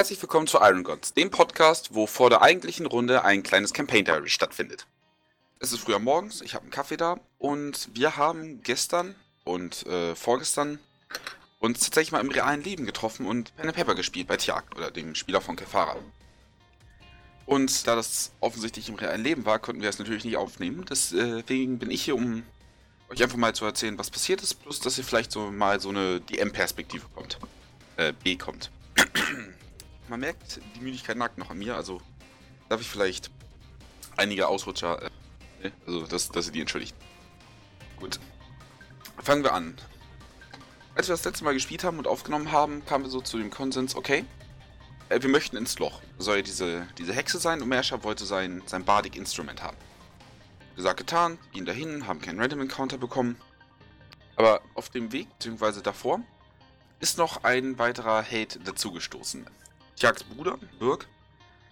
Herzlich willkommen zu Iron Gods, dem Podcast, wo vor der eigentlichen Runde ein kleines Campaign Diary stattfindet. Es ist früher morgens, ich habe einen Kaffee da und wir haben gestern und äh, vorgestern uns tatsächlich mal im realen Leben getroffen und Pen Pepper gespielt bei Tiag oder dem Spieler von Kefara. Und da das offensichtlich im realen Leben war, konnten wir es natürlich nicht aufnehmen. Deswegen bin ich hier, um euch einfach mal zu erzählen, was passiert ist, plus dass ihr vielleicht so mal so eine DM-Perspektive kommt. Äh, B kommt man merkt, die Müdigkeit nagt noch an mir, also darf ich vielleicht einige Ausrutscher, äh, also dass, dass ihr die entschuldigt. Gut. Fangen wir an. Als wir das letzte Mal gespielt haben und aufgenommen haben, kamen wir so zu dem Konsens, okay, äh, wir möchten ins Loch. Soll ja diese, diese Hexe sein und Mersha wollte sein, sein Bardic Instrument haben. Gesagt, getan, gehen dahin, haben keinen Random Encounter bekommen. Aber auf dem Weg, beziehungsweise davor, ist noch ein weiterer Hate dazugestoßen. Jacks Bruder, Birk,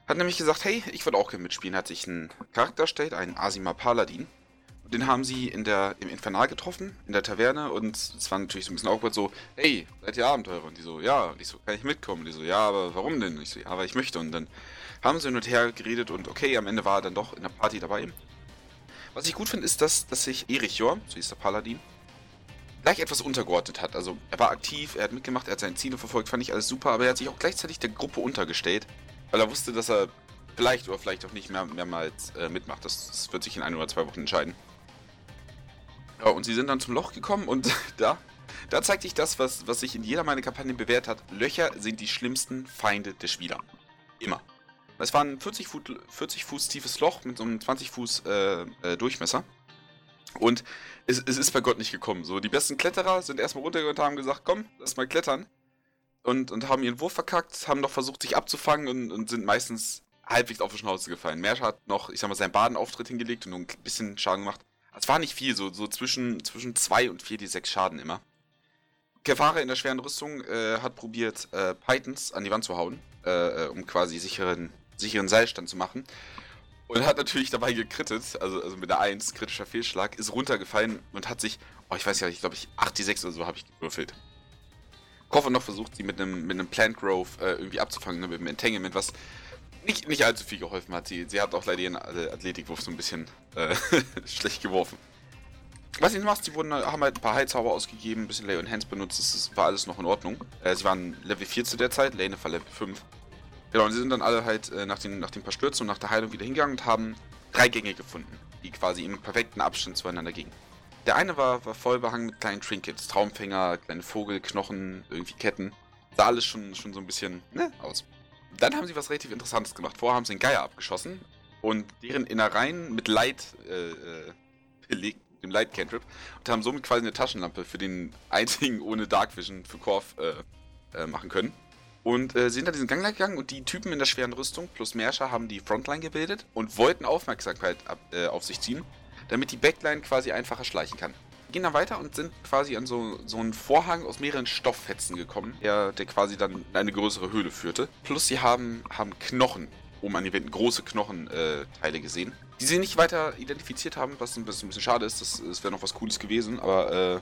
hat nämlich gesagt, hey, ich würde auch gerne mitspielen. Hat sich einen Charakter erstellt, einen Asima Paladin. Den haben sie in der, im Infernal getroffen, in der Taverne. Und es war natürlich so ein bisschen awkward so, hey, seid ihr Abenteurer? Und die so, ja. Und ich so, kann ich mitkommen? Und die so, ja, aber warum denn? Und ich so, ja, weil ich möchte. Und dann haben sie hin und her geredet und okay, am Ende war er dann doch in der Party dabei. Was ich gut finde, ist, dass, dass sich Erich Jor, so hieß der Paladin, gleich etwas untergeordnet hat. Also er war aktiv, er hat mitgemacht, er hat seine Ziele verfolgt, fand ich alles super, aber er hat sich auch gleichzeitig der Gruppe untergestellt, weil er wusste, dass er vielleicht oder vielleicht auch nicht mehr mehrmals äh, mitmacht. Das, das, wird sich in ein oder zwei Wochen entscheiden. Ja, und sie sind dann zum Loch gekommen und da, da zeigt sich das, was, was sich in jeder meiner Kampagnen bewährt hat. Löcher sind die schlimmsten Feinde der Spieler. Immer. Es war ein 40, Fuß, 40 Fuß tiefes Loch mit so einem 20 Fuß äh, äh, Durchmesser. Und es, es, ist bei Gott nicht gekommen. So, die besten Kletterer sind erstmal runtergegangen und haben gesagt, komm, lass mal klettern. Und, und haben ihren Wurf verkackt, haben noch versucht, sich abzufangen und, und sind meistens halbwegs auf die Schnauze gefallen. Mersch hat noch, ich sag mal, seinen Badenauftritt hingelegt und ein bisschen Schaden gemacht. Es war nicht viel, so, so zwischen, zwischen 2 und 4 die 6 Schaden immer. Kefare in der schweren Rüstung äh, hat probiert, äh, Pythons an die Wand zu hauen, äh, äh um quasi sicheren, sicheren Seilstand zu machen. Und hat natürlich dabei gekrittet, also, also mit der 1, kritischer Fehlschlag, ist runtergefallen und hat sich, oh, ich weiß ja, ich glaube, ich 8 die 6 oder so habe ich gewürfelt. Koffer noch versucht, sie mit einem, mit einem Plant Growth äh, irgendwie abzufangen, ne, mit einem Entanglement, was nicht, nicht allzu viel geholfen hat. Sie, sie hat auch leider ihren Athletikwurf so ein bisschen äh, schlecht geworfen. Was sie macht, sie wurden, haben halt ein paar Heilzauber ausgegeben, ein bisschen Lay und Hands benutzt, das war alles noch in Ordnung. Äh, sie waren Level 4 zu der Zeit, Lane war Level 5. Genau, und sie sind dann alle halt äh, nach, den, nach den paar Stürzen und nach der Heilung wieder hingegangen und haben drei Gänge gefunden, die quasi im perfekten Abstand zueinander gingen. Der eine war, war voll behangen mit kleinen Trinkets, Traumfänger, kleine Vogelknochen, irgendwie Ketten. Sah alles schon, schon so ein bisschen ne, aus. Dann haben sie was relativ Interessantes gemacht. Vorher haben sie einen Geier abgeschossen und deren Innereien mit Light äh, äh, belegt, dem Light Cantrip, und haben somit quasi eine Taschenlampe für den einzigen ohne Dark Vision für Korf äh, äh, machen können. Und äh, sind da diesen Gang lang gegangen und die Typen in der schweren Rüstung plus Merscher haben die Frontline gebildet und wollten Aufmerksamkeit ab, äh, auf sich ziehen, damit die Backline quasi einfacher schleichen kann. Gehen dann weiter und sind quasi an so, so einen Vorhang aus mehreren Stofffetzen gekommen, der, der quasi dann in eine größere Höhle führte. Plus sie haben, haben Knochen oben an die Wänden, große Knochenteile äh, gesehen, die sie nicht weiter identifiziert haben, was ein bisschen, ein bisschen schade ist. Das, das wäre noch was Cooles gewesen, aber äh,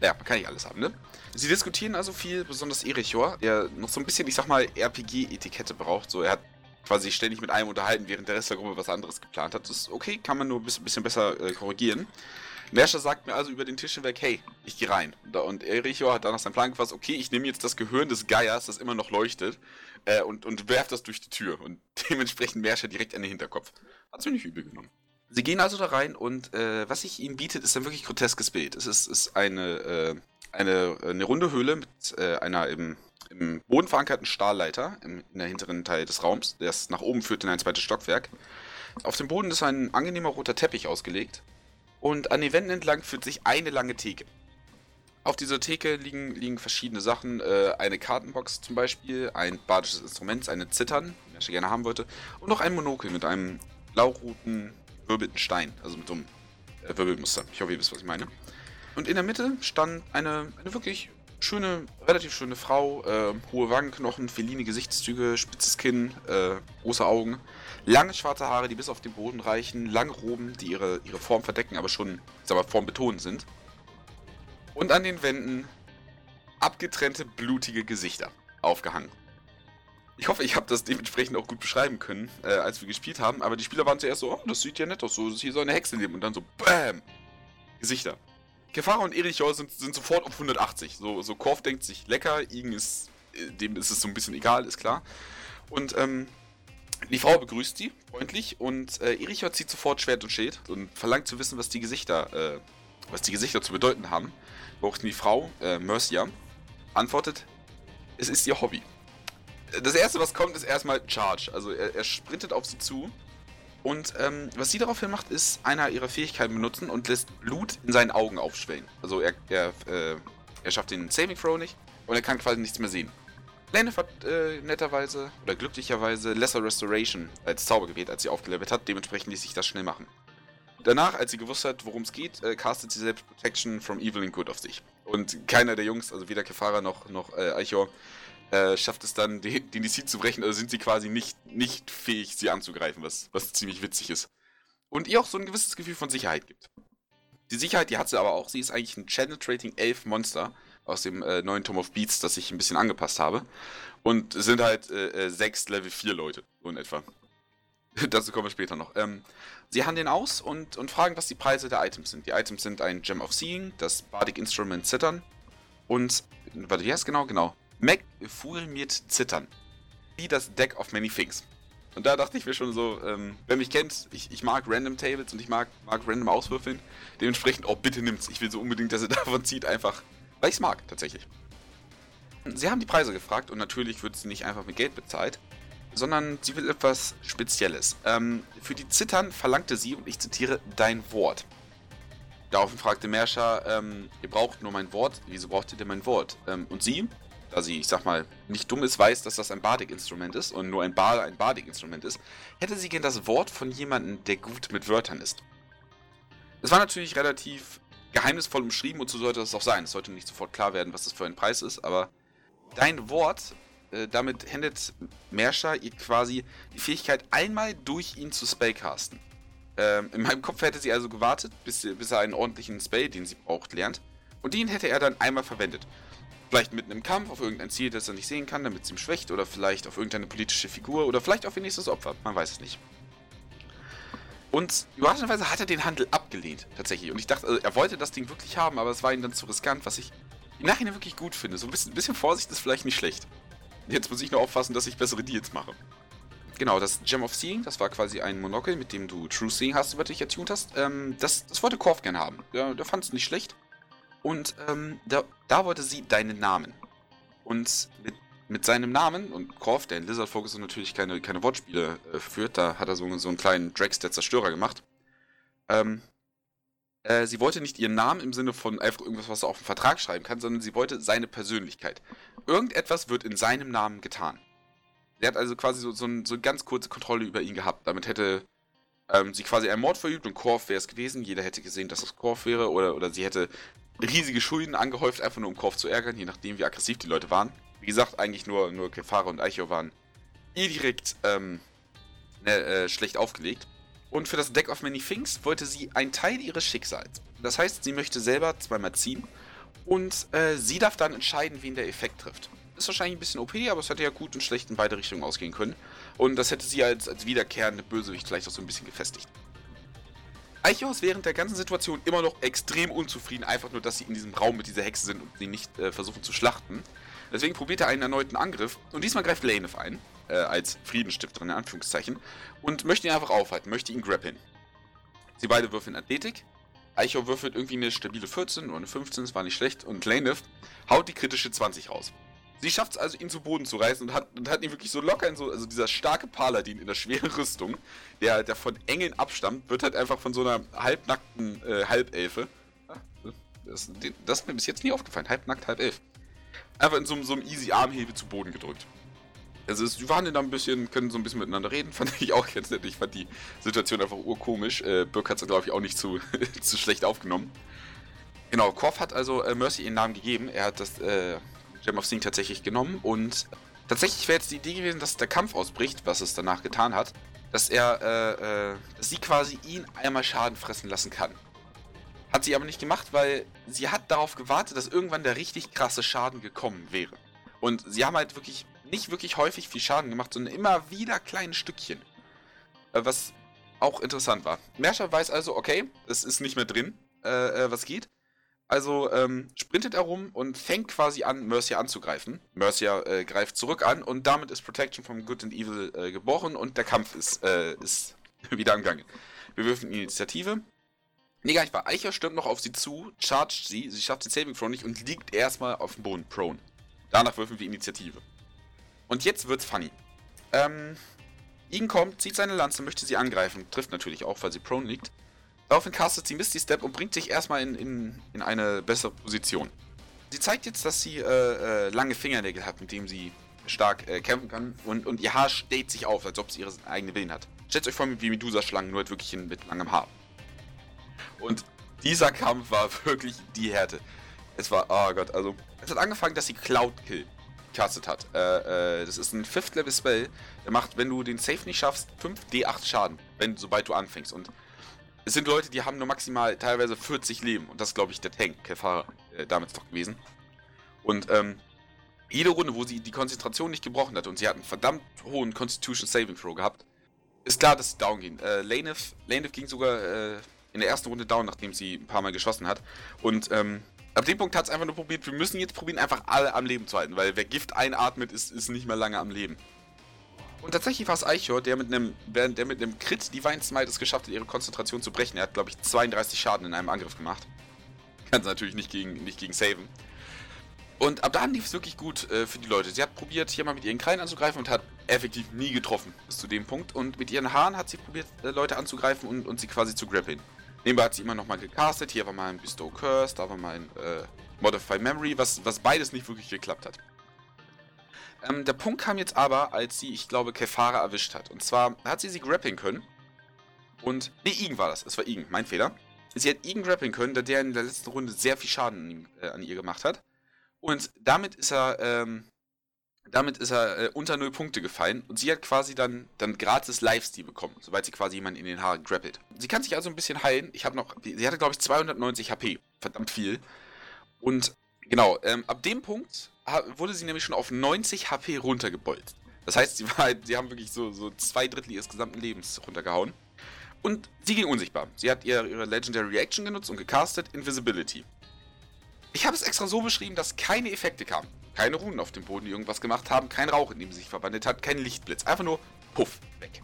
ja, man kann nicht alles haben, ne? Sie diskutieren also viel, besonders Erichor, der noch so ein bisschen, ich sag mal, RPG-Etikette braucht. So, er hat quasi ständig mit einem unterhalten, während der Rest der Gruppe was anderes geplant hat. Das ist okay, kann man nur ein bisschen, besser äh, korrigieren. Merscher sagt mir also über den Tisch hinweg, hey, ich gehe rein. Und Erichor hat dann nach seinem Plan gefasst, okay, ich nehme jetzt das Gehirn des Geiers, das immer noch leuchtet, äh, und, und werf das durch die Tür. Und dementsprechend Merscher direkt an den Hinterkopf. Hat's mir nicht übel genommen. Sie gehen also da rein und äh, was sich ihnen bietet, ist ein wirklich groteskes Bild. Es ist, ist eine, äh, eine, eine runde Höhle mit äh, einer im, im Boden verankerten Stahlleiter im, in der hinteren Teil des Raums, der es nach oben führt in ein zweites Stockwerk. Auf dem Boden ist ein angenehmer roter Teppich ausgelegt und an den Wänden entlang führt sich eine lange Theke. Auf dieser Theke liegen, liegen verschiedene Sachen. Äh, eine Kartenbox zum Beispiel, ein badisches Instrument, eine Zittern, die ich gerne haben wollte, und noch ein Monokel mit einem blauroten verwirbelten Stein, also mit so einem äh, Wirbelmuster. Ich hoffe, ihr wisst, was ich meine. Und in der Mitte stand eine, eine wirklich schöne, relativ schöne Frau, äh, hohe Wangenknochen, feline Gesichtszüge, spitzes Kinn, äh, große Augen, lange schwarze Haare, die bis auf den Boden reichen, lange Roben, die ihre, ihre Form verdecken, aber schon, ich sag mal, formbetont sind. Und an den Wänden abgetrennte, blutige Gesichter aufgehangen. Ich hoffe, ich habe das dementsprechend auch gut beschreiben können, äh, als wir gespielt haben. Aber die Spieler waren zuerst so, oh, das sieht ja nett aus, so hier soll eine Hexe leben. Und dann so, BAM! Gesichter. Kefara und Erichor sind, sind sofort auf 180. So, so Korf denkt sich, lecker, Igen ist, äh, dem ist es so ein bisschen egal, ist klar. Und ähm, die Frau begrüßt sie freundlich und äh, Erichor zieht sofort Schwert und Schild und verlangt zu wissen, was die Gesichter, äh, was die Gesichter zu bedeuten haben. Woraufhin die Frau, äh, Mercia, antwortet, es ist ihr Hobby das erste, was kommt, ist erstmal Charge. Also er, er sprintet auf sie zu. Und ähm, was sie daraufhin macht, ist einer ihrer Fähigkeiten benutzen und lässt Blut in seinen Augen aufschwellen. Also er, er, äh, er schafft den Saving Throw nicht und er kann quasi nichts mehr sehen. Lenef hat äh, netterweise oder glücklicherweise Lesser Restoration als Zauber gewählt, als sie aufgelevelt hat. Dementsprechend ließ sich das schnell machen. Danach, als sie gewusst hat, worum es geht, äh, castet sie selbst Protection from Evil and Good auf sich. Und keiner der Jungs, also weder Kefara noch, noch äh, Eichor, äh, schafft es dann, den DC zu brechen, also sind sie quasi nicht, nicht fähig, sie anzugreifen, was, was ziemlich witzig ist. Und ihr auch so ein gewisses Gefühl von Sicherheit gibt. Die Sicherheit, die hat sie aber auch. Sie ist eigentlich ein Channel Trading 11 Monster aus dem äh, neuen Tom of Beats, das ich ein bisschen angepasst habe. Und sind halt äh, äh sechs Level 4 Leute, so in etwa. Dazu kommen wir später noch. Ähm, sie handeln aus und, und fragen, was die Preise der Items sind. Die Items sind ein Gem of Seeing, das Bardic Instrument Zittern und, warte, wie heißt genau? Genau. Mac mit Zittern. Wie das Deck of Many Things. Und da dachte ich mir schon so, ähm, wer mich kennt, ich, ich mag Random Tables und ich mag, mag Random Auswürfeln. Dementsprechend, oh bitte nimmt's. Ich will so unbedingt, dass er davon zieht, einfach, weil ich's mag, tatsächlich. Sie haben die Preise gefragt und natürlich wird sie nicht einfach mit Geld bezahlt, sondern sie will etwas Spezielles. Ähm, für die Zittern verlangte sie, und ich zitiere, dein Wort. Daraufhin fragte Mersha, ähm, ihr braucht nur mein Wort, wieso braucht ihr denn mein Wort? Ähm, und sie, da sie, ich sag mal, nicht dumm ist, weiß, dass das ein Bardic-Instrument ist und nur ein Bade ein Bardic-Instrument ist, hätte sie gern das Wort von jemandem, der gut mit Wörtern ist. Es war natürlich relativ geheimnisvoll umschrieben und so sollte es auch sein. Es sollte nicht sofort klar werden, was das für ein Preis ist, aber dein Wort, äh, damit händet Mersha ihr quasi die Fähigkeit, einmal durch ihn zu spellcasten. Ähm, in meinem Kopf hätte sie also gewartet, bis, bis er einen ordentlichen Spell, den sie braucht, lernt. Und den hätte er dann einmal verwendet. Vielleicht mitten im Kampf auf irgendein Ziel, das er nicht sehen kann, damit es ihm schwächt, oder vielleicht auf irgendeine politische Figur, oder vielleicht auf ihr nächstes Opfer. Man weiß es nicht. Und überraschenderweise hat er den Handel abgelehnt, tatsächlich. Und ich dachte, also, er wollte das Ding wirklich haben, aber es war ihm dann zu riskant, was ich im Nachhinein wirklich gut finde. So ein bisschen, ein bisschen Vorsicht ist vielleicht nicht schlecht. Jetzt muss ich nur aufpassen, dass ich bessere Deals mache. Genau, das Gem of Seeing, das war quasi ein Monokel, mit dem du True Seeing hast, soweit dich ertunt hast. Ähm, das, das wollte Korf gerne haben. Der, der fand es nicht schlecht. Und ähm, da, da, wollte sie deinen Namen. Und mit, mit seinem Namen, und Korf, der in Lizard Focus natürlich keine, keine Wortspiele äh, führt, da hat er so, so einen kleinen Drax der Zerstörer gemacht. Ähm, äh, sie wollte nicht ihren Namen im Sinne von einfach irgendwas, was er auf den Vertrag schreiben kann, sondern sie wollte seine Persönlichkeit. Irgendetwas wird in seinem Namen getan. Sie hat also quasi so, so, ein, so eine ganz kurze Kontrolle über ihn gehabt. Damit hätte ähm, sie quasi einen Mord verübt und Korf wäre es gewesen. Jeder hätte gesehen, dass es Korf wäre. Oder, oder sie hätte riesige Schulden angehäuft, einfach nur um Korf zu ärgern, je nachdem wie aggressiv die Leute waren. Wie gesagt, eigentlich nur, nur Kefara und Eicho waren indirekt ähm, ne, äh, schlecht aufgelegt. Und für das Deck of Many Things wollte sie einen Teil ihres Schicksals. Das heißt, sie möchte selber zweimal ziehen und äh, sie darf dann entscheiden, wen der Effekt trifft. Ist wahrscheinlich ein bisschen OP, aber es hätte ja gut und schlecht in beide Richtungen ausgehen können. Und das hätte sie als, als wiederkehrende Bösewicht vielleicht auch so ein bisschen gefestigt. Eichhorn ist während der ganzen Situation immer noch extrem unzufrieden, einfach nur, dass sie in diesem Raum mit dieser Hexe sind und sie nicht äh, versuchen zu schlachten. Deswegen probiert er einen erneuten Angriff und diesmal greift Laneth ein, äh, als Friedensstifterin in Anführungszeichen, und möchte ihn einfach aufhalten, möchte ihn grappeln. Sie beide würfeln Athletik. Eichhorn würfelt irgendwie eine stabile 14 oder eine 15, das war nicht schlecht, und Laneth haut die kritische 20 raus. Sie schafft es also, ihn zu Boden zu reißen und hat, und hat ihn wirklich so locker in so, also dieser starke Paladin in der schweren Rüstung, der, der von Engeln abstammt, wird halt einfach von so einer halbnackten äh, Halbelfe. Das, das, ist mir bis jetzt nie aufgefallen. Halbnackt, halb elf. Einfach in so, so einem easy Armhebe zu Boden gedrückt. Also die waren da ein bisschen, können so ein bisschen miteinander reden, fand ich auch ganz nett. Ich fand die Situation einfach urkomisch. Äh, Birk hat es, glaube ich, auch nicht zu, zu schlecht aufgenommen. Genau, Korf hat also äh, Mercy ihren Namen gegeben. Er hat das äh, Gem of Seeing tatsächlich genommen und tatsächlich wäre jetzt die Idee gewesen, dass der Kampf ausbricht, was es danach getan hat, dass er, äh, äh, dass sie quasi ihn einmal Schaden fressen lassen kann. Hat sie aber nicht gemacht, weil sie hat darauf gewartet, dass irgendwann der richtig krasse Schaden gekommen wäre. Und sie haben halt wirklich nicht wirklich häufig viel Schaden gemacht, sondern immer wieder kleine Stückchen. Äh, was auch interessant war. Merscher weiß also, okay, es ist nicht mehr drin, äh, äh, was geht. Also ähm, sprintet er rum und fängt quasi an, Mercia anzugreifen. Mercia äh, greift zurück an und damit ist Protection from Good and Evil äh, gebrochen und der Kampf ist, äh, ist wieder am Gange. Wir würfen Initiative. Nee, gar nicht wahr. Eicher stürmt noch auf sie zu, chargt sie, sie schafft den Saving Throw nicht und liegt erstmal auf dem Boden, prone. Danach würfen wir Initiative. Und jetzt wird's funny. Ähm, Igen kommt, zieht seine Lanze, möchte sie angreifen. Trifft natürlich auch, weil sie prone liegt. Daraufhin castet sie Misty Step und bringt sich erstmal in, in, in eine bessere Position. Sie zeigt jetzt, dass sie äh, äh, lange Fingernägel hat, mit denen sie stark äh, kämpfen kann. Und, und ihr Haar steht sich auf, als ob sie ihre eigene Willen hat. Stellt euch vor, wie Medusa-Schlangen, nur halt wirklich in, mit langem Haar. Und dieser Kampf war wirklich die Härte. Es war, oh Gott, also. Es hat angefangen, dass sie Cloud Kill castet hat. Äh, äh, das ist ein 5th Level Spell. Der macht, wenn du den Safe nicht schaffst, 5d8 Schaden, wenn, sobald du anfängst. Und es sind Leute, die haben nur maximal teilweise 40 Leben. Und das ist, glaube ich, der Tank, Kefara, äh, damals doch gewesen. Und ähm, jede Runde, wo sie die Konzentration nicht gebrochen hat und sie hat einen verdammt hohen Constitution Saving Throw gehabt, ist klar, dass sie down gehen. Äh, Laneth, Laneth ging sogar äh, in der ersten Runde down, nachdem sie ein paar Mal geschossen hat. Und ähm, ab dem Punkt hat es einfach nur probiert, wir müssen jetzt probieren, einfach alle am Leben zu halten, weil wer Gift einatmet, ist, ist nicht mehr lange am Leben. Und tatsächlich war es Eichhor, der mit einem, der mit einem Crit Divine Smite es geschafft hat, ihre Konzentration zu brechen. Er hat, glaube ich, 32 Schaden in einem Angriff gemacht. Kann es natürlich nicht gegen, nicht gegen saven. Und ab dann lief es wirklich gut äh, für die Leute. Sie hat probiert, hier mal mit ihren Krallen anzugreifen und hat effektiv nie getroffen bis zu dem Punkt. Und mit ihren Haaren hat sie probiert, äh, Leute anzugreifen und, und sie quasi zu grappeln. Nebenbei hat sie immer nochmal gecastet. Hier war mal ein Bestow Curse, da war mal ein äh, Modify Memory, was, was beides nicht wirklich geklappt hat. Ähm, der Punkt kam jetzt aber, als sie, ich glaube, Kefara erwischt hat. Und zwar hat sie sie grappeln können. Und, nee, Igen war das. Es war Igen, mein Fehler. Sie hat Igen grappeln können, da der in der letzten Runde sehr viel Schaden an, ihm, äh, an ihr gemacht hat. Und damit ist er, ähm, damit ist er äh, unter 0 Punkte gefallen und sie hat quasi dann, dann gratis Lifesteal bekommen, sobald sie quasi jemanden in den Haaren grappelt. Sie kann sich also ein bisschen heilen. Ich habe noch, sie hatte glaube ich 290 HP, verdammt viel. Und genau, ähm, ab dem Punkt wurde sie nämlich schon auf 90 HP runtergebolzt. Das heißt, sie, war, sie haben wirklich so, so zwei Drittel ihres gesamten Lebens runtergehauen. Und sie ging unsichtbar. Sie hat ihre, ihre Legendary Reaction genutzt und gecastet Invisibility. Ich habe es extra so beschrieben, dass keine Effekte kamen. Keine Runen auf dem Boden, die irgendwas gemacht haben, kein Rauch, in dem sie sich verwandelt hat, kein Lichtblitz. Einfach nur Puff, weg.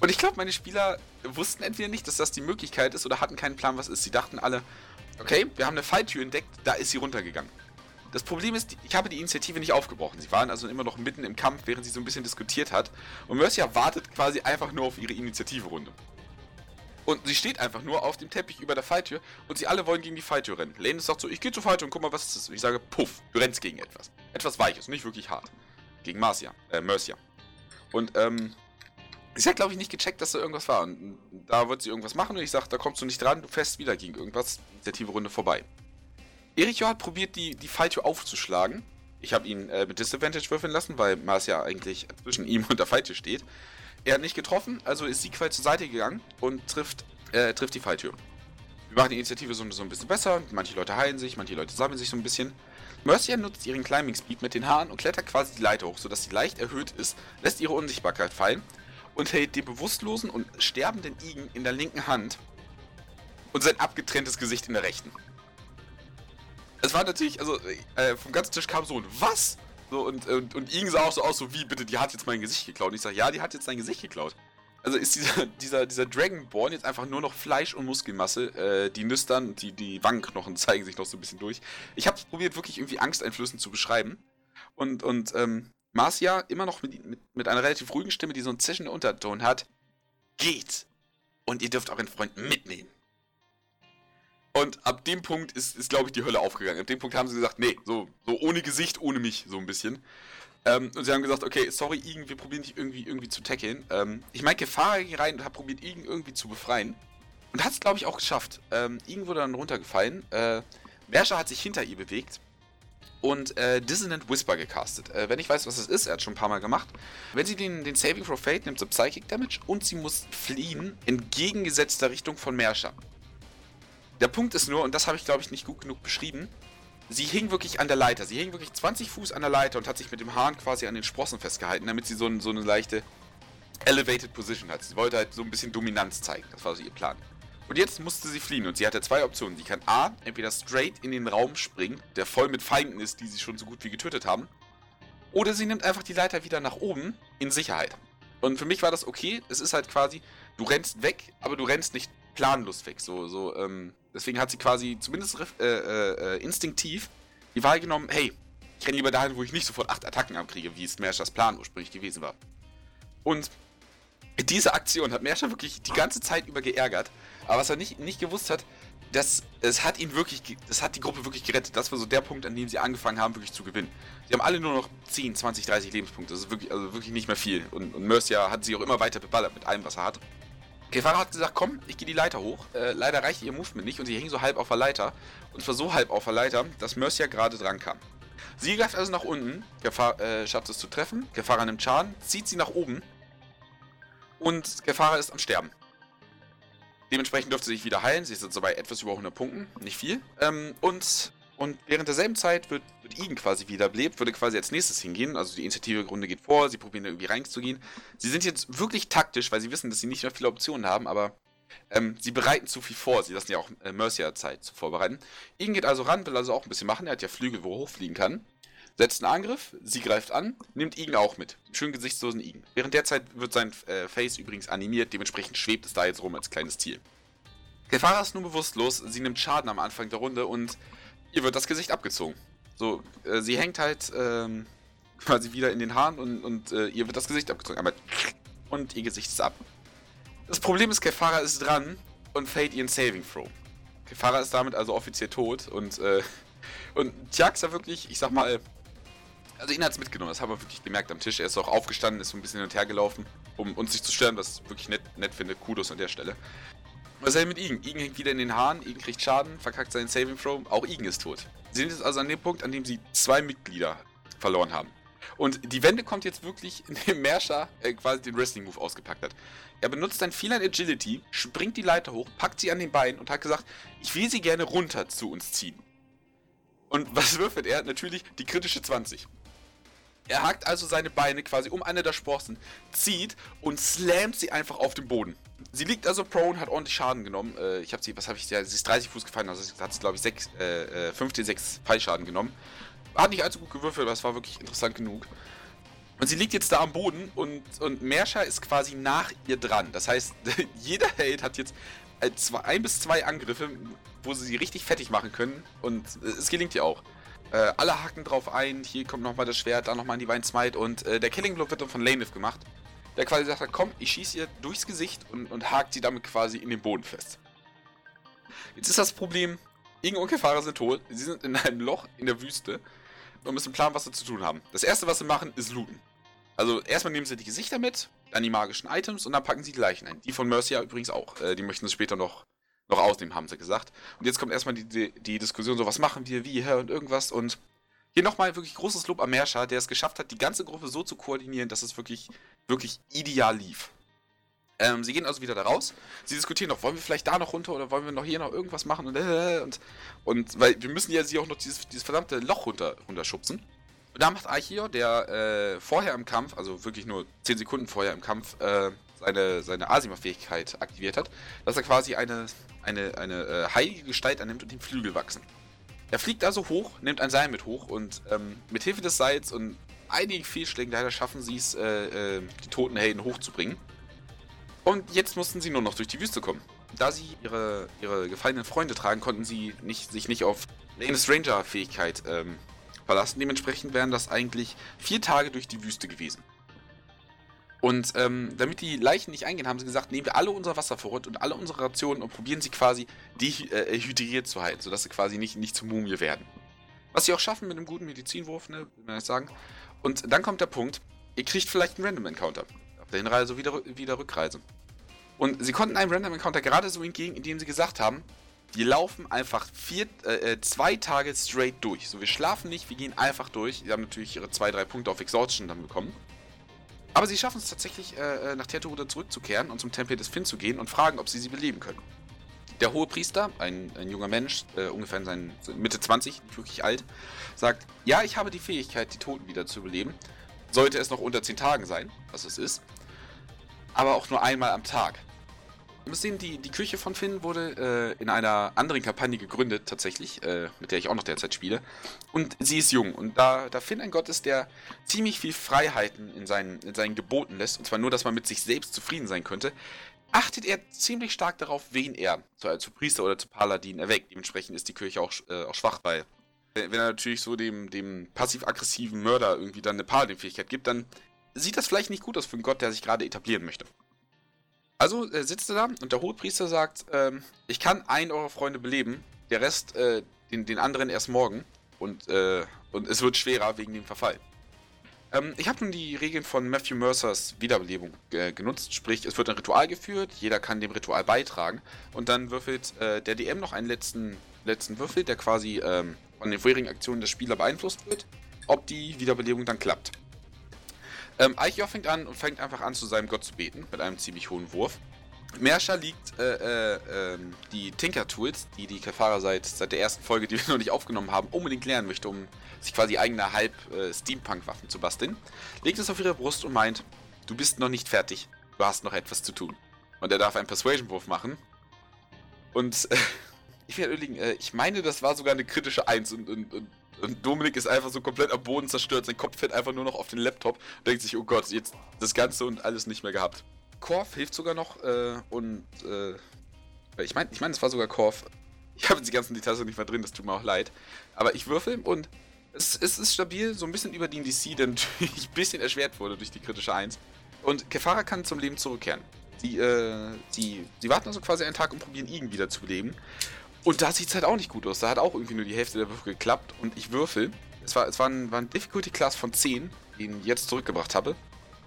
Und ich glaube, meine Spieler wussten entweder nicht, dass das die Möglichkeit ist oder hatten keinen Plan, was ist. Sie dachten alle, okay, wir haben eine Falltür entdeckt, da ist sie runtergegangen. Das Problem ist, ich habe die Initiative nicht aufgebrochen. Sie waren also immer noch mitten im Kampf, während sie so ein bisschen diskutiert hat. Und Mercia wartet quasi einfach nur auf ihre Initiative-Runde. Und sie steht einfach nur auf dem Teppich über der Falltür und sie alle wollen gegen die Falltür rennen. Lane sagt so, ich gehe zur Falltür und guck mal, was ist das? Und ich sage, puff, du rennst gegen etwas. Etwas Weiches, nicht wirklich hart. Gegen Marcia, äh, Mercia. Und, ähm, sie hat, glaube ich, nicht gecheckt, dass da irgendwas war. Und da wird sie irgendwas machen und ich sage, da kommst du nicht dran, du fährst wieder gegen irgendwas. Initiative-Runde vorbei. Erichio hat probiert, die, die Falltür aufzuschlagen. Ich habe ihn äh, mit Disadvantage würfeln lassen, weil Marcia eigentlich zwischen ihm und der Falltür steht. Er hat nicht getroffen, also ist Siegfried zur Seite gegangen und trifft, äh, trifft die Falltür. Wir machen die Initiative so, so ein bisschen besser. Manche Leute heilen sich, manche Leute sammeln sich so ein bisschen. Mercia nutzt ihren Climbing Speed mit den Haaren und klettert quasi die Leiter hoch, sodass sie leicht erhöht ist, lässt ihre Unsichtbarkeit fallen und hält den bewusstlosen und sterbenden Igen in der linken Hand und sein abgetrenntes Gesicht in der rechten. Es war natürlich, also äh, vom ganzen Tisch kam so ein Was? So, und, und, und Igen sah auch so aus, so wie, bitte, die hat jetzt mein Gesicht geklaut. Und ich sage, ja, die hat jetzt dein Gesicht geklaut. Also ist dieser, dieser, dieser Dragonborn jetzt einfach nur noch Fleisch und Muskelmasse. Äh, die Nüstern die, die Wangenknochen zeigen sich noch so ein bisschen durch. Ich habe probiert, wirklich irgendwie angsteinflößend zu beschreiben. Und, und ähm, Marcia immer noch mit, mit, mit einer relativ ruhigen Stimme, die so einen zischenden Unterton hat. Geht! Und ihr dürft euren Freund mitnehmen. Und ab dem Punkt ist, ist glaube ich, die Hölle aufgegangen. Ab dem Punkt haben sie gesagt, nee, so, so ohne Gesicht, ohne mich, so ein bisschen. Ähm, und sie haben gesagt, okay, sorry, Igen, wir probieren dich irgendwie, irgendwie zu tackeln. Ähm, ich meine, Gefahr ging rein und hat probiert, Igen irgendwie zu befreien. Und hat es, glaube ich, auch geschafft. Ähm, Igen wurde dann runtergefallen. Äh, Bersha hat sich hinter ihr bewegt und äh, Dissonant Whisper gecastet. Äh, wenn ich weiß, was es ist, er hat schon ein paar Mal gemacht. Wenn sie den, den Saving for Fate nimmt, sie Psychic Damage und sie muss fliehen, entgegengesetzter Richtung von Mersha. Der Punkt ist nur, und das habe ich glaube ich nicht gut genug beschrieben, sie hing wirklich an der Leiter. Sie hing wirklich 20 Fuß an der Leiter und hat sich mit dem Hahn quasi an den Sprossen festgehalten, damit sie so, so eine leichte Elevated Position hat. Sie wollte halt so ein bisschen Dominanz zeigen. Das war so ihr Plan. Und jetzt musste sie fliehen und sie hatte zwei Optionen. Sie kann A, entweder straight in den Raum springen, der voll mit Feinden ist, die sie schon so gut wie getötet haben. Oder sie nimmt einfach die Leiter wieder nach oben in Sicherheit. Und für mich war das okay. Es ist halt quasi, du rennst weg, aber du rennst nicht planlos weg. So, so, ähm, deswegen hat sie quasi zumindest äh, äh, instinktiv die Wahl genommen, hey, ich renne lieber dahin, wo ich nicht sofort acht Attacken abkriege, wie Smash das Plan ursprünglich gewesen war. Und diese Aktion hat Merscher wirklich die ganze Zeit über geärgert. Aber was er nicht, nicht gewusst hat, das, es hat ihn wirklich, das hat die Gruppe wirklich gerettet. Das war so der Punkt, an dem sie angefangen haben, wirklich zu gewinnen. Sie haben alle nur noch 10, 20, 30 Lebenspunkte. Das ist wirklich, also wirklich nicht mehr viel. Und, und Mercia hat sie auch immer weiter beballert mit allem, was er hat. Kefara hat gesagt, komm, ich gehe die Leiter hoch. Äh, leider reicht ihr Movement nicht und sie hängen so halb auf der Leiter. Und zwar so halb auf der Leiter, dass Mercia gerade dran kam. Sie greift also nach unten, Kefara äh, schafft es zu treffen. Kefara nimmt Schaden, zieht sie nach oben. Und Kefara ist am Sterben. Dementsprechend dürfte sie sich wieder heilen. Sie ist jetzt bei etwas über 100 Punkten, nicht viel. Ähm, und, und während derselben Zeit wird, wird Igen quasi wiederbelebt, würde quasi als nächstes hingehen. Also die Initiative-Runde geht vor, sie probieren da irgendwie reinzugehen. Sie sind jetzt wirklich taktisch, weil sie wissen, dass sie nicht mehr viele Optionen haben, aber ähm, sie bereiten zu viel vor. Sie lassen ja auch äh, Mercia Zeit zu vorbereiten. Igen geht also ran, will also auch ein bisschen machen. Er hat ja Flügel, wo er hochfliegen kann setzt einen Angriff, sie greift an, nimmt Igen auch mit. Schön gesichtslosen Igen. Während der Zeit wird sein äh, Face übrigens animiert, dementsprechend schwebt es da jetzt rum als kleines Tier. Kefara ist nun bewusstlos, sie nimmt Schaden am Anfang der Runde und ihr wird das Gesicht abgezogen. So, äh, sie hängt halt ähm, quasi wieder in den Haaren und, und äh, ihr wird das Gesicht abgezogen. Aber und ihr Gesicht ist ab. Das Problem ist, Kefara ist dran und fällt ihren Saving Throw. Kefara ist damit also offiziell tot und, äh, und Tjaxa wirklich, ich sag mal, also ihn hat es mitgenommen, das haben wir wirklich gemerkt am Tisch. Er ist auch aufgestanden, ist so ein bisschen hin und her gelaufen, um uns nicht zu stören, was ich wirklich nett, nett finde. Kudos an der Stelle. Was ist denn mit Igen? Igen hängt wieder in den Haaren, Igen kriegt Schaden, verkackt seinen Saving Throw, auch Igen ist tot. Sie sind jetzt also an dem Punkt, an dem sie zwei Mitglieder verloren haben. Und die Wende kommt jetzt wirklich, indem Mersha äh, quasi den Wrestling-Move ausgepackt hat. Er benutzt dann viel an Agility, springt die Leiter hoch, packt sie an den Beinen und hat gesagt, ich will sie gerne runter zu uns ziehen. Und was würfelt er? Natürlich die kritische 20. Er hakt also seine Beine quasi um eine der Sprossen, zieht und slammt sie einfach auf den Boden. Sie liegt also prone, hat ordentlich Schaden genommen. Äh, ich habe sie, was habe ich, ja, sie ist 30 Fuß gefallen, also hat sie, glaube ich, 6, äh, 15, 6 Fallschaden genommen. Hat nicht allzu gut gewürfelt, aber es war wirklich interessant genug. Und sie liegt jetzt da am Boden und, und Mersha ist quasi nach ihr dran. Das heißt, jeder Held hat jetzt äh, ein bis zwei Angriffe, wo sie sie richtig fertig machen können. Und äh, es gelingt ihr auch. Äh, alle haken drauf ein, hier kommt nochmal das Schwert, da nochmal Divine Smite und äh, der Killing Blow wird dann von Laneth gemacht. Der quasi sagt, komm, ich schieße ihr durchs Gesicht und, und hakt sie damit quasi in den Boden fest. Jetzt ist das Problem, Inge und Kefara sind tot, sie sind in einem Loch in der Wüste und müssen planen, was sie zu tun haben. Das erste, was sie machen, ist looten. Also erstmal nehmen sie die Gesichter mit, dann die magischen Items und dann packen sie die Leichen ein. Die von Mercia übrigens auch. Äh, die möchten sie später noch noch ausnehmen, haben sie gesagt. Und jetzt kommt erstmal die, die, die Diskussion, so was machen wir, wie, hä, und irgendwas. Und hier nochmal wirklich großes Lob am Merscher, der es geschafft hat, die ganze Gruppe so zu koordinieren, dass es wirklich, wirklich ideal lief. Ähm, sie gehen also wieder da raus. Sie diskutieren noch, wollen wir vielleicht da noch runter oder wollen wir noch hier noch irgendwas machen und, äh, und, und weil wir müssen ja sie auch noch dieses, dieses verdammte Loch runter, runterschubsen. Und da macht Archio, der äh, vorher im Kampf, also wirklich nur 10 Sekunden vorher im Kampf, äh, seine, seine Asima-Fähigkeit aktiviert hat, dass er quasi eine, eine, eine äh, heilige Gestalt annimmt und ihm Flügel wachsen. Er fliegt also hoch, nimmt ein Seil mit hoch und ähm, mit Hilfe des Seils und einigen Fehlschlägen leider schaffen sie es, äh, äh, die toten Helden hochzubringen. Und jetzt mussten sie nur noch durch die Wüste kommen. Da sie ihre, ihre gefallenen Freunde tragen, konnten sie nicht, sich nicht auf Lanes Ranger-Fähigkeit ähm, verlassen. Dementsprechend wären das eigentlich vier Tage durch die Wüste gewesen. Und ähm, damit die Leichen nicht eingehen, haben sie gesagt, nehmen wir alle unser Wasservorrat und alle unsere Rationen und probieren sie quasi dehydriert zu halten, sodass sie quasi nicht, nicht zur Mumie werden. Was sie auch schaffen mit einem guten Medizinwurf, ne, will man sagen. Und dann kommt der Punkt, ihr kriegt vielleicht einen Random Encounter. Auf der Hinreise wieder, wieder Rückreise. Und sie konnten einem Random Encounter gerade so entgegen, indem sie gesagt haben, wir laufen einfach vier, äh, äh, zwei Tage straight durch. So, wir schlafen nicht, wir gehen einfach durch. Sie haben natürlich ihre zwei, drei Punkte auf Exhaustion dann bekommen. Aber sie schaffen es tatsächlich, äh, äh nach Teturuda zurückzukehren und zum Tempel des Finn zu gehen und fragen, ob sie sie beleben können. Der hohe Priester, ein, ein junger Mensch, äh, ungefähr in seinen Mitte 20, nicht wirklich alt, sagt, ja, ich habe die Fähigkeit, die Toten wieder zu beleben. Sollte es noch unter 10 Tagen sein, was es ist. Aber auch nur einmal am Tag. Müssen sehen, die, die Küche von Finn wurde äh, in einer anderen Kampagne gegründet, tatsächlich, äh, mit der ich auch noch derzeit spiele. Und sie ist jung. Und da, da Finn ein Gott ist, der ziemlich viel Freiheiten in seinen, in seinen Geboten lässt, und zwar nur, dass man mit sich selbst zufrieden sein könnte, achtet er ziemlich stark darauf, wen er zu, zu Priester oder zu Paladin erweckt. Dementsprechend ist die Kirche auch, äh, auch schwach, weil wenn er natürlich so dem, dem passiv-aggressiven Mörder irgendwie dann eine Paladin-Fähigkeit gibt, dann sieht das vielleicht nicht gut aus für einen Gott, der sich gerade etablieren möchte. Also äh, sitzt er da und der Hohepriester sagt, ähm, ich kann einen eurer Freunde beleben, der Rest, äh, den, den anderen erst morgen und, äh, und es wird schwerer wegen dem Verfall. Ähm, ich habe nun die Regeln von Matthew Mercers Wiederbelebung äh, genutzt, sprich es wird ein Ritual geführt, jeder kann dem Ritual beitragen und dann würfelt äh, der DM noch einen letzten, letzten Würfel, der quasi ähm, von den vorherigen Aktionen des Spielers beeinflusst wird, ob die Wiederbelebung dann klappt. Ähm, Eichjoch fängt an und fängt einfach an, zu seinem Gott zu beten, mit einem ziemlich hohen Wurf. Mersha liegt äh, äh, äh, die Tinker-Tools, die die Kefara seit, seit der ersten Folge, die wir noch nicht aufgenommen haben, unbedingt lernen möchte, um sich quasi eigene Halb-Steampunk-Waffen zu basteln, legt es auf ihre Brust und meint, du bist noch nicht fertig, du hast noch etwas zu tun. Und er darf einen Persuasion-Wurf machen. Und ich werde überlegen, äh, ich meine, das war sogar eine kritische Eins und, und, und und Dominik ist einfach so komplett am Boden zerstört. Sein Kopf fällt einfach nur noch auf den Laptop und denkt sich, oh Gott, jetzt das Ganze und alles nicht mehr gehabt. Korf hilft sogar noch äh, und äh, ich meine, ich mein, es war sogar Korf. Ich habe die ganzen Details nicht mehr drin, das tut mir auch leid. Aber ich würfel und es, es ist stabil, so ein bisschen über die DC, der natürlich ein bisschen erschwert wurde durch die kritische 1. Und Kefara kann zum Leben zurückkehren. Sie, äh, sie, sie warten also quasi einen Tag und probieren Igen wieder zu beleben. Und da sieht es halt auch nicht gut aus. Da hat auch irgendwie nur die Hälfte der Würfel geklappt. Und ich würfel. Es war, es war ein, war ein Difficulty Class von 10, den ich jetzt zurückgebracht habe.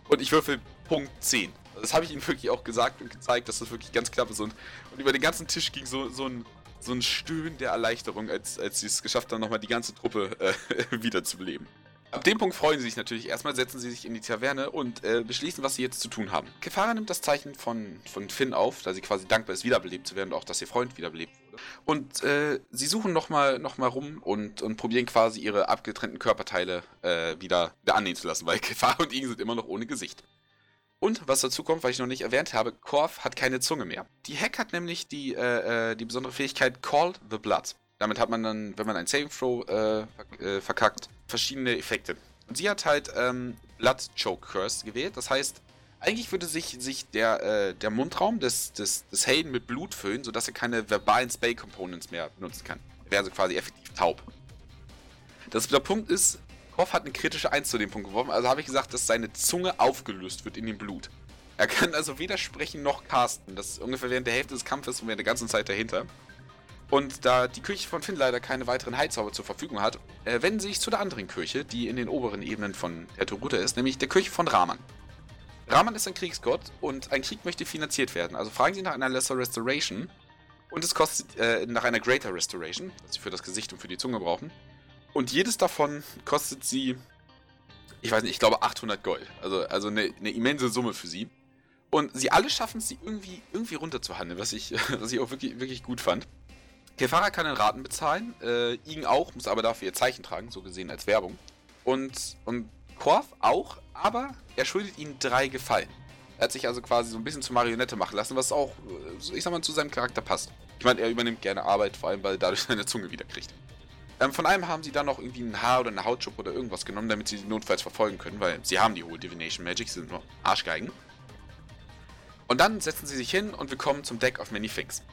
Und ich würfel Punkt 10. Das habe ich ihnen wirklich auch gesagt und gezeigt, dass das wirklich ganz knapp ist. Und, und über den ganzen Tisch ging so, so, ein, so ein Stöhnen der Erleichterung, als, als sie es geschafft haben, nochmal die ganze Truppe äh, wiederzubeleben. Ab dem Punkt freuen sie sich natürlich. Erstmal setzen sie sich in die Taverne und äh, beschließen, was sie jetzt zu tun haben. Kefara nimmt das Zeichen von, von Finn auf, da sie quasi dankbar ist, wiederbelebt zu werden und auch, dass ihr Freund wiederbelebt. Und äh, sie suchen nochmal noch mal rum und, und probieren quasi ihre abgetrennten Körperteile äh, wieder, wieder annehmen zu lassen, weil Kefara und Igen sind immer noch ohne Gesicht. Und was dazu kommt, weil ich noch nicht erwähnt habe, Korf hat keine Zunge mehr. Die Hack hat nämlich die, äh, äh, die besondere Fähigkeit Call the Blood. Damit hat man dann, wenn man ein Saving Throw äh, äh, verkackt, verschiedene Effekte. Und sie hat halt ähm, Blood Choke Curse gewählt. Das heißt, eigentlich würde sich, sich der, äh, der Mundraum des, des, des Helden mit Blut füllen, sodass er keine verbalen Spell Components mehr benutzen kann. Er wäre also quasi effektiv taub. Das, der Punkt ist, Hoff hat eine kritische 1 zu dem Punkt geworfen, also habe ich gesagt, dass seine Zunge aufgelöst wird in dem Blut. Er kann also weder sprechen noch casten. Das ist ungefähr während der Hälfte des Kampfes und während der ganzen Zeit dahinter. Und da die Kirche von Finn leider keine weiteren Heilzauber zur Verfügung hat, äh, wenden sie sich zu der anderen Kirche, die in den oberen Ebenen von Erturuta ist, nämlich der Kirche von Raman. Raman ist ein Kriegsgott und ein Krieg möchte finanziert werden. Also fragen sie nach einer Lesser Restoration und es kostet äh, nach einer Greater Restoration, das sie für das Gesicht und für die Zunge brauchen. Und jedes davon kostet sie, ich weiß nicht, ich glaube 800 Gold. Also, also eine, eine immense Summe für sie. Und sie alle schaffen es, sie irgendwie, irgendwie runterzuhandeln, was ich, was ich auch wirklich, wirklich gut fand. Kefara kann in Raten bezahlen, äh, Igen auch, muss aber dafür ihr Zeichen tragen, so gesehen als Werbung. Und, und Korf auch, aber er schuldet ihnen drei Gefallen. Er hat sich also quasi so ein bisschen zur Marionette machen lassen, was auch, äh, ich sag mal, zu seinem Charakter passt. Ich meine, er übernimmt gerne Arbeit, vor allem weil er dadurch seine Zunge wieder kriegt. Ähm, von einem haben sie dann noch irgendwie ein Haar oder eine Hautschuppe oder irgendwas genommen, damit sie sie notfalls verfolgen können, weil sie haben die hohe Divination Magic, sie sind nur Arschgeigen. Und dann setzen sie sich hin und wir kommen zum Deck of Many Things.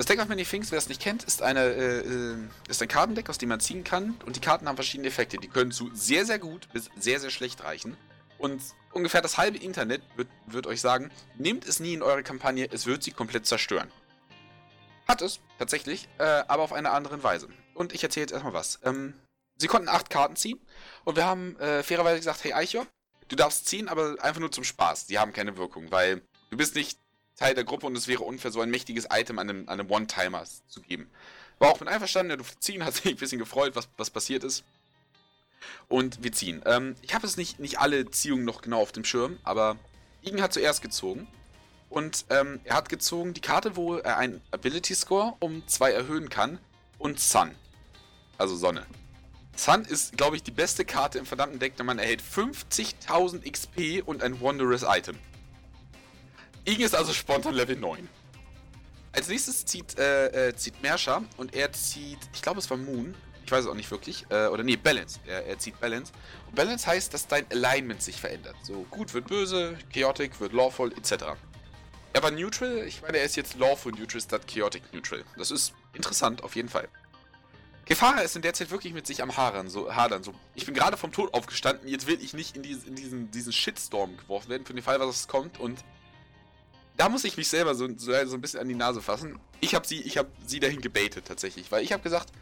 Das Deck of Many Things, wer es nicht kennt, ist, eine, äh, äh, ist ein Kartendeck, aus dem man ziehen kann. Und die Karten haben verschiedene Effekte. Die können zu sehr, sehr gut bis sehr, sehr schlecht reichen. Und ungefähr das halbe Internet wird, wird euch sagen, nehmt es nie in eure Kampagne, es wird sie komplett zerstören. Hat es, tatsächlich, äh, aber auf eine andere Weise. Und ich erzähle jetzt erstmal was. Ähm, sie konnten acht Karten ziehen und wir haben äh, fairerweise gesagt, hey Eichhorn, du darfst ziehen, aber einfach nur zum Spaß. Die haben keine Wirkung, weil du bist nicht Teil der Gruppe und es wäre unfair, so ein mächtiges Item an einem, einem One-Timer zu geben. War auch mit einverstanden, er durfte ziehen, hat sich ein bisschen gefreut, was, was passiert ist. Und wir ziehen. Ähm, ich habe es nicht, nicht alle Ziehungen noch genau auf dem Schirm, aber Igen hat zuerst gezogen. Und ähm, er hat gezogen die Karte, wo er einen Ability Score um 2 erhöhen kann. Und Sun. Also Sonne. Sun ist, glaube ich, die beste Karte im verdammten Deck, denn man erhält 50.000 XP und ein Wondrous Item. Ing ist also spontan Level 9. Als nächstes zieht, äh, äh, zieht Mersha und er zieht, ich glaube es war Moon, ich weiß es auch nicht wirklich, äh, oder nee, Balance. Er, er zieht Balance. Und Balance heißt, dass dein Alignment sich verändert. So, gut wird böse, Chaotic wird Lawful, etc. Er war Neutral, ich meine, er ist jetzt Lawful Neutral statt Chaotic Neutral. Das ist interessant, auf jeden Fall. Kefara ist in der Zeit wirklich mit sich am Hadern, so, hadern, so. Ich bin gerade vom Tod aufgestanden, jetzt will ich nicht in, diese, in diesen, diesen Shitstorm geworfen werden, für den Fall, was kommt, und da muss ich mich selber so, so, so ein bisschen an die Nase fassen. Ich habe sie, hab sie dahin gebaitet tatsächlich, weil ich habe gesagt,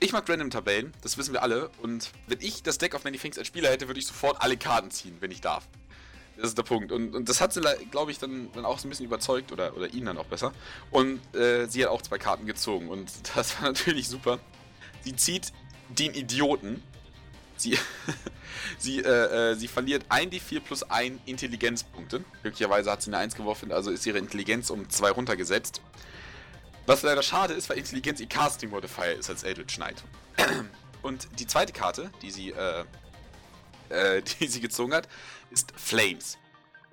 ich mag Random-Tabellen, das wissen wir alle, und wenn ich das Deck auf Many Things als Spieler hätte, würde ich sofort alle Karten ziehen, wenn ich darf. Das ist der Punkt. Und, und das hat sie, glaube ich, dann, dann auch so ein bisschen überzeugt, oder, oder ihn dann auch besser. Und äh, sie hat auch zwei Karten gezogen, und das war natürlich super. Sie zieht den Idioten. Sie, sie, äh, äh, sie verliert 1d4 plus 1 Intelligenzpunkte. Glücklicherweise hat sie eine 1 geworfen, also ist ihre Intelligenz um 2 runtergesetzt. Was leider schade ist, weil Intelligenz ihr Casting Modifier ist als Eldritch Knight. Und die zweite Karte, die sie, äh, äh, die sie gezogen hat, ist Flames.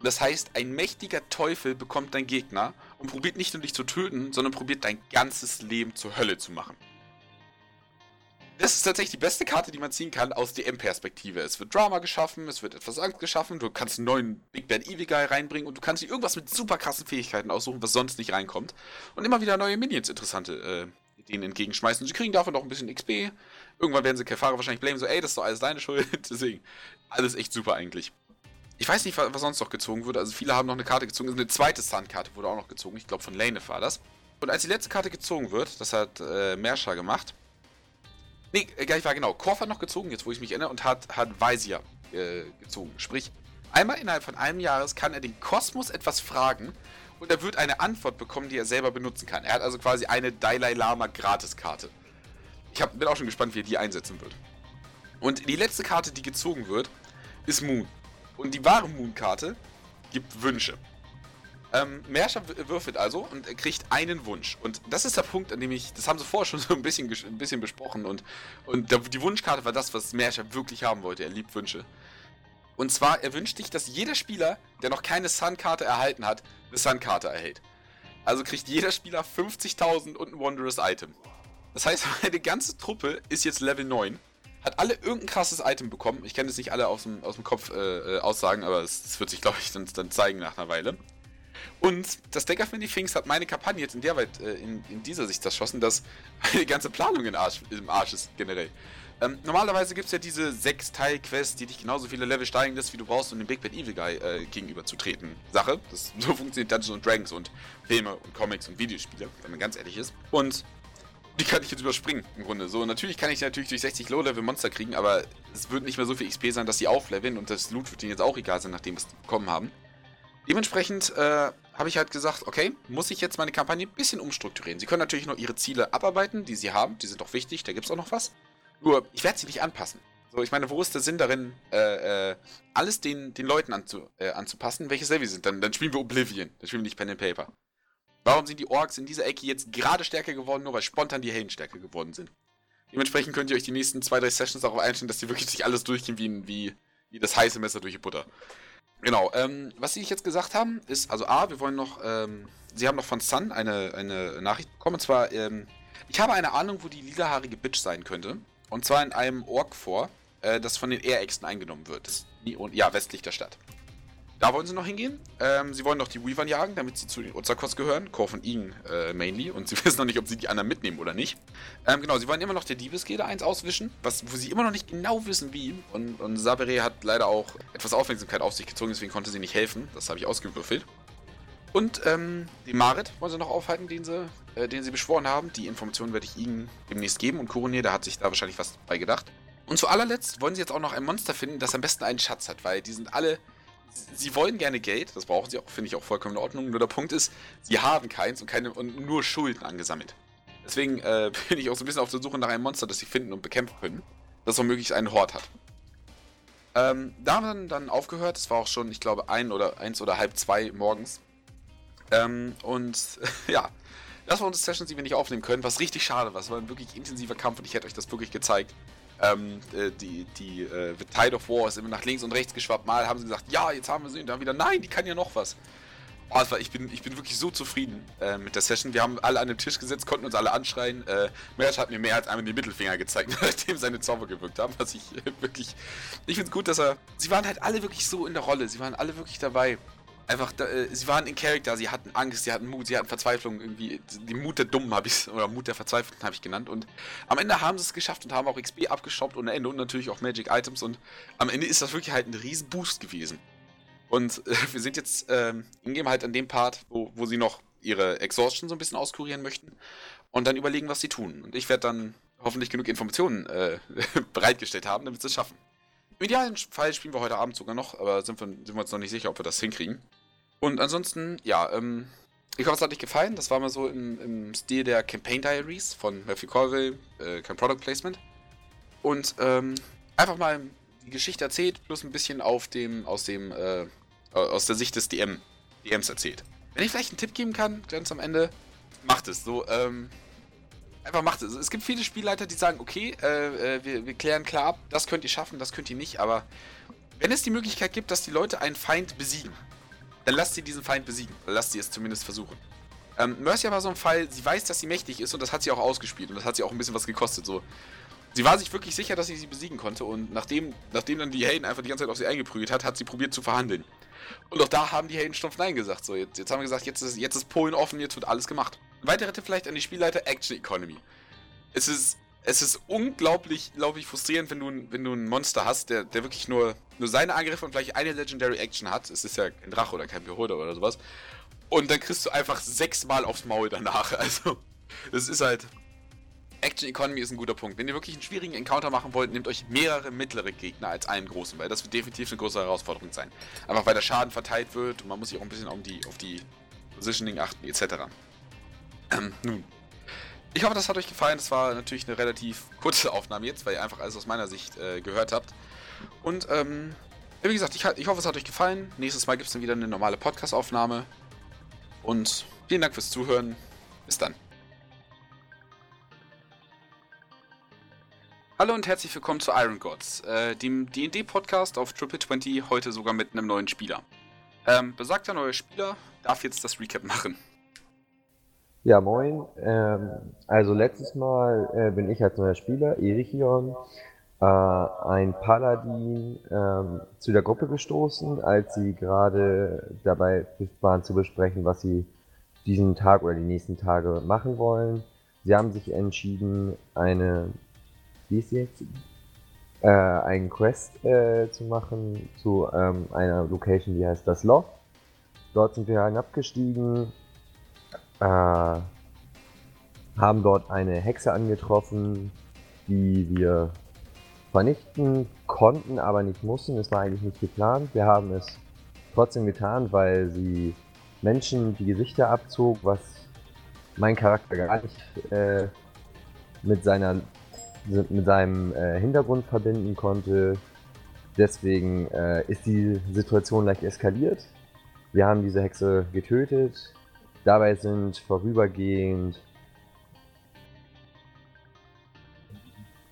Das heißt, ein mächtiger Teufel bekommt dein Gegner und probiert nicht nur dich zu töten, sondern probiert dein ganzes Leben zur Hölle zu machen. Das ist tatsächlich die beste Karte, die man ziehen kann aus DM-Perspektive. Es wird Drama geschaffen, es wird etwas Angst geschaffen, du kannst einen neuen Big Bad Evil Guy reinbringen und du kannst dir irgendwas mit super krassen Fähigkeiten aussuchen, was sonst nicht reinkommt. Und immer wieder neue Minions interessante äh, Ideen entgegenschmeißen. Sie kriegen davon noch ein bisschen XP. Irgendwann werden sie Kefara wahrscheinlich blamen, so, ey, das ist doch alles deine Schuld. Deswegen, alles echt super eigentlich. Ich weiß nicht, was sonst noch gezogen wurde. Also viele haben noch eine Karte gezogen. Also eine zweite Sun-Karte wurde auch noch gezogen. Ich glaube, von Lane war das. Und als die letzte Karte gezogen wird, das hat äh, Mersha gemacht, Nee, äh, gleich war genau. Korf hat noch gezogen, jetzt wo ich mich erinnere, und hat, hat Weisier äh, gezogen. Sprich, einmal innerhalb von einem Jahres kann er den Kosmos etwas fragen und er wird eine Antwort bekommen, die er selber benutzen kann. Er hat also quasi eine Dalai Lama Gratiskarte. Ich hab, bin auch schon gespannt, wie er die einsetzen wird. Und die letzte Karte, die gezogen wird, ist Moon. Und die wahre Moon-Karte gibt Wünsche. Ähm, Merscher würfelt also und kriegt einen Wunsch. Und das ist der Punkt, an dem ich, das haben sie vorher schon so ein bisschen, ein bisschen besprochen. Und, und der, die Wunschkarte war das, was Merscher wirklich haben wollte. Er liebt Wünsche. Und zwar, er wünscht sich, dass jeder Spieler, der noch keine Sun-Karte erhalten hat, eine Sun-Karte erhält. Also kriegt jeder Spieler 50.000 und ein Wondrous Item. Das heißt, meine ganze Truppe ist jetzt Level 9. Hat alle irgendein krasses Item bekommen. Ich kann jetzt nicht alle aus dem, aus dem Kopf äh, äh aussagen, aber es, wird sich, glaube ich, dann, dann zeigen nach einer Weile. Und das Deck of Many Things hat meine Kampagne jetzt in der Weit, äh, in, in, dieser Sicht zerschossen, dass die ganze Planung in Arsch, im Arsch ist, generell. Ähm, normalerweise gibt es ja diese sechs Teil-Quests, die dich genauso viele Level steigen lässt, wie du brauchst, um dem Big Bad Evil Guy äh, gegenüberzutreten. Sache. Das, so funktioniert Dungeons Dragons und Filme und Comics und Videospiele, wenn man ganz ehrlich ist. Und die kann ich jetzt überspringen, im Grunde. So, natürlich kann ich natürlich durch 60 Low-Level-Monster kriegen, aber es wird nicht mehr so viel XP sein, dass sie aufleveln und das Loot wird ihnen jetzt auch egal sein, nachdem was sie bekommen haben. Dementsprechend äh, habe ich halt gesagt, okay, muss ich jetzt meine Kampagne ein bisschen umstrukturieren. Sie können natürlich noch ihre Ziele abarbeiten, die sie haben, die sind auch wichtig, da gibt es auch noch was. Nur, ich werde sie nicht anpassen. So, ich meine, wo ist der Sinn darin, äh, äh, alles den, den Leuten anzu, äh, anzupassen, welches Level sind? Dann, dann spielen wir Oblivion, dann spielen wir nicht Pen and Paper. Warum sind die Orks in dieser Ecke jetzt gerade stärker geworden, nur weil spontan die Helden stärker geworden sind? Dementsprechend könnt ihr euch die nächsten zwei, drei Sessions darauf einstellen, dass die wirklich sich alles durchgehen wie, wie, wie das heiße Messer durch die Butter. Genau, ähm, was sie jetzt gesagt haben, ist, also A, wir wollen noch, ähm, sie haben noch von Sun eine, eine Nachricht bekommen, und zwar, ähm, ich habe eine Ahnung, wo die lilahaarige Bitch sein könnte. Und zwar in einem Ork vor, äh, das von den Air-Äxten eingenommen wird. Ja, westlich der Stadt. Da wollen sie noch hingehen. Ähm, sie wollen noch die Weavern jagen, damit sie zu den Uzakos gehören. Korf und Igen äh, mainly. Und sie wissen noch nicht, ob sie die anderen mitnehmen oder nicht. Ähm, genau, sie wollen immer noch der Diebesgilde eins auswischen, was, wo sie immer noch nicht genau wissen, wie. Und, und Sabere hat leider auch etwas Aufmerksamkeit auf sich gezogen, deswegen konnte sie nicht helfen. Das habe ich ausgewürfelt. Und ähm, den Marit wollen sie noch aufhalten, den sie, äh, den sie beschworen haben. Die Informationen werde ich Ihnen demnächst geben. Und Kuronier, der hat sich da wahrscheinlich was bei gedacht. Und zu allerletzt wollen sie jetzt auch noch ein Monster finden, das am besten einen Schatz hat, weil die sind alle sie wollen gerne Geld, das brauchen sie auch, finde ich auch vollkommen in Ordnung. Nur der Punkt ist, sie haben keins und, keine, und nur Schulden angesammelt. Deswegen äh, bin ich auch so ein bisschen auf der Suche nach einem Monster, das sie finden und bekämpfen können, das womöglich einen Hort hat. Ähm, da haben wir dann, dann aufgehört, es war auch schon, ich glaube, ein oder eins oder halb zwei morgens. Ähm, und ja, das war unsere Sessions, die wir nicht aufnehmen können, was richtig schade war. Es war ein wirklich intensiver Kampf und ich hätte euch das wirklich gezeigt. Ähm, äh, die die äh, Tide of War ist immer nach links und rechts geschwappt. Mal haben sie gesagt, ja, jetzt haben wir sie. Und dann wieder, nein, die kann ja noch was. War, ich, bin, ich bin wirklich so zufrieden äh, mit der Session. Wir haben alle an den Tisch gesetzt, konnten uns alle anschreien. Äh, Merit hat mir mehr als einmal den Mittelfinger gezeigt, nachdem seine Zauber gewirkt haben. Was ich äh, wirklich. Ich finde es gut, dass er. Sie waren halt alle wirklich so in der Rolle. Sie waren alle wirklich dabei einfach, äh, sie waren in Charakter, sie hatten Angst, sie hatten Mut, sie hatten Verzweiflung, irgendwie, den Mut der Dummen habe ich oder Mut der Verzweifelten habe ich genannt und am Ende haben sie es geschafft und haben auch XP abgestoppt ohne Ende und natürlich auch Magic Items und am Ende ist das wirklich halt ein riesen Boost gewesen. Und äh, wir sind jetzt ähm, ingame halt an dem Part, wo, wo sie noch ihre Exhaustion so ein bisschen auskurieren möchten und dann überlegen, was sie tun. Und ich werde dann hoffentlich genug Informationen äh, bereitgestellt haben, damit sie es schaffen. Im idealen Fall spielen wir heute Abend sogar noch, aber sind wir, sind wir uns noch nicht sicher, ob wir das hinkriegen. Und ansonsten, ja, ähm, ich hoffe, es hat euch gefallen. Das war mal so im, im Stil der Campaign Diaries von Matthew Colville, äh, kein Product Placement. Und ähm, einfach mal die Geschichte erzählt, plus ein bisschen auf dem, aus dem, äh, aus der Sicht des DM, DMs erzählt. Wenn ich vielleicht einen Tipp geben kann, ganz am Ende, macht es. So, ähm, einfach macht es. Es gibt viele Spielleiter, die sagen, okay, äh, äh, wir, wir klären klar ab, das könnt ihr schaffen, das könnt ihr nicht, aber wenn es die Möglichkeit gibt, dass die Leute einen Feind besiegen, dann lasst sie diesen Feind besiegen. Lasst sie es zumindest versuchen. Ähm, Mercia war so ein Fall, sie weiß, dass sie mächtig ist und das hat sie auch ausgespielt und das hat sie auch ein bisschen was gekostet. So. Sie war sich wirklich sicher, dass sie sie besiegen konnte und nachdem, nachdem dann die Helden einfach die ganze Zeit auf sie eingeprügelt hat, hat sie probiert zu verhandeln. Und auch da haben die Helden stumpf Nein gesagt. So, jetzt, jetzt haben wir gesagt, jetzt ist, jetzt ist Polen offen, jetzt wird alles gemacht. Ein weiterer Tipp vielleicht an die Spielleiter Action Economy. Es ist es ist unglaublich, glaube ich, frustrierend, wenn du, wenn du ein Monster hast, der, der wirklich nur, nur seine Angriffe und vielleicht eine Legendary Action hat. Es ist ja kein Drache oder kein Beholder oder sowas. Und dann kriegst du einfach sechsmal aufs Maul danach. Also, das ist halt. Action Economy ist ein guter Punkt. Wenn ihr wirklich einen schwierigen Encounter machen wollt, nehmt euch mehrere mittlere Gegner als einen großen, weil das wird definitiv eine große Herausforderung sein. Einfach weil der Schaden verteilt wird und man muss sich auch ein bisschen um die, auf die Positioning achten, etc. Ähm, nun, ich hoffe, das hat euch gefallen. Das war natürlich eine relativ kurze Aufnahme jetzt, weil ihr einfach alles aus meiner Sicht äh, gehört habt. Und ähm, wie gesagt, ich, ich, hoffe, es hat euch gefallen. Nächstes Mal gibt es dann wieder eine normale Podcast-Aufnahme. Und vielen Dank fürs Zuhören. Bis dann. Hallo und herzlich willkommen zu Iron Gods, äh, dem D&D-Podcast auf Triple 20, heute sogar mit einem neuen Spieler. Ähm, besagter neuer Spieler darf jetzt das Recap machen. Ja, moin. Ähm, also letztes Mal äh, bin ich als neuer Spieler, Erichion, äh, ein Paladin, ähm, zu der Gruppe gestoßen, als sie gerade dabei waren zu besprechen, was sie diesen Tag oder die nächsten Tage machen wollen. Sie haben sich entschieden, eine, wie ist jetzt? Äh, einen Quest äh, zu machen zu ähm, einer Location, die heißt das Loch. Dort sind wir hinabgestiegen, äh, haben dort eine Hexe angetroffen, die wir vernichten konnten, aber nicht mussten. Es war eigentlich nicht geplant. Wir haben es trotzdem getan, weil sie Menschen die Gesichter abzog, was mein Charakter gar nicht äh, mit, seiner, mit seinem äh, Hintergrund verbinden konnte. Deswegen äh, ist die Situation leicht eskaliert. Wir haben diese Hexe getötet, Dabei sind vorübergehend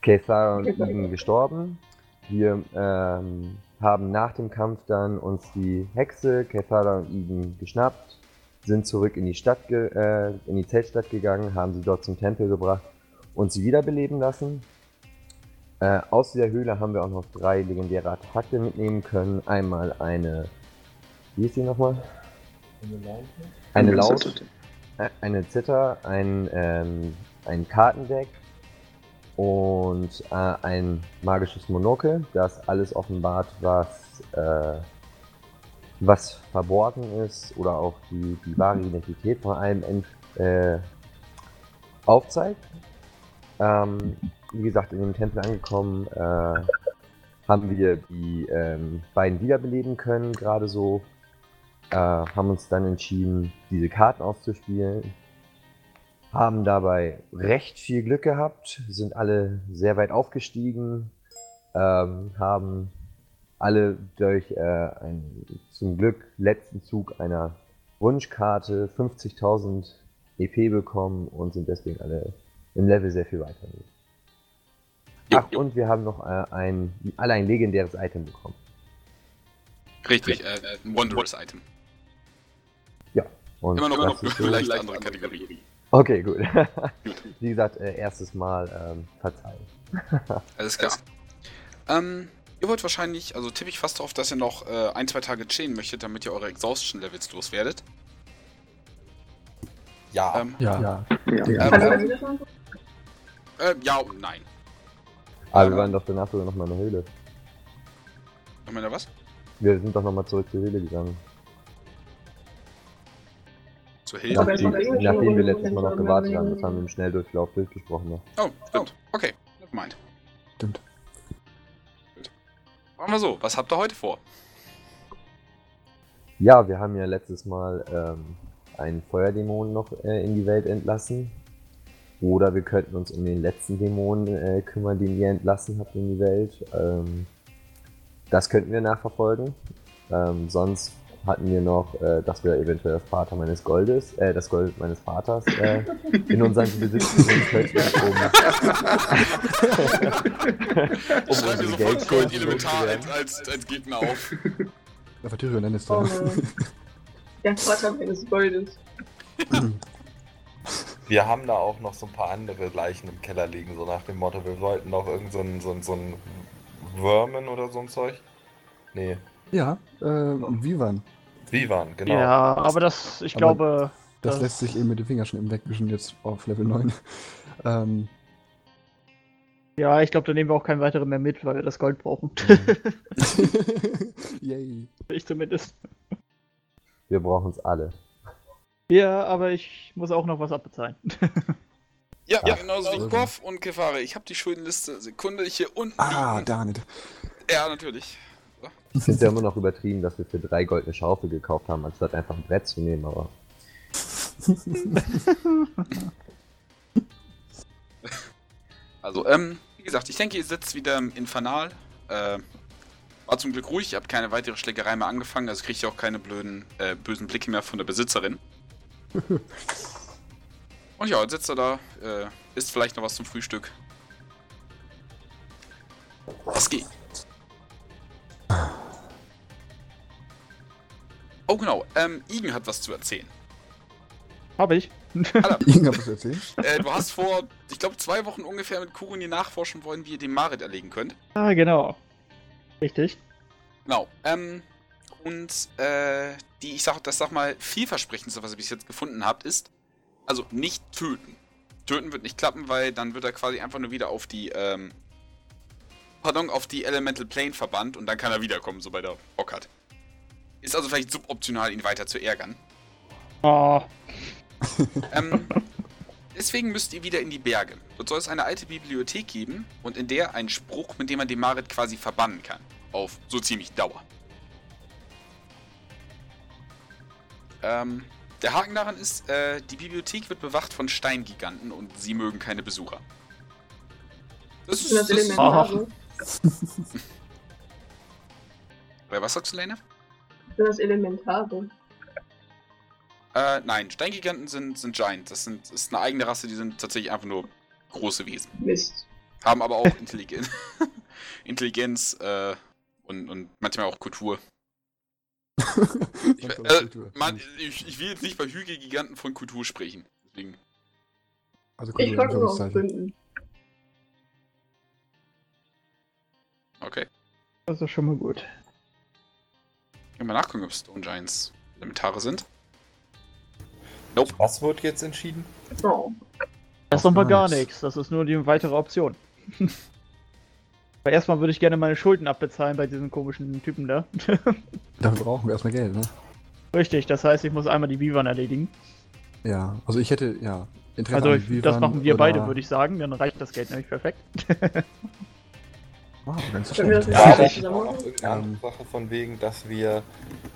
Kethar und Igen gestorben. Wir ähm, haben nach dem Kampf dann uns die Hexe, Kethara und Igen geschnappt, sind zurück in die Stadt, äh, in die Zeltstadt gegangen, haben sie dort zum Tempel gebracht und sie wiederbeleben lassen. Äh, aus dieser Höhle haben wir auch noch drei legendäre Artefakte mitnehmen können. Einmal eine, wie ist die nochmal? Eine Lampe. Eine Laut, äh, eine Zither, ein, ähm, ein Kartendeck und äh, ein magisches Monokel, das alles offenbart, was, äh, was verborgen ist oder auch die, die wahre Identität von einem äh, aufzeigt. Ähm, wie gesagt, in dem Tempel angekommen, äh, haben wir die ähm, beiden wiederbeleben können, gerade so äh, haben uns dann entschieden, diese Karten auszuspielen. Haben dabei recht viel Glück gehabt, sind alle sehr weit aufgestiegen, ähm, haben alle durch äh, einen zum Glück letzten Zug einer Wunschkarte 50.000 EP bekommen und sind deswegen alle im Level sehr viel weiter. Ach, und wir haben noch äh, ein, alle ein legendäres Item bekommen. Richtig, äh, äh, ein Wondrous-Item. Und Immer noch das eine ist so- leicht andere Kategorie. Okay, gut. Gut. Wie gesagt, äh, erstes Mal ähm, verzeihen. Alles klar. Ähm, ihr wollt wahrscheinlich, also tippe ich fast darauf, dass ihr noch äh, ein, zwei Tage chillen möchtet, damit ihr eure Exhaustion-Levels loswerdet. Ja. Ähm, Ja. Ja. ähm, äh, ja und nein. Aber wir waren doch danach sogar noch mal in der Höhle. Nochmal da was? Wir sind doch noch mal zurück zur Höhle gegangen. Zur Hilfe? Nachdem, nachdem wir letztes Mal noch gewartet haben. Das haben wir im Schnelldurchlauf durchgesprochen. Ne? Oh, stimmt. Okay, nevermind. Stimmt. Machen wir so, was habt ihr heute vor? Ja, wir haben ja letztes Mal ähm, einen Feuerdämon noch äh, in die Welt entlassen. Oder wir könnten uns um den letzten Dämon äh, kümmern, den ihr entlassen habt in die Welt. Ähm, das könnten wir nachverfolgen. Ähm, sonst hatten wir noch, äh, dass wir eventuell das Vater meines Goldes, äh, das Gold meines Vaters äh, in unseren Besitz nehmen könnten, um, um Schreib sofort Geldschulden Gold Elementar als, als, als Gegner auf. Aber Tyrion Lannister. Oh. Der Vater meines Goldes. Wir haben da auch noch so ein paar andere Leichen im Keller liegen, so nach dem Motto, wir wollten noch irgend so ein, so ein, so ein Wormen oder so ein Zeug. Nee, Ja, äh, Vivan. Vivan, genau. Ja, aber das, ich Aber glaube, Das Das- lässt sich eben mit dem Finger schon eben wegwischen, jetzt auf Level 9. ähm, ja, ich glaube, da nehmen wir auch keinen weiteren mehr mit, weil wir das Gold brauchen. yay. ich zumindest. Wir brauchen es alle. Ja, aber ich muss auch noch was abbezahlen. Ja, Ja. genauso wie Also- Goff und Kefare. Ich habe die Schuldenliste. Sekunde, hier unten. Ah, darn it. Ja, natürlich. Ich finde ja immer noch übertrieben, dass wir für drei Gold eine Schaufel gekauft haben, anstatt einfach ein Brett zu nehmen, aber Also, ähm, wie gesagt, ich denke, ihr sitzt wieder im Infernal. Äh, war zum Glück ruhig, ihr habt keine weitere Schlägerei mehr angefangen, also kriegt ihr auch keine blöden, äh, bösen Blicke mehr von der Besitzerin. Und ja, jetzt sitzt er da, äh, isst vielleicht noch was zum Frühstück. Was geht? Oh genau, ähm, Igen hat was zu erzählen. Habe ich. Irgend hab ich erzählt. Äh, du hast vor, ich glaube, zwei Wochen ungefähr mit Kuruni nachforschen wollen, wie ihr den Marit erlegen könnt. Ah, genau. Richtig. Genau. Ähm, und äh, die, ich sag, das sag mal, vielversprechendste, was ihr bis jetzt gefunden habt, ist, also nicht töten. Töten wird nicht klappen, weil dann wird er quasi einfach nur wieder auf die, ähm, pardon, auf die Elemental Plane verbannt und dann kann er wiederkommen, sobald er Bock hat. Ist also vielleicht suboptional, ihn weiter zu ärgern. Oh, Ähm, deswegen müsst ihr wieder in die Berge. Dort soll es eine alte Bibliothek geben und in der einen Spruch, mit dem man den Marit quasi verbannen kann. Auf so ziemlich Dauer. Ähm, der Haken daran ist, äh, die Bibliothek wird bewacht von Steingiganten und sie mögen keine Besucher. Das ist. Das Das, Element. Äh, was sagst du, Lena? Das Elementare. Äh, nein, Steingiganten sind, sind Giant. Das, sind, das ist eine eigene Rasse, die sind tatsächlich einfach nur große Wesen. Mist. Haben aber auch Intelligenz, Intelligenz äh, und, und manchmal auch Kultur. Ich, äh, man, ich, ich will jetzt nicht bei Hügelgiganten von Kultur sprechen. Deswegen. also Ich cool, frage nur. Gründen. Okay. das ist schon mal gut. Ich kann mal nachgucken, ob Stone Giants Elementare sind. Was wird jetzt entschieden? Oh. Das ist noch mal gar nichts. Das ist nur die weitere Option. Aber erstmal würde ich gerne meine Schulden abbezahlen bei diesen komischen Typen da. Dafür brauchen wir erstmal Geld, ne? Richtig, das heißt, ich muss einmal die Vivan erledigen. Ja, also ich hätte, ja, Interesse Also an ich, Vivan das machen wir oder- beide, würde ich sagen. Dann reicht das Geld nämlich perfekt. Wow, ganz schön. Ja, das ist auch irgendeine Sache ähm. von wegen, dass wir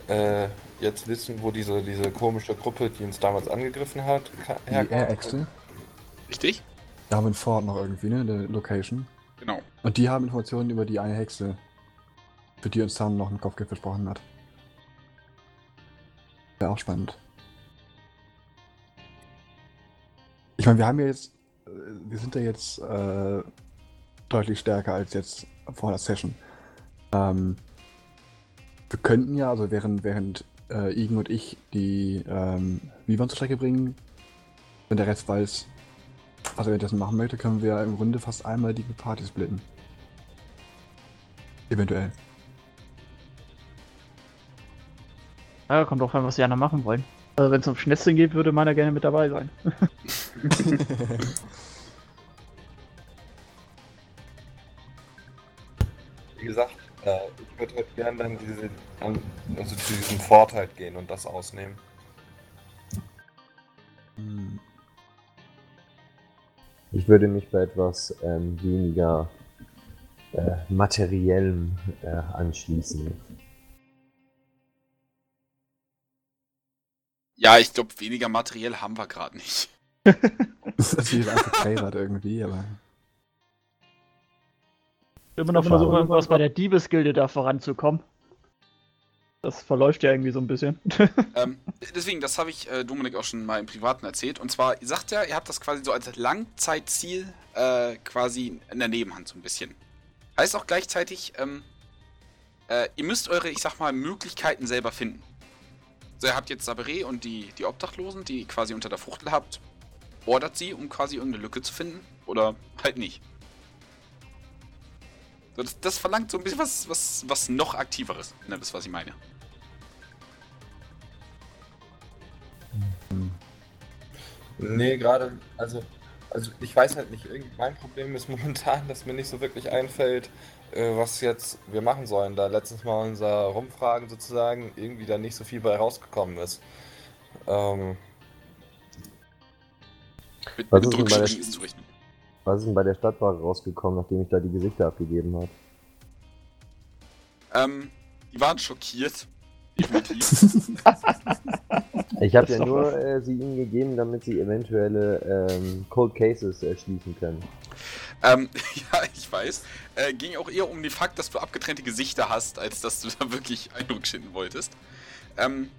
äh, jetzt wissen, wo diese, diese komische Gruppe, die uns damals angegriffen hat, herkommt. Die Air Axel. Richtig? einen Ford noch irgendwie, ne? Eine Location. Genau. Und die haben Informationen über die eine Hexe, für die uns Sam noch einen Kopfgeld versprochen hat. Wäre auch spannend. Ich meine, wir haben ja jetzt. Äh, wir sind ja jetzt äh, deutlich stärker als jetzt vor der Session. Ähm, wir könnten ja, also während, während äh, Igen und ich die ähm, Vivan zur Strecke bringen, wenn der Rest weiß, was er währenddessen machen möchte, können wir im Grunde fast einmal die Party splitten. Eventuell. Ja, kommt drauf an, was die anderen machen wollen. Also wenn es um Schnetzeln geht, würde meiner gerne mit dabei sein. gesagt, äh, ich würde halt gerne dann diese, also zu diesem Vorteil gehen und das ausnehmen. Hm. Ich würde mich bei etwas ähm, weniger äh, materiellem äh, anschließen. Ja, ich glaube, weniger materiell haben wir gerade nicht. Das ist einfach Favorite irgendwie, aber. Immer noch versuchen, irgendwas bei der Diebesgilde da voranzukommen. Das verläuft ja irgendwie so ein bisschen. ähm, deswegen, das habe ich äh, Dominik auch schon mal im Privaten erzählt. Und zwar, ihr sagt ja, ihr habt das quasi so als Langzeitziel äh, quasi in der Nebenhand so ein bisschen. Heißt auch gleichzeitig, ähm, äh, ihr müsst eure, ich sag mal, Möglichkeiten selber finden. So, ihr habt jetzt Saberé und die, die Obdachlosen, die ihr quasi unter der Fuchtel habt. Ordert sie, um quasi irgendeine Lücke zu finden? Oder halt nicht? So, das, das verlangt so ein bisschen was, was, was noch aktiveres, wenn ihr wisst, was ich meine. Nee, gerade, also, also ich weiß halt nicht, mein Problem ist momentan, dass mir nicht so wirklich einfällt, äh, was jetzt wir machen sollen. Da letztens mal unser Rumfragen sozusagen irgendwie da nicht so viel bei rausgekommen ist. Ähm, Mit, Was mit ist Rückschlägen ist zu rechnen. Was ist denn bei der Stadtwache rausgekommen, nachdem ich da die Gesichter abgegeben habe? Ähm, die waren schockiert. Ich habe ja nur was. äh, sie ihnen gegeben, damit sie eventuelle ähm, Cold Cases erschließen können. ähm, ja, ich weiß. Äh, ging auch eher um den Fakt, dass du abgetrennte Gesichter hast, als dass du da wirklich Eindruck schinden wolltest. Ähm,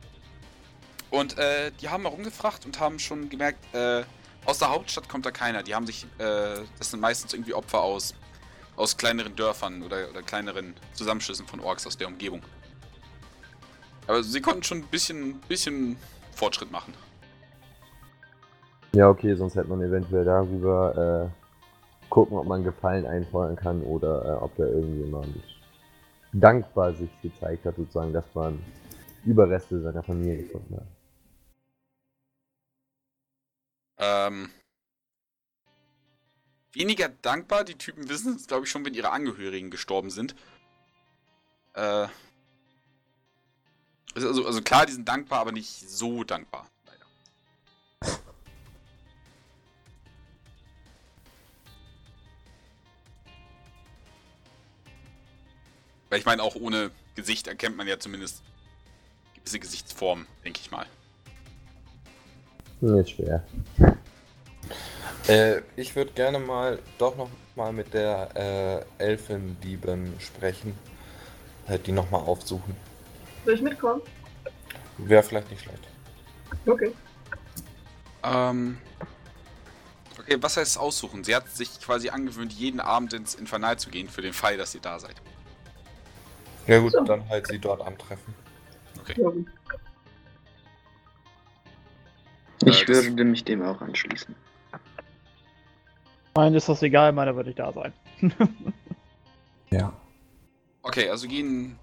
und äh, die haben mal rumgefragt und haben schon gemerkt, äh, aus der Hauptstadt kommt da keiner. Die haben sich, äh, das sind meistens irgendwie Opfer aus, aus kleineren Dörfern oder, oder kleineren Zusammenschlüssen von Orks aus der Umgebung. Aber sie konnten schon ein bisschen, bisschen Fortschritt machen. Ja, okay, sonst hätte man eventuell darüber äh, gucken, ob man Gefallen einfordern kann oder äh, ob da irgendjemand dankbar sich gezeigt hat, sozusagen, dass man Überreste seiner Familie gefunden hat. Ähm, weniger dankbar. Die Typen wissen es, glaube ich, schon, wenn ihre Angehörigen gestorben sind. Äh, also, also klar, die sind dankbar, aber nicht so dankbar. Leider. Weil ich meine, auch ohne Gesicht erkennt man ja zumindest gewisse Gesichtsformen, denke ich mal. Ist schwer. äh, ich würde gerne mal doch noch mal mit der äh, Elfendiebin sprechen. Halt die noch mal aufsuchen. Soll ich mitkommen? Wäre vielleicht nicht schlecht. Okay. Ähm. Okay, was heißt aussuchen? Sie hat sich quasi angewöhnt, jeden Abend ins Infernal zu gehen, für den Fall, dass ihr da seid. Ja gut, So. dann halt sie dort antreffen. Ja, gut. Ich würde mich dem auch anschließen. Meinen ist das egal, meiner würde ich da sein. Ja. Okay, also gehen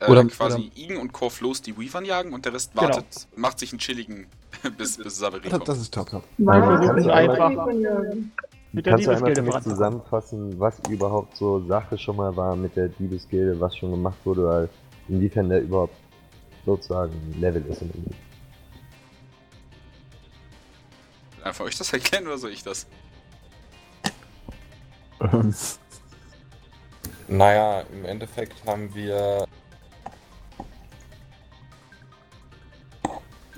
äh, Oder- quasi Igen und Korf los die Weavern jagen und der Rest Genau. wartet, macht sich einen chilligen, bis, bis Sabery Das, kommt. das ist top, top. Mal Kannst versuchen, du einfach-. Mit der Kannst du einmal Diebesgilde für mich voranzukommen. zusammenfassen, was überhaupt so Sache schon mal war mit der Diebesgilde, was schon gemacht wurde, oder inwiefern der überhaupt sozusagen Level ist im Einfach euch das erklären oder soll ich das? Naja, im Endeffekt haben wir.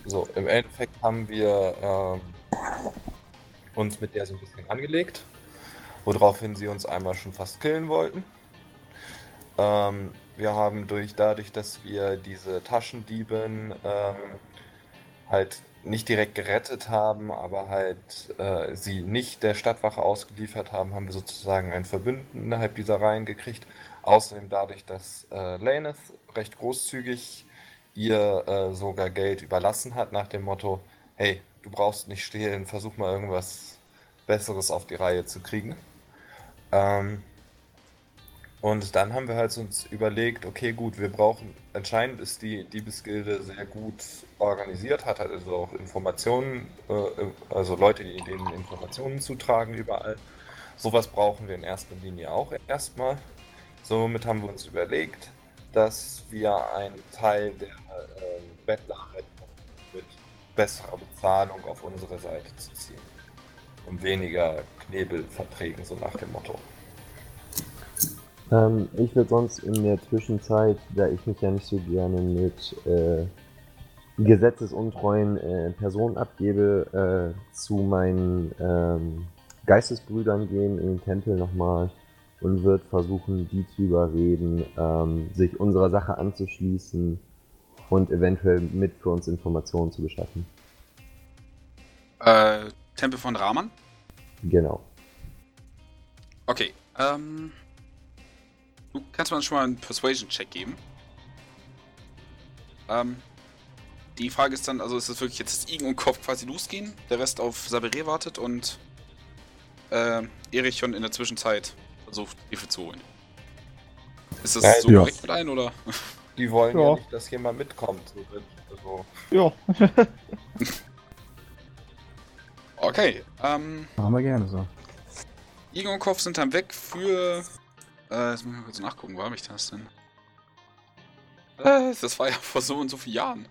So, im Endeffekt haben wir ähm, uns mit der so ein bisschen angelegt, woraufhin sie uns einmal schon fast killen wollten. Ähm, wir haben durch dadurch, dass wir diese Taschendieben ähm, halt nicht direkt gerettet haben, aber halt äh, sie nicht der Stadtwache ausgeliefert haben, haben wir sozusagen einen Verbündeten innerhalb dieser Reihen gekriegt. Außerdem dadurch, dass äh, Laneth recht großzügig ihr äh, sogar Geld überlassen hat nach dem Motto, hey, du brauchst nicht stehlen, versuch mal irgendwas Besseres auf die Reihe zu kriegen. Ähm, und dann haben wir halt uns überlegt, okay, gut, wir brauchen, anscheinend ist die Diebesgilde sehr gut organisiert, hat halt also auch Informationen, äh, also Leute, die denen Informationen zutragen überall. Sowas brauchen wir in erster Linie auch erstmal. Somit haben wir uns überlegt, dass wir einen Teil der äh, Bettlerarbeit mit besserer Bezahlung auf unsere Seite zu ziehen. Und weniger Knebelverträgen, so nach dem Motto. Ähm, ich würde sonst in der Zwischenzeit, da ich mich ja nicht so gerne mit äh, gesetzesuntreuen äh, Personen abgebe, äh, zu meinen ähm, Geistesbrüdern gehen in den Tempel nochmal und wird versuchen, die zu überreden, ähm, sich unserer Sache anzuschließen und eventuell mit für uns Informationen zu beschaffen. Äh, Tempel von Rahman? Genau. Okay, ähm. Du kannst mir schon mal einen Persuasion-Check geben. Ähm. Die Frage ist dann, also ist es wirklich jetzt, dass Igen und Kopf quasi losgehen, der Rest auf Sabere wartet und äh, Erich schon in der Zwischenzeit versucht, Hilfe zu holen. Ist das Ja, so ja. korrekt mit ein, oder? Die wollen ja, Ja. nicht, dass jemand mitkommt. Also, Ja. Okay, ähm. Machen wir gerne so. Igen und Kopf sind dann weg für. Äh, jetzt muss ich mal kurz nachgucken, wo habe ich das denn? Äh, das war ja vor so und so vielen Jahren.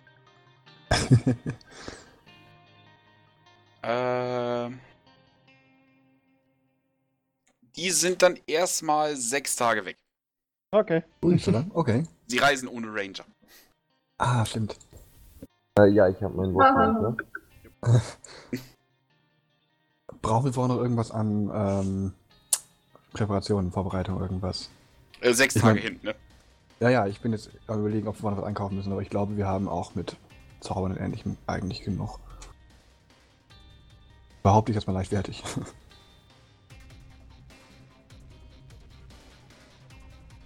Ähm. Die sind dann erstmal sechs Tage weg. Okay. Ui, so lang? Okay. Sie reisen ohne Ranger. Ah, stimmt. Äh, ja, ich habe meinen Wurf. Ne? Brauchen wir vorher noch irgendwas an ähm, Präparationen, Vorbereitung, irgendwas? Äh, sechs Ich Tage mein- hinten, ne? Ja, ja, ich bin jetzt am überlegen, ob wir noch was einkaufen müssen, aber ich glaube, wir haben auch mit Zaubern und Ähnlichem eigentlich genug. Behaupte ich jetzt mal leichtfertig.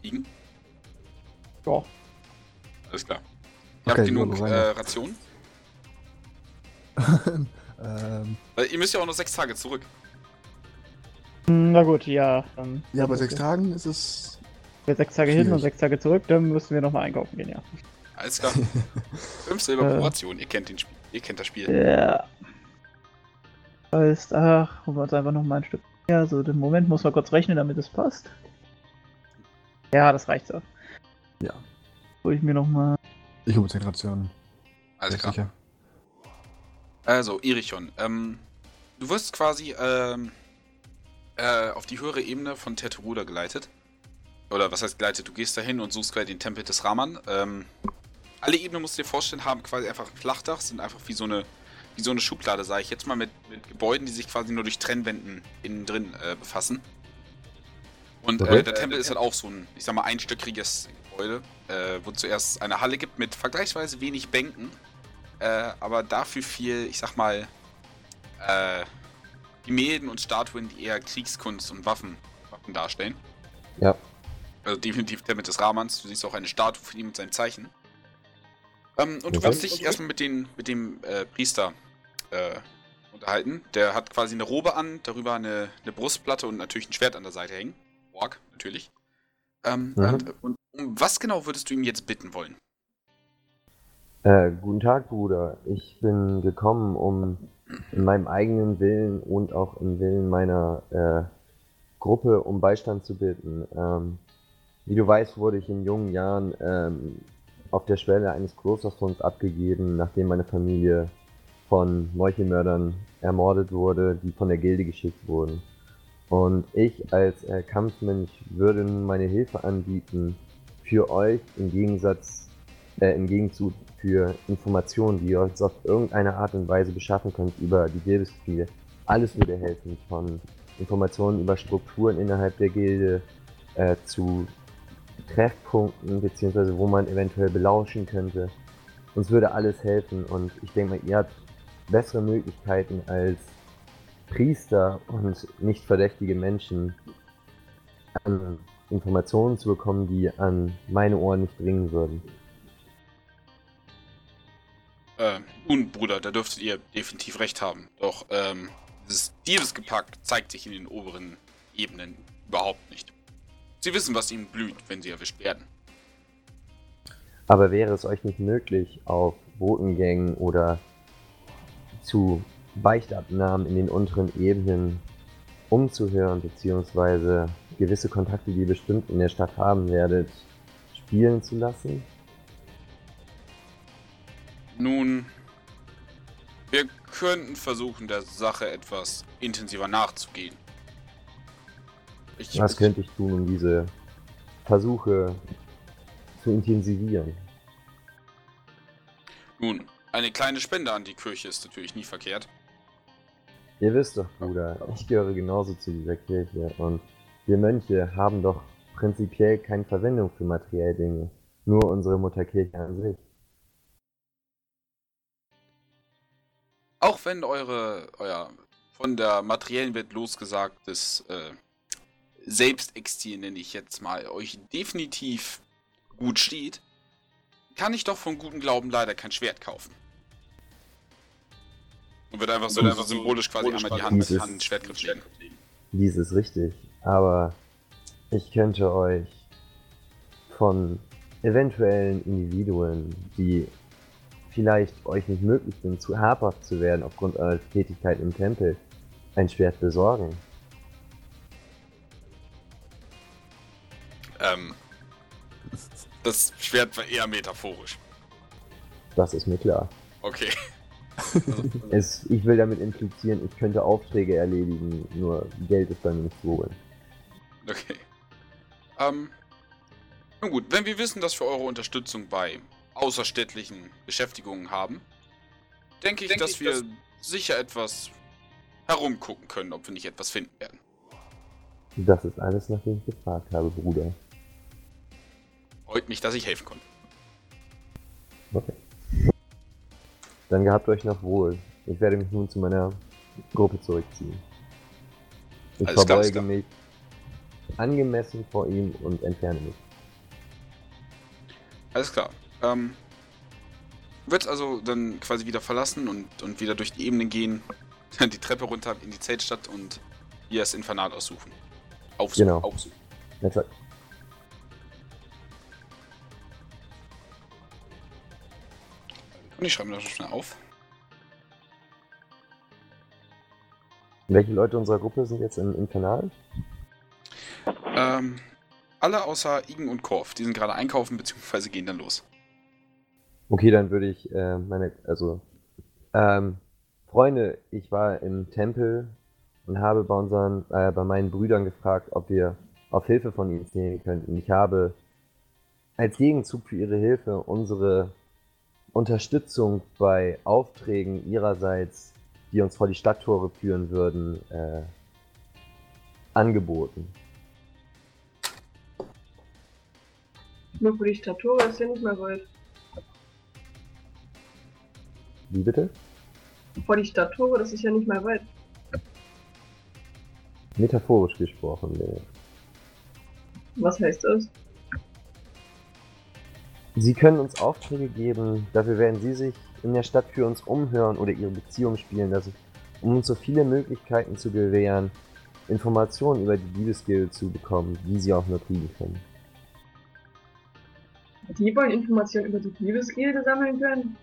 Igen? Ja. Alles klar. Ihr habt Okay, genug Jolo, äh. Rationen? ähm, Weil ihr müsst ja auch noch sechs Tage zurück. Na gut, ja. Dann ja, bei sechs Tagen ist es. Wir sechs Tage hin und Schwierig. sechs Tage zurück, dann müssen wir nochmal einkaufen gehen, ja. Alles klar. Fünf Silber Äh. pro Ration. Ihr kennt den Spiel. Ihr kennt das Spiel. Ja. Heißt, ach, holen wir uns einfach nochmal ein Stück. Ja, so den Moment muss man kurz rechnen, damit es passt. Ja, das reicht so. Ja. Hol ich mir nochmal. Ich hole zehn Rationen. Alles klar. sicher. Also, Irichon, ähm, du wirst quasi ähm, äh, auf die höhere Ebene von Terteruda geleitet. Oder was heißt geleitet? Du gehst dahin und suchst quasi den Tempel des Raman. Ähm, alle Ebenen musst du dir vorstellen, haben quasi einfach ein Flachdach, sind einfach wie so eine, wie so eine Schublade, sage ich jetzt mal, mit, mit Gebäuden, die sich quasi nur durch Trennwänden innen drin äh, befassen. Und äh, der Tempel ist halt auch so ein, ich sag mal, einstöckiges Gebäude, äh, wo zuerst eine Halle gibt mit vergleichsweise wenig Bänken, äh, aber dafür viel, ich sag mal, äh, Gemälden und Statuen, die eher Kriegskunst und Waffen, Waffen darstellen. Ja. Also definitiv der mit des Rahmans. Du siehst auch eine Statue von ihm mit seinem Zeichen. Ähm, und du Okay. wirst dich erstmal mit, den, mit dem äh, Priester äh, unterhalten. Der hat quasi eine Robe an, darüber eine, eine Brustplatte und natürlich ein Schwert an der Seite hängen. Walk, natürlich. Ähm, Mhm. und, und um was genau würdest du ihm jetzt bitten wollen? Äh, guten Tag, Bruder. Ich bin gekommen, um in meinem eigenen Willen und auch im Willen meiner äh, Gruppe um Beistand zu bitten. Ähm, wie du weißt, wurde ich in jungen Jahren ähm, auf der Schwelle eines Klosterfunds abgegeben, nachdem meine Familie von Meuchelmördern ermordet wurde, die von der Gilde geschickt wurden. Und ich als äh, Kampfmensch würde nun meine Hilfe anbieten für euch im Gegensatz, äh, im Gegenzug für Informationen, die ihr euch auf irgendeine Art und Weise beschaffen könnt über die Gildeskriege. Alles würde helfen, von Informationen über Strukturen innerhalb der Gilde äh, zu Treffpunkten, beziehungsweise wo man eventuell belauschen könnte. Uns würde alles helfen und ich denke mal, ihr habt bessere Möglichkeiten als Priester und nicht verdächtige Menschen an Informationen zu bekommen, die an meine Ohren nicht dringen würden. Äh, nun, Bruder, da dürftet ihr definitiv recht haben. Doch, ähm, dieses Diebesgepack zeigt sich in den oberen Ebenen überhaupt nicht. Sie wissen, was ihnen blüht, wenn sie erwischt werden. Aber wäre es euch nicht möglich, auf Botengängen oder zu Beichtabnahmen in den unteren Ebenen umzuhören, beziehungsweise gewisse Kontakte, die ihr bestimmt in der Stadt haben werdet, spielen zu lassen? Nun, wir könnten versuchen, der Sache etwas intensiver nachzugehen. Ich, Was könnte ich tun, um diese Versuche zu intensivieren? Nun, eine kleine Spende an die Kirche ist natürlich nie verkehrt. Ihr wisst doch, Bruder, ich gehöre genauso zu dieser Kirche und wir Mönche haben doch prinzipiell keine Verwendung für materielle Dinge, nur unsere Mutterkirche an sich. Auch wenn eure, euer von der materiellen Welt losgesagtes äh, Selbstexil, nenne ich jetzt mal, euch definitiv gut steht, kann ich doch von gutem Glauben leider kein Schwert kaufen. Und wird einfach so, Dies- einfach symbolisch quasi symbolisch einmal die Hand, dieses- Hand ins Schwertgriff legen. Dies ist richtig, aber ich könnte euch von eventuellen Individuen, die vielleicht euch nicht möglich sind, zu habhaft zu werden aufgrund eurer Tätigkeit im Tempel, ein Schwert besorgen. Ähm, das Schwert war eher metaphorisch. Das ist mir klar. Okay. Es, ich will damit implizieren, ich könnte Aufträge erledigen, nur Geld ist mir nicht zu holen. Okay. Ähm. Nun gut, wenn wir wissen, dass wir eure Unterstützung bei außerstädtlichen Beschäftigungen haben, denke ich, Denke dass ich, wir dass- sicher etwas herumgucken können, ob wir nicht etwas finden werden. Das ist alles, nach dem ich gefragt habe, Bruder. Freut mich, dass ich helfen konnte. Okay. Dann gehabt euch noch wohl. Ich werde mich nun zu meiner Gruppe zurückziehen. Ich Alles verbeuge klar. mich angemessen vor ihm und entferne mich. Alles klar. Ähm. Wird also dann quasi wieder verlassen und, und wieder durch die Ebenen gehen, die Treppe runter in die Zeltstadt und hier das Infernal aussuchen. Aufsuchen. Genau. Aufsuchen. Netzwerk. Und ich schreibe mir das schnell auf. Welche Leute unserer Gruppe sind jetzt im Infernal? Ähm, alle außer Igen und Korf. Die sind gerade einkaufen bzw. gehen dann los. Okay, dann würde ich äh, meine, also, ähm, Freunde, ich war im Tempel und habe bei unseren, äh, bei meinen Brüdern gefragt, ob wir auf Hilfe von ihnen zählen könnten. Ich habe als Gegenzug für ihre Hilfe unsere Unterstützung bei Aufträgen ihrerseits, die uns vor die Stadttore führen würden, äh, angeboten. Nur für die Statur ist ja nicht mal weit. Wie bitte? Vor die Stadttore, das ist ja nicht mal weit. Metaphorisch gesprochen, nee. Was heißt das? Sie können uns Aufträge geben, dafür werden Sie sich in der Stadt für uns umhören oder Ihre Beziehung spielen lassen, um uns so viele Möglichkeiten zu gewähren, Informationen über die Liebesgilde zu bekommen, die Sie auch nur kriegen können. Die wollen Informationen über die Liebesgilde sammeln können?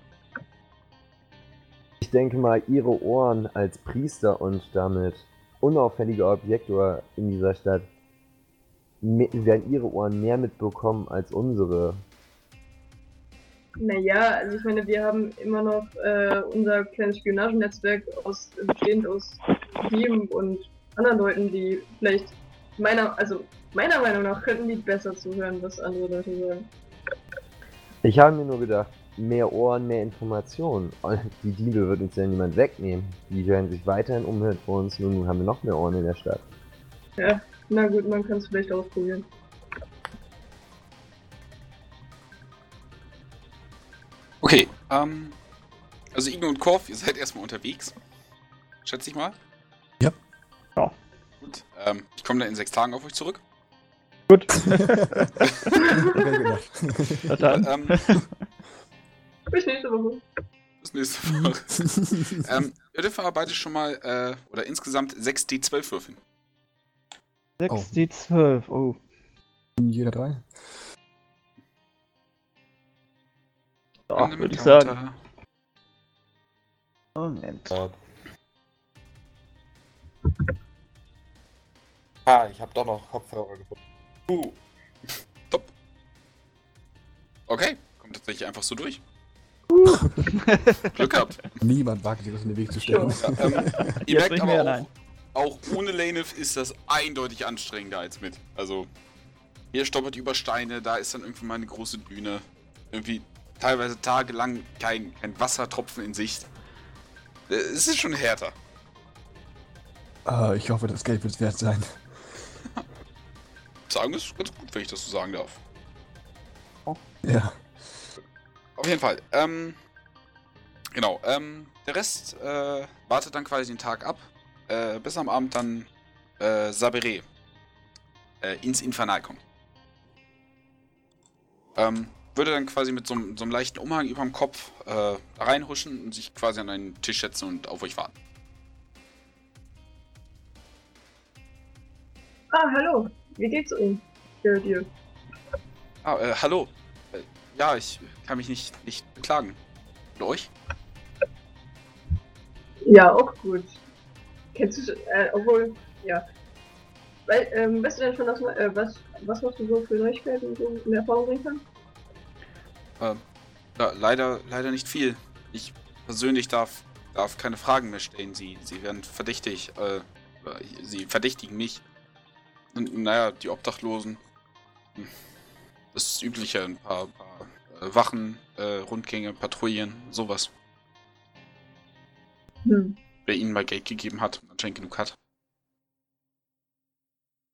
Ich denke mal, Ihre Ohren als Priester und damit unauffälliger Objektor in dieser Stadt werden Ihre Ohren mehr mitbekommen als unsere. Naja, also ich meine, wir haben immer noch äh, unser kleines Spionagenetzwerk aus, bestehend aus Dieben und anderen Leuten, die vielleicht meiner, also meiner Meinung nach könnten die besser zuhören, was andere Leute sagen. Ich habe mir nur gedacht, mehr Ohren, mehr Informationen. Und Die Diebe wird uns ja niemand wegnehmen. Die werden sich weiterhin umhören vor uns. Nun haben wir noch mehr Ohren in der Stadt. Ja, na gut, man kann es vielleicht ausprobieren. Okay, ähm. Also Igno und Korf, ihr seid erstmal unterwegs. Schätze ich mal. Ja. Ja. Gut. Ähm, ich komme dann in sechs Tagen auf euch zurück. Gut. Na dann. Ähm, Bis nächste Woche. bis nächste Woche. ähm, aber beide schon mal, äh, oder insgesamt 6d12 würfeln. 6 die 12. Oh. Jeder drei? Nimm würde ich sagen. Moment. Ah, ich habe doch noch Kopfhörer gefunden. Uh, Okay, kommt tatsächlich einfach so durch. Glück gehabt. Niemand wagt sich das in den Weg zu stellen. Ja, ähm, ihr Jetzt merkt aber auch, auch ohne Lanef ist das eindeutig anstrengender als mit. Also, hier stoppert über Steine, da ist dann irgendwie mal eine große Düne. Irgendwie teilweise tagelang kein, kein Wassertropfen in Sicht. Äh, Es ist schon härter. Ah, ich hoffe, das Geld wird es wert sein. Sagen ist ganz gut, wenn ich das so sagen darf. Ja. Auf jeden Fall. Ähm, genau. Ähm, der Rest äh, wartet dann quasi den Tag ab, äh, bis am Abend dann äh, Sabere äh, ins Infernal kommt. Ähm, würde dann quasi mit so, einem- so einem leichten Umhang über dem Kopf äh, reinhuschen und sich quasi an einen Tisch setzen und auf euch warten. Ah, hallo. Wie geht's Ihnen? Ja, dir. Ah, äh, hallo. Ja, ich kann mich nicht, nicht beklagen. Und euch? Ja, auch gut. Kennst du äh, obwohl, ja. Weil, ähm, weißt du denn schon, dass, äh, was, was noch so für Neuigkeiten so in Erfahrung bringen kann? Ähm, ja, leider, leider nicht viel. Ich persönlich darf, darf keine Fragen mehr stellen. Sie, sie werden verdächtig. Äh, sie verdächtigen mich. Und naja, die Obdachlosen. hm, Das Übliche, ein paar, paar Wachen, äh, Rundgänge, Patrouillen, sowas. Hm. Wer ihnen mal Geld gegeben hat und anscheinend genug hat.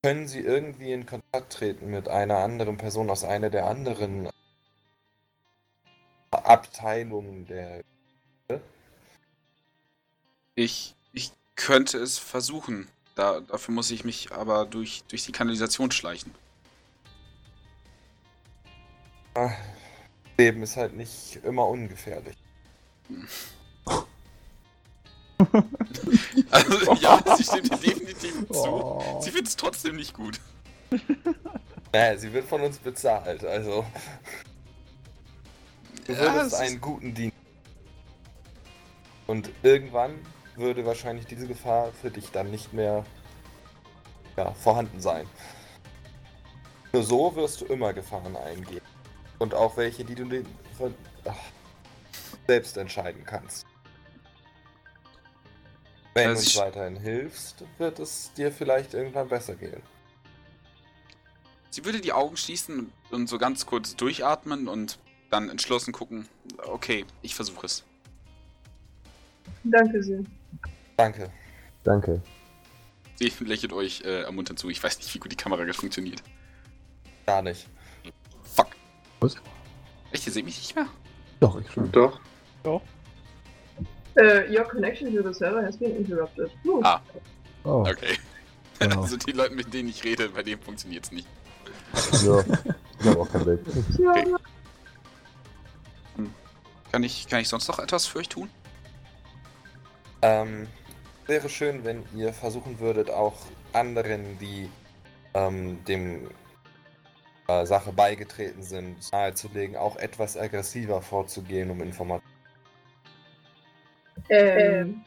können Sie irgendwie in Kontakt treten mit einer anderen Person aus einer der anderen Abteilungen der. Ich, ich könnte es versuchen. Da, dafür muss ich mich aber durch, durch die Kanalisation schleichen. Ah, Leben ist halt nicht immer ungefährlich. Also, ja, sie stimmt dir definitiv zu. Oh. Sie findet es trotzdem nicht gut. Naja, sie wird von uns bezahlt, also. Du Ja, würdest es ist- einen guten Dienst. Und irgendwann würde wahrscheinlich diese Gefahr für dich dann nicht mehr ja, vorhanden sein. Nur so wirst du immer Gefahren eingehen. Und auch welche, die du von, ach, selbst entscheiden kannst. Wenn Also du uns weiterhin hilfst, wird es dir vielleicht irgendwann besser gehen. Sie würde die Augen schließen und- so ganz kurz durchatmen und dann entschlossen gucken. Okay, ich versuche es. Danke sehr. Danke. Danke. Sie lächelt euch äh, ermunternd zu. Ich weiß nicht, wie gut die Kamera gerade funktioniert. Gar nicht. Was? Echt, ihr seht mich nicht mehr? Doch, ich schon. Doch. Äh, your connection to the server has been interrupted. Huh. Ah. Oh, Okay. Genau. Also die Leute, mit denen ich rede, bei denen funktioniert es nicht. Ja, ich habe auch kein Bild. Okay. Kann ich, kann ich sonst noch etwas für euch tun? Ähm, wäre schön, wenn ihr versuchen würdet, auch anderen, die ähm, dem äh, Sache beigetreten sind, nahezulegen, auch etwas aggressiver vorzugehen, um Informationen. Ähm,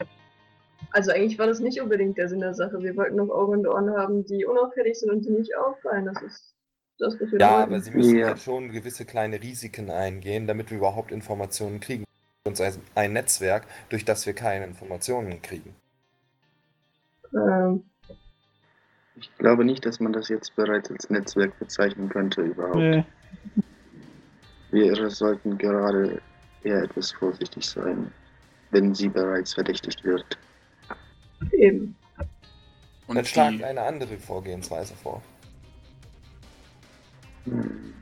also eigentlich war das nicht unbedingt der Sinn der Sache. Wir wollten noch Augen und Ohren haben, die unauffällig sind und die nicht auffallen. Das ist das, was wir Ja, wollten. aber sie müssen Ja. halt schon gewisse kleine Risiken eingehen, damit wir überhaupt Informationen kriegen. Uns ein- ein Netzwerk, durch das wir keine Informationen kriegen. Ähm, Ich glaube nicht, dass man das jetzt bereits als Netzwerk bezeichnen könnte überhaupt. Nee. Wir sollten gerade eher etwas vorsichtig sein, wenn sie bereits verdächtigt wird. eben. Und Dann schlagt die, eine andere Vorgehensweise vor. Hm.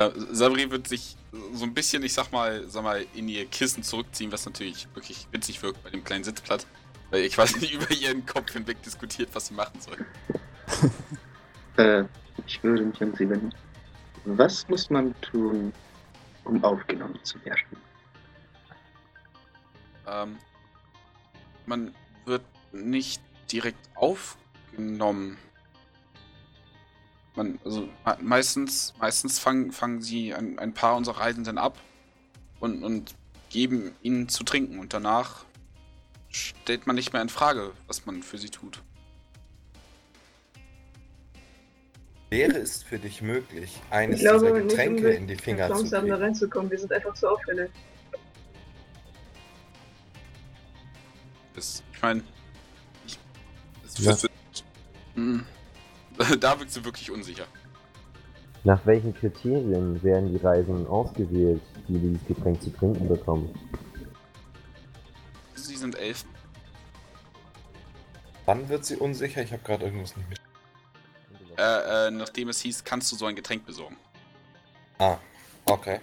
Äh, Sabri wird sich so ein bisschen, ich sag mal, sag mal, in ihr Kissen zurückziehen, was natürlich wirklich witzig wirkt bei dem kleinen Sitzblatt. Weil ich quasi über ihren Kopf hinweg diskutiert, was sie machen soll. Äh, ich würde mich an Sie wenden. Was muss man tun, um aufgenommen zu werden? Ähm, man wird nicht direkt aufgenommen. Man, also me- meistens, meistens fangen, fangen sie ein, ein paar unserer Reisenden ab und, und geben ihnen zu trinken und danach stellt man nicht mehr in Frage, was man für sie tut. Wäre es für dich möglich, eines Ich glaube dieser Getränke in die Finger zu haben, da kriegen? reinzukommen. Wir sind einfach zu auffällig. Das, ich meine, ich, das Ja. wird- Mm. da wirkt sie wirklich unsicher. Nach welchen Kriterien werden die Reisenden ausgewählt, die dieses Getränk zu trinken bekommen? Sie sind elf. Wann wird sie unsicher? Ich habe gerade irgendwas nicht mit. Äh, äh, nachdem es hieß, kannst du so ein Getränk besorgen. Ah, okay.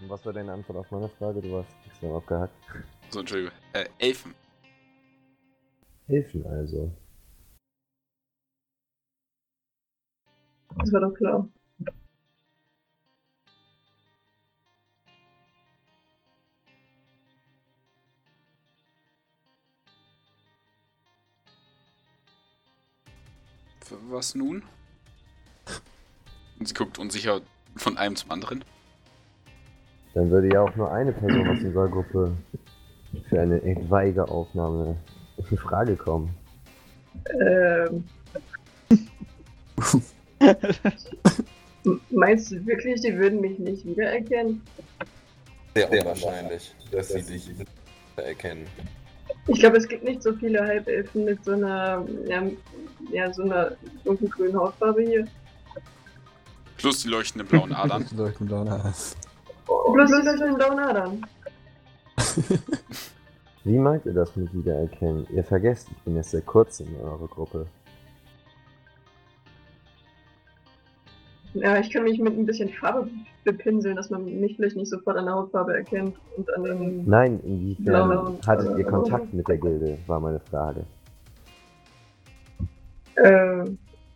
Und was war deine Antwort auf meine Frage? Du warst extra aufgehackt. So, Entschuldigung. Äh, Elfen. Hilfen also. Das war doch klar. Für was nun? Und sie guckt unsicher von einem zum anderen. Dann würde ja auch nur eine Person aus unserer Gruppe für eine etwaige Aufnahme in Frage kommen. Ähm. Meinst du wirklich, die würden mich nicht wiedererkennen? Sehr unwahrscheinlich, dass sie dich erkennen. Ich glaube, es gibt nicht so viele Halbelfen mit so einer, ja, ja so einer dunkelgrünen Hautfarbe hier. Plus die leuchtenden blauen Adern. Die leuchten blauen Adern. Plus das mit den blauen Adern. Wie meint ihr das mit Wiedererkennen? Ihr vergesst, ich bin erst seit kurzem in eurer Gruppe. Ja, ich kann mich mit ein bisschen Farbe bepinseln, dass man mich vielleicht nicht sofort an der Hautfarbe erkennt und an den. Nein, inwiefern hattet ihr Kontakt mit der Gilde, war meine Frage. Äh,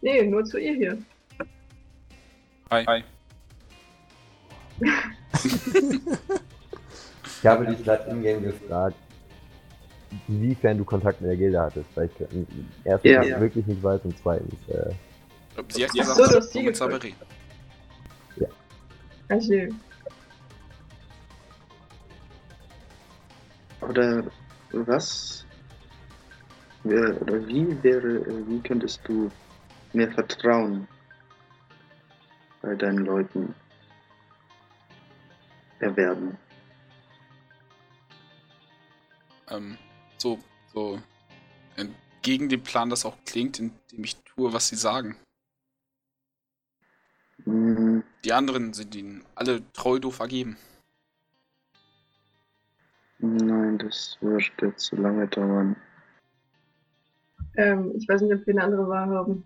nee, nur zu ihr hier. Hi. Hi. Ich habe dich gerade in-game gefragt, inwiefern du Kontakt mit der Gilde hattest, weil ich erstens Ja. ja. wirklich nicht weiß und zweitens, äh, Sie hat Ach gesagt, so, du hast sie mit. Saberi. Also, Oder was? Wer, oder wie wäre, äh, wie könntest du mehr Vertrauen bei deinen Leuten erwerben? Ähm, so, so entgegen dem Plan das auch klingt, indem ich tue, was sie sagen. Hm, Die anderen sind ihnen alle treu doof ergeben. nein, das wird jetzt zu lange dauern. ähm, ich weiß nicht, ob wir eine andere Wahl haben.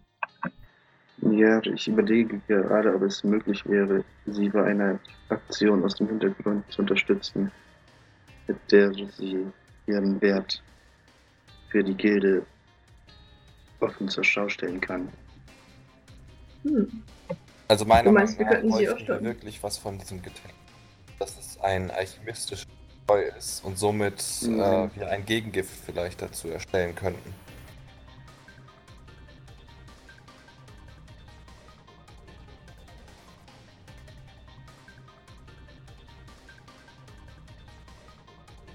Ja, ich überlege gerade, ob es möglich wäre, sie bei einer Aktion aus dem Hintergrund zu unterstützen, mit der sie ihren Wert für die Gilde offen zur Schau stellen kann. Hm. Also meiner meinst, Meinung wir könnten nach bräuchten wir aufstocken? wirklich was von diesem Getränk. Dass es ein alchemistisches Spreu ist und somit Mhm. äh, wir ein Gegengift vielleicht dazu erstellen könnten.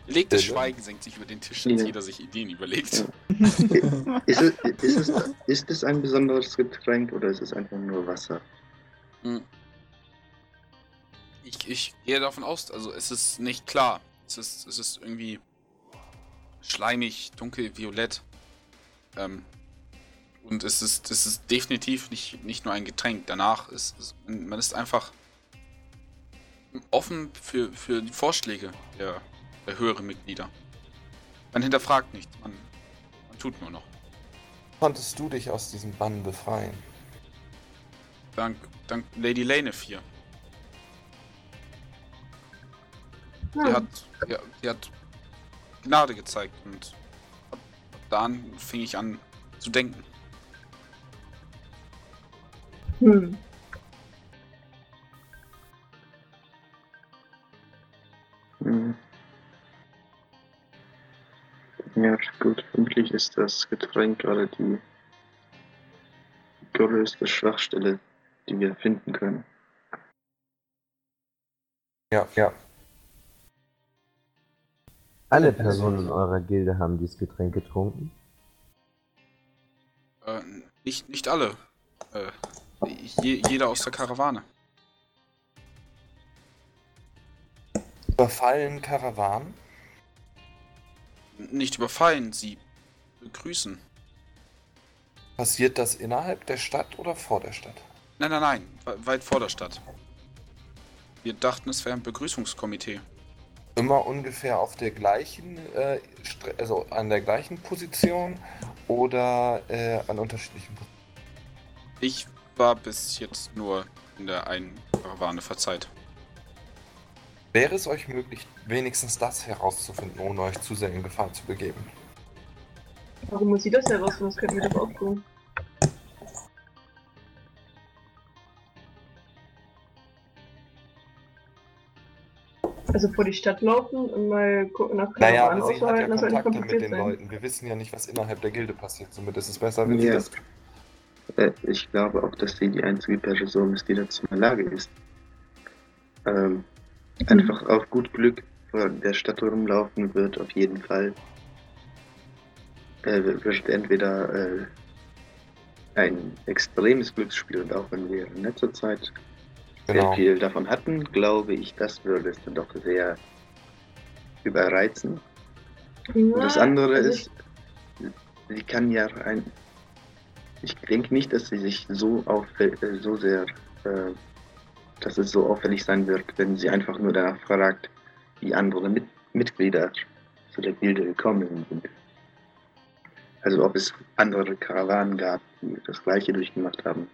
Belegtes? Schweigen senkt sich über den Tisch, als Ja. jeder sich Ideen überlegt. Ja. Ist es, ist, es, ist es ein besonderes Getränk oder ist es einfach nur Wasser? Hm. Ich, ich gehe davon aus, also es ist nicht klar. Es ist, es ist irgendwie schleimig, dunkel, violett. Ähm, und es ist, es ist definitiv nicht, nicht nur ein Getränk. Danach ist, ist man ist einfach offen für, für die Vorschläge der, der höheren Mitglieder. Man hinterfragt nichts, man, man tut nur noch. Konntest du dich aus diesem Bann befreien? dank, dank Lady Lane 4. Sie Hm. hat, ja, sie hat Gnade gezeigt und ab da an fing ich an zu denken. Hm. Hm. Ja, gut. Vermutlich ist das Getränk gerade die größte Schwachstelle, die wir finden können. Ja, ja. Alle Personen in eurer Gilde haben dieses Getränk getrunken. Äh, nicht, nicht alle. Äh, je, jeder aus der Karawane. Überfallen Karawanen? Nicht überfallen, sie begrüßen. Passiert das innerhalb der Stadt oder vor der Stadt? Nein, nein, nein, we- weit vor der Stadt. Wir dachten, es wäre ein Begrüßungskomitee. Immer ungefähr auf der gleichen, äh, also an der gleichen Position oder äh, an unterschiedlichen Positionen? Ich war bis jetzt nur in der einen Karawane verzeiht. Wäre es euch möglich, wenigstens das herauszufinden, ohne euch zu sehr in Gefahr zu begeben? Warum muss sie das herausfinden? Das könnten wir doch auch tun. Also vor die Stadt laufen und mal gucken nach Naja, aber sie hat ja Kontakte mit den sein. Leuten. Wir wissen ja nicht, was innerhalb der Gilde passiert. Somit ist es besser, wenn sie Ja. das Äh, ich glaube auch, dass sie die einzige Person ist, die dazu in der Lage ist. Ähm, einfach auf gut Glück vor der Stadt rumlaufen wird, auf jeden Fall. Äh, wird entweder äh, ein extremes Glücksspiel und auch wenn wir in letzter Zeit Genau. sehr viel davon hatten, glaube ich, das würde es dann doch sehr überreizen. Und das andere also ist, sie kann ja ein. Ich denke nicht, dass sie sich so auffällt, äh, so sehr, äh, dass es so auffällig sein wird, wenn sie einfach nur danach fragt, wie andere Mit Mitglieder zu der Gilde gekommen sind. Also ob es andere Karawanen gab, die das gleiche durchgemacht haben.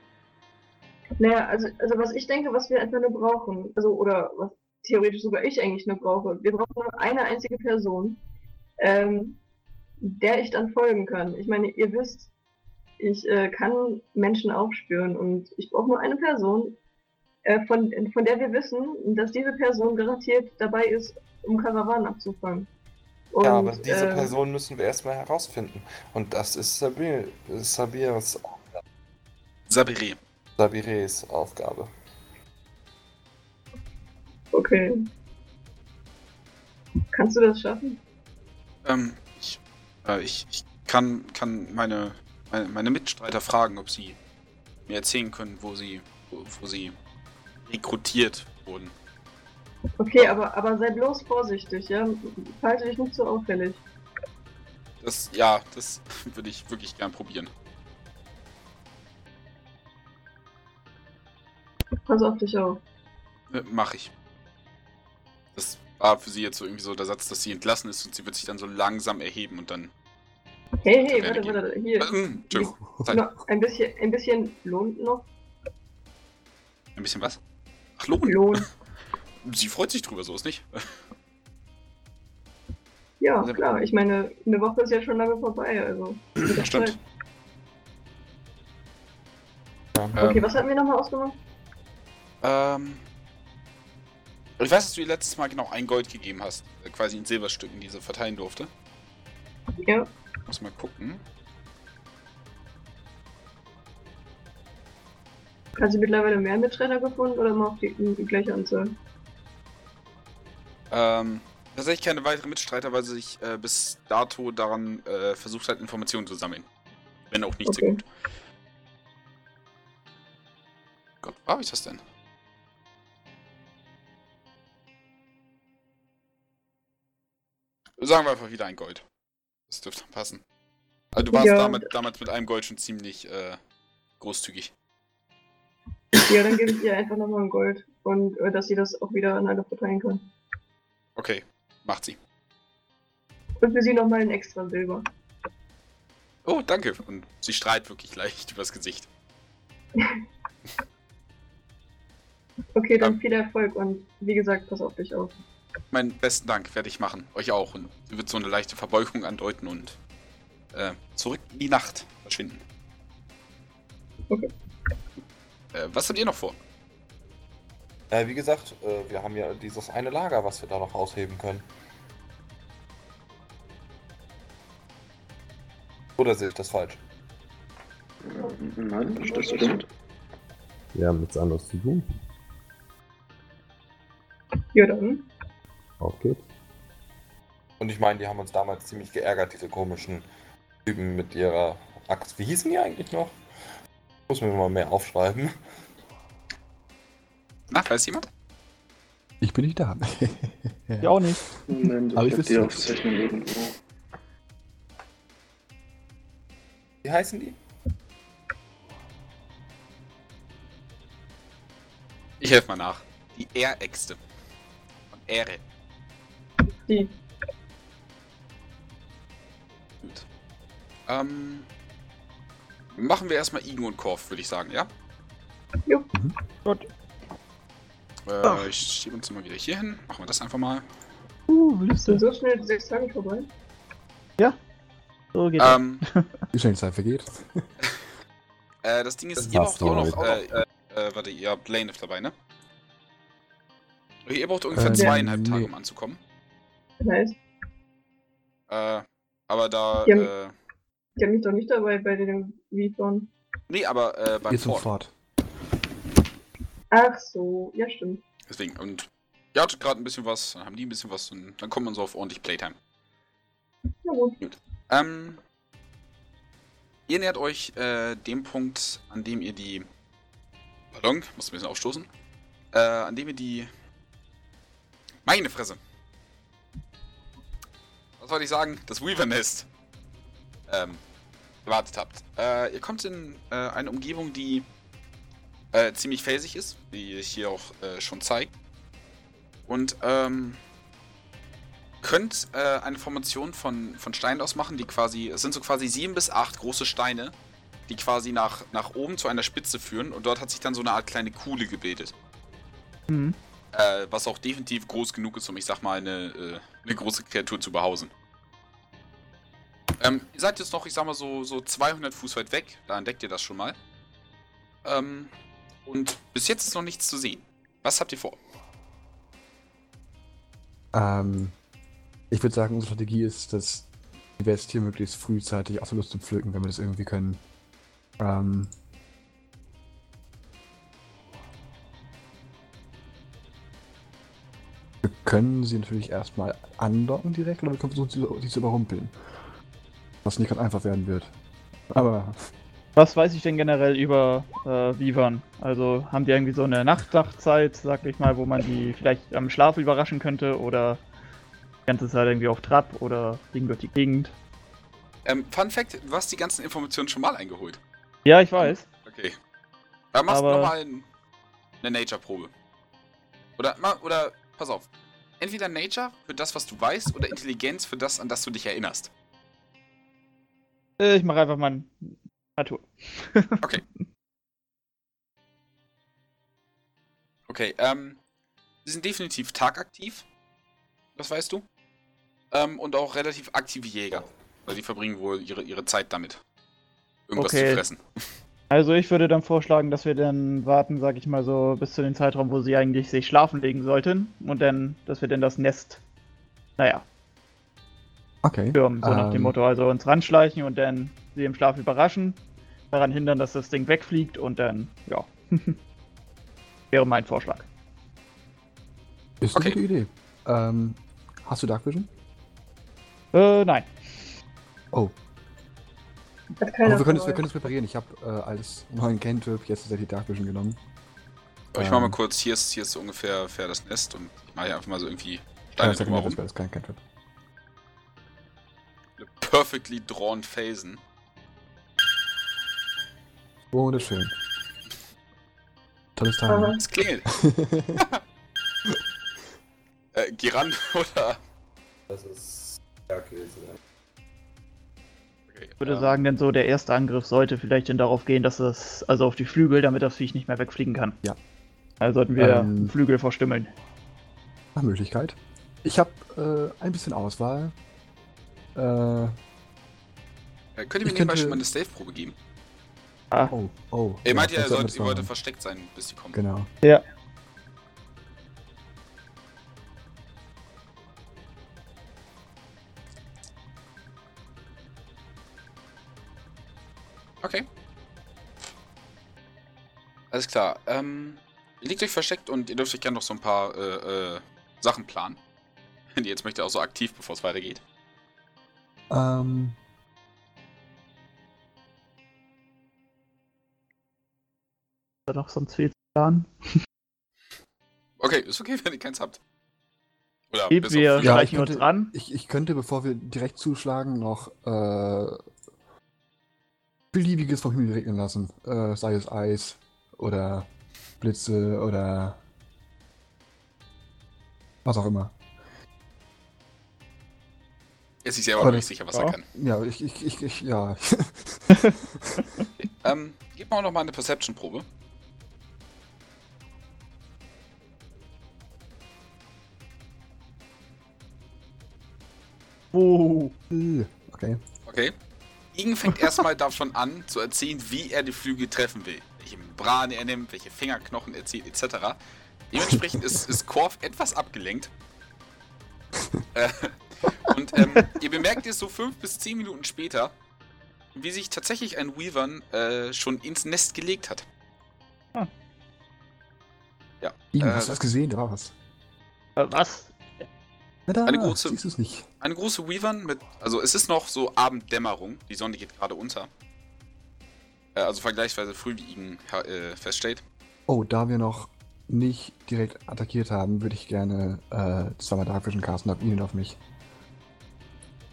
Naja, also, also was ich denke, was wir einfach nur brauchen, also oder was theoretisch sogar ich eigentlich nur brauche, wir brauchen nur eine einzige Person, ähm, der ich dann folgen kann. Ich meine, ihr wisst, ich äh, kann Menschen aufspüren und ich brauche nur eine Person, äh, von, von der wir wissen, dass diese Person garantiert dabei ist, um Karawanen abzufangen. Und, ja, aber diese ähm, Person müssen wir erstmal herausfinden. Und das ist Sabir, Sabirs, Sabire. Sabires Aufgabe. Okay. Kannst du das schaffen? Ähm, ich, äh, ich, ich kann, kann meine, meine, meine Mitstreiter fragen, ob sie mir erzählen können, wo sie, wo, wo sie rekrutiert wurden. Okay, aber, aber sei bloß vorsichtig, ja? Halte dich nicht so auffällig. Das, ja, das würde ich wirklich gern probieren. Pass auf dich auf. Äh, Mach ich. Das war für sie jetzt so irgendwie so der Satz, dass sie entlassen ist und sie wird sich dann so langsam erheben und dann. Hey, hey, warte, gerne warte, hier. Äh, mm, Entschuldigung. Zeit. Noch ein bisschen, ein bisschen Lohn noch. Ein bisschen was? Ach, Lohn. Lohn. Sie freut sich drüber, so ist nicht. Ja, Also- klar. Ich meine, eine Woche ist ja schon lange vorbei, also. Stimmt. Zeit. Okay, was hatten wir nochmal ausgemacht? Ähm. Ich weiß, dass du ihr letztes Mal genau ein Gold gegeben hast. äh, Quasi in Silberstücken, die sie verteilen durfte. Ja. Muss mal gucken. Hat sie mittlerweile mehr Mitstreiter gefunden oder immer auf die, die gleiche Anzahl? Ähm. Tatsächlich keine weiteren Mitstreiter, weil sie sich äh, bis dato daran äh, versucht hat, Informationen zu sammeln. Wenn auch nicht sehr Okay. gut. Gott, wo habe ich das denn? Sagen wir einfach wieder ein Gold. Das dürfte passen. Also du warst Ja. damit, damals mit einem Gold schon ziemlich äh, großzügig. Ja, dann gebe ich ihr einfach nochmal ein Gold. Und äh, dass sie das auch wieder an alle verteilen kann. Okay, macht sie. Und für sie nochmal ein extra Silber. Oh, danke. Und sie strahlt wirklich leicht übers Gesicht. Okay, dann Ja. viel Erfolg und wie gesagt, pass auf dich auf. Meinen besten Dank werde ich machen. Euch auch. Und sie wird so eine leichte Verbeugung andeuten und äh, zurück in die Nacht verschwinden. Okay. Äh, was habt ihr noch vor? Äh, wie gesagt, äh, wir haben ja dieses eine Lager, was wir da noch ausheben können. Oder sehe ich das falsch? Nein, das stimmt. Wir haben nichts anderes zu tun. Ja, dann. Auf geht's. Und ich meine, die haben uns damals ziemlich geärgert, diese komischen Typen mit ihrer Axt. Wie hießen die eigentlich noch? Muss mir mal mehr aufschreiben. Na, weiß jemand? Ich bin nicht da. Ja, auch nicht. Moment, Aber ich ich die Aufzeichnung irgendwo. Wie heißen die? Ich helfe mal nach. Die Ehräxte. Von Ehre. Die. Gut. Ähm. Machen wir erstmal Igen und Korf, würde ich sagen, ja? Jo. Gut. Äh, ich schiebe uns mal wieder hier hin. Machen wir das einfach mal. Uh, Sind Liste. so schnell die sechs Tage vorbei? So geht das. Ähm, Wie schnell die Zeit vergeht. äh, das Ding ist, Das ihr braucht auch noch, äh, äh, äh, warte, ihr habt Lanef dabei, ne? Ihr braucht ungefähr Äh, zweieinhalb nee. Tage, um anzukommen. Nice. Äh, aber da, Ja. äh, Die haben mich doch nicht dabei bei dem Refund. nee, aber äh, beim Geht zum Fort. Fort. Ach so, ja stimmt. Deswegen, und ihr hattet gerade ein bisschen was, dann haben die ein bisschen was und dann kommt man so auf ordentlich Playtime. Na gut. Ähm, ihr nähert euch äh, dem Punkt, an dem ihr die. Pardon, ich muss ein bisschen aufstoßen. Äh, an dem ihr die. Meine Fresse. Was wollte ich sagen? Das Weaver-Nest. Ähm, gewartet habt. Äh, ihr kommt in äh, eine Umgebung, die äh, ziemlich felsig ist, wie sich hier auch äh, schon zeigt. Und ähm, könnt äh, eine Formation von, von Steinen ausmachen, die quasi, es sind so quasi sieben bis acht große Steine, die quasi nach, nach oben zu einer Spitze führen und dort hat sich dann so eine Art kleine Kuhle gebildet. Mhm. Äh, was auch definitiv groß genug ist, um, ich sag mal, eine, eine große Kreatur zu behausen. Ähm, ihr seid jetzt noch, ich sag mal, so, so 200 Fuß weit weg, da entdeckt ihr das schon mal. Ähm, und bis jetzt ist noch nichts zu sehen. Was habt ihr vor? Ähm, ich würde sagen, unsere Strategie ist, dass wir jetzt hier möglichst frühzeitig aus der Lust zu pflücken, wenn wir das irgendwie können. Ähm, können sie natürlich erstmal andocken direkt, oder wir können versuchen, sie, sie zu überrumpeln. Was nicht ganz einfach werden wird. Aber Was weiß ich denn generell über äh, Vivan? Also haben die irgendwie so eine Nachtdachzeit, sag ich mal, wo man die vielleicht am Schlaf überraschen könnte oder die ganze Zeit irgendwie auf Trab oder liegen durch die Gegend? Ähm, Fun Fact, du hast die ganzen Informationen schon mal eingeholt. Ja, ich weiß. Okay. Dann machst du Aber- nochmal ein, eine Nature-Probe. Oder, ma- oder, pass auf. Entweder Nature für das, was du weißt, oder Intelligenz für das, an das du dich erinnerst. Äh, ich mache einfach mal Natur. Okay, ähm, sie sind definitiv tagaktiv. Das weißt du. Ähm, und auch relativ aktive Jäger. Weil die verbringen wohl ihre, ihre Zeit damit. Irgendwas Okay. zu fressen. Also ich würde dann vorschlagen, dass wir dann warten, sag ich mal so, bis zu dem Zeitraum, wo sie eigentlich sich schlafen legen sollten. Und dann, dass wir dann das Nest, naja, okay. stürmen, so nach dem Ähm, Motto. Also uns ranschleichen und dann sie im Schlaf überraschen, daran hindern, dass das Ding wegfliegt und dann, ja. Wäre mein Vorschlag. Ist eine Okay. gute Idee. Ähm, hast du Dark Vision? Äh, nein. Oh, Hat keiner aber wir können es wir können es reparieren. Ich habe äh, als neuen Cantrip jetzt tatsächlich Dark Vision genommen. Aber ich mach mal Ähm. kurz, hier ist, hier ist so ungefähr, ungefähr das Nest und ich mache hier einfach mal so irgendwie Ja, Steine das, drumherum. das wäre kein Cantrip. Perfectly drawn Felsen. Wunderschön. Tolles. Timing. Es klingelt. äh, Giran oder. Das ist Stärkäse. Okay, Ich würde ähm, sagen, denn so der erste Angriff sollte vielleicht dann darauf gehen, dass es, also auf die Flügel, damit das Viech nicht mehr wegfliegen kann. Also sollten wir Ähm. Flügel verstümmeln. Nach Möglichkeit. Ich habe äh, ein bisschen Auswahl. Äh, Äh, könnt ihr mir könnte- schon mal eine Stealth-Probe geben? Ah, oh, oh. Ihr meint ja, ihr, das sollt, das wolltet machen. versteckt sein, bis sie kommen. Genau. ja. Okay. Alles klar. Ähm, ihr liegt euch versteckt und ihr dürft euch gerne noch so ein paar äh, äh, Sachen planen. Wenn ihr jetzt möchtet, auch so aktiv, bevor es weitergeht. Ähm, Da noch sonst viel zu planen. Okay, ist okay, wenn ihr keins habt. Oder bis wir Ja, schleichen ich uns könnte- ran. ich, ich könnte, bevor wir direkt zuschlagen, noch äh, beliebiges vom Himmel regnen lassen. Äh, sei es Eis oder Blitze oder was auch immer. Er ist sich selber nicht sicher, was ja. er kann. Ja, ich, ich, ich, ich ja. Ähm, gebt mal noch mal eine Perception-Probe. Oh. Äh, okay. Okay. Igen fängt erstmal davon an, zu erzählen, wie er die Flügel treffen will. Welche Membrane er nimmt, welche Fingerknochen er zieht, etc. Dementsprechend ist, ist Korf etwas abgelenkt. äh, und ähm, ihr bemerkt es so fünf bis zehn Minuten später, wie sich tatsächlich ein Weavern äh, schon ins Nest gelegt hat. Igen, Äh, hast du das gesehen? Da war was. Äh, was? Na da, Eine große- siehst du es nicht. Eine große Weavern mit, also es ist noch so Abenddämmerung, die Sonne geht gerade unter. Äh, also vergleichsweise früh, wie Igen äh, feststellt. Oh, da wir noch nicht direkt attackiert haben, würde ich gerne äh, zweimal Dark Vision casten auf ihn und auf mich.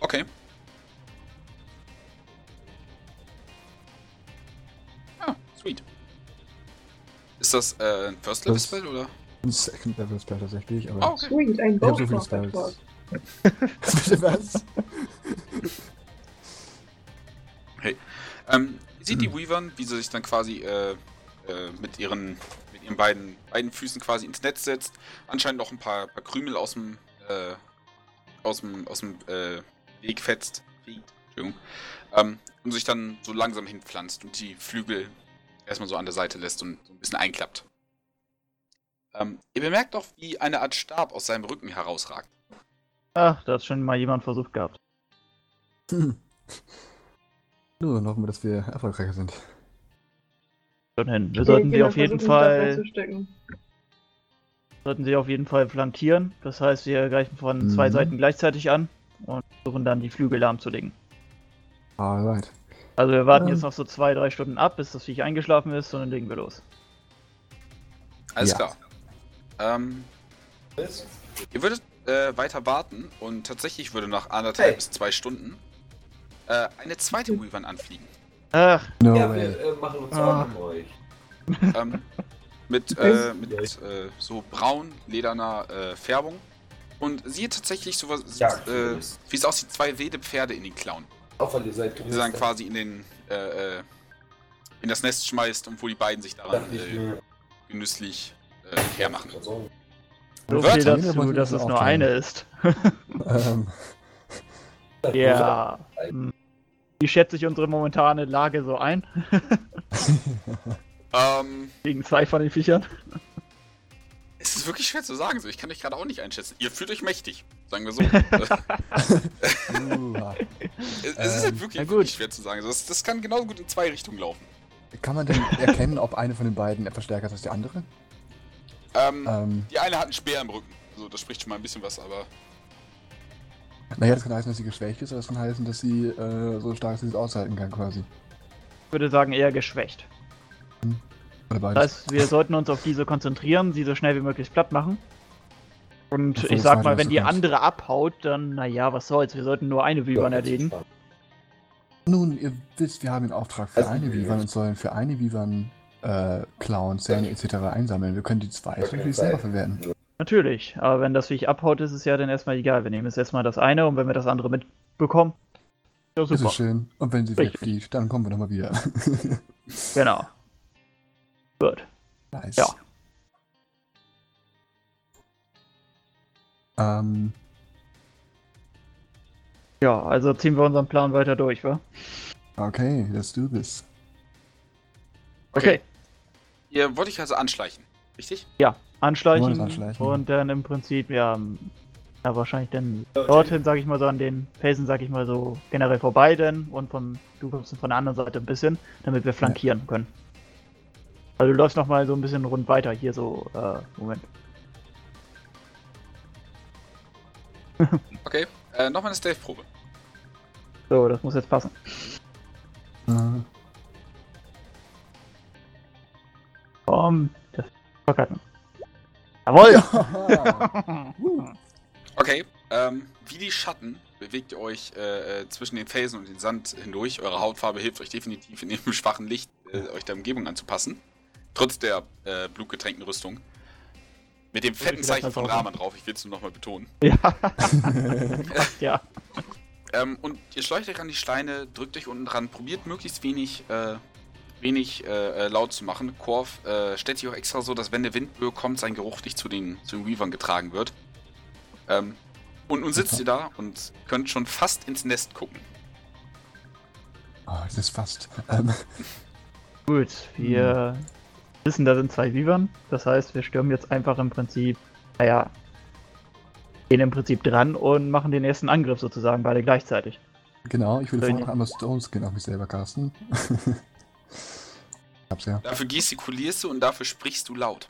Okay. Ah, sweet. Ist das äh, ein First Level Spell oder? Ein Second Level Spell tatsächlich, aber. Oh, okay. Sweet, ein Ich hab so viele Spells. Bitte was? Ähm, ihr seht die. Weavern, wie sie sich dann quasi äh, äh, mit ihren mit ihren beiden, beiden Füßen quasi ins Netz setzt. Anscheinend noch ein paar, paar Krümel aus dem äh, aus dem aus dem äh, Weg fetzt. Entschuldigung. Ähm, und sich dann so langsam hinpflanzt und die Flügel erstmal so an der Seite lässt und so ein bisschen einklappt. Ähm, ihr bemerkt auch, wie eine Art Stab aus seinem Rücken herausragt. Ach, da hat schon mal jemand versucht gehabt. Hm. Nur dann hoffen wir, dass wir erfolgreicher sind. Schon hin. Wir sollten sie auf jeden Fall, sollten sie auf jeden Fall flankieren. Das heißt, wir greifen von zwei Mhm. Seiten gleichzeitig an und versuchen dann die Flügel lahmzulegen. Alright. Also wir warten Ähm. jetzt noch so zwei, drei Stunden ab, bis das Viech eingeschlafen ist und dann legen wir los. Alles Ja. klar. Ähm, ihr würdet äh, weiter warten und tatsächlich würde nach anderthalb Hey. bis zwei Stunden äh, eine zweite Weavern anfliegen. Ach, No ja, way. wir äh, machen uns Ah. Sorgen um euch. ähm, mit äh, mit äh, so braun lederner äh, Färbung. Und siehe tatsächlich so was, Ja, äh, wie es aussieht, zwei wilde Pferde in den Klauen. Auch weil ihr seid Die sie dann quasi in den äh, äh, in das Nest schmeißt und wo die beiden sich daran Dachte ich äh, mir. genüsslich äh, hermachen. So. viel Ja, dazu, dass das es nur eine ist. Ähm, Ja. Wie schätze ich unsere momentane Lage so ein? Ähm, Gegen zwei von den Viechern? Es ist wirklich schwer zu sagen, so. Ich kann euch gerade auch nicht einschätzen. Ihr fühlt euch mächtig, sagen wir so. uha. es, es ist halt Ähm, wirklich, wirklich schwer zu sagen. Das, das kann genauso gut in zwei Richtungen laufen. Kann man denn erkennen, ob eine von den beiden etwas stärker ist als die andere? Ähm, Ähm, die eine hat einen Speer im Rücken. Also das spricht schon mal ein bisschen was, aber naja, das kann heißen, dass sie geschwächt ist, oder das kann heißen, dass sie äh, so stark ist, dass sie es aushalten kann, quasi. Ich würde sagen, eher geschwächt. Oder Das beides. heißt, wir sollten uns auf diese konzentrieren, sie so schnell wie möglich platt machen. Und ich das sag mal, wenn die rauskommt. andere abhaut, dann, naja, was soll's, wir sollten nur eine Vivan erledigen. Nun, ihr wisst, wir haben den Auftrag für Also, eine Vivan und sollen für eine Vivan äh, klauen, Zähne etc. einsammeln. Wir können die zwei okay, natürlich selber verwerten. Natürlich, aber wenn das Viech abhaut, ist es ja dann erstmal egal. Wir nehmen jetzt erstmal das eine und wenn wir das andere mitbekommen, ja, super. Das ist schön. Und wenn sie Richtig. wegfliegt, dann kommen wir nochmal wieder. genau. Gut. Nice. Ja. Ähm. Ja, also ziehen wir unseren Plan weiter durch, wa? Okay, let's do this. okay. okay. Ihr wollt euch also anschleichen, richtig? Ja, anschleichen, anschleichen. und dann im Prinzip, ja, m, ja wahrscheinlich dann dorthin, sag ich mal so, an den Felsen, sag ich mal so, generell vorbei denn und von, du kommst von der anderen Seite ein bisschen, damit wir flankieren können. Also du läufst nochmal so ein bisschen rund weiter, hier so, äh, Moment. Okay. Äh, nochmal eine Stealth-Probe. So, das muss jetzt passen. Äh, Komm, das verkacken. Jawohl! Okay. Ähm, wie die Schatten bewegt ihr euch äh, äh, zwischen den Felsen und den Sand hindurch. Eure Hautfarbe hilft euch definitiv in dem schwachen Licht, äh, euch der Umgebung anzupassen. Trotz der äh, blutgetränkten Rüstung. Mit dem fetten ich Zeichen von auch Rahman drauf, ich will es nur nochmal betonen. ja. ja. Ähm, und ihr schleicht euch an die Steine, drückt euch unten dran, probiert möglichst wenig, äh, wenig äh, äh, laut zu machen. Korf äh, stellt sich auch extra so, dass wenn eine Windböe kommt, sein Geruch nicht zu den, zu den Weavern getragen wird. Ähm, und nun sitzt ihr da und könnt schon fast ins Nest gucken. oh, das ist fast. Ähm, Gut, wir wissen, da sind zwei Vivern. Das heißt, wir stürmen jetzt einfach im Prinzip, naja, gehen im Prinzip dran und machen den ersten Angriff sozusagen, beide gleichzeitig. genau, ich würde vorher noch einmal Stone Skin auf mich selber casten. Hab's ja. Dafür gestikulierst du und dafür sprichst du laut.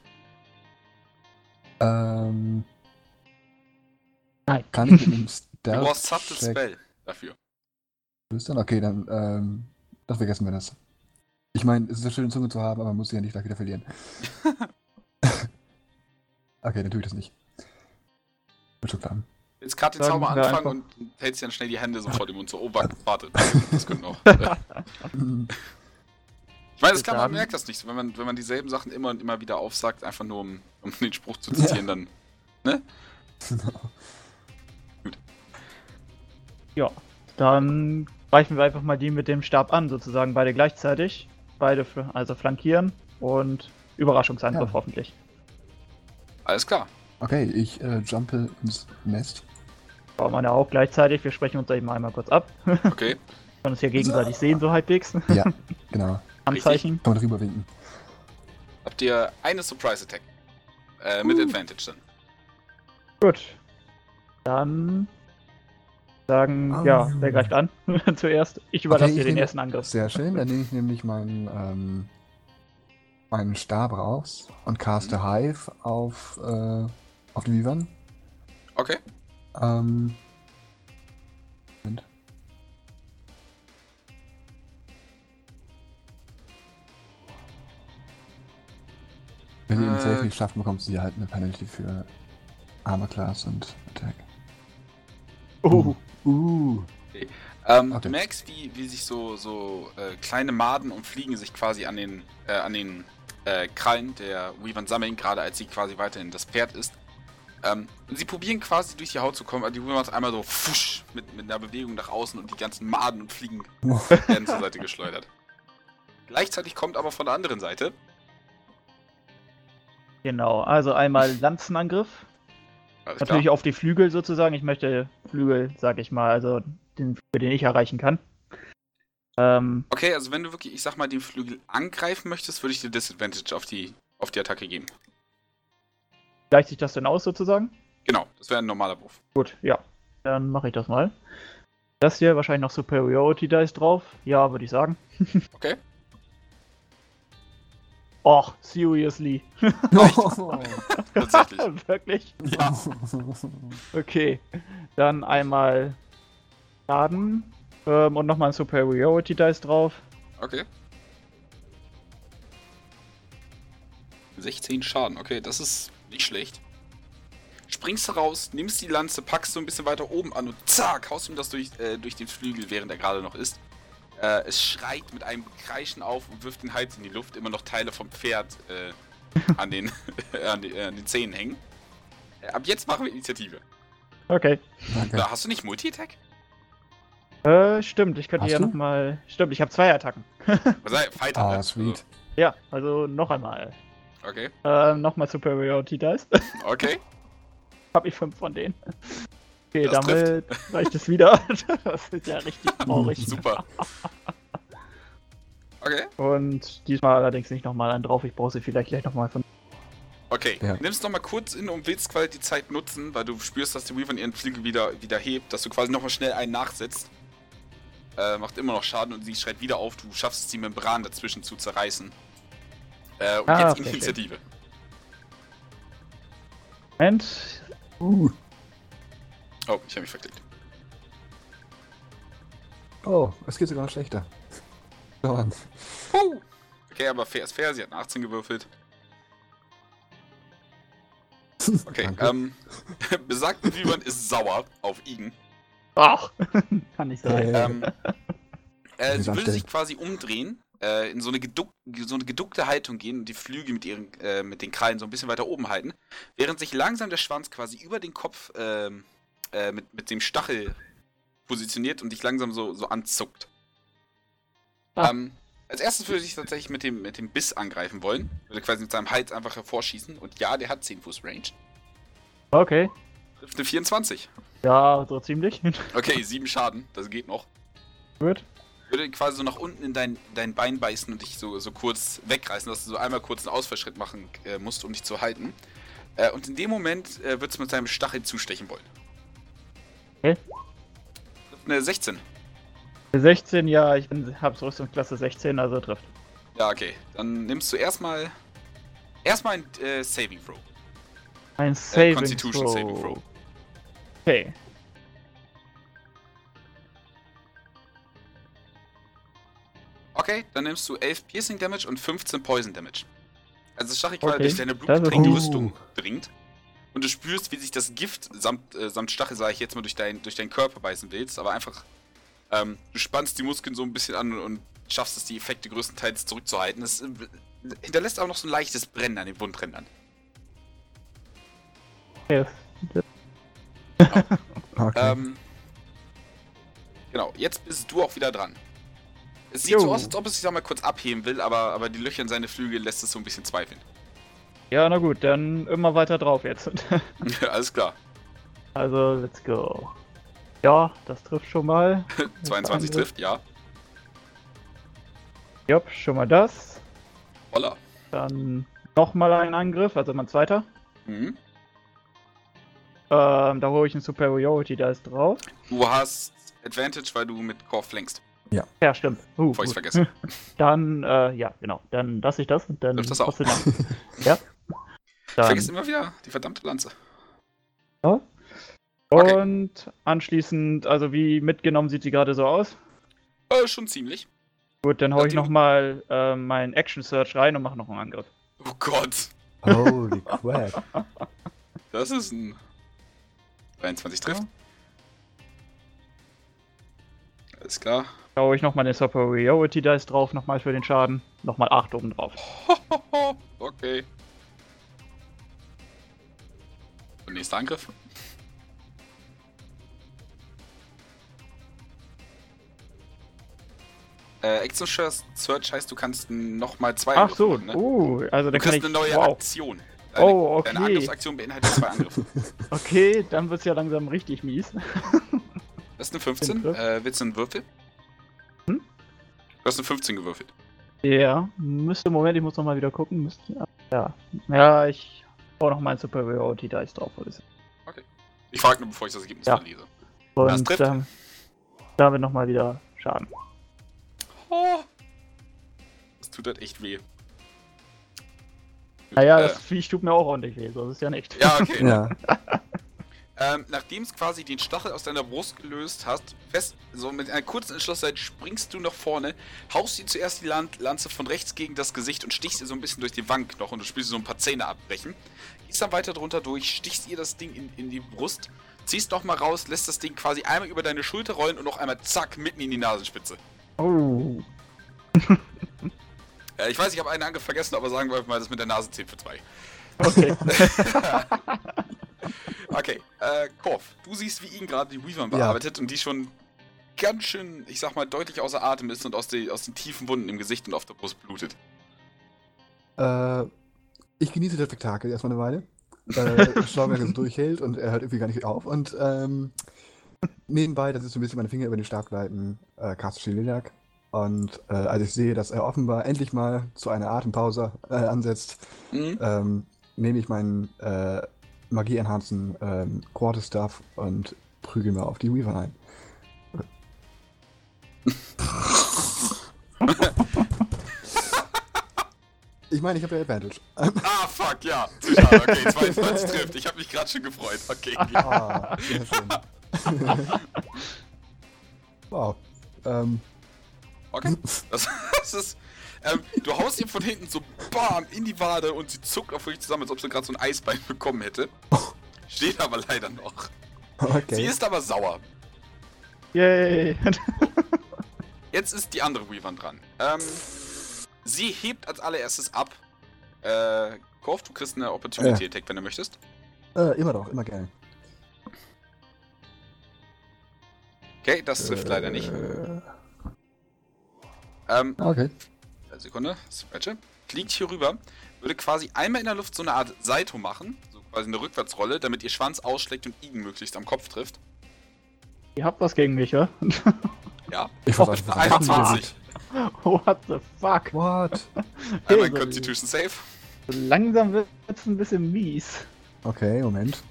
Ähm, Nein. kann ich mit einem Du Stealth brauchst Subtle Check Spell dafür. Okay, dann, ähm, das vergessen wir das. Ich meine, es ist eine schöne Zunge zu haben, aber man muss sie ja nicht gleich wieder verlieren. okay, dann tue ich das nicht. Wird schon klar. Jetzt gerade den Sagen Zauber anfangen einfach- und hältst dann schnell die Hände so vor dem Mund so, oh, warte, warte. Das könnte noch. Ich meine, das klar, man merkt das nicht. Wenn man, wenn man dieselben Sachen immer und immer wieder aufsagt, einfach nur um, um den Spruch zu zitieren, dann. Ja, dann greifen wir einfach mal die mit dem Stab an, sozusagen beide gleichzeitig. Beide fl- also flankieren und Überraschungsangriff Ja. hoffentlich. Alles klar. Okay, ich äh, jumpe ins Nest. Brauchen wir ja auch gleichzeitig. Wir sprechen uns eben einmal kurz ab. Okay. können uns ja gegenseitig sehen, so halbwegs. Ja, genau. Anzeichen. Kann man drüber winken. Habt ihr eine Surprise Attack. Äh, mit Advantage dann. Gut. Dann sagen, Ah. ja, wer greift an? Zuerst. Ich überlasse Okay, dir den ersten Angriff. Sehr schön, dann nehme ich nämlich meinen, ähm, meinen Stab raus und caste Hive auf, äh, auf den Vivern. Okay. Ähm. Wenn ihr den Äh. Safe nicht schafft, bekommt sie halt eine Penalty für Armor Class und Attack. Uh, Uh. Ähm, Okay. Du merkst, wie, wie sich so, so äh, kleine Maden und Fliegen sich quasi an den, äh, an den äh, Krallen der Weavern sammeln, gerade als sie quasi weiterhin das Pferd ist. Ähm, und sie probieren quasi durch die Haut zu kommen, aber die Weaver macht einmal so fusch mit, mit einer Bewegung nach außen und die ganzen Maden und Fliegen werden zur Seite geschleudert. Gleichzeitig kommt aber von der anderen Seite genau. Also einmal Lanzenangriff. Alles Natürlich klar. auf die Flügel sozusagen. Ich möchte Flügel, sag ich mal, also den Flügel, den ich erreichen kann. Ähm, Okay, also wenn du wirklich, ich sag mal, den Flügel angreifen möchtest, würde ich dir Disadvantage auf die, auf die Attacke geben. gleicht sich das denn aus sozusagen? Genau, das wäre ein normaler Wurf. Gut, ja. Dann mache ich das mal. Das hier wahrscheinlich noch Superiority Dice drauf. Ja, würde ich sagen. Okay. Och, seriously. Tatsächlich. Wirklich? ja. Okay. Dann einmal Schaden. Ähm, und nochmal ein Superiority Dice drauf. Okay. 16 Schaden, okay, das ist nicht schlecht. Springst du raus, nimmst die Lanze, packst so ein bisschen weiter oben an und zack, haust ihm das durch, äh, durch den Flügel, während er gerade noch ist. Äh, es schreit mit einem Kreischen auf und wirft den Hals in die Luft, immer noch Teile vom Pferd äh, an, den, an, den, äh, an den Zähnen hängen. Äh, ab jetzt machen wir Initiative. Okay. Danke. Da hast du nicht Multi-Attack? Äh, stimmt, ich könnte Hast ja nochmal. Stimmt, ich habe zwei Attacken. Was sei, Fighter, Ah, sweet. Ja, also noch einmal. Okay, Äh, nochmal Superiority Dice. okay. habe ich fünf von denen. Okay, Das damit reicht es wieder. das ist ja richtig traurig. Super. Okay, Und diesmal allerdings nicht nochmal einen drauf. Ich brauche sie vielleicht gleich nochmal von. okay. Ja. Nimm's noch mal kurz in und willst quasi die Zeit nutzen, weil du spürst, dass die Weaver ihren Flügel wieder, wieder hebt, dass du quasi noch mal schnell einen nachsetzt. Äh, macht immer noch Schaden und sie schreit wieder auf. Du schaffst es, die Membran dazwischen zu zerreißen. Äh, und Ah, jetzt schön. Initiative. Moment. Uh. Oh, ich habe mich verklickt. Oh, es geht sogar noch schlechter. An. Puh. Okay, aber fair ist fair. Sie hat eine 18 gewürfelt. Okay, Danke. ähm, besagten Weavern ist sauer auf Igen. Ach, kann nicht sein. Äh, Ähm, äh, sie würde sich quasi umdrehen, äh, in so eine, geduck, so eine geduckte Haltung gehen und die Flügel mit, ihren, äh, mit den Krallen so ein bisschen weiter oben halten, während sich langsam der Schwanz quasi über den Kopf ähm, äh, mit, mit dem Stachel positioniert und dich langsam so, so anzuckt. Ah. Ähm, als erstes würde ich tatsächlich mit dem, mit dem Biss angreifen wollen. Würde quasi mit seinem Hals einfach hervorschießen. Und ja, der hat 10 Fuß Range. Okay. Trifft eine 24. Ja, so ziemlich. Okay, 7 Schaden. Das geht noch. Gut. würde quasi so nach unten in dein, dein Bein beißen und dich so, so kurz wegreißen, dass du so einmal kurz einen Ausfallschritt machen äh, musst, um dich zu halten. Äh, und in dem Moment äh, wird es mit seinem Stachel zustechen wollen. Okay. Eine 16. 16, ja, ich bin, hab's Rüstungsklasse 16, also trifft. Ja, okay. Dann nimmst du erstmal erstmal ein äh, Saving Throw. Ein Saving Constitution Throw. Saving Throw. Okay. Okay, dann nimmst du 11 Piercing Damage und 15 Poison Damage. Also das Stachelqual Okay, durch deine blutgetränkte gut. Rüstung dringt. Und du spürst, wie sich das Gift samt, äh, samt Stachel, sage ich jetzt mal, durch, dein, durch deinen Körper beißen willst, aber einfach, ähm, du spannst die Muskeln so ein bisschen an und, und schaffst es, die Effekte größtenteils zurückzuhalten. Es äh, hinterlässt aber noch so ein leichtes Brennen an den Wundrändern. okay. Okay. Ähm, genau, jetzt bist du auch wieder dran. Es sieht so Jo. aus, als ob es sich da mal kurz abheben will, aber, aber die Löcher in seine Flügel lässt es so ein bisschen zweifeln. Ja, na gut, dann immer weiter drauf jetzt. Alles klar. also, let's go. Ja, das trifft schon mal. 22 Angriff. trifft, ja. Jupp, schon mal das. Holla. Dann nochmal ein Angriff, also mein zweiter. Mhm. Ähm, da hole ich einen Superiority, da ist drauf. Du hast Advantage, weil du mit Core flankst, Ja, stimmt. Uh, bevor ich vergesse. Dann, äh, ja, genau. Dann lasse ich das und dann. Trifft das auch. ja. Dann, Vergiss immer wieder die verdammte Lanze. ja. Okay. Und anschließend, also wie mitgenommen sieht sie gerade so aus? Äh, schon ziemlich. Gut, dann hau ich Nachdem- nochmal äh, meinen Action Search rein und mache noch einen Angriff. Oh Gott. Holy crap. Das ist ein 23 trifft. Alles klar. Da hau ich nochmal den Superiority Dice drauf, nochmal für den Schaden. Nochmal 8 oben drauf. okay. Nächster Angriff. Äh, Action Search heißt, du kannst nochmal zwei Ach Angriffe so, machen, ne? uh, also Du dann kann kriegst ich. eine neue wow. Aktion. Deine, Oh, Deine okay. Angriffsaktion beinhaltet zwei Angriffe. Okay, dann wird's ja langsam richtig mies. Das ist eine 15. Fünf. Äh, willst du einen Würfel? Hm? Du hast eine 15 gewürfelt. Ja, müsste, Moment, ich muss nochmal wieder gucken. Müsste, ja. Ja, ich hau noch meinen Superiority Dice drauf. ich sagen. Ich frage nur, bevor ich das Ergebnis Ja. verlese. Das Und trifft. ähm, damit nochmal wieder Schaden. Oh. Das tut halt echt weh. Naja, Äh, das Viech tut mir auch ordentlich weh, so ist ja nicht. Ja, okay. ja. Ähm, Nachdem es quasi den Stachel aus deiner Brust gelöst hast, fest, so mit einer kurzen Entschlossenheit springst du nach vorne, haust dir zuerst die Lan Lanze von rechts gegen das Gesicht und stichst ihr so ein bisschen durch die Wange noch und du spürst so ein paar Zähne abbrechen. Gehst dann weiter drunter durch, stichst ihr das Ding in, in die Brust, ziehst nochmal raus, lässt das Ding quasi einmal über deine Schulter rollen und noch einmal zack, mitten in die Nasenspitze. Oh. Äh, ich weiß, ich habe einen Angriff vergessen, aber sagen wir mal, das mit der Nase zählt für zwei. Okay. Okay, äh, Korf, du siehst, wie ihn gerade die Weaver Ja. bearbeitet und die schon ganz schön, ich sag mal, deutlich außer Atem ist und aus, die, aus den tiefen Wunden im Gesicht und auf der Brust blutet. Äh, ich genieße das Spektakel erstmal eine Weile. äh, schaue, wer das durchhält und er hört irgendwie gar nicht auf. Und ähm, nebenbei, das ist so ein bisschen meine Finger über den Stab gleiten, äh, caste Shiliak. Und äh, als ich sehe, dass er offenbar endlich mal zu einer Atempause äh, ansetzt, Mhm. ähm, nehme ich meinen äh, Magie-enhancen ähm, Quarterstaff und prügel mir auf die Weaver ein. Ich meine, ich habe ja Advantage. Ah, fuck, ja. Zu schade. Okay, 22 trifft. Ich habe mich gerade schon gefreut. Okay. Ah, sehr schön. wow. Ähm, Okay. Das, das ist. Ähm, du haust ihr von hinten so BAM in die Wade und sie zuckt auch wirklich zusammen, als ob sie gerade so ein Eisbein bekommen hätte. Steht aber leider noch. okay. Sie ist aber sauer. Yay! Jetzt ist die andere Weavern dran. Ähm, sie hebt als allererstes ab. Äh, Korf, du kriegst eine Opportunity Attack, wenn du möchtest. äh, immer doch, immer gerne. Okay, das trifft leider nicht. Äh, Ähm, okay. eine Sekunde, Scratche. Fliegt hier rüber, würde quasi einmal in der Luft so eine Art Saito machen, so quasi eine Rückwärtsrolle, damit ihr Schwanz ausschlägt und Igen möglichst am Kopf trifft. Ihr habt was gegen mich, ja? Ja, Ich einer 21. What the fuck? What? Einmal so- Constitution Save. So langsam wird's ein bisschen mies. Okay, Moment.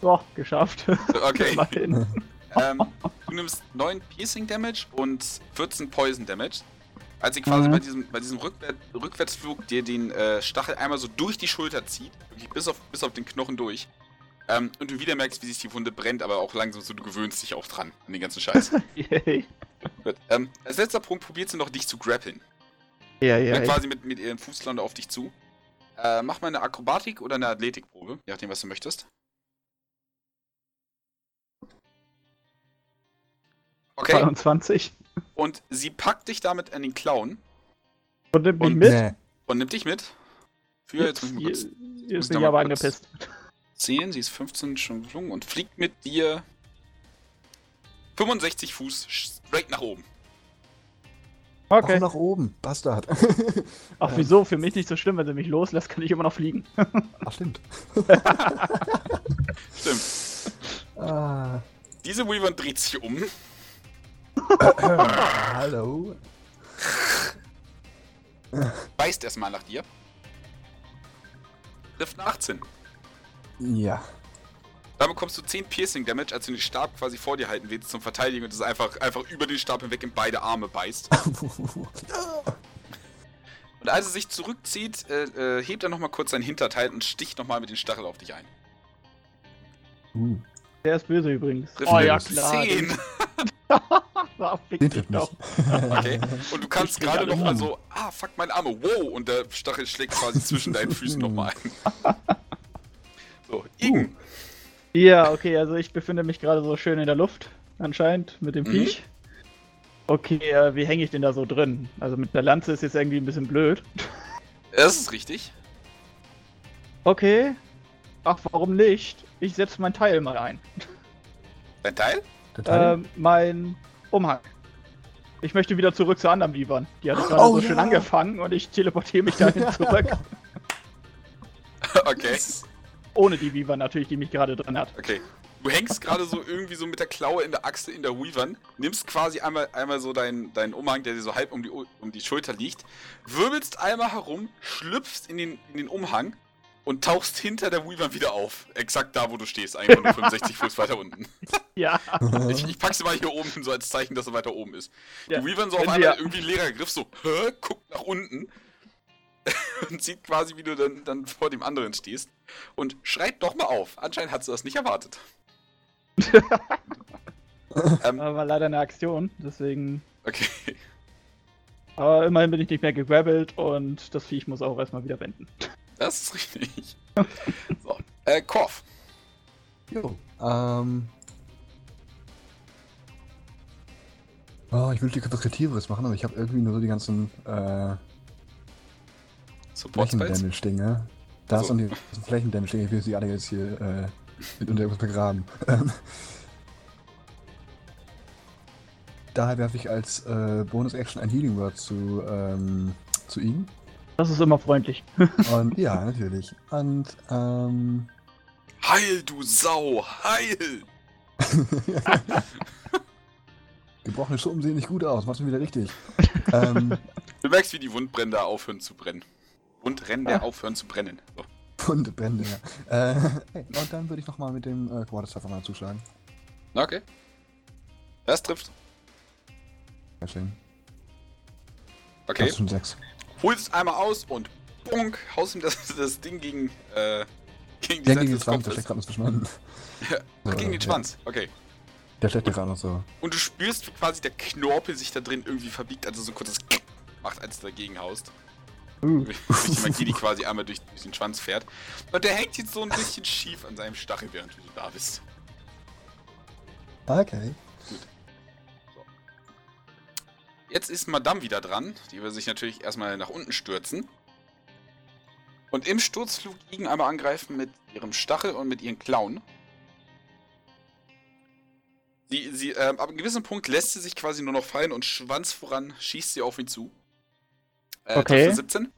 So, geschafft. Okay. Ähm, du nimmst 9 Piercing Damage und 14 Poison Damage. Als sie quasi Mhm. bei diesem, bei diesem Rückwär Rückwärtsflug dir den äh, Stachel einmal so durch die Schulter zieht, wirklich bis auf, bis auf den Knochen durch. Ähm, und du wieder merkst, wie sich die Wunde brennt, aber auch langsam so, du gewöhnst dich auch dran an den ganzen Scheiß. Yay. Gut. Ähm, als letzter Punkt probiert sie noch, dich zu grappeln. Ja, Ja, ja. quasi mit, mit ihren Fußlande auf dich zu. Äh, mach mal eine Akrobatik oder eine Athletikprobe, je nachdem, was du möchtest. Okay, 22. und sie packt dich damit an den Klauen Und nimmt mich Und- mit. Nee. und nimmt dich mit. Für, jetzt muss ich mal kurz ist ich mich aber angepisst. sehen. Sie ist 15 schon gelungen und fliegt mit dir 65 Fuß straight nach oben. Auch Okay. nach oben, Bastard. Ach, wieso? Für mich nicht so schlimm, wenn sie mich loslässt, kann ich immer noch fliegen. Ach, stimmt. Stimmt. Ah, Diese Weaver dreht sich um. hallo. Beißt erstmal nach dir. Trifft eine 18. Ja. Da bekommst du 10 Piercing Damage, als du den Stab quasi vor dir halten willst zum Verteidigen und es einfach, einfach über den Stab hinweg in beide Arme beißt. Und als er sich zurückzieht, äh, äh, hebt er nochmal kurz sein Hinterteil und sticht nochmal mit dem Stachel auf dich ein. uh, Der ist böse übrigens. Trifft oh ja, klar. 10. Ah, fick den trifft mich. Okay. Und du kannst gerade noch mal so, ah, fuck meine Arme, wow, und der Stachel schlägt quasi zwischen deinen Füßen nochmal ein. So, Igen. Ja, okay, also ich befinde mich gerade so schön in der Luft, anscheinend, mit dem Mhm. Viech. Okay, äh, wie hänge ich denn da so drin? Also mit der Lanze ist jetzt irgendwie ein bisschen blöd. Das ist richtig. Okay. Ach, warum nicht? Ich setze mein Teil mal ein. Dein Teil? Teil? Ähm, mein Umhang. Ich möchte wieder zurück zu anderen Vivern. Die hat gerade Oh so schön ja. angefangen und ich teleportiere mich dahin zurück. Okay. Ohne die Vivan natürlich, die mich gerade drin hat. Okay. Du hängst gerade so irgendwie so mit der Klaue in der Achse in der Weavern, nimmst quasi einmal, einmal so deinen, deinen Umhang, der dir so halb um die, um die Schulter liegt, wirbelst einmal herum, schlüpfst in den, in den Umhang und tauchst hinter der Weavern wieder auf. Exakt da, wo du stehst, eigentlich nur 65 Fuß weiter unten. Ja. Ich, ich pack sie mal hier oben hin, so als Zeichen, dass er weiter oben ist. ja. Die Weavern so auf einmal wir- irgendwie leerer Griff, so, hä, guckt nach unten und sieht quasi, wie du dann, dann vor dem anderen stehst und schreit doch mal auf. Anscheinend hat sie das nicht erwartet. ähm, Aber war leider eine Aktion, deswegen. okay. Aber immerhin bin ich nicht mehr gegrabbelt und das Viech muss auch erstmal wieder wenden. Das ist richtig. so, äh, Korf. Jo. Ähm. Oh, ich will was Kreatives machen, aber ich habe irgendwie nur so die ganzen äh, Support Spells. Flächendamage-Dinge. Das Also- und die ganzen Flächendamage-Dinge, ich will sie alle jetzt hier äh, mit unter irgendwas begraben. Daher werfe ich als äh, Bonus-Action ein Healing Word zu, ähm, zu ihm. Das ist immer freundlich. Und ja, natürlich. Und ähm, Heil, du Sau! Heil! gebrochene Schuppen sehen nicht gut aus. Machst du wieder richtig. ähm, Du merkst, wie die Wundbränder aufhören zu brennen. Wundränder Ah. aufhören zu brennen. So. und Bände, ja. Äh, und dann würde ich nochmal mit dem äh, Quarterstaff mal zuschlagen. Okay. Das trifft. Sehr schön. Okay. Das schon sechs. Holst es einmal aus und bonk, haust ihm das, das Ding gegen, äh, gegen die Ja, Seite gegen den des Schwanz, der Kopfes. steckt gerade meinen. Ja, Ach, gegen den Ja. Schwanz. Okay. Der steckt gerade noch so. Und du spürst, wie quasi der Knorpel sich da drin irgendwie verbiegt, also so ein kurzes macht, als du dagegen haust. Uh. Wie die Magie, die quasi einmal durch, durch den Schwanz fährt. Und der hängt jetzt so ein bisschen schief an seinem Stachel, während du da bist. Okay. Jetzt ist Madame wieder dran. Die will sich natürlich erstmal nach unten stürzen. Und im Sturzflug liegen einmal angreifen mit ihrem Stachel und mit ihren Klauen. Sie, sie, ähm, ab einem gewissen Punkt lässt sie sich quasi nur noch fallen und Schwanz voran schießt sie auf ihn zu. Äh, Okay. trifft für 17.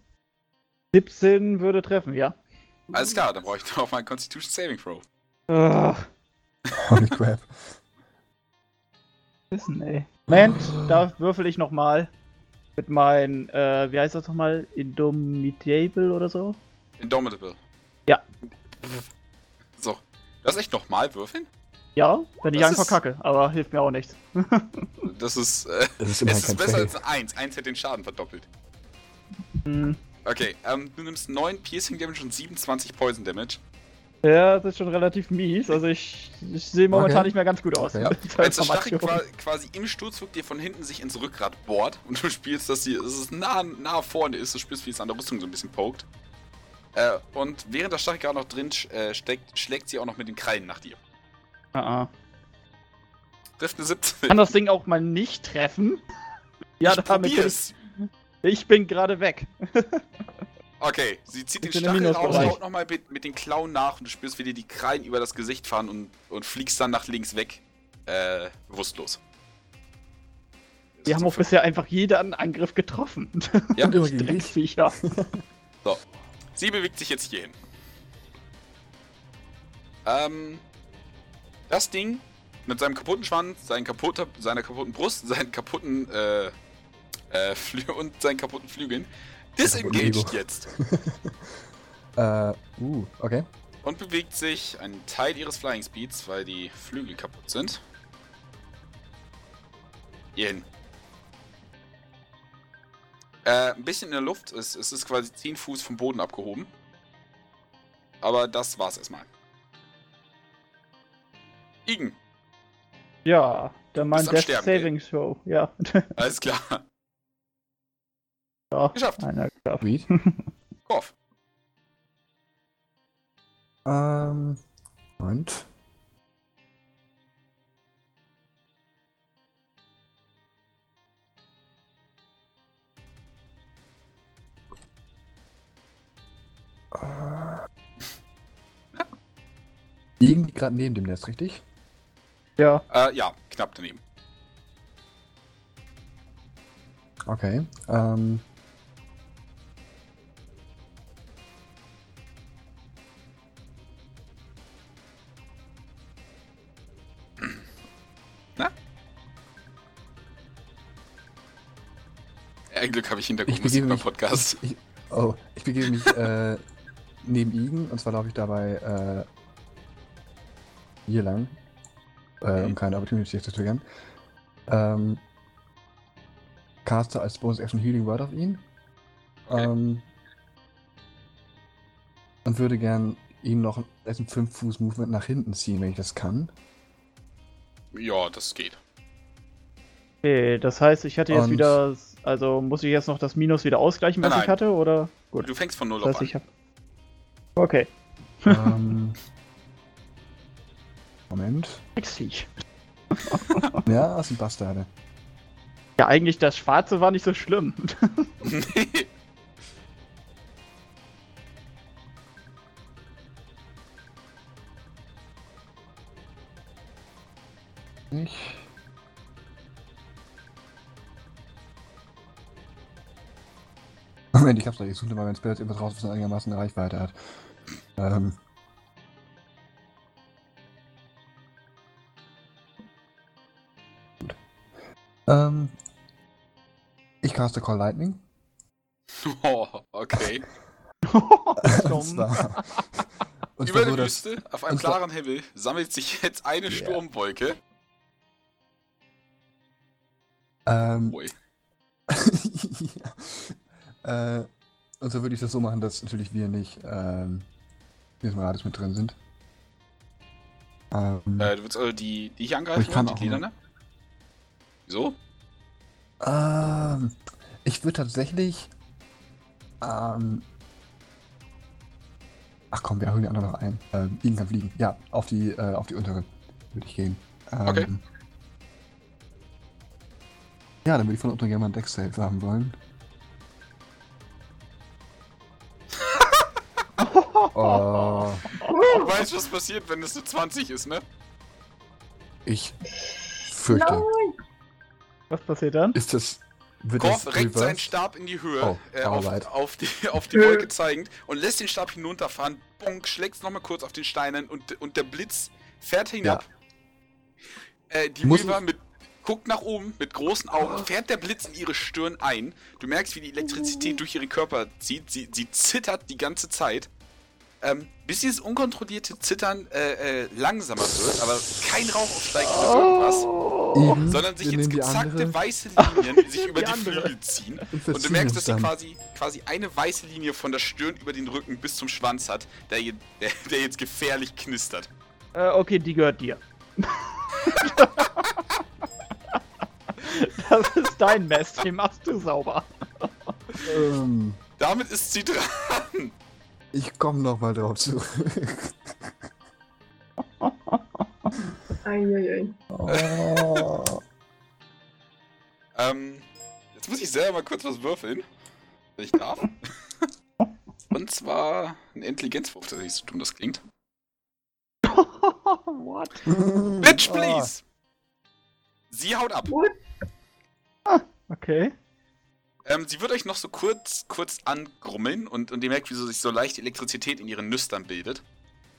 17 würde treffen, ja. Alles klar, dann brauche ich noch mal einen Constitution Saving Throw. Uh, Holy crap. wissen, ey. Moment, da würfel ich nochmal. Mit meinen, äh, wie heißt das nochmal? Indomitable oder so? Indomitable. Ja. So. Du hast echt nochmal würfeln? Ja, wenn ich Das einfach ist- kacke, aber hilft mir auch nichts. Das ist, äh, Das ist es ist besser Fail. als eine 1. 1 hätte den Schaden verdoppelt. Hm. Okay, ähm, du nimmst 9 Piercing Damage und 27 Poison Damage. Ja, das ist schon relativ mies. Also ich, ich sehe momentan Okay. nicht mehr ganz gut aus. Okay. Zur Als der Stachel quasi im Sturzflug dir von hinten sich ins Rückgrat bohrt und du spielst, dass sie dass es nah, nah vorne ist, du spürst, wie es an der Rüstung so ein bisschen pokt. Äh, und während der Stachel gerade noch drin äh, steckt, schlägt sie auch noch mit den Krallen nach dir. Ah, ah. Trifft eine 17. Kann das Ding auch mal nicht treffen? Ja, ich damit bin probier's. Ich, bin gerade weg. Okay, sie zieht den Ich im Stachel raus, haut nochmal mit, mit den Klauen nach und du spürst, wie dir die Krallen über das Gesicht fahren und, und fliegst dann nach links weg. Äh, bewusstlos. Wir haben auch bisher einfach jeden Angriff getroffen. Ja, immer gegen dich. Drecksviecher. Sie bewegt sich jetzt hierhin. Ähm, das Ding mit seinem kaputten Schwanz, seinen kaputter, seiner kaputten Brust, seinen kaputten äh, äh, und seinen kaputten Flügeln disengaged jetzt Äh, uh, okay. und bewegt sich einen Teil ihres Flying Speeds, weil die Flügel kaputt sind. Hierhin. Äh, ein bisschen in der Luft. Es, es ist quasi 10 Fuß vom Boden abgehoben. Aber das war's erstmal. Igen, Ja, dann mein Bist am Death Saving Show. Ja. alles klar. Ja. Geschafft. Einer geschafft. Sweet. Korf. ähm, und. Liegen die gerade neben dem Nest, richtig? Ja. Äh, ja, knapp daneben. Okay. Ähm. Ein Glück habe ich Ich Hintergrundmusik begebe beim mich. Podcast. Ich, ich, oh, ich begebe mich äh, neben Igen und zwar laufe ich dabei äh, hier lang, äh, Mhm. um keine Opportunity zu triggern. Ähm, caste als Bonus Action Healing Word auf ihn. Okay. Ähm, und würde gern ihn noch ein 5 Fuß Movement nach hinten ziehen, wenn ich das kann. Ja, das geht. Okay, das heißt, ich hatte jetzt Und- wieder. Also muss ich jetzt noch das Minus wieder ausgleichen, was Nein, ich nein. hatte? Oder? Gut. Du fängst von null Das auf heißt, an. ich hab. Okay. ähm, Moment. Drecksviech. Ja, das sind Bastarde. Ja, eigentlich das Schwarze war nicht so schlimm. Nee. Ich. Moment, ich hab's doch. Ich suche mal, wenn jetzt irgendwas raus, was einigermaßen eine Reichweite hat. Ähm. Gut. Ähm. Ich caste Call Lightning. Oh, okay. Und zwar, und Über der Wüste, auf einem klaren Himmel, sammelt sich jetzt eine Yeah. Sturmwolke. ähm, Ui. ja. Äh, und so würde ich das so machen, dass natürlich wir nicht ähm, Radius mit drin sind. Ähm, Äh, du willst also die, die hier angreifen, Ich kann die Gliederne? Wieso? ähm, ich würde tatsächlich. Ähm, ach komm, wir holen die anderen noch ein. Ähm, Fliegen kann fliegen. Ja, auf die, äh, auf die untere würde ich gehen. Ähm, Okay. Ja, dann würde ich von unten gerne mal einen Dex-Save haben wollen. Oh, Du weißt, was passiert, wenn es eine 20 ist, ne? ich fürchte. Nein! Was passiert dann? Ist das. Wird Korf das reckt seinen? Stab in die Höhe, Oh, äh, auf, auf, die, auf die Wolke zeigend und lässt den Stab hinunterfahren. Bonk, schlägt nochmal kurz auf den Steinen und, und der Blitz fährt hinab. Äh, die Muss mit, guckt nach oben mit großen Augen, fährt der Blitz in ihre Stirn ein. Du merkst, wie die Elektrizität durch ihren Körper zieht. Sie, sie zittert die ganze Zeit. Ähm, bis dieses unkontrollierte Zittern äh, äh, langsamer wird, aber kein Rauch aufsteigt oder irgendwas. Oh. Sondern sich wir jetzt die gezackte andere weiße Linien sich über Die die, andere. Flügel ziehen. und, Und du merkst, dass sie quasi, quasi eine weiße Linie von der Stirn über den Rücken bis zum Schwanz hat, der, je- der, der jetzt gefährlich knistert. Äh, okay, die gehört dir. das ist dein Mist, den machst du sauber. Ähm, Damit ist sie dran. Ich komme nochmal drauf zurück. Eieiei. Oh. Ähm, jetzt muss ich selber mal kurz was würfeln. Wenn ich darf. Und zwar ein Intelligenzwurf, nicht so dumm das klingt. What? Bitch, Ah. please! Sie haut ab. Okay. Ähm, sie wird euch noch so kurz, kurz angrummeln und, und ihr merkt, wie so sich so leicht Elektrizität in ihren Nüstern bildet.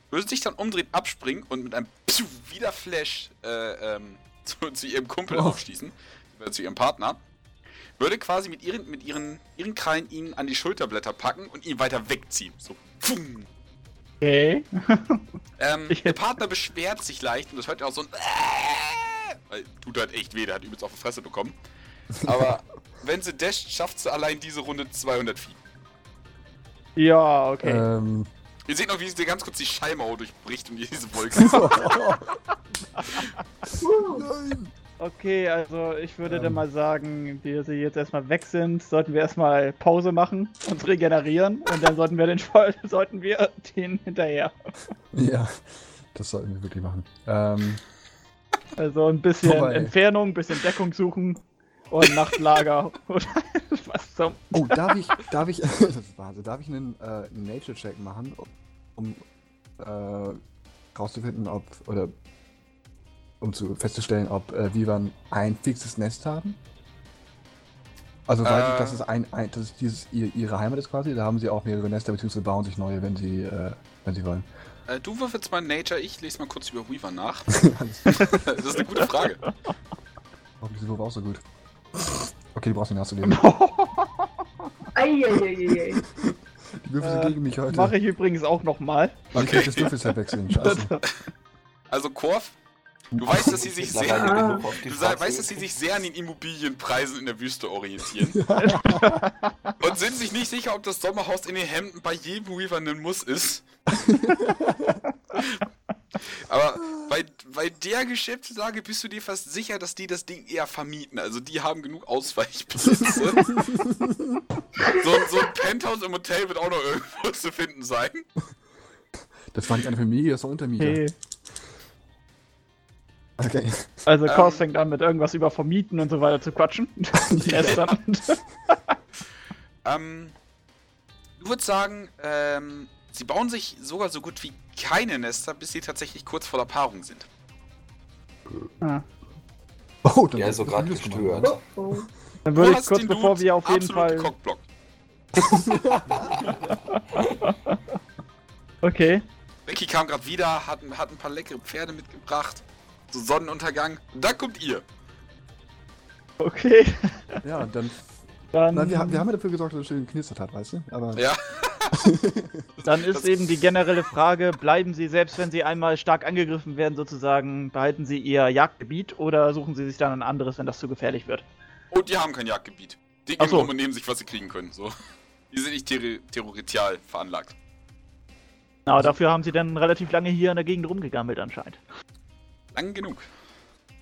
Würde sich dann umdrehen, abspringen und mit einem Pfiuh wieder Flash äh, ähm, zu, zu ihrem Kumpel Oh. aufschießen, äh, zu ihrem Partner. Würde quasi mit ihren, mit ihren, ihren Krallen ihn an die Schulterblätter packen und ihn weiter wegziehen. So, pfum. Okay. Ähm, der Partner beschwert sich leicht und das hört ihr auch so ein äh, weil tut halt echt weh, der hat übelst auf die Fresse bekommen. Aber wenn sie dasht, schafft sie allein diese Runde 200 Feet. Ja, okay. Ähm, Ihr seht noch, wie sie ganz kurz die Schallmauer durchbricht und diese Wolke. nein. Okay, also ich würde dann Ähm. mal sagen, wir sie jetzt erstmal weg sind, sollten wir erstmal Pause machen, uns regenerieren und dann sollten wir den sollten wir den hinterher. Ja, das sollten wir wirklich machen. Ähm, Also ein bisschen Vorbei. Entfernung, ein bisschen Deckung suchen und Nachtlager oder was zum. oh, darf ich, darf ich, das ist Wahnsinn, darf ich einen äh, Nature-Check machen, um äh, rauszufinden, ob, oder um zu festzustellen, ob äh, Vivan ein fixes Nest haben? Also weiß Äh. ich, dass es ein, ein dass es dieses ihr, ihre Heimat ist quasi, da haben sie auch mehrere Nester, beziehungsweise bauen sich neue, wenn sie, äh, wenn sie wollen. äh, du würfelst mal Nature, ich lese mal kurz über Weaver nach. Das ist eine gute Frage. Hoffentlich sind wir auch so gut. Okay, du brauchst nicht nachzulesen. Eieieiei. Die Würfel sind Äh, gegen mich heute. Mache ich übrigens auch nochmal. Und ich Okay. das Würfelset wechseln. Scheiße. Also Korf, du weißt, dass sie sich sehr, die du weißt, dass sie sich sehr an den Immobilienpreisen in der Wüste orientieren. Und sind sich nicht sicher, ob das Sommerhaus in den Hemden bei jedem Weaver ein Muss ist. Aber bei, bei der Geschäftslage bist du dir fast sicher, dass die das Ding eher vermieten. Also die haben genug Ausweichplätze. so, ein- so ein Penthouse im Hotel wird auch noch irgendwo zu finden sein. Das war nicht eine Familie, das war Untermieter. Okay. Okay. Also Kors Ähm. fängt an mit irgendwas über Vermieten und so weiter zu quatschen. Ähm, du würdest sagen, ähm, sie bauen sich sogar so gut wie keine Nester, bis sie tatsächlich kurz vor der Paarung sind. Ah. Oh, dann Ja, hast so gerade gestört. Oh, oh. Dann würde ich kurz bevor Dude wir auf jeden Fall. gecockblockt. Okay. Becky kam gerade wieder, hat, hat ein paar leckere Pferde mitgebracht. So Sonnenuntergang. Und dann kommt ihr. Okay. Ja, und dann. Dann, Na, wir, haben- wir haben ja dafür gesorgt, dass es schön geknistert hat, weißt du? Aber Ja. dann ist Das- eben die generelle Frage, bleiben Sie, selbst wenn Sie einmal stark angegriffen werden, sozusagen, behalten Sie Ihr Jagdgebiet oder suchen Sie sich dann ein anderes, wenn das zu gefährlich wird? Und die haben kein Jagdgebiet. Die gehen so. rum und nehmen sich, was sie kriegen können. So. Die sind nicht territorial veranlagt. Aber dafür haben Sie dann relativ lange hier in der Gegend rumgegammelt anscheinend. Lang genug.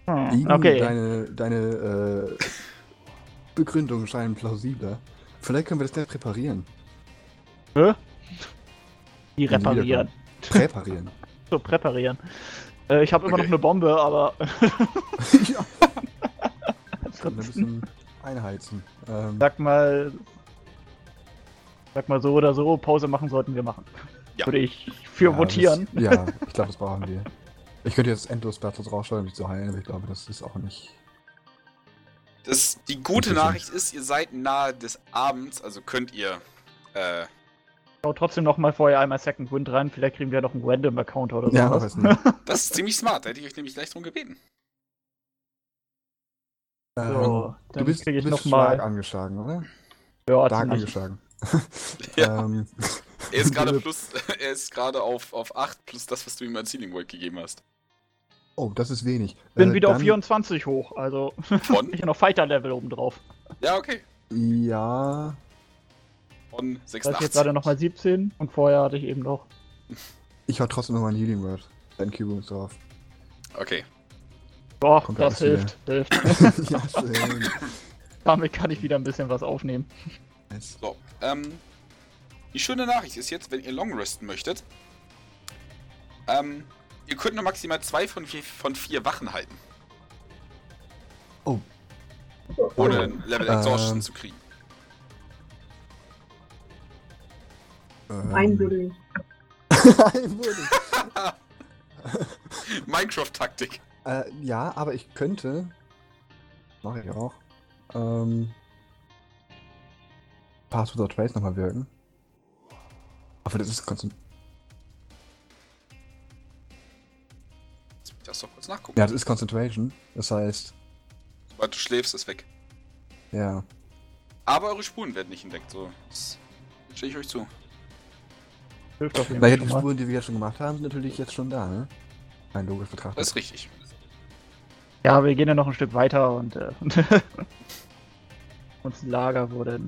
Hm, okay. deine, deine äh, Begründungen scheinen plausibler. Vielleicht können wir das gleich präparieren. Hä? Die reparieren. Präparieren. So, präparieren. Äh, ich habe immer Okay. noch eine Bombe, aber. ja. Und ein Ansonsten, bisschen einheizen. Ähm, sag mal. Sag mal so oder so, Pause machen sollten wir machen. Ja. Würde ich für ja, votieren. Das, ja, ich glaube, das brauchen wir. Ich könnte jetzt endlos Platz raussteuern, um mich zu heilen, aber ich glaube, das ist auch nicht. Das, die gute. Nachricht ist, ihr seid nahe des Abends, also könnt ihr. Äh, Schau trotzdem noch mal vorher einmal Second Wind rein, vielleicht kriegen wir noch einen Random-Account oder so. Ja, weiß nicht. das ist ziemlich smart, da hätte ich euch nämlich gleich drum gebeten. So, Ähm, dann du bist, krieg ich du bist noch mal- angeschlagen, oder? Ja, Stark angeschlagen. Ja. ähm, Er ist gerade plus, er ist gerade auf, auf 8 plus das, was du ihm als Healing World gegeben hast. Oh, das ist wenig. Bin Äh, wieder auf dann- 24 hoch, also Von? ich habe noch Fighter-Level oben drauf. Ja, okay. Ja, Von Da ist jetzt 86. gerade nochmal 17 und vorher hatte ich eben noch. ich hau trotzdem nochmal ein Healing Word. Ein Cubus drauf. Okay. Boah, Kommt das hilft, hilft. ja, schön. Damit kann ich wieder ein bisschen was aufnehmen. Nice. So, ähm. Die schöne Nachricht ist jetzt, wenn ihr Long resten möchtet, ähm, ihr könnt nur maximal zwei von vier, von vier Wachen halten, Oh, ohne Level Exhaustion Ähm. zu kriegen. Ähm, Einbuddeln. Einbuddeln. Minecraft-Taktik. äh, ja, aber ich könnte. Mache ich auch. Ähm. Pass without Trace nochmal wirken. Aber das ist konstant. Lass doch kurz nachgucken. Ja, das ist Concentration. Das heißt, Sobald du schläfst, ist weg. ja. Aber eure Spuren werden nicht entdeckt, so. Das stehe ich euch zu. Hilft auf jeden Fall die. Spuren, die wir jetzt schon gemacht haben, sind natürlich jetzt schon da, ne? Ein logisch betrachtet. Das ist richtig. Ja, wir gehen ja noch ein Stück weiter und äh, uns ein Lager wurde.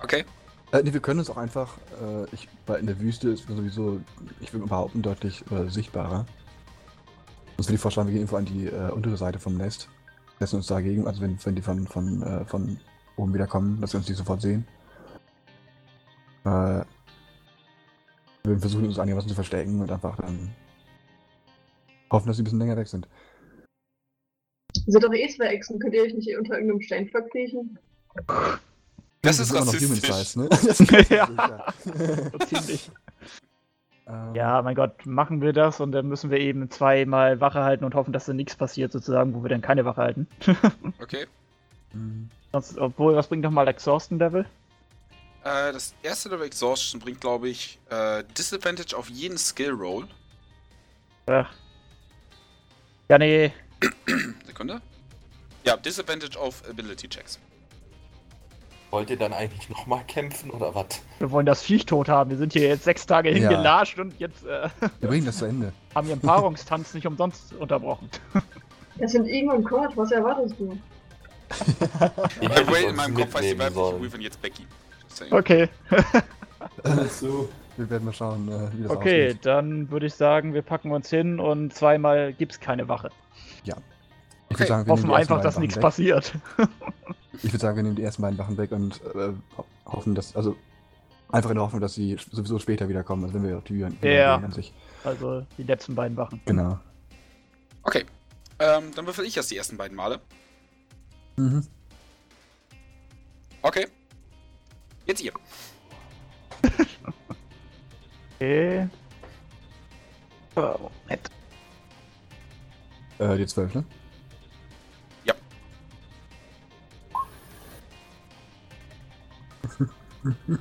Okay. Äh, nee, wir können uns auch einfach, äh, ich, weil in der Wüste ist sowieso, ich würde behaupten, deutlich äh, sichtbarer. Sonst würde ich vorschlagen, wir gehen irgendwo an die äh, untere Seite vom Nest. Setzen uns dagegen, also wenn, wenn die von, von, äh, von oben wieder kommen, dass wir uns die sofort sehen. Äh, wir würden versuchen, uns einigermaßen zu verstecken und einfach dann hoffen, dass sie ein bisschen länger weg sind. Ihr seid doch eh zwei Echsen, könnt ihr euch nicht unter irgendeinem Stein verkriechen? Das ist immer noch rassistisch. Human Size, ne? Das ist Ja. ja. So ziemlich. Ähm, Ja, mein Gott, machen wir das und dann müssen wir eben zweimal Wache halten und hoffen, dass da nichts passiert, sozusagen, wo wir dann keine Wache halten. Okay. mh. Sonst, obwohl, was bringt nochmal Exhausten Level? Äh, das erste Level Exhaustion bringt, glaube ich, äh, Disadvantage auf jeden Skill Roll. Ach. Ja, nee. Sekunde. Ja, Disadvantage auf Ability Checks. Wollt ihr dann eigentlich nochmal kämpfen oder was? Wir wollen das Viech tot haben. Wir sind hier jetzt sechs Tage Ja. hingelatscht und jetzt äh, Wir bringen das zu Ende. haben wir einen Paarungstanz nicht umsonst unterbrochen. Das sind Igor und Kurt, was erwartest du? Ich hätte in meinem Kopf heißt die weibliche. Weaven jetzt Becky. Okay. so. Wir werden mal schauen, äh, wie das Okay, ausgeht. dann würde ich sagen, wir packen uns hin und zweimal gibt's keine Wache. Ich Okay. würde sagen, wir nehmen Hoffen die ersten einfach, dass beiden nichts Wachen weg. passiert. Ich würde sagen, wir nehmen die ersten beiden Wachen weg und äh, ho- hoffen, dass, also einfach in der Hoffnung, dass sie sowieso später wiederkommen, also wenn wir die Türen Ja. an sich. Also die letzten beiden Wachen. Genau. Okay. Ähm, dann würfel ich erst die ersten beiden Male. Mhm. Okay. Jetzt ihr. Okay. Oh, Moment. Äh, die zwölf, ne?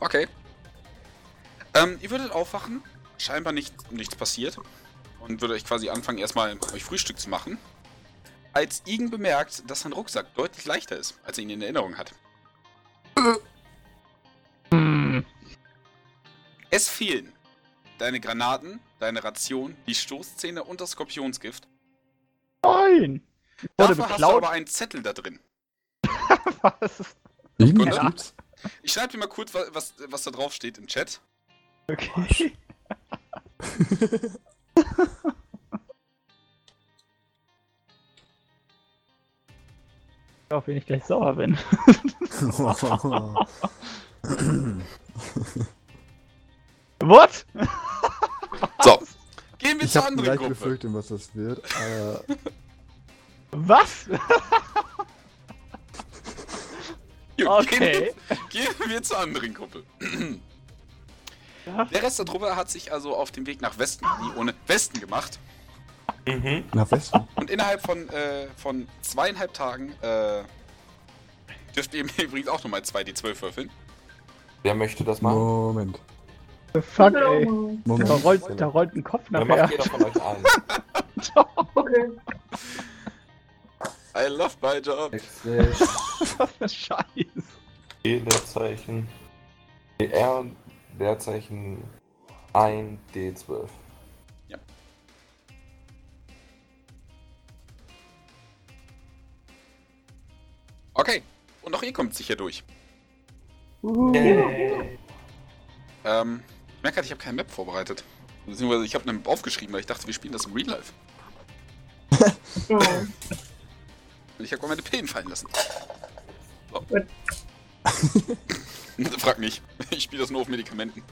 Okay. Ähm, ihr würdet aufwachen, scheinbar nicht, nichts passiert. Und würdet euch quasi anfangen, erstmal euch Frühstück zu machen. Als Igen bemerkt, dass sein Rucksack deutlich leichter ist, als er ihn in Erinnerung hat. Hm. Es fehlen deine Granaten, deine Ration, die Stoßzähne und das Skorpionsgift. Nein! Dafür hast du aber einen Zettel da drin. Was? Irgendwas Ja. gibt's? Ich schreibe dir mal kurz, wa- was, was da drauf steht im Chat. Okay. Auf wen ich gleich sauer bin. What? So, gehen wir ich zur habe eine anderen leichte Gruppe. Befürchtung, was das wird. Aber Was? Gut, Okay. Gehen, gehen wir zur anderen Gruppe. Ja. Der Rest der Truppe hat sich also auf den Weg nach Westen, nie ohne Westen gemacht. Mhm. nach Westen. Und innerhalb von, äh, von zweieinhalb Tagen äh, dürft ihr mir übrigens auch nochmal 2d12 würfeln. Wer möchte das machen? Moment. Fuck, will auch ey. mal. Da Moment. rollt, da rollt ein Kopf Dann nachher. macht jeder von euch einen. Okay. I love my job. Wechsel. Was für Scheiß. E Leerzeichen. R Leerzeichen 1 D12. Okay, und auch ihr kommt sicher durch. Yay. Ähm, ich merke gerade, ich habe keine Map vorbereitet. Beziehungsweise ich habe eine Map aufgeschrieben, weil ich dachte, wir spielen das im Real Life. Oh. Und ich habe meine Pillen fallen lassen. So. Gut. Frag nicht. Ich spiele das nur auf Medikamenten.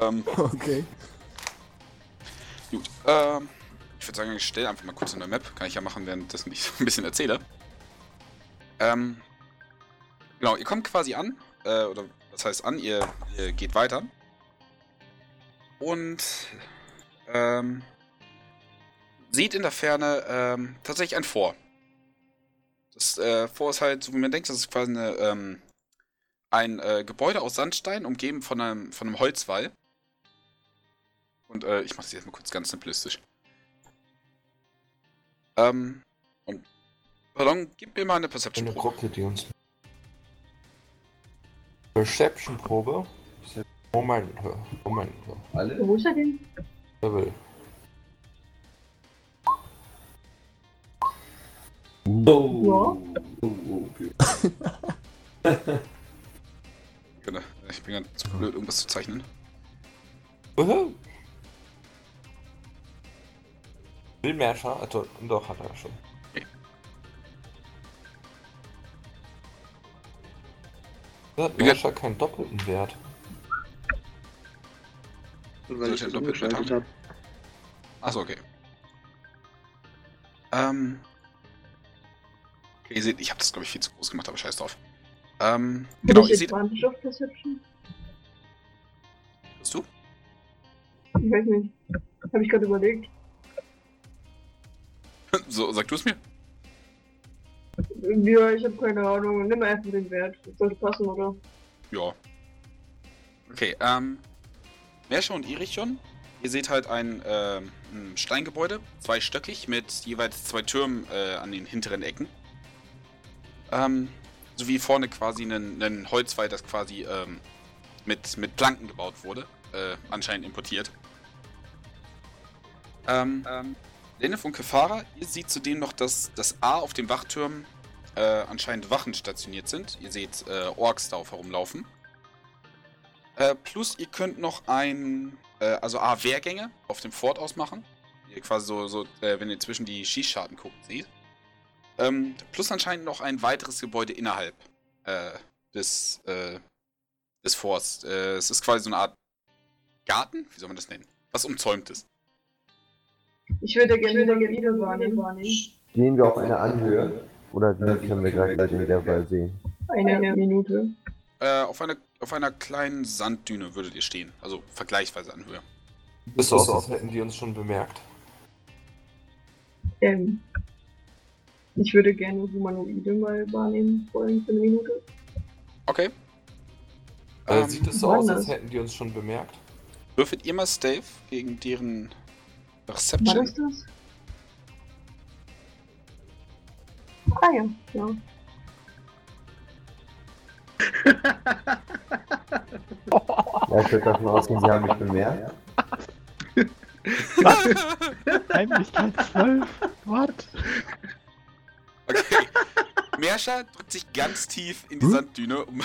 Ähm, Okay. gut. Ähm, ich würde sagen, ich stelle einfach mal kurz eine Map. Kann ich ja machen, währenddessen ich so ein bisschen erzähle. Ähm, genau, ihr kommt quasi an. Äh, oder was heißt an? Ihr, ihr geht weiter. Und ähm, seht in der Ferne ähm, tatsächlich ein Vor. Das äh, Vor ist halt, so wie man denkt, das ist quasi eine, ähm, ein äh, Gebäude aus Sandstein, umgeben von einem, von einem Holzwall. Und äh, ich mache das jetzt mal kurz ganz simplistisch. Ähm, und Pardon, gib mir mal eine Eine Perception-Probe. Gruppe, die uns. Perception-Probe. Moment, Moment. Alle? Wo ist er denn? Level. Oh. Genau, Ich bin ganz zu blöd, irgendwas zu zeichnen. Wuhu. Will Merscher? Also, doch, hat er schon. Okay. Da hat Wie Merscher keinen doppelten Wert. Weil ich Sollte das doppelt umgeschaltet haben. habe. Achso, okay. Ähm. Okay, ihr seht, ich habe das, glaube ich, viel zu groß gemacht, aber scheiß drauf. Ähm, genau, Hab ihr ich seht. Auf Perception? Bist du? Ich weiß nicht. Habe ich gerade überlegt. So, sag du es mir? Ja, ich habe keine Ahnung. Nimm einfach den Wert. Das sollte passen, oder? Ja. Okay, ähm. Mersche und Irichon. Ihr seht halt ein, ähm, ein Steingebäude, zweistöckig, mit jeweils zwei Türmen äh, an den hinteren Ecken. Ähm, sowie vorne quasi ein, ein Holzwall, das quasi ähm, mit, mit Planken gebaut wurde. Äh, anscheinend importiert. Ähm, ähm, Lene von Kefara, ihr seht zudem noch, dass das A auf dem Wachturm äh, anscheinend Wachen stationiert sind. Ihr seht äh, Orks da auf herumlaufen. Äh, plus ihr könnt noch ein, äh, also A, Wehrgänge auf dem Fort ausmachen. Ihr quasi so, so äh, wenn ihr zwischen die Schießscharten guckt, seht. Ähm, plus anscheinend noch ein weiteres Gebäude innerhalb äh, des, äh, des Forts. Äh, es ist quasi so eine Art Garten, wie soll man das nennen? Was umzäumt ist. Ich würde gerne wieder wieder wahrnehmen. Stehen wir auf einer Anhöhe? Oder wie können wir gleich in der Fall sehen? Eine Minute. Äh, auf, einer, auf einer kleinen Sanddüne würdet ihr stehen. Also vergleichsweise an Höhe. Bist du aus, als hätten die uns schon bemerkt. Ähm, Ich würde gerne Humanoide mal wahrnehmen wollen für eine Minute. Okay. Äh, Ähm, sieht es so aus, als hätten die uns schon bemerkt? Würfelt ihr mal Stave gegen deren Reception? das das? Ah ja, ja. Ja, ich würde davon ausgehen, sie haben mich bemerkt. Heimlichkeit 12. What? Okay. Merscha drückt sich ganz tief in die Hm? Sanddüne, um,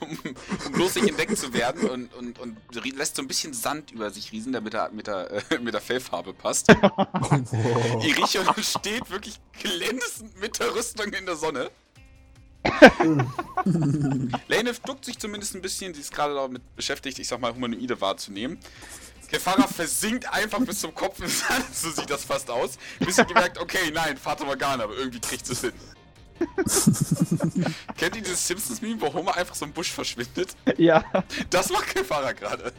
um, um bloß nicht entdeckt zu werden und, und, und lässt so ein bisschen Sand über sich riesen, damit er mit der, äh, mit der Fellfarbe passt. Oh. Irichon steht wirklich glänzend mit der Rüstung in der Sonne. Lanef duckt sich zumindest ein bisschen, sie ist gerade damit beschäftigt, ich sag mal, Humanoide wahrzunehmen. Kefara versinkt einfach bis zum Kopf im Sand, so sieht das fast aus. Bis sie gemerkt, okay, nein, Vater Morgana, aber irgendwie kriegt sie es hin. Kennt ihr dieses Simpsons-Meme, wo Homer einfach so im Busch verschwindet? Ja. Das macht Kefara gerade.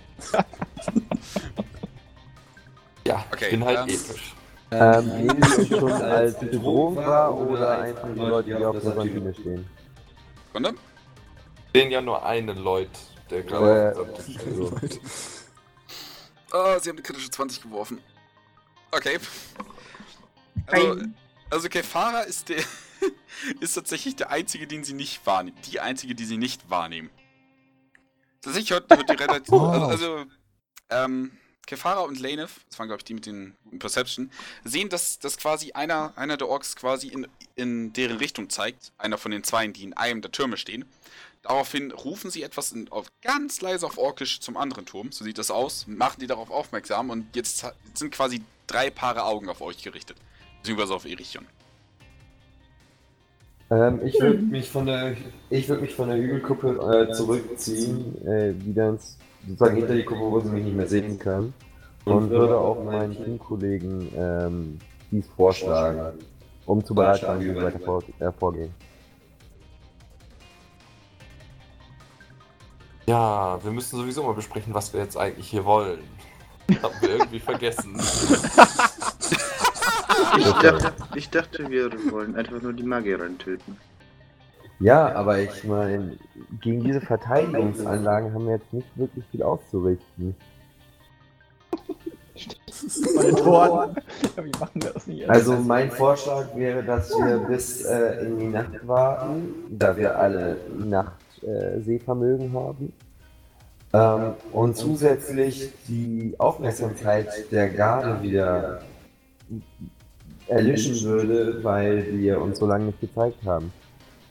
Ja, Okay, ich bin halt ähm, episch. Ähm, nehmen Sie uns schon als Bedrohung wahr oder einfach die Leute, die auf der Sandbühne stehen? Sekunde. Ich sehen ja nur einen Leut, der gerade Äh, auf dem Tisch steht. Oh, sie haben eine kritische 20 geworfen. Okay. Also, also Kefara ist der ist tatsächlich der einzige, den sie nicht wahrnehmen. Die einzige, die sie nicht wahrnehmen. Tatsächlich hört, hört die relativ. Wow. Also, also ähm, Kefara und Lanef, das waren glaube ich die mit den guten Perception, sehen, dass, dass quasi einer, einer der Orks quasi in, in deren Richtung zeigt. Einer von den Zweien, die in einem der Türme stehen. Daraufhin rufen sie etwas in, auf, ganz leise auf Orkisch zum anderen Turm. So sieht das aus. Machen die darauf aufmerksam und jetzt sind quasi drei Paare Augen auf euch gerichtet. Beziehungsweise auf Erichion. Ähm, ich würde mich von der, ich würde mich von der Hügelkuppe äh, zurückziehen, äh, wieder ins, sozusagen hinter die Kuppe, wo sie mich nicht mehr sehen können. Und würde auch meinen Teamkollegen ähm, dies vorschlagen, um zu bereitstellen, wie wir weiter vor, Ja, wir müssen sowieso mal besprechen, was wir jetzt eigentlich hier wollen. Haben wir irgendwie vergessen. Ich dachte, ich dachte, wir wollen einfach nur die Magierin töten. Ja, aber ich meine, gegen diese Verteidigungsanlagen haben wir jetzt nicht wirklich viel auszurichten. Bei den Toren. Ja, wie machen wir das nicht? Also mein Vorschlag wäre, dass wir bis äh, in die Nacht warten, da wir alle Nacht äh, Sehvermögen haben. Ähm, und zusätzlich die Aufmerksamkeit der Garde wieder erlischen würde, weil wir uns so lange nicht gezeigt haben.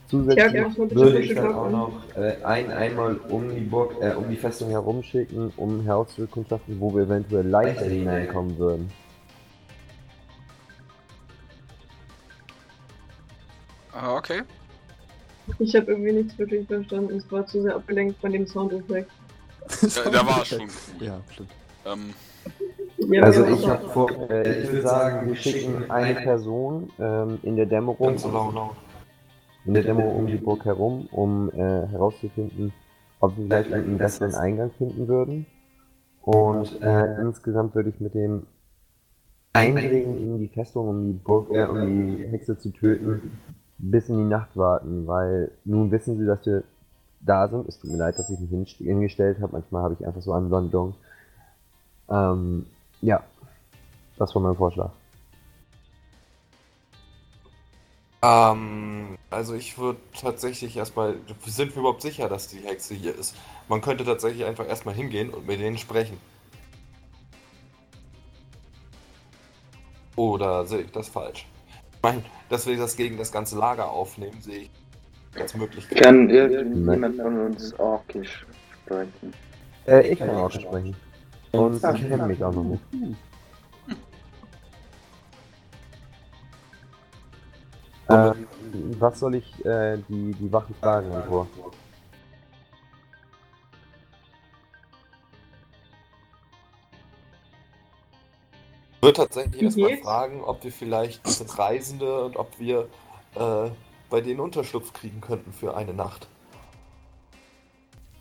Zusätzlich Ja, ja, würde ich dann auch schaffen. noch äh, ein einmal um die Burg, äh, um die Festung herumschicken, um herauszukundschaften, wo wir eventuell leichter hineinkommen würden. Ah, okay. Ich habe irgendwie nichts wirklich verstanden. Es war zu sehr abgelenkt von dem Soundeffekt. Äh, da war schon. Ja, stimmt. Ähm, Ja, Also ja, ich habe vor, äh, ich würde sagen, wir schicken eine Person ähm, in der Dämmerung, laut, laut. in der Dämmerung um die Burg herum, um äh, herauszufinden, ob wir vielleicht einen besseren Eingang finden würden. Und äh, insgesamt würde ich mit dem Eindringen in die Festung, um die Burg, äh, um die Hexe zu töten, bis in die Nacht warten, weil nun wissen sie, dass wir da sind. Es tut mir leid, dass ich mich hingestellt habe. Manchmal habe ich einfach so Anwandlung. Ähm, ja, das war mein Vorschlag. Ähm, also ich würde tatsächlich erstmal. Sind wir überhaupt sicher, dass die Hexe hier ist? Man könnte tatsächlich einfach erstmal hingehen und mit denen sprechen. Oder sehe ich das falsch? Ich meine, dass wir das gegen das ganze Lager aufnehmen, sehe ich als Möglichkeit. Kann irgendjemand von uns Orkisch sprechen? Äh, ich kann auch sprechen. Und ich kenne mich auch noch nicht. Ähm, was soll ich äh, die, die Wachen fragen davor? Würde tatsächlich erstmal fragen, ob wir vielleicht diese Reisende und ob wir äh, bei denen Unterschlupf kriegen könnten für eine Nacht.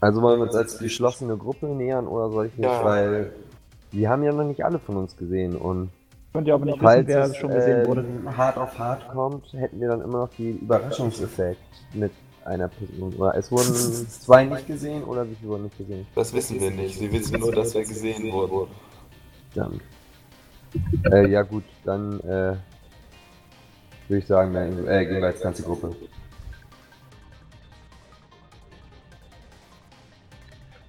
Also wollen wir uns als geschlossene Gruppe nähern oder soll ich nicht, Ja. weil wir haben ja noch nicht alle von uns gesehen und Könnt ihr aber nicht wissen, Falls wer es schon gesehen äh, wurde. hart auf hart kommt, hätten wir dann immer noch den Überraschungseffekt mit einer Person. Oder es wurden zwei nicht gesehen oder wie viele wurden nicht gesehen? Das wissen wir nicht. Sie wissen nur, dass wir gesehen wurden. Dann. Äh, ja gut, dann äh, würde ich sagen, dann, äh, gehen wir als ganze Gruppe.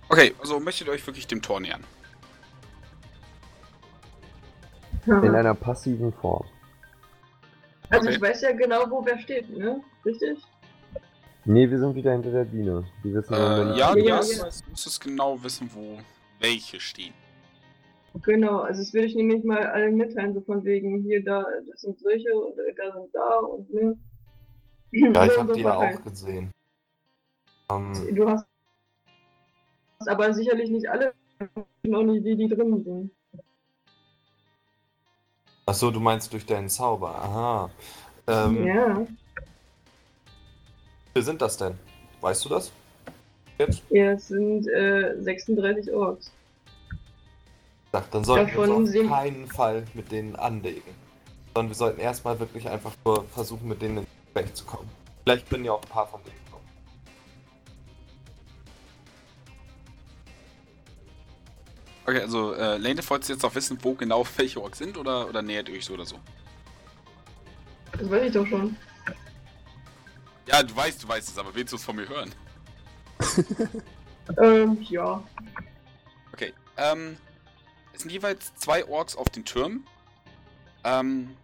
Okay, also möchtet ihr euch wirklich dem Tor nähern? In einer passiven Form. Also Okay. ich weiß ja genau, wo wer steht, ne? Richtig? Nee, wir sind wieder hinter der Biene. Die wissen Äh, ich- ja, du Ja, musst, ja. du musst genau wissen, wo welche stehen. Genau, also das würde ich nämlich mal allen mitteilen, so von wegen, hier, da, das sind solche und da sind da und ne. Ja, ich habe die ja auch gesehen. Ähm, Du hast aber sicherlich nicht alle, noch nicht die, die drin sind. Achso, du meinst durch deinen Zauber. Aha. Ähm, Ja, Wie sind das denn? Weißt du das? Jetzt? ja, es sind äh, 36 Orks. Ja, dann sollten wir Davon uns auf keinen Fall mit denen anlegen. Sondern wir sollten erstmal wirklich einfach nur versuchen, mit denen ins Gespräch zu kommen. Vielleicht können ja auch ein paar von denen kommen. Okay, also äh, Lane, wolltest du jetzt noch wissen, wo genau welche Orks sind oder, oder nähert ihr euch so oder so? Das weiß ich doch schon. Ja, du weißt, du weißt es, aber willst du es von mir hören? Ähm, ja. Okay, ähm, es sind jeweils zwei Orks auf den Türmen. Ähm,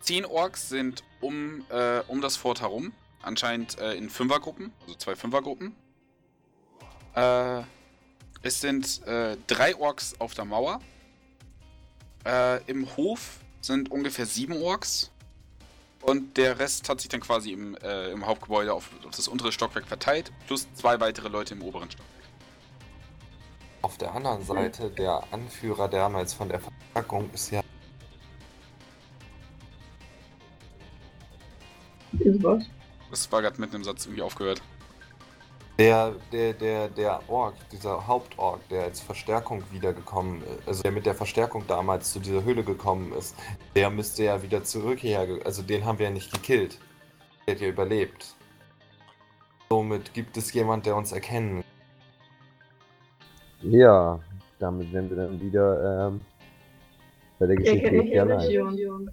zehn Orks sind um, äh, um das Fort herum. Anscheinend äh, in Fünfergruppen, also zwei Fünfergruppen. Äh, es sind äh, drei Orks auf der Mauer. Äh, Im Hof sind ungefähr sieben Orks. Und der Rest hat sich dann quasi im, äh, im Hauptgebäude auf, auf das untere Stockwerk verteilt, plus zwei weitere Leute im oberen Stockwerk. Auf der anderen Seite, der Anführer damals von der Verpackung ist ja Ist was? Das war gerade mitten im Satz irgendwie aufgehört. der, der, der, der Ork, dieser Hauptork, der als Verstärkung wiedergekommen ist, also der mit der Verstärkung damals zu dieser Höhle gekommen ist, der müsste ja wieder zurück hierher, also den haben wir ja nicht gekillt. Der hat ja überlebt. Somit gibt es jemand, der uns erkennen. Ja, damit wären wir dann wieder ähm, bei der Er Geschichte nicht ja allein. Legion.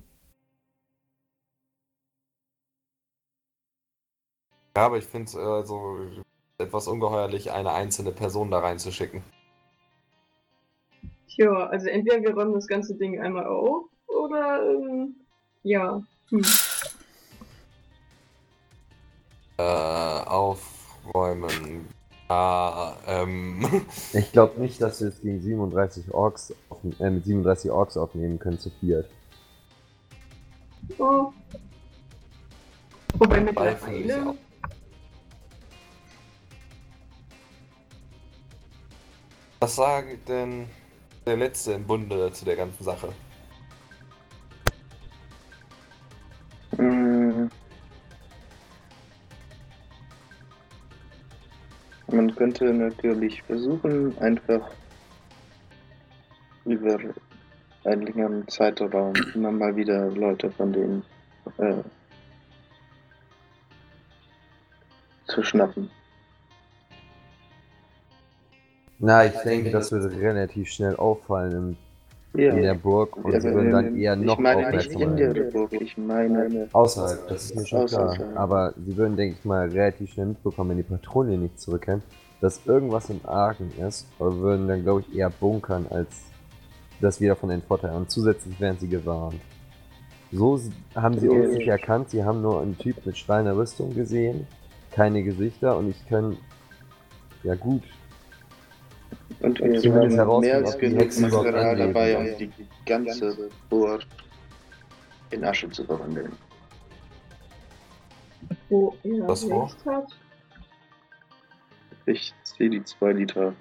Ja, aber ich finde es äh, so etwas ungeheuerlich, eine einzelne Person da reinzuschicken. Tja, also entweder wir räumen das ganze Ding einmal auf, oder, ähm, ja. Hm. Äh, aufräumen. Ja, ähm. Ich glaube nicht, dass wir es gegen 37 Orks auf, äh, mit 37 Orks aufnehmen können zu viert. Oh. Wobei mittlerweile, Was sagt denn der Letzte im Bunde zu der ganzen Sache? Man könnte natürlich versuchen, einfach über einen längeren Zeitraum immer mal wieder Leute von denen äh, zu schnappen. Na, ich denke, das würde relativ schnell auffallen in, in der Burg und aber, würden dann ähm, eher noch ich meine nicht in der werden. Burg, ich meine Außerhalb, das ist mir schon klar. Aber sie würden, denke ich mal, relativ schnell mitbekommen, wenn die Patrouille nicht zurückkennt, dass irgendwas im Argen ist, aber würden dann, glaube ich, eher bunkern, als das wieder von den Vorteil Und zusätzlich wären sie gewarnt. So haben sie uns nicht erkannt, sie haben nur einen Typ mit strahlender Rüstung gesehen, keine Gesichter und ich kann. Ja, gut. Und wir Zumindest haben mehr als genug Material dabei, um die ganze Burg in Asche zu verwandeln. wo er Was wo? recht hat. Ich ziehe die zwei Liter,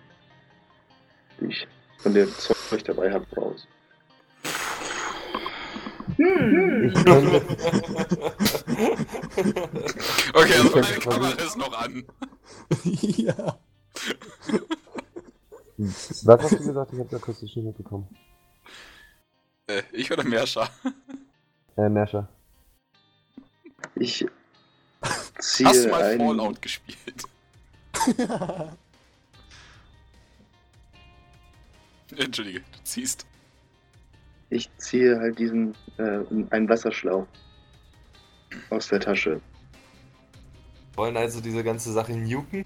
die ich von dem Zeug dabei habe, raus. Hm. Ich könnte. Okay, also meine Kamera ist noch an. ja. Was hast du gesagt? Ich habe da kurz nicht mitbekommen. Äh, ich oder Merscha? Äh, Merscher. Ich Hast du ziehe mal ein, Fallout gespielt? Entschuldige, du ziehst. ich ziehe halt diesen äh, einen Wasserschlauch aus der Tasche. Wollen also diese ganze Sache nuken?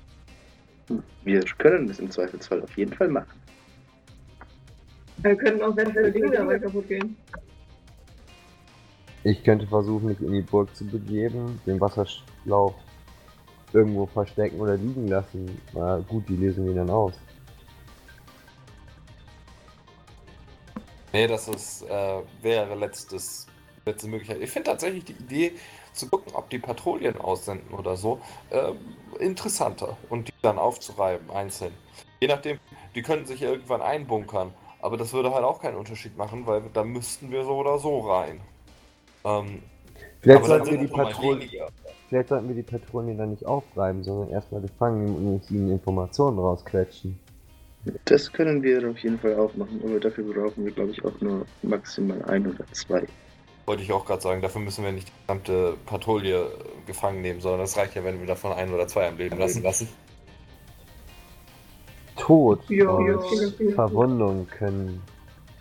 Wir können es im Zweifelsfall auf jeden Fall machen. Wir könnten auch wertvolle Dinge dabei kaputt gehen. Ich könnte versuchen, mich in die Burg zu begeben, den Wasserschlauch irgendwo verstecken oder liegen lassen. Na gut, die lesen wir dann aus. Nee, das ist, äh, wäre letztes, letzte Möglichkeit. Ich finde tatsächlich die Idee, zu gucken, ob die Patrouillen aussenden oder so, äh, interessanter und die dann aufzureiben, einzeln. Je nachdem, die könnten sich ja irgendwann einbunkern, aber das würde halt auch keinen Unterschied machen, weil da müssten wir so oder so rein. Ähm, Vielleicht sollten, wir die Patrouillen, vielleicht sollten wir die Patrouillen dann nicht aufreiben, sondern erstmal gefangen nehmen und uns ihnen Informationen rausquetschen. Das können wir auf jeden Fall auch machen, aber dafür brauchen wir, glaube ich, auch nur maximal ein oder zwei. Wollte ich auch gerade sagen, dafür müssen wir nicht die gesamte Patrouille gefangen nehmen, sondern das reicht ja, wenn wir davon ein oder zwei am Leben lassen. lassen. Tod Ja, und ja. Verwundung können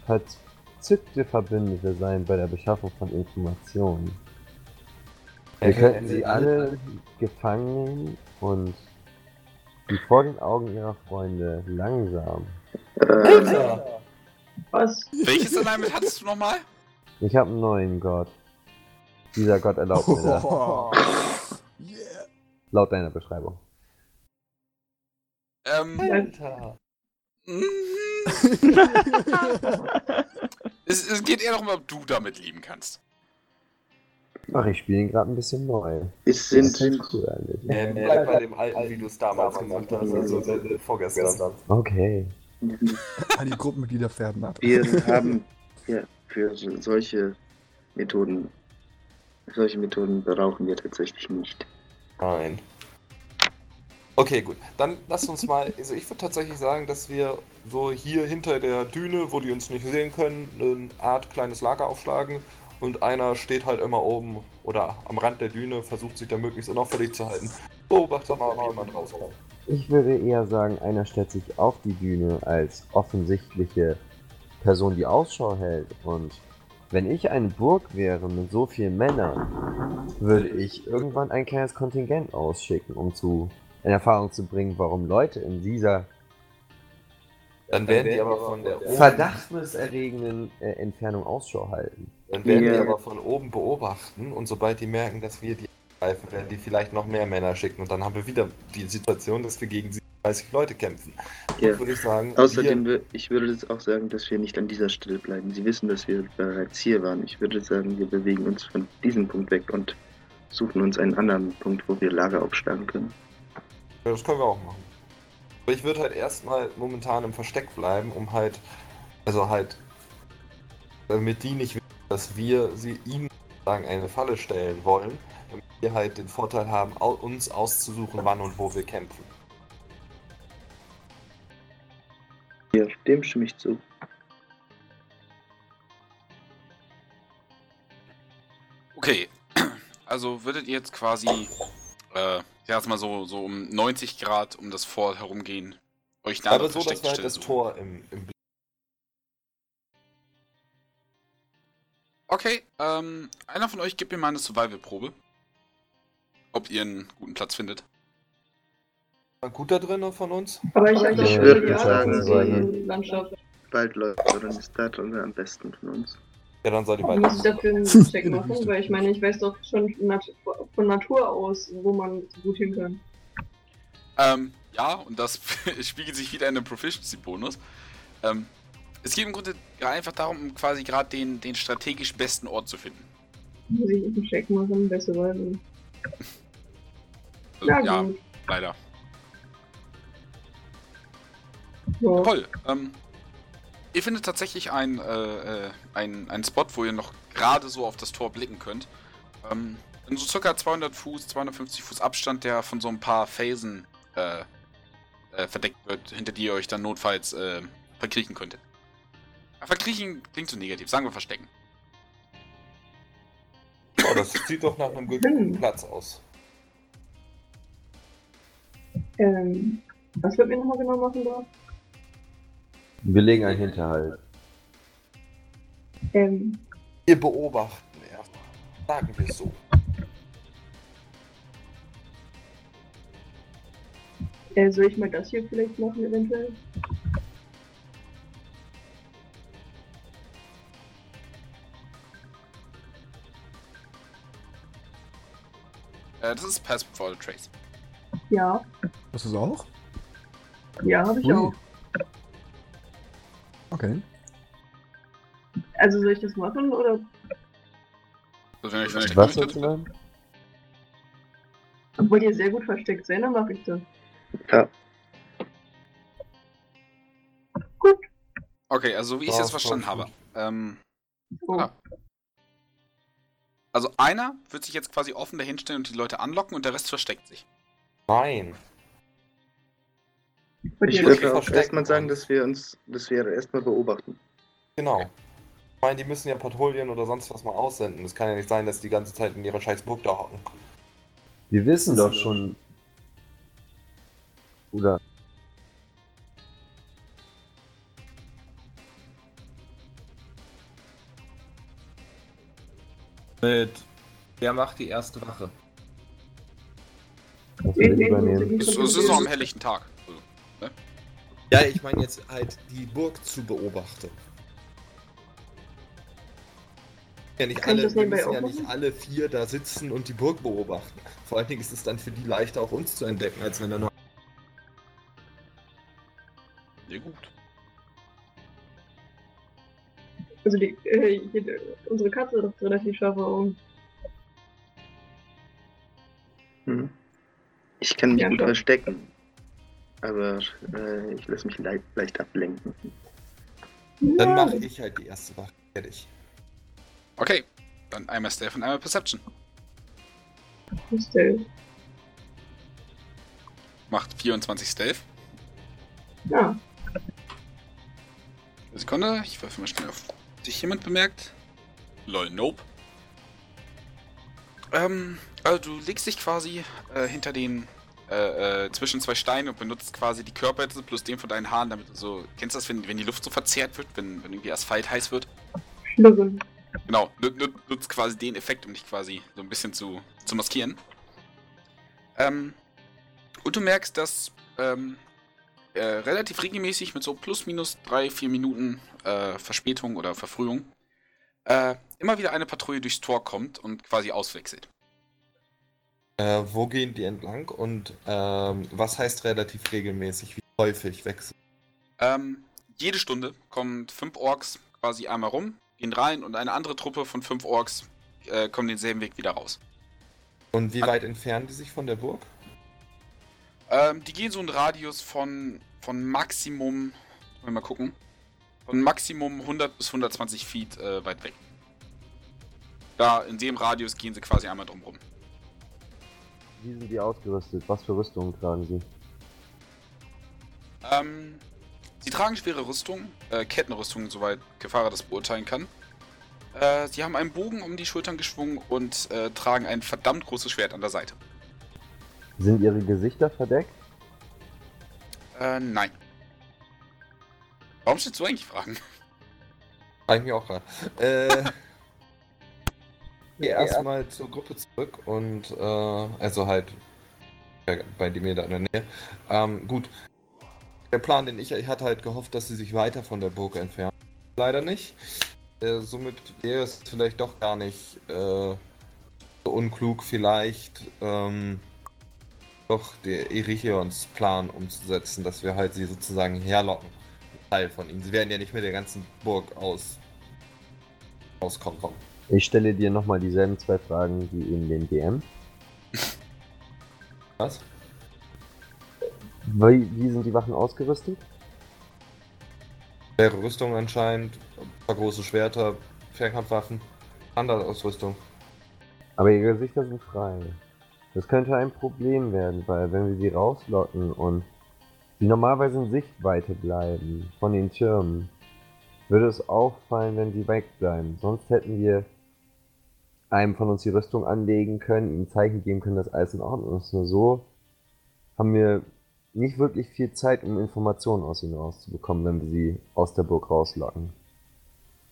verzückte Verbündete sein bei der Beschaffung von Informationen. Wir könnten sie alle gefangen nehmen und die vor den Augen ihrer Freunde langsam. Äh, Was? Welches Alignment hattest du nochmal? Ich habe einen neuen Gott. Dieser Gott erlaubt mir das. Oh. yeah. Laut deiner Beschreibung. Ähm. Alter. mm, es, es geht eher darum, ob du damit leben kannst. Ach, ich spiele ihn gerade ein bisschen neu. es sind ist cool eigentlich. Ähm, bleib bei dem alten, wie du es damals gemacht hast, also äh, vorgestern. Okay. An die Gruppenmitglieder färben ab. Wir haben ja für so, solche Methoden, solche Methoden brauchen wir tatsächlich nicht. Nein. Okay, gut. Dann lasst uns mal, also ich würde tatsächlich sagen, dass wir so hier hinter der Düne, wo die uns nicht sehen können, eine Art kleines Lager aufschlagen und einer steht halt immer oben oder am Rand der Düne, versucht sich da möglichst unauffällig zu halten. Beobachtet mal, wie jemand rauskommt. Ich würde eher sagen, einer stellt sich auf die Bühne als offensichtliche Person, die Ausschau hält. Und wenn ich eine Burg wäre mit so vielen Männern, würde ich irgendwann ein kleines Kontingent ausschicken, um zu in Erfahrung zu bringen, warum Leute in dieser Dann werden die aber von der oben, verdachteserregenden äh, Entfernung Ausschau halten. dann werden die Ja. aber von oben beobachten und sobald die merken, dass wir die angreifen, werden die vielleicht noch mehr Männer schicken und dann haben wir wieder die Situation, dass wir gegen 30 Leute kämpfen. Ja. Würde ich sagen, Außerdem, wir, ich würde jetzt auch sagen, dass wir nicht an dieser Stelle bleiben. Sie wissen, dass wir bereits hier waren. Ich würde sagen, wir bewegen uns von diesem Punkt weg und suchen uns einen anderen Punkt, wo wir Lager aufschlagen können. Ja, das können wir auch machen. Aber ich würde halt erstmal momentan im Versteck bleiben, um halt, also halt, damit die nicht wissen, dass wir sie ihnen sagen eine Falle stellen wollen, damit wir halt den Vorteil haben, uns auszusuchen, wann und wo wir kämpfen. Ja, dem stimme ich zu. Okay, also würdet ihr jetzt quasi, äh, ja, jetzt mal so, so um 90 Grad um das Fort herumgehen, euch eine Aber so, dass wir halt das. Tor im, im Blick Okay, ähm, einer von euch gibt mir mal eine Survival-Probe. Ob ihr einen guten Platz findet. Haben. Gut da drin von uns? Aber ich Ich würde die sagen, und die Landschaft. Bald läuft oder ist da drin am besten von uns. Ja, dann soll die Muss ich dafür einen Check machen? Weil ich meine, ich weiß doch schon von Natur aus, wo man gut hin kann. Ähm, ja, und das spiegelt sich wieder in einem Proficiency-Bonus. Ähm, es geht im Grunde einfach darum, um quasi gerade den, den strategisch besten Ort zu finden. Muss ich einen Check machen, besser weil. Also, Ja, ja, gut. leider. Ja. Toll. Ähm, ihr findet tatsächlich einen, äh, äh, einen Spot, wo ihr noch gerade so auf das Tor blicken könnt. Ähm, in so circa 200 Fuß, 250 Fuß Abstand, der von so ein paar Felsen äh, äh, verdeckt wird, hinter die ihr euch dann notfalls äh, verkriechen könntet. Verkriechen klingt zu negativ. Sagen wir verstecken. Oh, das sieht doch nach einem guten Platz aus. Ähm, was wird mir nochmal genau machen da? Wir legen einen Hinterhalt. Ähm, Wir beobachten erst. Sagen wir es so. äh, soll ich mal das hier vielleicht machen, eventuell? Äh, das ist Pass Before the Trace. Ja, Das ist auch? ja, habe ich Ui. auch. Okay. Also soll ich das machen oder Also euch verstecken Was möchtet. sollst du machen? wollt ihr sehr gut versteckt sein, dann mache ich das. Ja, Okay, also wie ich es Ja, jetzt verstanden habe. Ähm, Oh. Ah. also einer wird sich jetzt quasi offen dahinstellen und die Leute anlocken und der Rest versteckt sich. Nein. Ich würde das auch erstmal sagen, dass wir uns, dass wir erstmal beobachten. Genau. Ich meine, die müssen ja Patrouillen oder sonst was mal aussenden. Es kann ja nicht sein, dass die ganze Zeit in ihrer scheiß Burg da hocken. Wir wissen doch schon. Oder Mit. Wer macht die erste Wache? wir übernehmen. es ist noch am helllichten Tag. Also, Ja, ich meine jetzt halt die Burg zu beobachten. Ja, nicht alle, ja nicht alle vier da sitzen und die Burg beobachten. Vor allen Dingen ist es dann für die leichter, auch uns zu entdecken, als wenn da nur. ja, gut. Also die, äh, jede, unsere Katze doch relativ scharfe Augen. Hm. Ich kann mich Ja, gut verstecken. Aber äh, ich lasse mich leicht, leicht ablenken. Dann mache ich halt die erste Wache. Fertig. Okay, dann einmal Stealth und einmal Perception. der- Macht 24 Stealth. Ja, Eine Sekunde, ich würfel mal schnell auf. Sich jemand bemerkt? Lol, nope. Ähm, also du legst dich quasi äh, hinter den, äh, äh, zwischen zwei Steinen und benutzt quasi die Körperhitze plus den von deinen Haaren, damit du so, kennst du das, wenn, wenn die Luft so verzerrt wird, wenn, wenn irgendwie Asphalt heiß wird? schlimm. Genau, nu- nu- nutzt quasi den Effekt, um dich quasi so ein bisschen zu, zu maskieren. Ähm, und du merkst, dass ähm, äh, relativ regelmäßig mit so plus minus drei, vier Minuten äh, Verspätung oder Verfrühung äh, immer wieder eine Patrouille durchs Tor kommt und quasi auswechselt. Äh, wo gehen die entlang und ähm, was heißt relativ regelmäßig? Wie häufig wechseln? Ähm, jede Stunde kommen fünf Orks quasi einmal rum, gehen rein und eine andere Truppe von fünf Orks äh, kommt denselben Weg wieder raus. Und wie An- weit entfernen die sich von der Burg? Ähm, die gehen so einen Radius von, von Maximum, wollen wir mal gucken, von Maximum 100 bis 120 Feet äh, weit weg. Da, in dem Radius gehen sie quasi einmal drum rum. Wie sind die ausgerüstet? Was für Rüstungen tragen sie? Ähm, sie tragen schwere Rüstung, äh, Kettenrüstung, soweit Gefahrer das beurteilen kann. Äh, sie haben einen Bogen um die Schultern geschwungen und äh, tragen ein verdammt großes Schwert an der Seite. Sind ihre Gesichter verdeckt? Äh, nein. Warum stellst du eigentlich Fragen? Frag ich mich auch gerade. Äh, geh erstmal zur Gruppe zurück und äh, also halt bei dem da in der Nähe. Ähm, gut. Der Plan, den ich, ich hatte halt gehofft, dass sie sich weiter von der Burg entfernen. Leider nicht. Äh, somit wäre es vielleicht doch gar nicht äh, so unklug, vielleicht ähm, doch der Erichions Plan umzusetzen, dass wir halt sie sozusagen herlocken. Teil von ihnen. Sie werden ja nicht mit der ganzen Burg aus auskommen. Ich stelle dir nochmal dieselben zwei Fragen wie in den DM. Was? Wie, wie sind die Wachen ausgerüstet? Schwere Rüstung anscheinend, ein paar große Schwerter, Fernkampfwaffen, andere Ausrüstung. Aber ihre Gesichter sind frei. Das könnte ein Problem werden, weil wenn wir sie rauslocken und sie normalerweise in Sichtweite bleiben von den Türmen, würde es auffallen, wenn sie wegbleiben. Sonst hätten wir einem von uns die Rüstung anlegen können, ihm ein Zeichen geben können, dass alles in Ordnung ist. Nur so haben wir nicht wirklich viel Zeit, um Informationen aus ihnen rauszubekommen, wenn wir sie aus der Burg rauslocken.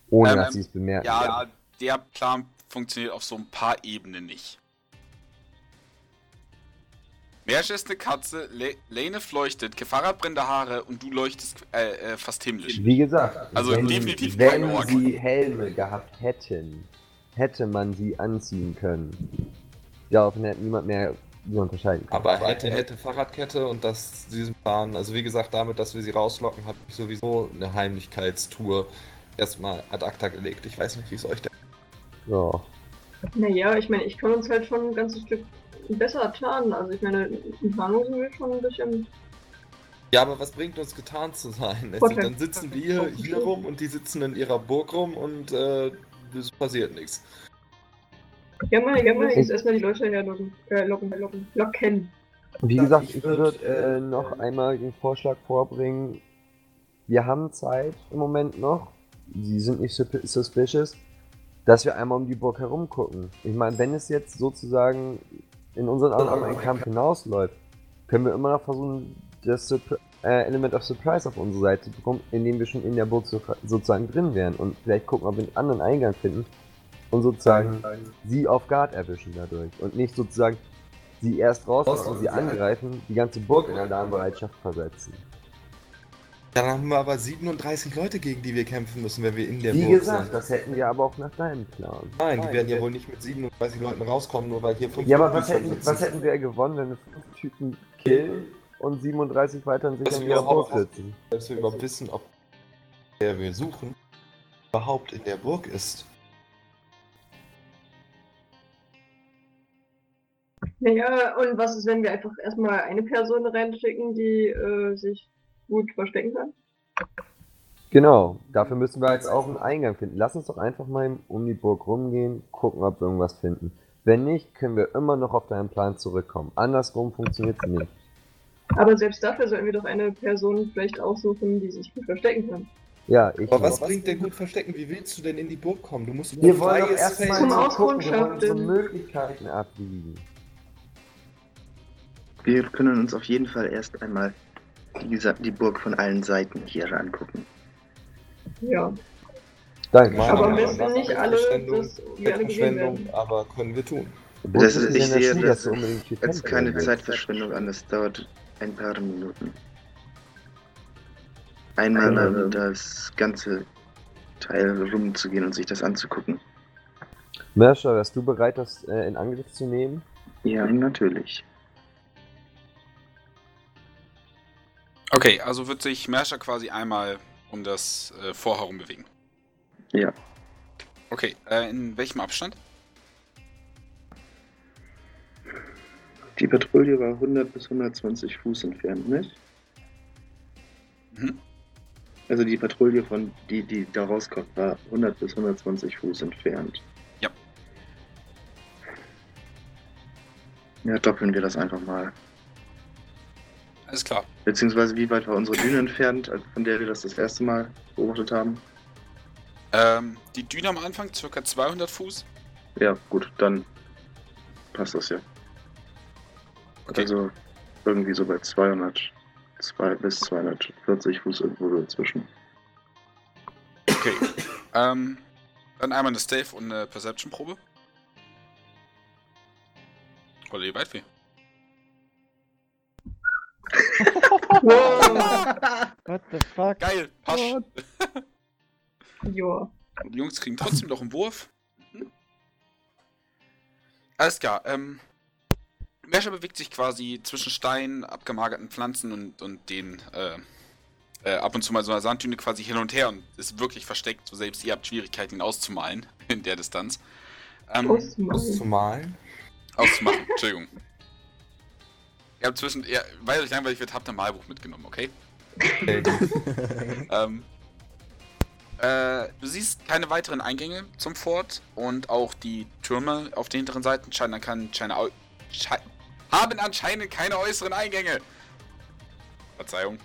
Ohne Ähm, dass sie es bemerken. Ja, der Plan funktioniert auf so ein paar Ebenen nicht. Mersch ist eine Katze, Le Lane fleuchtet, Kefara hat brennende Haare und du leuchtest äh, äh, fast himmlisch. Wie gesagt, Also wenn, definitiv wenn sie Helme gehabt hätten, hätte man sie anziehen können. Daraufhin hätte niemand mehr sie unterscheiden können. Aber hätte, hätte Fahrradkette und das diesen Plan, also wie gesagt, damit, dass wir sie rauslocken, habe ich sowieso eine Heimlichkeitstour erstmal ad acta gelegt. Ich weiß nicht, wie es euch da. Ja. Naja, ich meine, ich kann uns halt schon ein ganzes Stück besser tarnen. Also ich meine, in Tarnung sind wir schon ein bisschen. Ja, aber was bringt uns getan zu sein? Also, dann sitzen wir hier rum und die sitzen in ihrer Burg rum und äh, es passiert nichts. Ja, mal, ja, mal jetzt erstmal die Leute herlocken. Äh, locken, locken, locken. Wie gesagt, ich ich würd, würde äh, noch einmal den Vorschlag vorbringen. Wir haben Zeit im Moment noch. Sie sind nicht suspicious, dass wir einmal um die Burg herum gucken. Ich meine, wenn es jetzt sozusagen in unseren Augen auf einen Kampf hinausläuft, können wir immer noch versuchen, das äh, Element of Surprise auf unsere Seite bekommen, indem wir schon in der Burg so, sozusagen drin wären und vielleicht gucken, ob wir einen anderen Eingang finden und sozusagen sie auf Guard erwischen dadurch und nicht sozusagen sie erst raus und sie angreifen, die ganze Burg in Alarmbereitschaft versetzen. Dann haben wir aber 37 Leute, gegen die wir kämpfen müssen, wenn wir in der Wie Burg gesagt, sind. das hätten wir aber auch nach deinem Plan. Nein, die werden ja wohl nicht mit 37 Leuten rauskommen, nur weil hier fünf Ja, aber was hätten, was hätten wir gewonnen, wenn wir fünf Typen killen und 37 weiterhin sich Das an überhaupt- Burg sitzen? Dass wir überhaupt wissen, ob der wir suchen überhaupt in der Burg ist. Naja, und was ist, wenn wir einfach erstmal eine Person reinschicken, die äh, sich gut verstecken kann? Genau, dafür müssen wir jetzt auch einen Eingang finden. Lass uns doch einfach mal um die Burg rumgehen, gucken, ob wir irgendwas finden. Wenn nicht, können wir immer noch auf deinen Plan zurückkommen. Andersrum funktioniert es nicht. Aber selbst dafür sollten wir doch eine Person vielleicht aussuchen, die sich gut verstecken kann. Ja, ich Aber was bringt denn gut verstecken? Wie willst du denn in die Burg kommen? Du musst Wir über wollen doch freies erstmal Zum Auskundschaften. Möglichkeiten abwiegen. Wir können uns auf jeden Fall erst einmal die, gesa- die Burg von allen Seiten hier angucken. Ja. Danke. Aber besten nach nicht alle, dass wir alle gesehen werden. aber können wir tun. Das ist ich sehe das kämpfen keine? Zeitverschwendung an, es dauert ein paar Minuten. Einmal um das ganze Teil rumzugehen und sich das anzugucken. Merscher, wärst du bereit, das äh, in Angriff zu nehmen? Ja, natürlich. Okay, also wird sich Merscher quasi einmal um das äh, Vor herum bewegen. Ja. Okay, äh, in welchem Abstand? Die Patrouille war 100 bis 120 Fuß entfernt, nicht? Mhm. Also die Patrouille von die, die da rauskommt, war 100 bis 120 Fuß entfernt. Ja. Ja, doppeln wir das einfach mal. Alles klar. Beziehungsweise wie weit war unsere Düne entfernt, von der wir das das erste Mal beobachtet haben? Ähm, die Düne am Anfang, circa 200 Fuß. Ja, gut, dann passt das ja. Okay. Also irgendwie so bei 200 2 bis 240 Fuß irgendwo dazwischen. Okay. ähm, dann einmal eine Stealth und eine Perception-Probe. Oder die Weitweh. What the fuck? Geil, passt. Joa. Die Jungs kriegen trotzdem noch einen Wurf. Mhm. Alles klar, ähm. Merscher bewegt sich quasi zwischen Steinen, abgemagerten Pflanzen und, und den, äh, äh, ab und zu mal so einer Sanddüne quasi hin und her und ist wirklich versteckt, so selbst ihr habt Schwierigkeiten, ihn auszumalen in der Distanz. Ähm, Auszumachen. Auszumalen. auszumachen, Entschuldigung. Ihr habt zwischen, ja, weil euch langweilig wird, habt ihr ein Malbuch mitgenommen, okay? Okay. Ähm, äh, du siehst keine weiteren Eingänge zum Fort und auch die Türme auf den hinteren Seiten scheinen, kann, scheinen, haben anscheinend keine äußeren Eingänge. Verzeihung.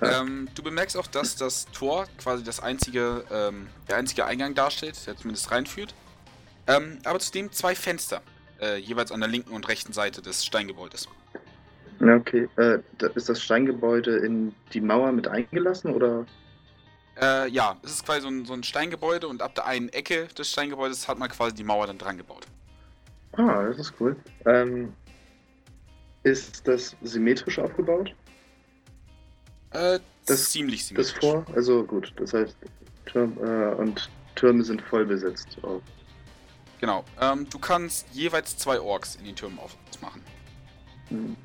Ähm, du bemerkst auch, dass das Tor quasi das einzige, ähm, der einzige Eingang darstellt, der zumindest reinführt. Ähm, aber zudem zwei Fenster, äh, jeweils an der linken und rechten Seite des Steingebäudes. Ja, okay. Äh, ist das Steingebäude in die Mauer mit eingelassen oder? Äh, ja, es ist quasi so ein, so ein Steingebäude und ab der einen Ecke des Steingebäudes hat man quasi die Mauer dann dran gebaut. Ah, das ist cool. Ähm, ist das symmetrisch aufgebaut? Äh, Das- ziemlich Das symmetrisch. Vor? Also gut, das heißt, Turm, äh, und Türme sind voll besetzt. Oh. Genau. Ähm, du kannst jeweils zwei Orks in den Türmen aufmachen. Hm.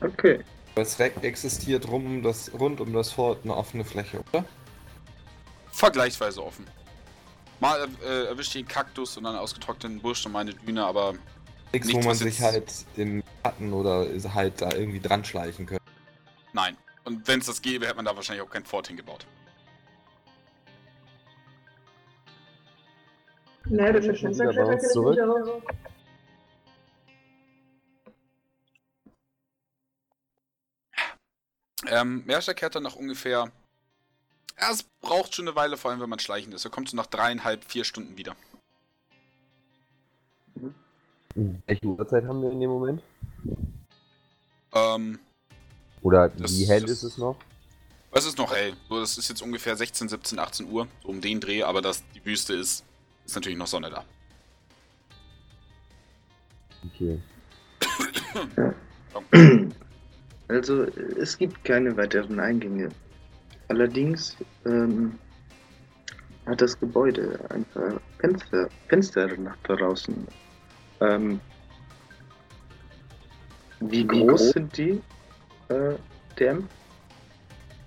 Okay. Das Reck existiert rum um das, rund um das Fort eine offene Fläche, oder? Vergleichsweise offen. Mal äh, erwischt ihr einen Kaktus und einen ausgetrockneten Busch und mal eine Düne, aber Nichts, wo Nichts, man was sich halt im Schatten oder halt da irgendwie dran schleichen könnte. nein. Und wenn es das gäbe, hätte man da wahrscheinlich auch kein Fort hingebaut. Schon das Fenster wieder bei uns ich zurück? Ähm, Merscher kehrt dann nach ungefähr. Es braucht schon eine Weile, vor allem wenn man schleichend ist. Er kommt so nach dreieinhalb, vier Stunden wieder. Welche Uhrzeit haben wir in dem Moment? Ähm, Oder Das- wie hell das- ist es noch? es ist noch hell. So, das ist jetzt ungefähr 16, 17, 18 Uhr, so um den Dreh, aber dass die Wüste ist, ist natürlich noch Sonne da. Okay. Also, es gibt keine weiteren Eingänge. Allerdings ähm, hat das Gebäude ein paar Fenster, Fenster nach draußen. Ähm, wie, Wie groß, groß? sind die? Äh, DM?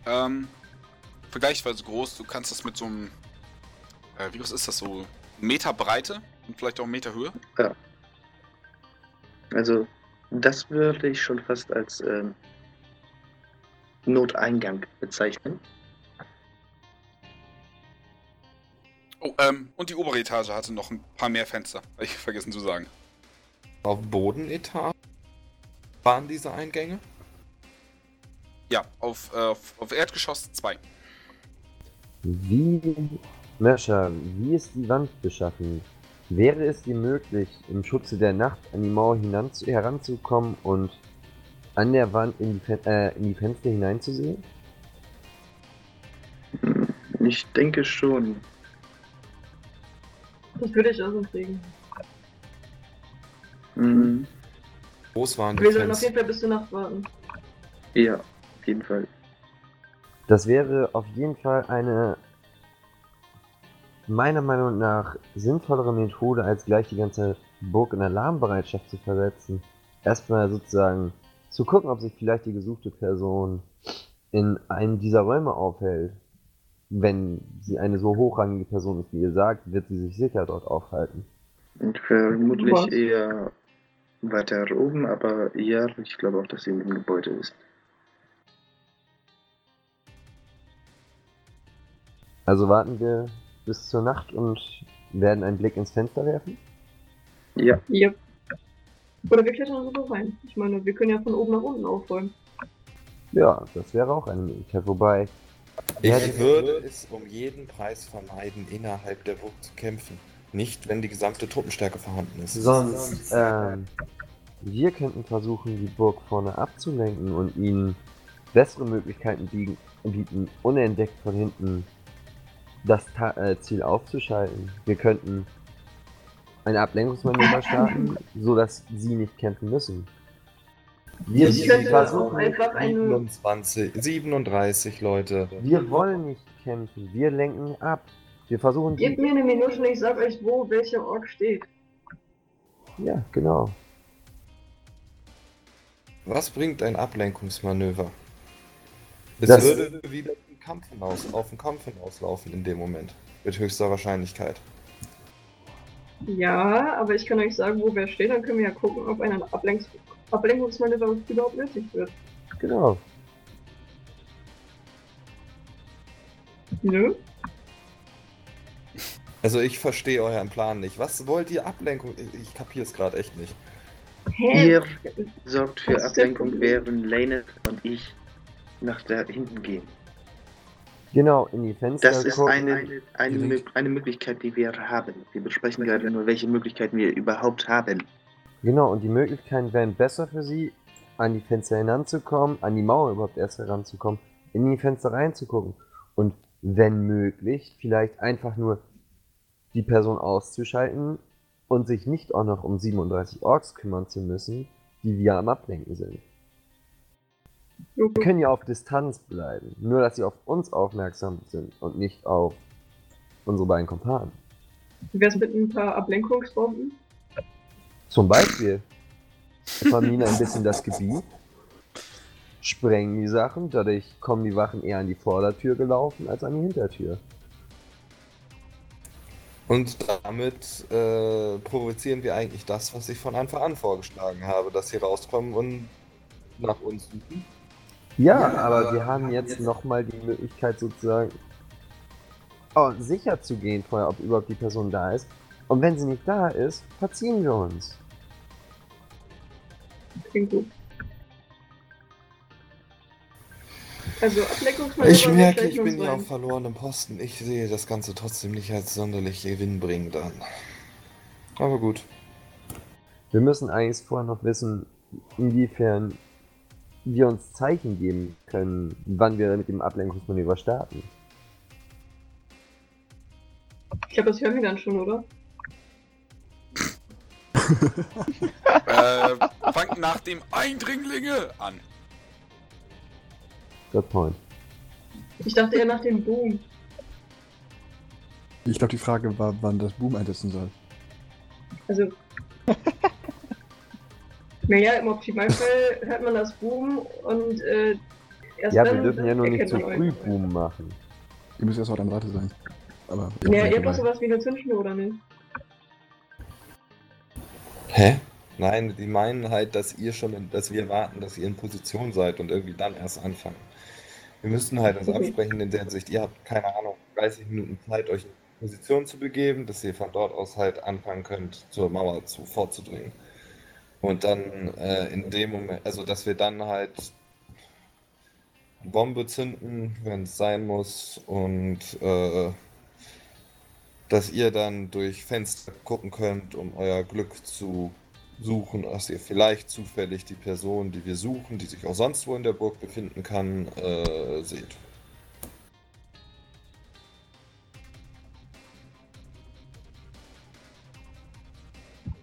Ähm, vergleichsweise groß. Du kannst das mit so einem. Äh, wie groß ist das so? Meter Breite und vielleicht auch einen Meter Höhe. Also, das würde ich schon fast als ähm, Noteingang bezeichnen. Oh, ähm, und die obere Etage hatte noch ein paar mehr Fenster. Hab ich vergessen zu sagen. Auf Bodenetage waren diese Eingänge? Ja, auf, äh, auf, Erdgeschoss 2. Wie, Merscher, wie ist die Wand beschaffen? Wäre es dir möglich, im Schutze der Nacht an die Mauer heranzukommen und an der Wand in die, Fen äh, in die Fenster hineinzusehen? Ich denke schon. Das würde ich auch hinkriegen. Mhm. Groß waren die Wir sollen auf jeden Fall bis zur Nacht warten. Ja, auf jeden Fall. Das wäre auf jeden Fall eine meiner Meinung nach sinnvollere Methode, als gleich die ganze Burg in Alarmbereitschaft zu versetzen. Erstmal sozusagen zu gucken, ob sich vielleicht die gesuchte Person in einem dieser Räume aufhält. Wenn sie eine so hochrangige Person ist, wie ihr sagt, wird sie sich sicher dort aufhalten. Und vermutlich Was? eher weiter oben, aber ja, ich glaube auch, dass sie im Gebäude ist. Also warten wir bis zur Nacht und werden einen Blick ins Fenster werfen. Ja, Ja. Oder wir klettern so rein. Ich meine, wir können ja von oben nach unten aufräumen. Ja, das wäre auch eine Möglichkeit. Wobei, Ja, die- würde es um jeden Preis vermeiden, innerhalb der Burg zu kämpfen. Nicht, wenn die gesamte Truppenstärke vorhanden ist. Sonst, ähm, wir könnten versuchen, die Burg vorne abzulenken und ihnen bessere Möglichkeiten bieten, bieten unentdeckt von hinten das Ta äh, Ziel aufzuschalten. Wir könnten ein Ablenkungsmanöver starten, sodass sie nicht kämpfen müssen. Wir, Ich versuchen, einfach eine. 27, 37 Leute. wir wollen nicht kämpfen, wir lenken ab. Wir versuchen Gebt mir eine Minute und ich sag euch, wo welcher Ork steht. Ja, genau. Was bringt ein Ablenkungsmanöver? Es Das- würde wieder im Kampf hinaus, auf den Kampf hinauslaufen in dem Moment. Mit höchster Wahrscheinlichkeit. Ja, aber ich kann euch sagen, wo wer steht, dann können wir ja gucken, ob ein Ablenks Ablenkungsmanöver überhaupt nötig wird. Genau. Nö? Also ich verstehe euren Plan nicht. Was wollt ihr Ablenkung? Ich kapiere es gerade echt nicht. Hä? Ihr sorgt für Was Ablenkung, während Lanet und ich nach da hinten gehen. Genau, in die Fenster Das ist eine, eine, eine Möglichkeit, die wir haben. Wir besprechen gerade nur, welche Möglichkeiten wir überhaupt haben. Genau, und die Möglichkeiten wären besser für sie, an die Fenster hinanzukommen, an die Mauer überhaupt erst heranzukommen, in die Fenster reinzugucken. Und wenn möglich, vielleicht einfach nur die Person auszuschalten und sich nicht auch noch um 37 Orks kümmern zu müssen, die wir am Ablenken sind. Wir können ja auf Distanz bleiben, nur dass sie auf uns aufmerksam sind und nicht auf unsere beiden Kumpanen. Wie wär's mit ein paar Ablenkungsbomben? Zum Beispiel verminen ein bisschen das Gebiet, sprengen die Sachen, dadurch kommen die Wachen eher an die Vordertür gelaufen als an die Hintertür. Und damit äh, provozieren wir eigentlich das, was ich von Anfang an vorgeschlagen habe, dass sie rauskommen und nach uns suchen. Ja, aber wir haben jetzt nochmal die Möglichkeit sozusagen oh, sicher zu gehen vorher, ob überhaupt die Person da ist. Und wenn sie nicht da ist, verziehen wir uns. Klingt gut. Also Ablenkungsmanöver Ich merke, ich bin hier rein. auf verlorenem Posten. Ich sehe das Ganze trotzdem nicht als sonderlich gewinnbringend an. Aber gut. Wir müssen eigentlich vorher noch wissen, inwiefern wir uns Zeichen geben können, wann wir mit dem Ablenkungsmanöver starten. Ich glaube, das hören wir dann schon, oder? Äh, fangt nach dem Eindringlinge an. Good point. Ich dachte eher nach dem Boom. Ich glaube, die Frage war, wann das Boom einsetzen soll. Also. naja, im Optimalfall hört man das Boom und äh, erst Ja, dann wir dürfen ja nur nicht zu früh. Boom machen. Ihr müsst erst mal am Rate sein. Aber Ja, ihr habt doch sowas wie eine Zündschnur, oder nicht? Hä? Nein, die meinen halt, dass ihr schon, in, dass wir warten, dass ihr in Position seid und irgendwie dann erst anfangen. Wir müssten halt uns Okay. absprechen in der Hinsicht, ihr habt, keine Ahnung, 30 Minuten Zeit, euch in Position zu begeben, dass ihr von dort aus halt anfangen könnt, zur Mauer zu, vorzudringen. Und dann äh, in dem Moment, also dass wir dann halt Bombe zünden, wenn es sein muss, und äh, dass ihr dann durch Fenster gucken könnt, um euer Glück zu suchen, dass ihr vielleicht zufällig die Person, die wir suchen, die sich auch sonst wo in der Burg befinden kann, äh, seht.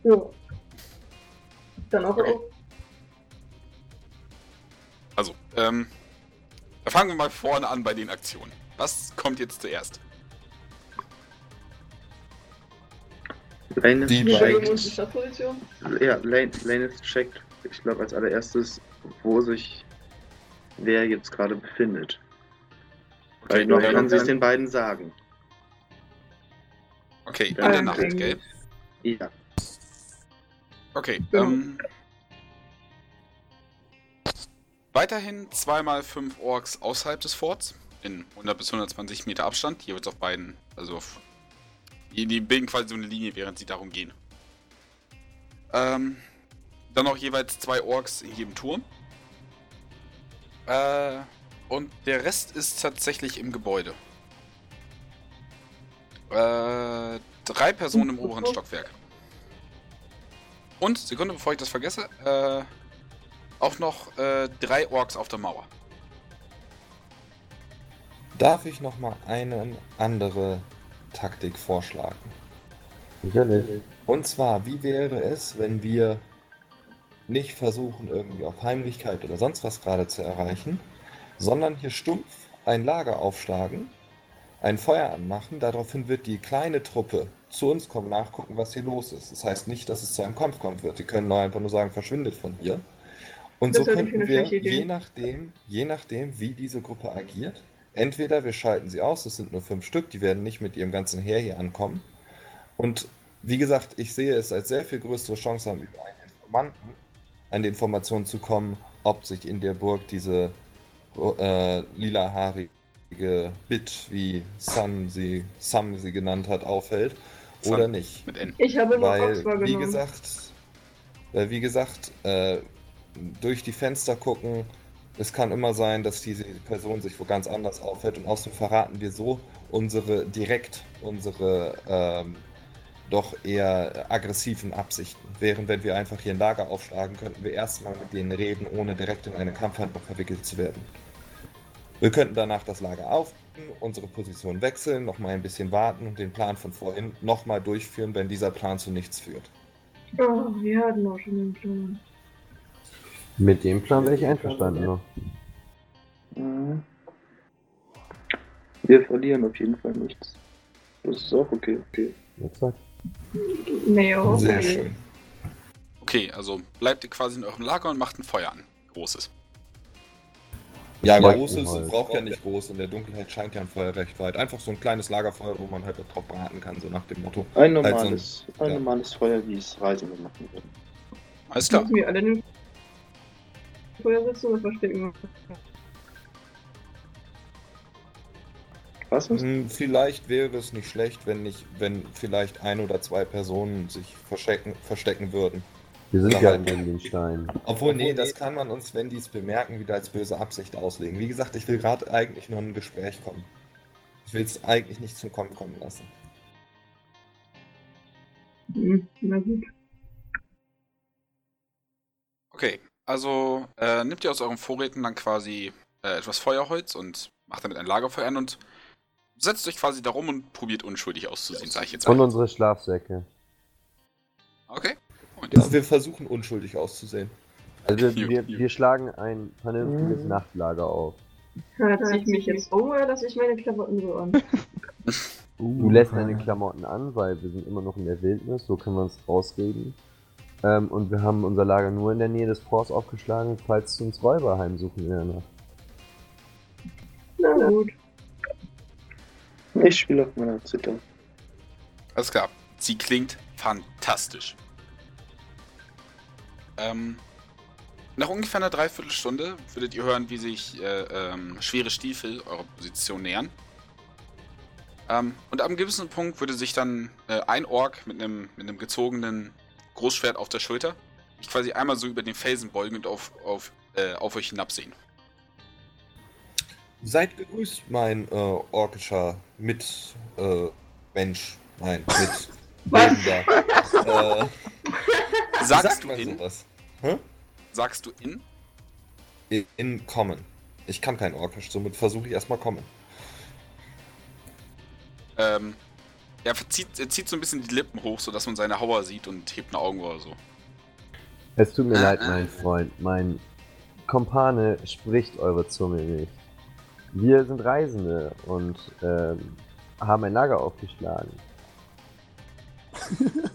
Ja. Dann auch. Okay. Also, ähm, da fangen wir mal vorne an bei den Aktionen. Was kommt jetzt zuerst? Lanet Die Startposition. Ja, Lane, Lanet checkt, ich glaube, als allererstes, wo sich wer jetzt gerade befindet. Weil noch kann sie es den beiden sagen. Okay, in der Nacht, gell? Ja. Okay, Genau. ähm. Weiterhin 2x5 Orks außerhalb des Forts. In 100 bis 120 Meter Abstand. Jeweils auf beiden. Also auf. Die, die bilden quasi so eine Linie, während sie darum gehen. Ähm. Dann noch jeweils zwei Orks in jedem Turm. Äh. Und der Rest ist tatsächlich im Gebäude. Äh. Drei Personen im oberen Stockwerk. Und, Sekunde, bevor ich das vergesse, äh, auch noch äh, drei Orks auf der Mauer. Darf ich nochmal eine andere Taktik vorschlagen? Sicherlich. Und zwar, wie wäre es, wenn wir nicht versuchen, irgendwie auf Heimlichkeit oder sonst was gerade zu erreichen, sondern hier stumpf ein Lager aufschlagen, ein Feuer anmachen, daraufhin wird die kleine Truppe zu uns kommen, nachgucken, was hier los ist. Das heißt nicht, dass es zu einem Kampf kommen wird. Die können nur einfach nur sagen, verschwindet von hier. Und Das so könnten wir, je nachdem, je nachdem, wie diese Gruppe agiert, entweder wir schalten sie aus, das sind nur fünf Stück, die werden nicht mit ihrem ganzen Heer hier ankommen. Und wie gesagt, ich sehe es als sehr viel größere Chance haben, über einen Informanten an die Information zu kommen, ob sich in der Burg diese äh, lilahaarige Bit, wie Sam sie, Sam sie genannt hat, aufhält Sam. oder nicht. Mit N. Ich habe nur Weil, wie gesagt, Weil, wie gesagt, äh, durch die Fenster gucken, es kann immer sein, dass diese Person sich wo ganz anders aufhält und außerdem verraten wir so unsere direkt unsere ähm, doch eher aggressiven Absichten. Während wenn wir einfach hier ein Lager aufschlagen, könnten wir erstmal mit denen reden, ohne direkt in eine Kampfhandlung verwickelt zu werden. Wir könnten danach das Lager aufgeben, unsere Position wechseln, nochmal ein bisschen warten und den Plan von vorhin nochmal durchführen, wenn dieser Plan zu nichts führt. Oh, wir hatten auch schon einen Plan. Mit dem Plan wäre ich einverstanden noch. Mhm. Wir verlieren auf jeden Fall nichts. Das ist auch okay, okay. Exakt. Nee, oh, Sehr okay. schön. Okay, also bleibt ihr quasi in eurem Lager und macht ein Feuer an. Großes. Ja, Leuchten großes halt. braucht ja nicht groß. In der Dunkelheit scheint ja ein Feuer recht weit. Einfach so ein kleines Lagerfeuer, wo man halt drauf braten kann, so nach dem Motto. Ein normales, ein ja. normales Feuer, wie es Reisende machen würden. Alles klar. Müssen wir alle in den Feuer sitzen oder verstecken? Was ist? Hm, Vielleicht wäre es nicht schlecht, wenn nicht, wenn vielleicht ein oder zwei Personen sich verstecken, verstecken würden. Wir sind Ja, halt. in den Steinen. Obwohl, nee, das kann man uns, wenn die es bemerken, wieder als böse Absicht auslegen. Wie gesagt, ich will gerade eigentlich nur in ein Gespräch kommen. Ich will es eigentlich nicht zum Kommen kommen lassen. Hm, na gut. Okay, also äh, nehmt ihr aus euren Vorräten dann quasi äh, etwas Feuerholz und macht damit ein Lagerfeuer an und setzt euch quasi darum und probiert unschuldig auszusehen, sag ich jetzt Und unsere Schlafsäcke. Okay. Und Ja, wir versuchen unschuldig auszusehen. Also wir, ju. wir schlagen ein vernünftiges Mhm. Nachtlager auf. Hört sich mich jetzt um oder lasse ich meine Klamotten so an? Du lässt deine Klamotten an, weil wir sind immer noch in der Wildnis, so können wir uns rausreden. Ähm, und wir haben unser Lager nur in der Nähe des Forts aufgeschlagen, falls uns Räuber heimsuchen in der Nacht. Na gut. Ich spiele auf meiner Zither. Alles klar. Sie klingt fantastisch. Ähm, nach ungefähr einer Dreiviertelstunde würdet ihr hören, wie sich äh, ähm, schwere Stiefel eurer Position nähern. Ähm, und am gewissen Punkt würde sich dann äh, ein Ork mit einem mit einem gezogenen Großschwert auf der Schulter sich quasi einmal so über den Felsen beugen und auf, auf, äh, auf euch hinabsehen. Seid gegrüßt, mein äh, orkischer Mit äh, Mensch. Nein, mit? Lebender. Äh, Sagst du in? sowas? Hä? Sagst du in? In Common. Ich kann kein Orkisch, somit versuche ich erstmal Common. Ähm, er, verzieht, er zieht so ein bisschen die Lippen hoch, sodass man seine Hauer sieht und hebt ein Auge oder so. Es tut mir Ah, leid, ah. mein Freund. Mein Kompane spricht eure Zunge nicht. Wir sind Reisende und ähm, haben ein Lager aufgeschlagen.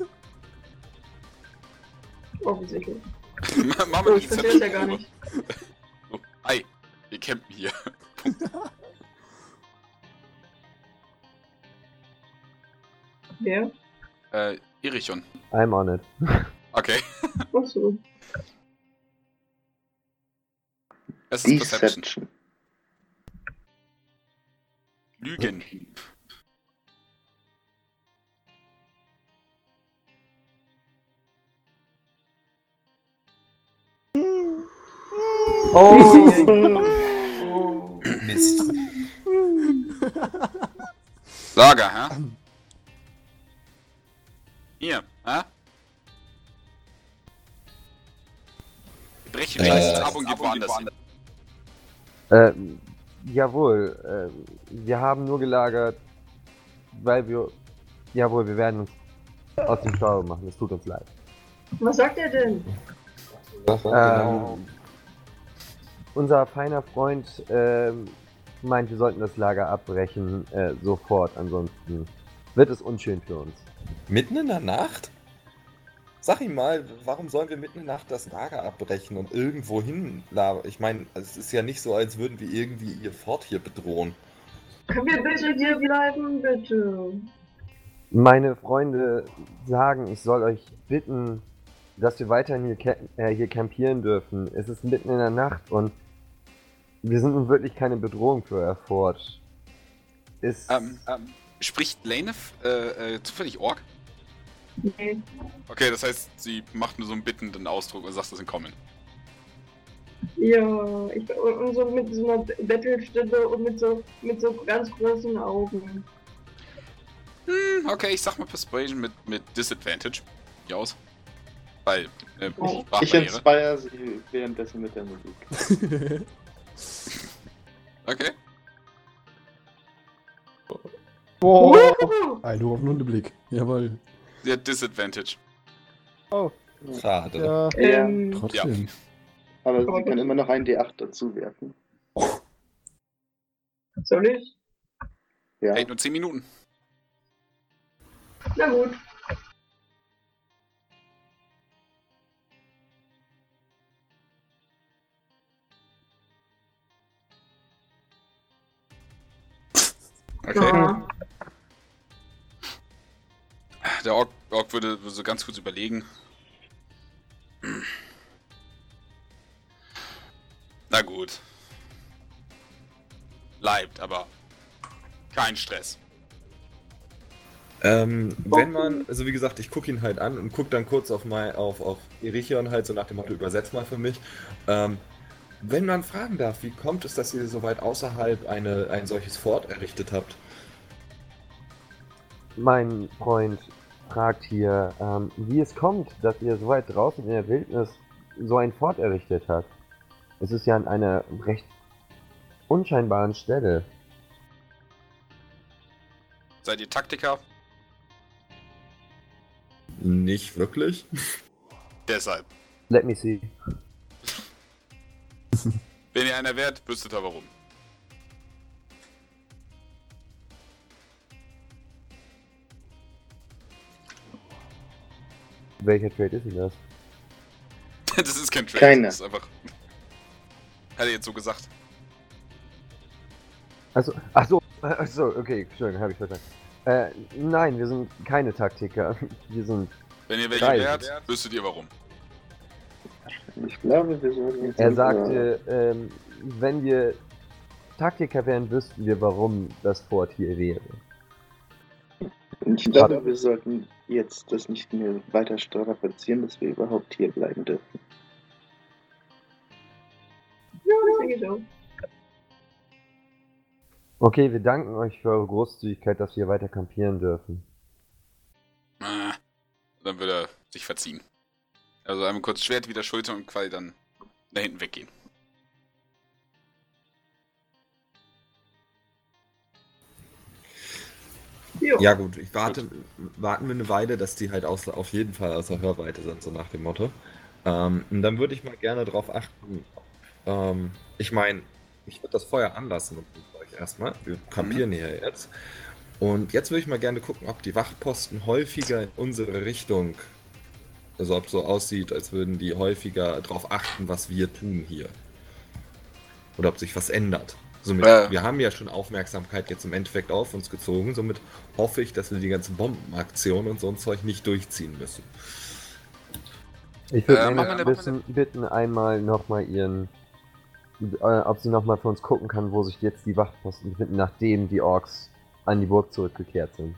Offensichtlich. Mach Oh, mal ich verstehe das ja gar nicht. Hi, wir campen hier. Wer? Äh, Irichon. I'm on it. Okay. Ach so. Es ist Perception. Deception. Lügen. Oh! Mist. Lager, hä? Hier, hä? Wir brechen Äh, wenigstens ab und gehen woanders hin. ähm, jawohl, ähm, wir haben nur gelagert, weil wir. Jawohl, wir werden uns aus dem Stau machen. Es tut uns leid. Was sagt er denn? genau. Ähm, unser feiner Freund ähm, meint, wir sollten das Lager abbrechen äh, sofort. Ansonsten wird es unschön für uns. Mitten in der Nacht? Sag ihm mal, warum sollen wir mitten in der Nacht das Lager abbrechen und irgendwo hin labern? Ich meine, es ist ja nicht so, als würden wir irgendwie ihr Fort hier bedrohen. Können wir bitte hier bleiben, bitte? Meine Freunde sagen, ich soll euch bitten, dass wir weiterhin hier, äh, hier campieren dürfen. Es ist mitten in der Nacht und wir sind nun wirklich keine Bedrohung für euer Fort. Ist Ähm, ähm, spricht Lanef äh, äh, zufällig Ork? Nee. Okay, das heißt, sie macht nur so einen bittenden Ausdruck und sagt, das sind kommen. Ja, ich, und, und so mit so einer Bettelstimme und mit so, mit so ganz großen Augen. Hm, okay, ich sag mal Persuasion mit, mit Disadvantage. Wie aus? Weil, äh, Oh. Ich inspire sie währenddessen mit der Musik. Okay. Boah! Ein Lob auf den Hundeblick. Jawohl. Hat Disadvantage. Schade. Ja, Ja, Ähm, trotzdem. aber sie kann immer noch ein D8 dazu werfen. soll ich? Ja. Hält nur 10 Minuten. Na gut. Okay. Ja. Der Ork, Ork würde, so ganz kurz überlegen. Na gut. Bleibt, aber kein Stress. Ähm, wenn man, also wie gesagt, ich gucke ihn halt an und gucke dann kurz auf mein, auf, auf Erichion halt so nach dem Motto, übersetz mal für mich. Ähm, wenn man fragen darf, wie kommt es, dass ihr so weit außerhalb eine, ein solches Fort errichtet habt? Mein Freund fragt hier, ähm, wie es kommt, dass ihr so weit draußen in der Wildnis so ein Fort errichtet habt. Es ist ja an einer recht unscheinbaren Stelle. Seid ihr Taktiker? Nicht wirklich. Deshalb. Let me see. Wenn ihr einer wärt, wüsstet ihr warum. Welcher Trade ist denn das? das ist kein Trade. Keiner. Das ist einfach. Hat er jetzt so gesagt. Also, ach so, ach so, okay, Entschuldigung, habe ich verstanden. Äh, nein, wir sind keine Taktiker. Wir sind. Wenn ihr welche wärt, wüsstet ihr warum. Ich glaube, wir sollten uns Er sagte, ähm, wenn wir Taktiker wären, wüssten wir, warum das Fort hier wäre. Ich glaube, wir sollten jetzt das nicht mehr weiter strapazieren, dass wir überhaupt hier bleiben dürfen. Okay, wir danken euch für eure Großzügigkeit, dass wir weiter kampieren dürfen. Dann würde er sich verziehen. Also einmal kurz Schwert wieder Schulter und quasi dann da hinten weggehen. Jo. Ja gut, ich warte, warten wir eine Weile, dass die halt aus, auf jeden Fall außer Hörweite sind, so nach dem Motto. Ähm, und dann würde ich mal gerne darauf achten. Ähm, ich meine, ich würde das Feuer anlassen mit euch erstmal. Wir kampieren hier jetzt. Und jetzt würde ich mal gerne gucken, ob die Wachposten häufiger in unsere Richtung, also ob so aussieht, als würden die häufiger darauf achten, was wir tun hier. Oder ob sich was ändert. Somit, Äh. Wir haben ja schon Aufmerksamkeit jetzt im Endeffekt auf uns gezogen, somit hoffe ich, dass wir die ganzen Bombenaktionen und so ein Zeug nicht durchziehen müssen. Ich würde Äh, eine- wissen, bitten, einmal nochmal ihren. Äh, ob sie nochmal für uns gucken kann, wo sich jetzt die Wachposten befinden, nachdem die Orks an die Burg zurückgekehrt sind.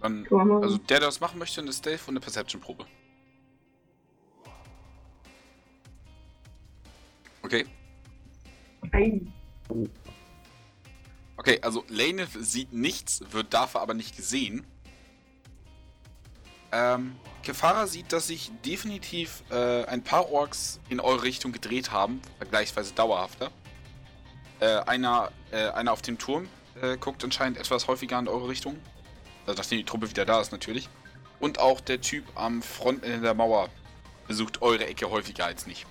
Dann, machen. also der, der das machen möchte, eine Stealth und eine Perception-Probe. Okay. Okay, also Lane sieht nichts, wird dafür aber nicht gesehen. Ähm, Kefara sieht, dass sich definitiv äh, ein paar Orks in eure Richtung gedreht haben, vergleichsweise dauerhafter. Äh, einer, äh, einer auf dem Turm äh, guckt anscheinend etwas häufiger in eure Richtung. Also nachdem die Truppe wieder da ist natürlich. Und auch der Typ am Frontende der Mauer besucht eure Ecke häufiger als nicht.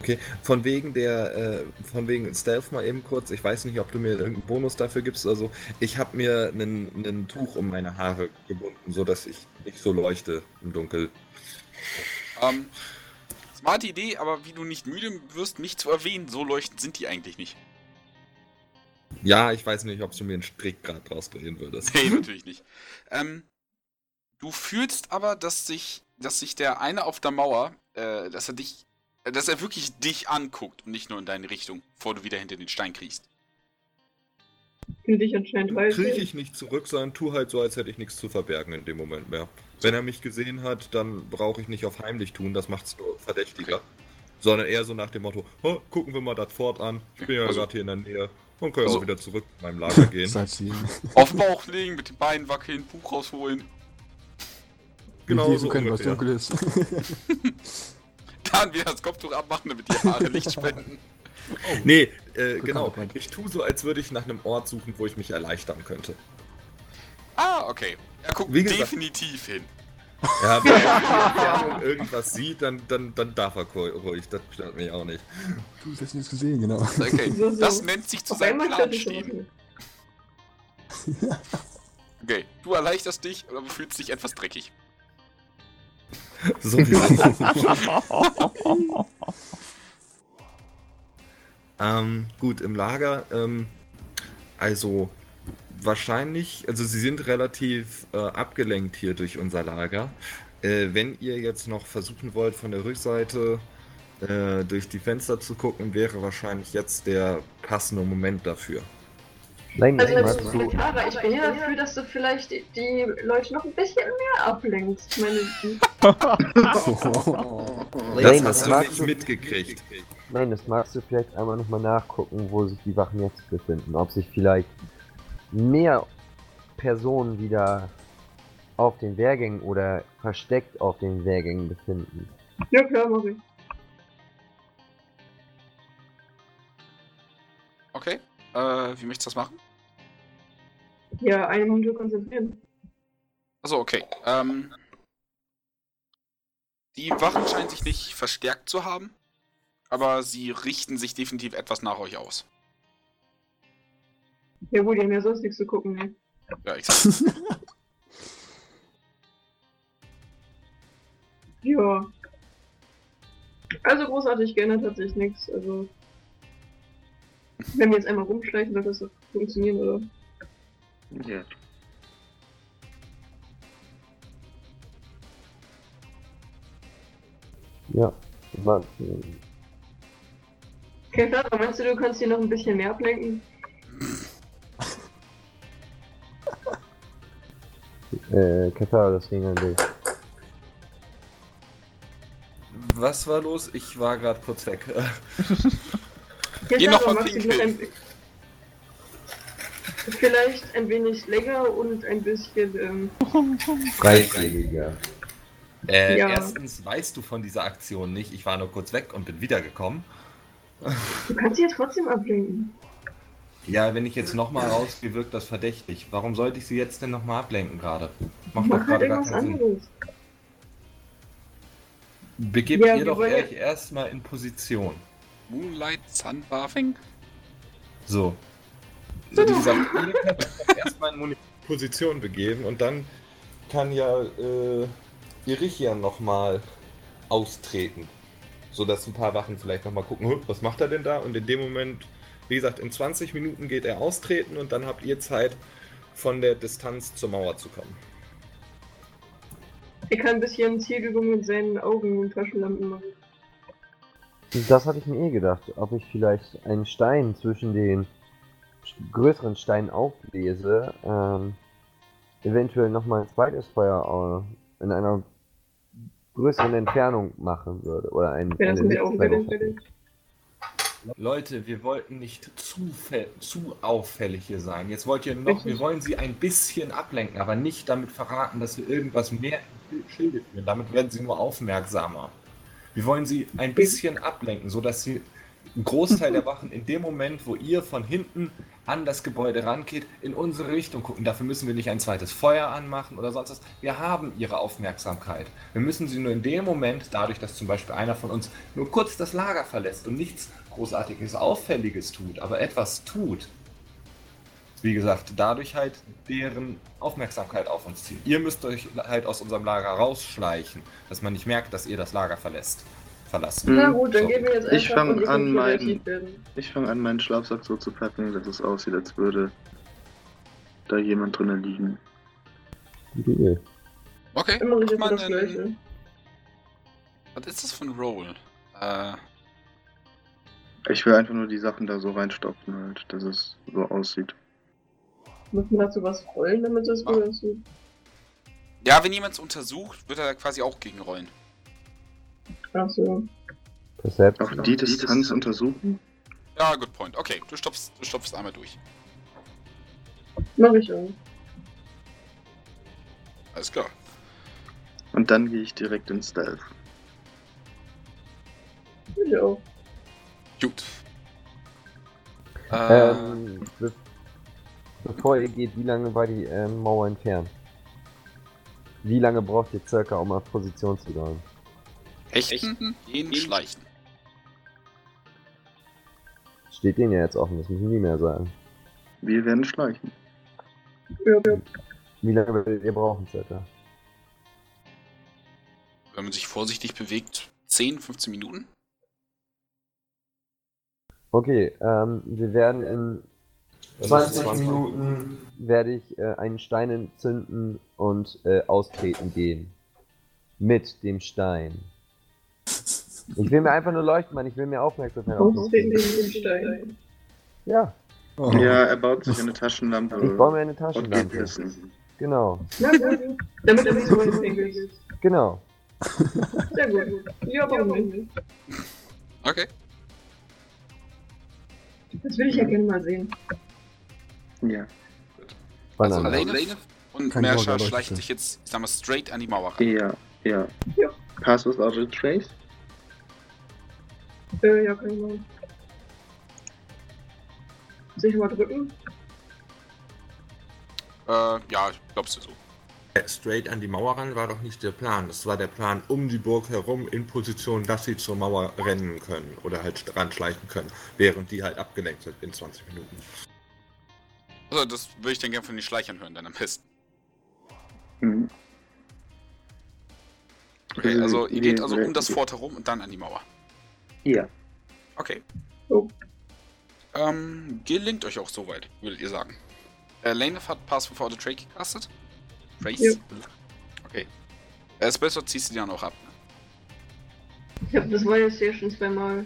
Okay, von wegen der, äh, von wegen Stealth mal eben kurz. Ich weiß nicht, ob du mir irgendeinen Bonus dafür gibst. Also, ich habe mir ein Tuch um meine Haare gebunden, sodass ich nicht so leuchte im Dunkel. Ähm, smarte Idee, aber wie du nicht müde wirst, mich zu erwähnen, so leuchtend sind die eigentlich nicht. Ja, ich weiß nicht, ob du mir einen Strick gerade draus drehen würdest. Nee, natürlich nicht. Ähm, du fühlst aber, dass sich, dass sich der eine auf der Mauer, äh, dass er dich, dass er wirklich dich anguckt und nicht nur in deine Richtung, bevor du wieder hinter den Stein kriegst. Finde ich anscheinend Kriege heiß. ich nicht zurück, sondern tu halt so, als hätte ich nichts zu verbergen in dem Moment mehr. Wenn er mich gesehen hat, dann brauche ich nicht auf heimlich tun, das macht's nur verdächtiger. Sondern eher so nach dem Motto, "Oh, gucken wir mal das Fort an, ich bin ja Also- gerade hier in der Nähe und kann ja Also- auch wieder zurück zu meinem Lager gehen. Auf den Bauch legen, mit den Beinen wackeln, Buch rausholen. Genau so können, was dunkel ist. Dann wieder das Kopftuch abmachen, damit die Haare Licht spenden. Nee, äh, genau. Ich tue so, als würde ich nach einem Ort suchen, wo ich mich erleichtern könnte. Ah, okay. Er guckt Wie gesagt- definitiv hin. Ja, wenn er irgendwas sieht, dann, dann, dann darf er ruhig. Das stört mich auch nicht. Du hast jetzt nichts gesehen, genau. Okay, das nennt sich zu seinem Plan stehen. Okay, du erleichterst dich oder fühlst dich etwas dreckig. So wie ähm, gut, im Lager, ähm, also wahrscheinlich, also sie sind relativ äh, abgelenkt hier durch unser Lager. Äh, wenn ihr jetzt noch versuchen wollt, von der Rückseite äh, durch die Fenster zu gucken, wäre wahrscheinlich jetzt der passende Moment dafür. Nein, Also, magst jetzt, du, Clara, ich bin ja dafür, dass du vielleicht die- Leute noch ein bisschen mehr ablenkst. Meine, die- Das Nein, hast du magst nicht du- mitgekriegt. nein, das magst du vielleicht einmal nochmal nachgucken, wo sich die Wachen jetzt befinden. Ob sich vielleicht mehr Personen wieder auf den Wehrgängen oder versteckt auf den Wehrgängen befinden. ja klar, mach ich. Äh, wie möchtest du das machen? Ja, eine Minute konzentrieren. Achso, okay. Ähm, die Wachen scheinen sich nicht verstärkt zu haben, aber sie richten sich definitiv etwas nach euch aus. Ja gut, die haben ja sonst nichts zu gucken, ne? Ja, exakt. Ja. Also großartig geändert hat sich nichts. Also. Wenn wir jetzt einmal rumschleichen, wird das funktionieren, oder? Ja. Ja, man, Okay, aber meinst du, du kannst hier noch ein bisschen mehr ablenken? äh, Katar, das ging an dich. Was war los? Ich war gerade kurz weg. Jetzt Geh noch noch ein- Vielleicht ein wenig länger und ein bisschen, ähm, Freiwilliger. Äh, Ja. Erstens weißt du von dieser Aktion nicht. Ich war nur kurz weg und bin wiedergekommen. du kannst sie ja trotzdem ablenken. Ja, wenn ich jetzt nochmal rausgehe, wirkt das verdächtig. Warum sollte ich sie jetzt denn nochmal ablenken gerade? Macht doch Mach halt gerade gar irgendwas keinen Sinn. anderes. Begebt Ja, ihr doch euch erstmal in Position. Moonlight Sunbathing? So. So, wie gesagt, erstmal in Position begeben und dann kann ja äh, Irichian nochmal austreten. So dass ein paar Wachen vielleicht nochmal gucken, "Hm, was macht er denn da? Und in dem Moment, wie gesagt, in 20 Minuten geht er austreten und dann habt ihr Zeit, von der Distanz zur Mauer zu kommen. Er kann ein bisschen Zielübungen mit seinen Augen und Taschenlampen machen. Das hatte ich mir eh gedacht, ob ich vielleicht einen Stein zwischen den größeren Steinen auflese, ähm, eventuell nochmal ein zweites Feuer äh, in einer größeren Entfernung machen würde. Oder ein, Ja, das eine versuche. Leute, wir wollten nicht zu, zu auffällig hier sein. Jetzt wollt ihr noch, Richtig. wir wollen sie ein bisschen ablenken, aber nicht damit verraten, dass wir irgendwas mehr im Schilde führen. Damit werden sie nur aufmerksamer. Wir wollen sie ein bisschen ablenken, sodass sie ein Großteil der Wachen in dem Moment, wo ihr von hinten an das Gebäude rangeht, in unsere Richtung gucken. Dafür müssen wir nicht ein zweites Feuer anmachen oder sonst was. Wir haben ihre Aufmerksamkeit. Wir müssen sie nur in dem Moment, dadurch, dass zum Beispiel einer von uns nur kurz das Lager verlässt und nichts Großartiges, Auffälliges tut, aber etwas tut, wie gesagt, dadurch halt deren Aufmerksamkeit auf uns ziehen. Ihr müsst euch halt aus unserem Lager rausschleichen, dass man nicht merkt, dass ihr das Lager verlässt. Verlassen. Na gut, dann So. gehen wir jetzt Ich fang ihr an. Ich fange an, meinen Schlafsack so zu packen, dass es aussieht, als würde da jemand drinnen liegen. Gute Idee. Okay, Immer mach mal einen... Was ist das für ein Roll? Äh, Ich will einfach nur die Sachen da so reinstopfen halt, dass es so aussieht. Muss man dazu was rollen, damit das Ah. wieder so. Ja, wenn jemand es untersucht, wird er quasi auch gegenrollen. Ach so. Perception. Auf die Distanz untersuchen? Ja, good point. Okay, du stopfst, du stopfst einmal durch. Mach ich auch. Alles klar. Und dann gehe ich direkt in Stealth. Ich auch. Gut. Äh, Ähm, be bevor ihr geht, wie lange war die ähm, Mauer entfernt? Wie lange braucht ihr circa, um auf Position zu sein? Hechten, gehen, schleichen. Steht denen ja jetzt offen, das müssen die mehr sagen. Wir werden schleichen. Ja, ja. Wie lange werdet ihr brauchen circa? Wenn man sich vorsichtig bewegt, 10, 15 Minuten. Okay, ähm, wir werden in 20 Minuten werde ich äh, einen Stein entzünden und äh, austreten gehen. Mit dem Stein. Ich will mir einfach nur leuchten, Mann. Ich will mir Aufmerksamkeit Austreten gegen den Stein. Ja, Oh. Ja, er baut sich eine Taschenlampe ich baue mir eine Taschenlampe. Genau, Na gut. Damit er nicht so pinkelt. genau. Sehr gut. Ja, warum nicht? Okay. Das will ich ja gerne mal sehen. Ja. Also Banane. Lane und Sorge, schleichen Leute. sich jetzt, ich sag mal, straight an die Mauer ran. Ja, ja. Ja. Pass without a trace? Äh, ja, kann ich mal. Soll ich mal drücken? Äh, ja, glaubst du so. Straight an die Mauer ran war doch nicht der Plan. Das war der Plan um die Burg herum in Position, dass sie zur Mauer rennen können oder halt ranschleichen können, während die halt abgelenkt sind in 20 Minuten. Also, das würde ich dann gerne von den Schleichern hören, dann am besten. Mhm. Okay, also ihr wir- geht also um das Fort herum und dann an die Mauer. Ja. Okay. Oh. Ähm, gelingt euch auch soweit, würdet ihr sagen. Äh, Lane hat Pass Without a Trace gecastet. Trace? Ja. Okay. Äh, Spellsword ziehst du dir dann auch ab. Ne? Ja, das war jetzt hier schon zweimal.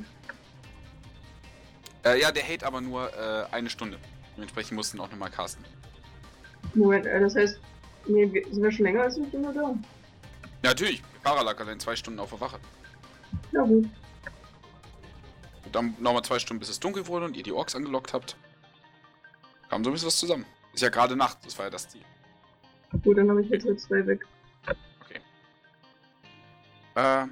Äh, ja, der hält aber nur äh, eine Stunde. Dementsprechend mussten auch nochmal casten. Moment, äh, das heißt, nee, sind wir schon länger als eine Stunde da? Ja, natürlich. Lag allein zwei Stunden auf der Wache. Ja, gut. Und dann nochmal zwei Stunden, bis es dunkel wurde und ihr die Orks angelockt habt. Kam so ein bisschen was zusammen. Ist ja gerade Nacht, das war ja das Ziel. Gut, dann habe ich jetzt halt zwei weg. Äh,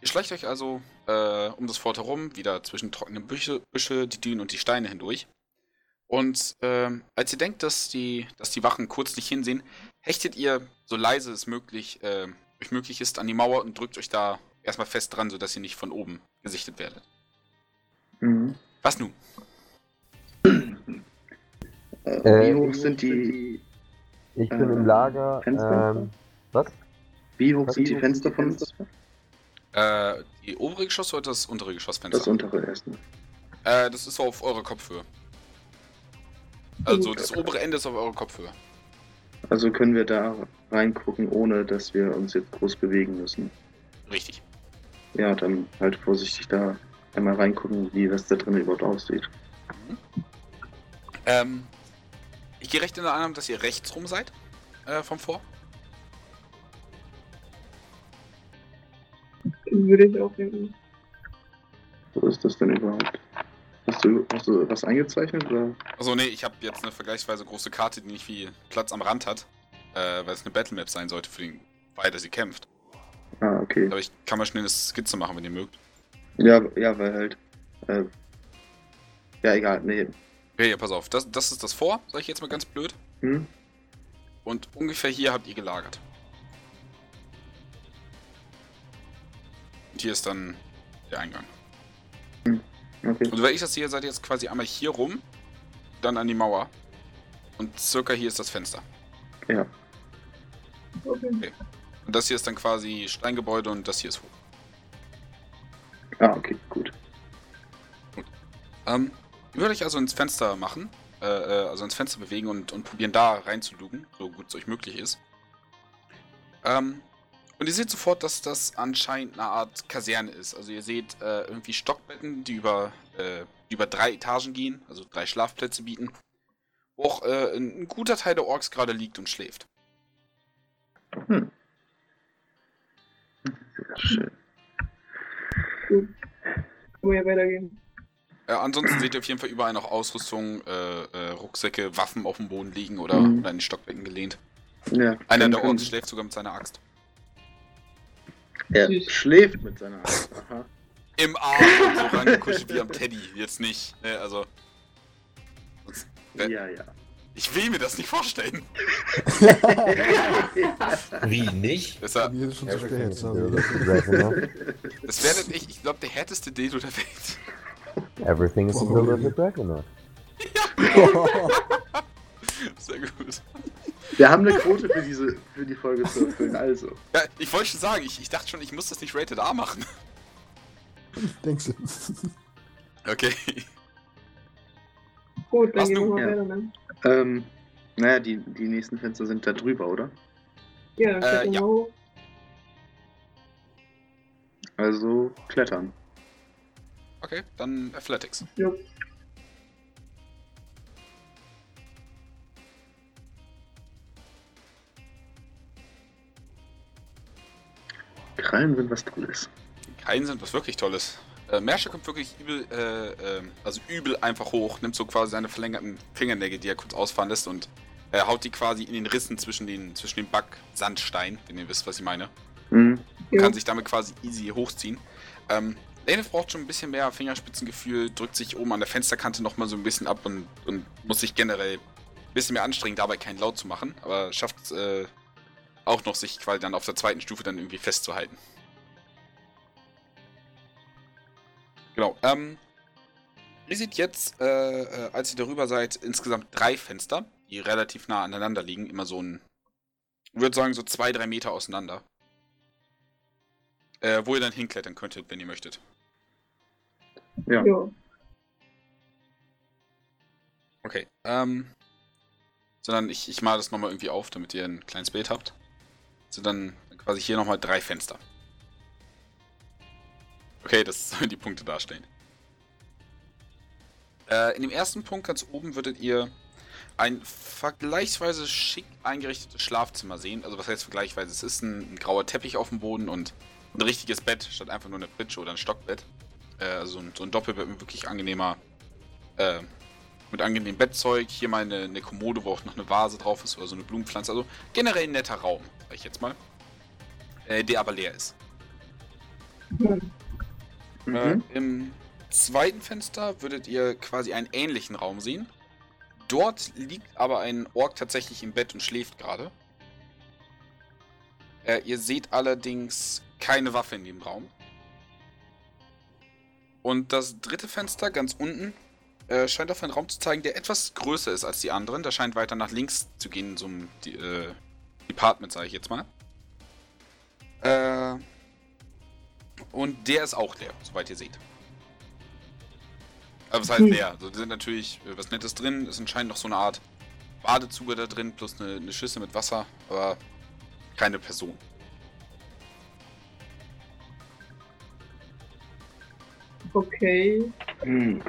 ihr schleicht euch also äh, um das Fort herum, wieder zwischen trockenen Büsche, Büsche, die Dünen und die Steine hindurch. Und ähm, als ihr denkt, dass die, dass die Wachen kurz nicht hinsehen, hechtet ihr, so leise es möglich, äh, euch möglich ist, an die Mauer und drückt euch da erstmal fest dran, sodass ihr nicht von oben gesichtet werdet. Mhm. Was nun? Äh, wie hoch sind die. Ich bin Äh, im Lager. Fenster? Ähm, was? Wie hoch sind die Fenster von uns? Äh, die obere Geschoss oder das untere Geschossfenster? Das untere erstmal. Äh, das ist so auf eurer Kopfhöhe. Also das obere Ende ist auf eurer Kopfhöhe. Also können wir da reingucken, ohne dass wir uns jetzt groß bewegen müssen. Richtig. Ja, dann halt vorsichtig da einmal reingucken, wie das da drin überhaupt aussieht. Ähm, ich gehe recht in der Annahme, dass ihr rechts rum seid äh, vom Vor. Würde ich auch denken. Wo ist das denn überhaupt? Hast du, hast du was eingezeichnet oder? Also nee, ich habe jetzt eine vergleichsweise große Karte, die nicht viel Platz am Rand hat, äh, weil es eine Battlemap sein sollte für den weiter sie kämpft. Ah, okay. Aber ich kann mal schnell eine Skizze machen, wenn ihr mögt. Ja, ja, weil halt. Äh, ja, egal, nee. Okay, ja, pass auf. Das, das ist das Vor, sag ich jetzt mal ganz blöd. Hm? Und ungefähr hier habt ihr gelagert. Und hier ist dann der Eingang. Okay. Und wenn ich das sehe, seid ihr jetzt quasi einmal hier rum, dann an die Mauer. Und circa hier ist das Fenster. Ja. Okay. Und das hier ist dann quasi Steingebäude und das hier ist hoch. Ah, okay, gut. Ähm, ich würde euch also ins Fenster machen, äh, äh, also ins Fenster bewegen und, und probieren da reinzulugen, so gut es euch möglich ist. Ähm, und ihr seht sofort, dass das anscheinend eine Art Kaserne ist. Also ihr seht äh, irgendwie Stockbetten, die über, äh, über drei Etagen gehen, also drei Schlafplätze bieten. wo auch äh, ein, ein guter Teil der Orks gerade liegt und schläft. Hm. Sehr schön. Können wir ja weitergehen. Äh, ansonsten seht ihr auf jeden Fall überall noch Ausrüstung, äh, äh, Rucksäcke, Waffen auf dem Boden liegen oder, Mhm. oder in die Stockbecken gelehnt. Ja, Einer der Orks schläft sogar mit seiner Axt. Er Süß. schläft mit seiner Hand. Aha. Im Arm so rangekuschelt wie am Teddy. Jetzt nicht, ne, also. sonst- Äh, Ja, ja. Ich will mir das nicht vorstellen. Wie nicht? Deshalb, Mir ist es schon zu Everything spät. is sorry. Dragonaut. das wäre dann echt, ich glaube, der härteste Dildo der Welt. Everything is a Wow. little bit Dragonaut. Sehr gut. Wir haben eine Quote für, diese, für die Folge zu erfüllen, also. Ja, ich wollte schon sagen, ich, ich dachte schon, ich muss das nicht Rated A machen. Denkst du? Okay. Gut, dann Was gehen wir mal Ja. weiter dann. Ähm, naja, die, die nächsten Fenster sind da drüber, oder? Ja, dann Äh, klettern ja. wir hoch. Also klettern. Okay, dann Athletics. Ja. Krallen sind was Tolles. Keinen sind was wirklich Tolles. Äh, Mersche kommt wirklich übel, äh, ähm, also übel einfach hoch, nimmt so quasi seine verlängerten Fingernägel, die er kurz ausfahren lässt und äh, haut die quasi in den Rissen zwischen den, zwischen den Backsandstein, wenn ihr wisst, was ich meine. Mhm. Ja. Kann sich damit quasi easy hochziehen. Ähm, Lenef braucht schon ein bisschen mehr Fingerspitzengefühl, drückt sich oben an der Fensterkante nochmal so ein bisschen ab und, und muss sich generell ein bisschen mehr anstrengen, dabei keinen Laut zu machen, aber schafft es äh, auch noch, sich quasi dann auf der zweiten Stufe dann irgendwie festzuhalten. Genau. Ähm, ihr seht jetzt, äh, äh, als ihr darüber seid, insgesamt drei Fenster, die relativ nah aneinander liegen. Immer so ein, ich würde sagen, so zwei, drei Meter auseinander. Äh, wo ihr dann hinklettern könntet, wenn ihr möchtet. Ja. Ja. Okay. Ähm, sondern ich, ich male das nochmal irgendwie auf, damit ihr ein kleines Bild habt. So dann quasi hier nochmal drei Fenster. Okay, das sollen die Punkte darstellen. Äh, in dem ersten Punkt ganz oben würdet ihr ein vergleichsweise schick eingerichtetes Schlafzimmer sehen. Also was heißt vergleichsweise? Es ist ein, ein grauer Teppich auf dem Boden und ein richtiges Bett, statt einfach nur eine Pritsche oder ein Stockbett. Äh, so ein, so ein Doppelbett mit wirklich angenehmer, äh, mit angenehmem Bettzeug. Hier mal eine, eine Kommode, wo auch noch eine Vase drauf ist oder so eine Blumenpflanze. Also generell ein netter Raum, sag ich jetzt mal. Äh, der aber leer ist. Hm. Äh, Mhm. Im zweiten Fenster würdet ihr quasi einen ähnlichen Raum sehen. Dort liegt aber ein Ork tatsächlich im Bett und schläft gerade. Äh, ihr seht allerdings keine Waffe in dem Raum. Und das dritte Fenster ganz unten äh, scheint auf einen Raum zu zeigen, der etwas größer ist als die anderen. Der scheint weiter nach links zu gehen, in so einem die, äh, Department, sage ich jetzt mal. Äh, und der ist auch leer, soweit ihr seht. Also was heißt Hm. leer? Also da sind natürlich äh, was Nettes drin. Es ist anscheinend noch so eine Art Badezuge da drin, plus eine, eine Schüssel mit Wasser, aber keine Person. Okay. Mhm.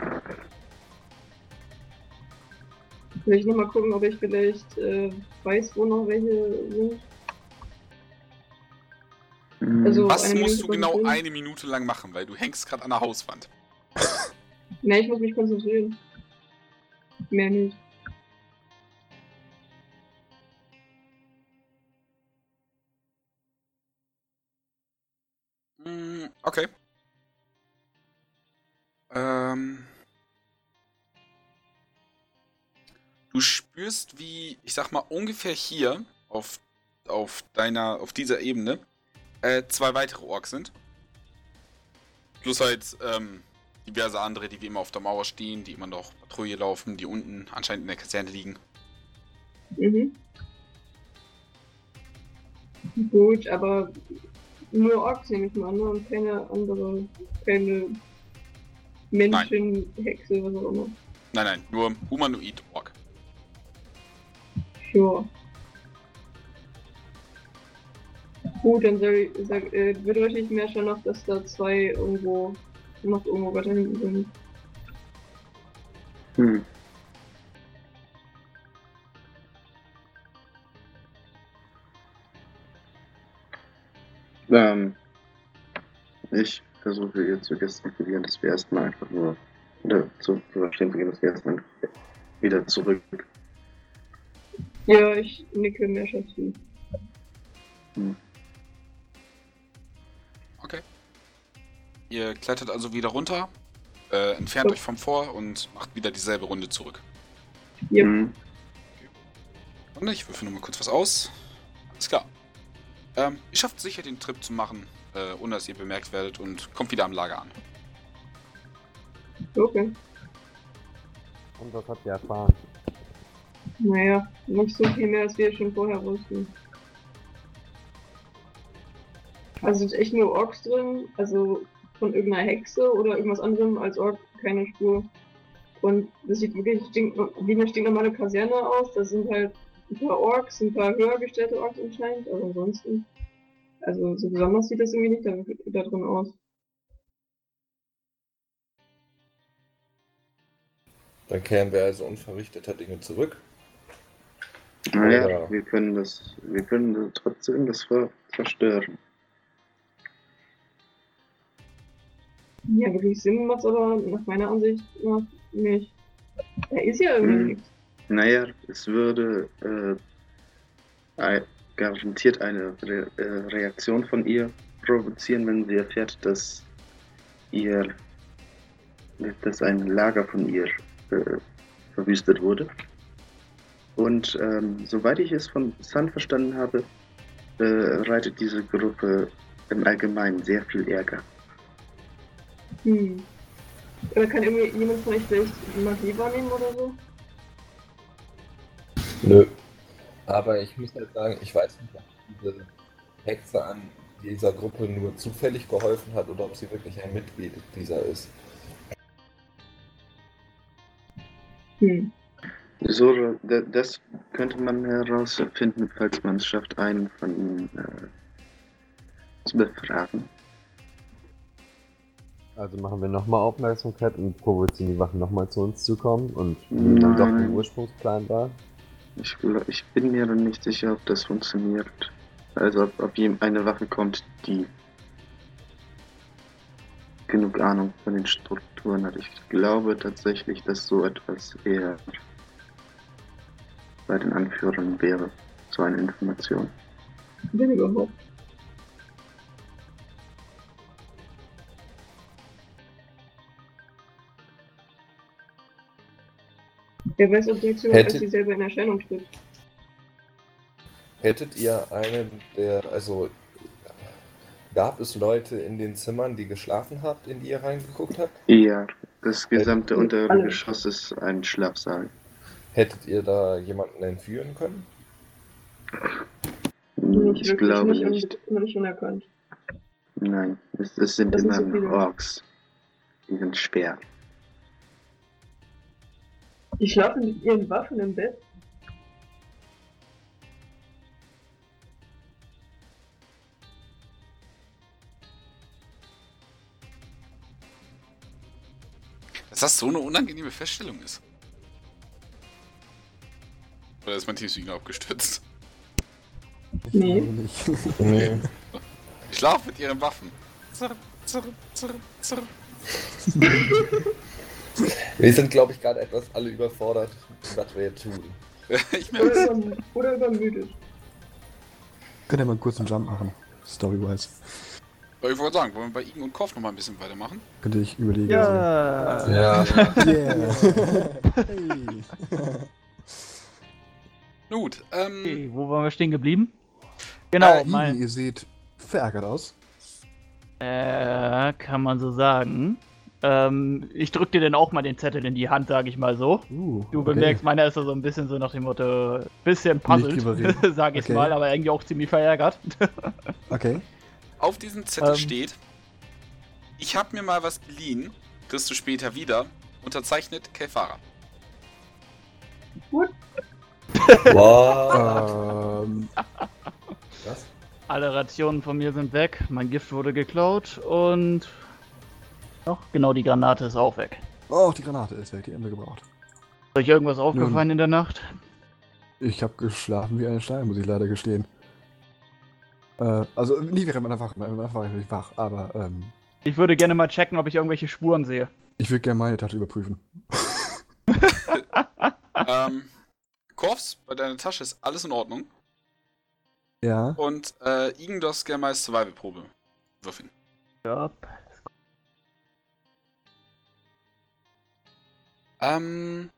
Will ich nochmal gucken, ob ich vielleicht äh, weiß, wo noch welche sind? Mhm. Also- So, Was musst Minute du genau konzentrieren. eine Minute lang machen, weil du hängst gerade an der Hauswand. Ne, ich muss mich konzentrieren. Mehr nicht. Spürst, wie, ich sag mal, ungefähr hier auf, auf deiner, auf dieser Ebene äh, zwei weitere Orks sind. Plus halt ähm, diverse andere, die wie immer auf der Mauer stehen, die immer noch Patrouille laufen, die unten anscheinend in der Kaserne liegen. Mhm. Gut, aber nur Orks nehme ich mal an ne? und keine andere, keine Menschen, Hexe, was auch immer. Nein, nein, nur Humanoid-Ork. Що? Gut, dann sag, sag, äh, bedeutet mir schon noch, dass da zwei irgendwo noch irgendwo weiter hinten sind. Hm. Ähm, ich versuche ihr zu gestikulieren, dass wir erstmal einfach nur, oder zu verstehen, dass wir erstmal wieder zurück ja, ich nicke Mescher zu. Okay. Ihr klettert also wieder runter, äh, entfernt So. euch vom Vor und macht wieder dieselbe Runde zurück. Yep. Mhm. Und ich würfel nur mal kurz was aus. Alles klar. Ähm, ihr schafft sicher den Trip zu machen, äh, ohne dass ihr bemerkt werdet und kommt wieder am Lager an. Okay. Und was habt ihr erfahren? Naja, nicht so viel mehr, als wir schon vorher wussten. Also sind echt nur Orks drin, also von irgendeiner Hexe oder irgendwas anderem als Ork keine Spur. Und das sieht wirklich wie eine stinknormale Kaserne aus. Da sind halt ein paar Orks, ein paar höher gestellte Orks anscheinend, aber ansonsten. Also so besonders sieht das irgendwie nicht da, da drin aus. Dann kehren wir also unverrichteter Dinge zurück. Naja, Ja. wir können das, wir können trotzdem das ver zerstören. Ja, wirklich Sinn macht aber nach meiner Ansicht nach nicht. Da ist ja irgendwie Hm. nichts. Naja, es würde äh, garantiert eine Re äh, Reaktion von ihr provozieren, wenn sie erfährt, dass ihr dass ein Lager von ihr äh, verwüstet wurde. Und ähm, soweit ich es von Sun verstanden habe, äh, reitet diese Gruppe im Allgemeinen sehr viel Ärger. Hm. Oder kann irgendwie jemand von euch vielleicht Magie wahrnehmen oder so? Nö. Aber ich muss halt sagen, ich weiß nicht, ob diese Hexe an dieser Gruppe nur zufällig geholfen hat oder ob sie wirklich ein Mitglied dieser ist. Hm. So, da- das könnte man herausfinden, falls man es schafft, einen von ihnen äh, zu befragen. Also machen wir nochmal Aufmerksamkeit und provozieren die Wachen nochmal zu uns zu kommen und nehmen dann doch den Nein. Ursprungsplan wahr. Ich, ich bin mir nicht sicher, ob das funktioniert. Also ob, ob eine Waffe kommt, die genug Ahnung von den Strukturen hat. Ich glaube tatsächlich, dass so etwas eher bei den Anführern wäre, so eine Information. Wenn überhaupt. Wer weiß, ob die Aktion Hätte- als sie selber in Erscheinung tritt. Hättet ihr einen, der, also gab es Leute in den Zimmern, die geschlafen habt, in die ihr reingeguckt habt? Ja, das gesamte untere Geschoss ist ein Schlafsaal. Hättet ihr da jemanden entführen können? Nicht Ich glaube nicht, nicht. un- nicht unerkannt. Nein, es, es sind Das sind immer so. Orks. Die sind schwer. Die schlafen mit ihren Waffen im Bett. Dass das so eine unangenehme Feststellung ist. Oder ist mein Teamspeaker abgestürzt? Nee. Nee. Ich schlafe mit ihren Waffen. Zirr, zirr, zirr, zirr. Wir sind, glaube ich, gerade etwas alle überfordert, was wir jetzt tun. ich Oder, über, oder übermüdet. Könnt ihr mal kurz einen Jump machen? Story-wise. Ich wollte sagen, wollen wir bei Igen und Kopf noch mal ein bisschen weitermachen? Könnte ich überlegen. Ja. Ja. Yeah. hey. Nun gut, ähm, Okay, wo waren wir stehen geblieben? Genau, Äh, mein, ihr seht verärgert aus. äh, kann man so sagen. Ähm, ich drück dir dann auch mal den Zettel in die Hand, sage ich mal so. Uh, Du okay. bemerkst, meiner ist so ein bisschen so nach dem Motto, bisschen puzzled, drüber sag ich Okay. mal, aber irgendwie auch ziemlich verärgert. Okay. auf diesem Zettel Ähm. steht, ich habe mir mal was geliehen, kriegst du später wieder, unterzeichnet Kelfara. Wow. Ähm, Was? Alle Rationen von mir sind weg, mein Gift wurde geklaut und noch genau die Granate ist auch weg. oh, die Granate ist weg, die haben wir gebraucht. Ist euch irgendwas aufgefallen in der Nacht? Ich habe geschlafen wie ein Stein, muss ich leider gestehen. Äh, also nie während meiner Wache, meiner Wache war ich nicht wach, aber ähm, Ich würde gerne mal checken, ob ich irgendwelche Spuren sehe. ich würde gerne meine Tasche überprüfen. ähm, Korfs, bei deiner Tasche ist alles in Ordnung. Ja. Und äh, Igen, du hast gerne mal Survival-Probe würfeln. Ja. Ähm,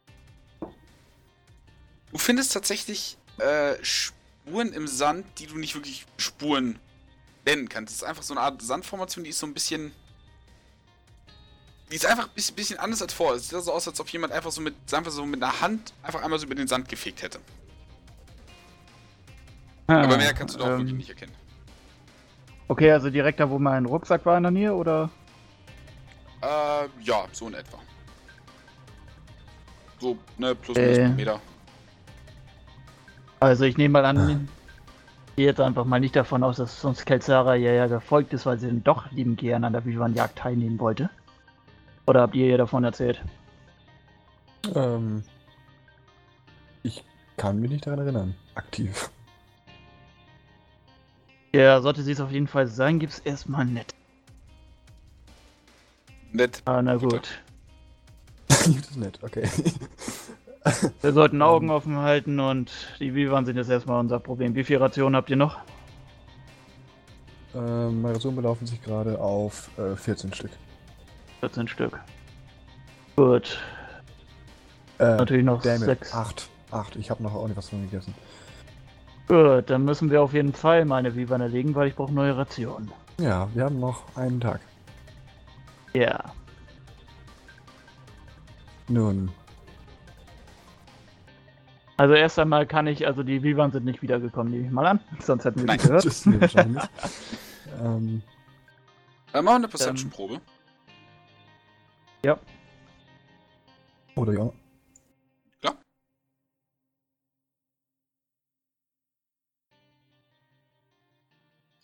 du findest tatsächlich äh, Spuren im Sand, die du nicht wirklich Spuren nennen kannst. Es ist einfach so eine Art Sandformation, die ist so ein bisschen. Die ist einfach ein bisschen, bisschen anders als vorher. Es sieht so aus, als ob jemand einfach so mit, einfach so mit einer Hand einfach einmal so über den Sand gefegt hätte. Aber mehr kannst du da auch wirklich ähm, nicht erkennen. Okay, also direkt da, wo mein Rucksack war in der Nähe, oder? Äh, ja, so in etwa. So, ne, plus minus Äh. Meter. Also ich nehme mal an, ich gehe jetzt einfach mal nicht davon aus, dass uns Kelzara ja, ja gefolgt ist, weil sie dann doch lieben gern an der Vivan-Jagd teilnehmen wollte. Oder habt ihr ihr davon erzählt? Ähm, ich kann mich nicht daran erinnern. Aktiv. Ja, sollte sie es auf jeden Fall sein, gibt's erstmal nett. Nett. Ah, na gut. das ist nett, okay. Wir sollten Augen offen halten und die Vivan sind jetzt erstmal unser Problem. Wie viel Rationen habt ihr noch? ähm, meine Rationen belaufen sich gerade auf äh, 14 Stück. 14 Stück. Gut. Äh, Natürlich noch Damn it. sechs. Acht. Acht. Ich habe noch auch nicht was von gegessen. Gut, dann müssen wir auf jeden Fall meine Vivan erlegen, weil ich brauche neue Rationen. Ja, wir haben noch einen Tag. Ja. Nun, Also erst einmal kann ich, also die Vivan sind nicht wiedergekommen, nehme ich mal an. Sonst hätten wir Nein. die gehört. das ähm, Äh, machen wir eine Perception-Probe. Oder ja.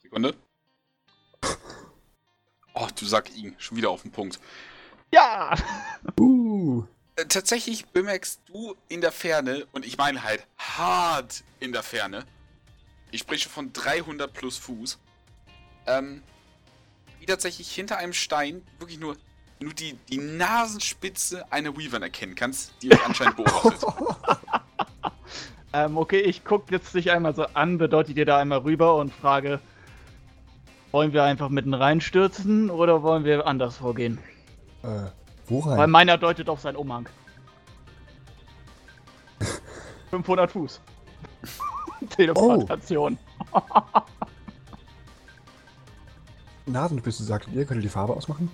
Sekunde. Oh, du sag ihn, schon wieder auf den Punkt. Ja! Uh, Äh, tatsächlich bemerkst du in der Ferne, und ich meine halt hart in der Ferne, ich spreche von 300 plus Fuß, ähm, wie tatsächlich hinter einem Stein wirklich nur, nur die, die Nasenspitze einer Weavern erkennen kannst, die euch anscheinend beobachtet. Ähm, okay, ich gucke jetzt dich einmal so an, bedeutet ihr da einmal rüber und frage, wollen wir einfach mitten reinstürzen oder wollen wir anders vorgehen? äh, wo Weil rein? meiner deutet auf seinen Umhang. 500 Fuß. Teleportation. Nasenspitze sagtet ihr, könnt ihr die Farbe ausmachen?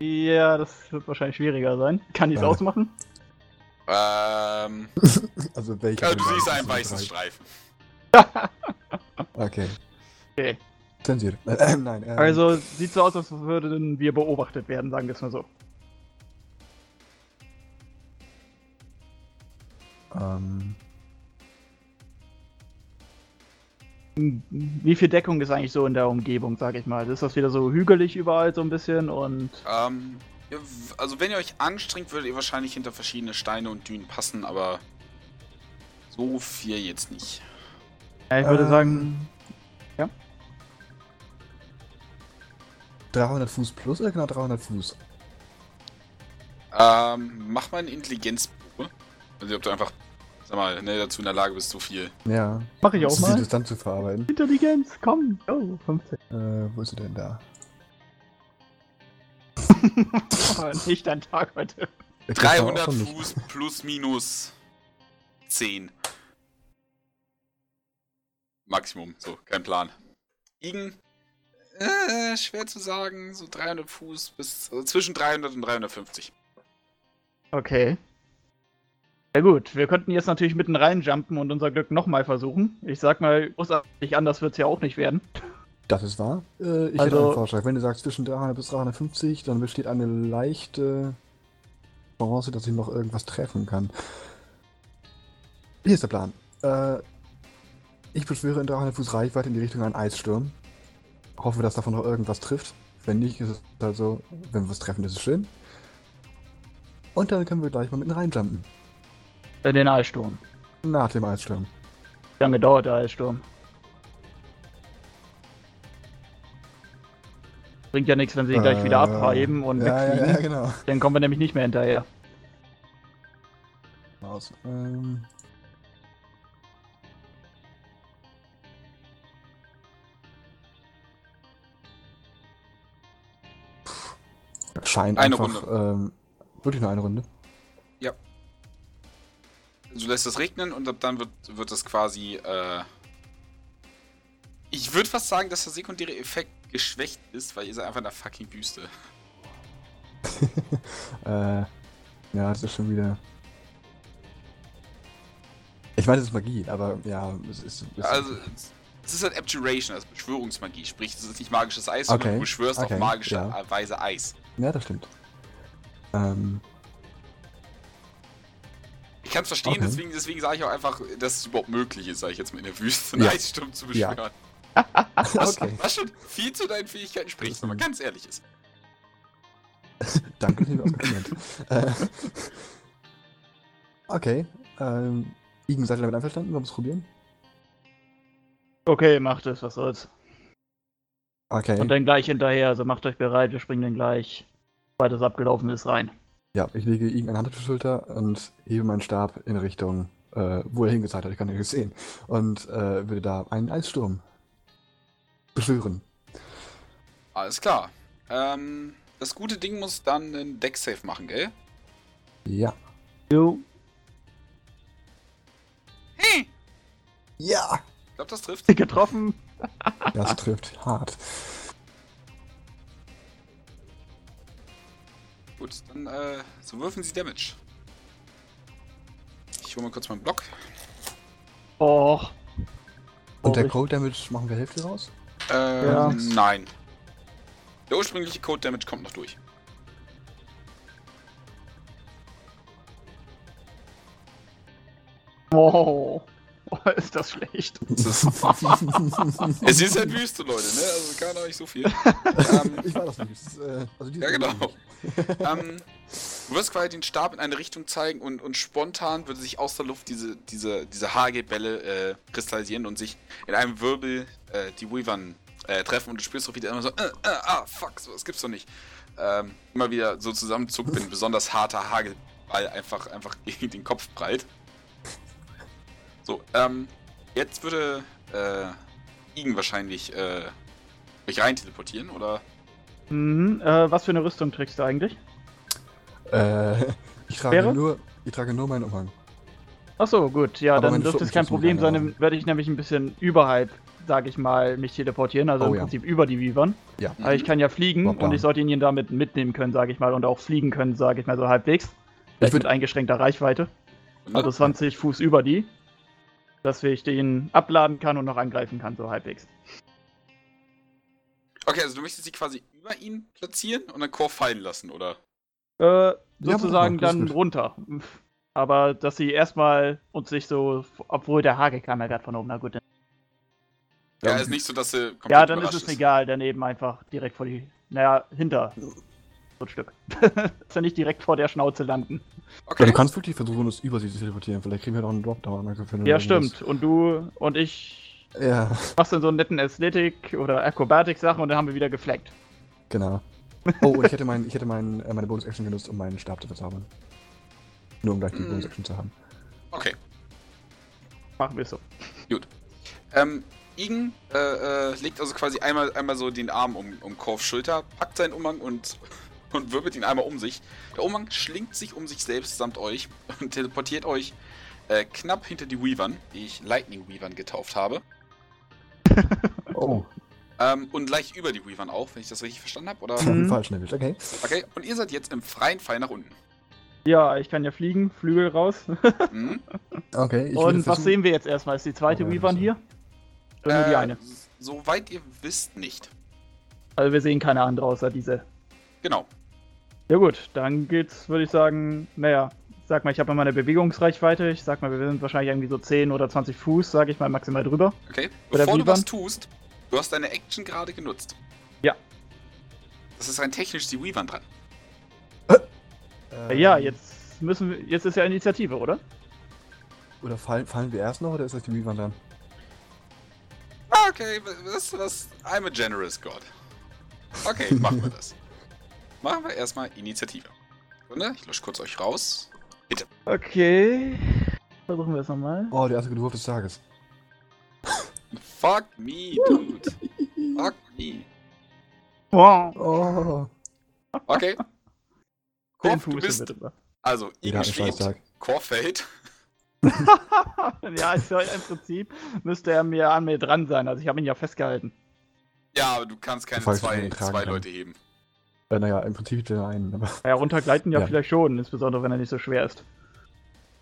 Ja, das wird wahrscheinlich schwieriger sein. Kann ich es Ja. ausmachen? ähm, Also welche? ja, von du siehst einen weißen? Streifen. Okay. Okay. Zensiert. Äh, nein, ähm, Also sieht so aus, als würden wir beobachtet werden, sagen wir es mal so. Ähm, Wie viel Deckung ist eigentlich so in der Umgebung, sag ich mal? Ist das wieder so hügelig überall so ein bisschen und Ähm, ja, also wenn ihr euch anstrengt, würdet ihr wahrscheinlich hinter verschiedene Steine und Dünen passen, aber so viel jetzt nicht. ja, ich würde ähm, sagen, 300 Fuß plus oder genau 300 Fuß? Ähm, mach mal eine Intelligenzprobe. Also ob du einfach, sag mal, ne, dazu in der Lage bist, so viel. Ja. Mach ich auch die mal. Distanz zu verarbeiten. Intelligenz, komm, oh, 15. Äh, wo ist sie denn da? Aber nicht dein Tag heute. Ich glaub, das war auch 300 schon nicht. Fuß plus minus 10. Maximum, so, kein Plan. Igen, äh, schwer zu sagen, so 300 Fuß bis, also zwischen 300 und 350. Okay. Ja gut, wir könnten jetzt natürlich mitten reinjumpen und unser Glück nochmal versuchen. Ich sag mal, großartig anders wird's ja auch nicht werden. Das ist wahr. Äh, ich hätte Also- einen Vorschlag. Wenn du sagst zwischen 300 bis 350, dann besteht eine leichte Chance, dass ich noch irgendwas treffen kann. Hier ist der Plan. Äh, ich beschwöre in 300 Fuß Reichweite in die Richtung einen Eissturm. Hoffe, dass davon noch irgendwas trifft. Wenn nicht, ist es halt so, wenn wir was treffen, ist es schön. Und dann können wir gleich mal mitten reinjumpen. In den Eissturm. Nach dem Eissturm. Wie lange dauert der Eissturm? Bringt ja nichts, wenn sie ihn gleich wieder Äh, abheben und ja, ja, wegfliegen. ja, genau. Dann kommen wir nämlich nicht mehr hinterher. Aus. Ähm. Scheint Eine einfach ähm, wirklich nur eine Runde. Du lässt es regnen und ab dann wird, wird es quasi, äh. Ich würde fast sagen, dass der sekundäre Effekt geschwächt ist, weil ihr seid einfach in der fucking Wüste. äh, ja, das ist schon wieder. Ich meine, das ist Magie, aber ja, es ist. Es Also, es- es ist halt Abjuration, also Beschwörungsmagie. Sprich, es ist nicht magisches Eis, sondern Okay, du beschwörst okay, auf magische ja. Weise Eis. ja, das stimmt. Ähm, Ich kann es verstehen, Okay. deswegen, deswegen sage ich auch einfach, dass es überhaupt möglich ist, sage ich jetzt mal in der Wüste, einen Ja. Eissturm zu Ja. beschwören. Was, okay. was schon viel zu deinen Fähigkeiten spricht, wenn man ganz ehrlich ist. Danke für das Kompliment. äh, okay. Ähm, Igen, seid ihr damit einverstanden? Wollen wir es probieren? Okay, macht es, was soll's. Okay. Und dann gleich hinterher, also macht euch bereit, wir springen dann gleich, sobald es abgelaufen ist, rein. Ja, ich lege Igen eine Hand auf die Schulter und hebe meinen Stab in Richtung, äh, wo er hingezeigt hat, ich kann ihn nicht sehen. Und äh, würde da einen Eissturm beschwören. Alles klar. Ähm, das gute Ding muss dann einen Deck-Safe machen, gell? Ja. Jo. Hey! Ja! Ich glaube, das trifft. Getroffen. Das trifft hart. Gut, dann äh, so würfen sie Damage. Ich hole mal kurz meinen Block. Oh. Und der. Cold Damage machen wir Hälfte raus? Ähm, Ja. nein. Der ursprüngliche Code Damage kommt noch durch. Oh. Oh. Ist das schlecht. Es ist, es ist halt Wüste, Leute, ne? Also kann auch nicht so viel. ähm, ich war das nicht. Äh, also ja, genau. ähm, du wirst quasi den Stab in eine Richtung zeigen und, und spontan würde sich aus der Luft diese, diese, diese HG-Bälle äh, kristallisieren und sich in einem Wirbel äh, die Weavern äh, treffen und du spürst auch wieder immer so, äh, äh, ah, fuck, so, das gibt's doch nicht. Ähm, immer wieder so zusammenzuckt, wenn ein besonders harter Hagelball einfach, einfach gegen den Kopf prallt. So, ähm, jetzt würde äh, Igen wahrscheinlich äh, mich rein teleportieren, oder? Mhm. Äh, was für eine Rüstung trägst du eigentlich? Äh, ich, trage Wäre? nur, ich trage nur meinen Umhang. Achso, gut, ja, Aber dann dürfte es kein Problem sein, dann werde ich nämlich ein bisschen überhalb, sage ich mal, mich teleportieren, also Oh im ja. Prinzip über die Vivern. Ja. Aber ich kann ja fliegen Hoppa. und ich sollte ihn damit mitnehmen können, sage ich mal, und auch fliegen können, sage ich mal, so halbwegs. Vielleicht würd- mit eingeschränkter Reichweite, Ne? also 20 Fuß über die, dass ich den abladen kann und noch angreifen kann, so halbwegs. Okay, also du möchtest sie quasi über ihn platzieren und dann Core fallen lassen, oder? Äh, sozusagen ist dann gut. runter. Aber dass sie erstmal und sich so, obwohl der Hagel kam ja gerade von oben, na gut. Dann, Ja, ist nicht so, dass sie komplett ja, dann ist es egal, daneben einfach direkt vor die, naja, hinter so ein Stück. dass wir nicht direkt vor der Schnauze landen. Ja, Okay. du kannst wirklich versuchen, es über sie zu teleportieren. Vielleicht kriegen wir noch einen Dropdown. Ja, stimmt. Und du und ich Ja, machst dann so einen netten Athletic- oder Acrobatic-Sachen und dann haben wir wieder gefleckt. genau. Oh, und ich hätte, mein, ich hätte mein, äh, meine Bonus-Action genutzt, um meinen Stab zu verzaubern. Nur um gleich die Mm. Bonus-Action zu haben. Okay. Machen wir es so. Ähm, Igen äh, äh, legt also quasi einmal, einmal so den Arm um, um Korfs Schulter, packt seinen Umhang und, und wirbelt ihn einmal um sich. Der Umhang schlingt sich um sich selbst samt euch und teleportiert euch äh, knapp hinter die Weavern, die ich Lightning Weavern getauft habe. Oh, Ähm, und leicht über die Weavern auch, wenn ich das richtig verstanden habe, oder? ich habe Mhm. den falschen erwischt. Okay. Okay, und ihr seid jetzt im freien Fall nach unten. Ja, ich kann ja fliegen, Flügel raus. Mhm. Okay, ich und was sehen wir jetzt erstmal? Ist die zweite Oh, ja, Weavern hier? Oder nur die Äh, eine? Soweit ihr wisst, nicht. Also wir sehen keine andere außer diese. Genau. Ja gut, dann geht's, würde ich sagen, naja, sag mal, ich habe ja meine Bewegungsreichweite. Ich sag mal, wir sind wahrscheinlich irgendwie so 10 oder 20 Fuß, sag ich mal, maximal drüber. Okay. Oder Bevor du was tust, du hast deine Action gerade genutzt. Ja. Das ist rein technisch die Weavern dran. Ähm, ja, jetzt müssen wir, jetzt ist ja Initiative, oder? Oder fallen, fallen wir erst noch oder ist das die Weavern dann? Ah, Okay, weißt du was? I'm a generous God. Okay, machen wir das. Machen wir erstmal Initiative. Sekunde, ich lösche kurz euch raus. Okay. Versuchen wir es nochmal. Oh, der erste Wurf des Tages. Fuck me, dude. Fuck me. Wow. Oh. Okay. Korf, du bist. bitte. Also, steht, Tag. Korf fällt. ja, ich soll im Prinzip müsste er mir an mir dran sein. Also ich habe ihn ja festgehalten. Ja, aber du kannst keine zwei, zwei. Leute heben. Äh, naja, im Prinzip der einen. Aber Ja, runtergleiten ja, Ja. vielleicht schon, insbesondere wenn er nicht so schwer ist.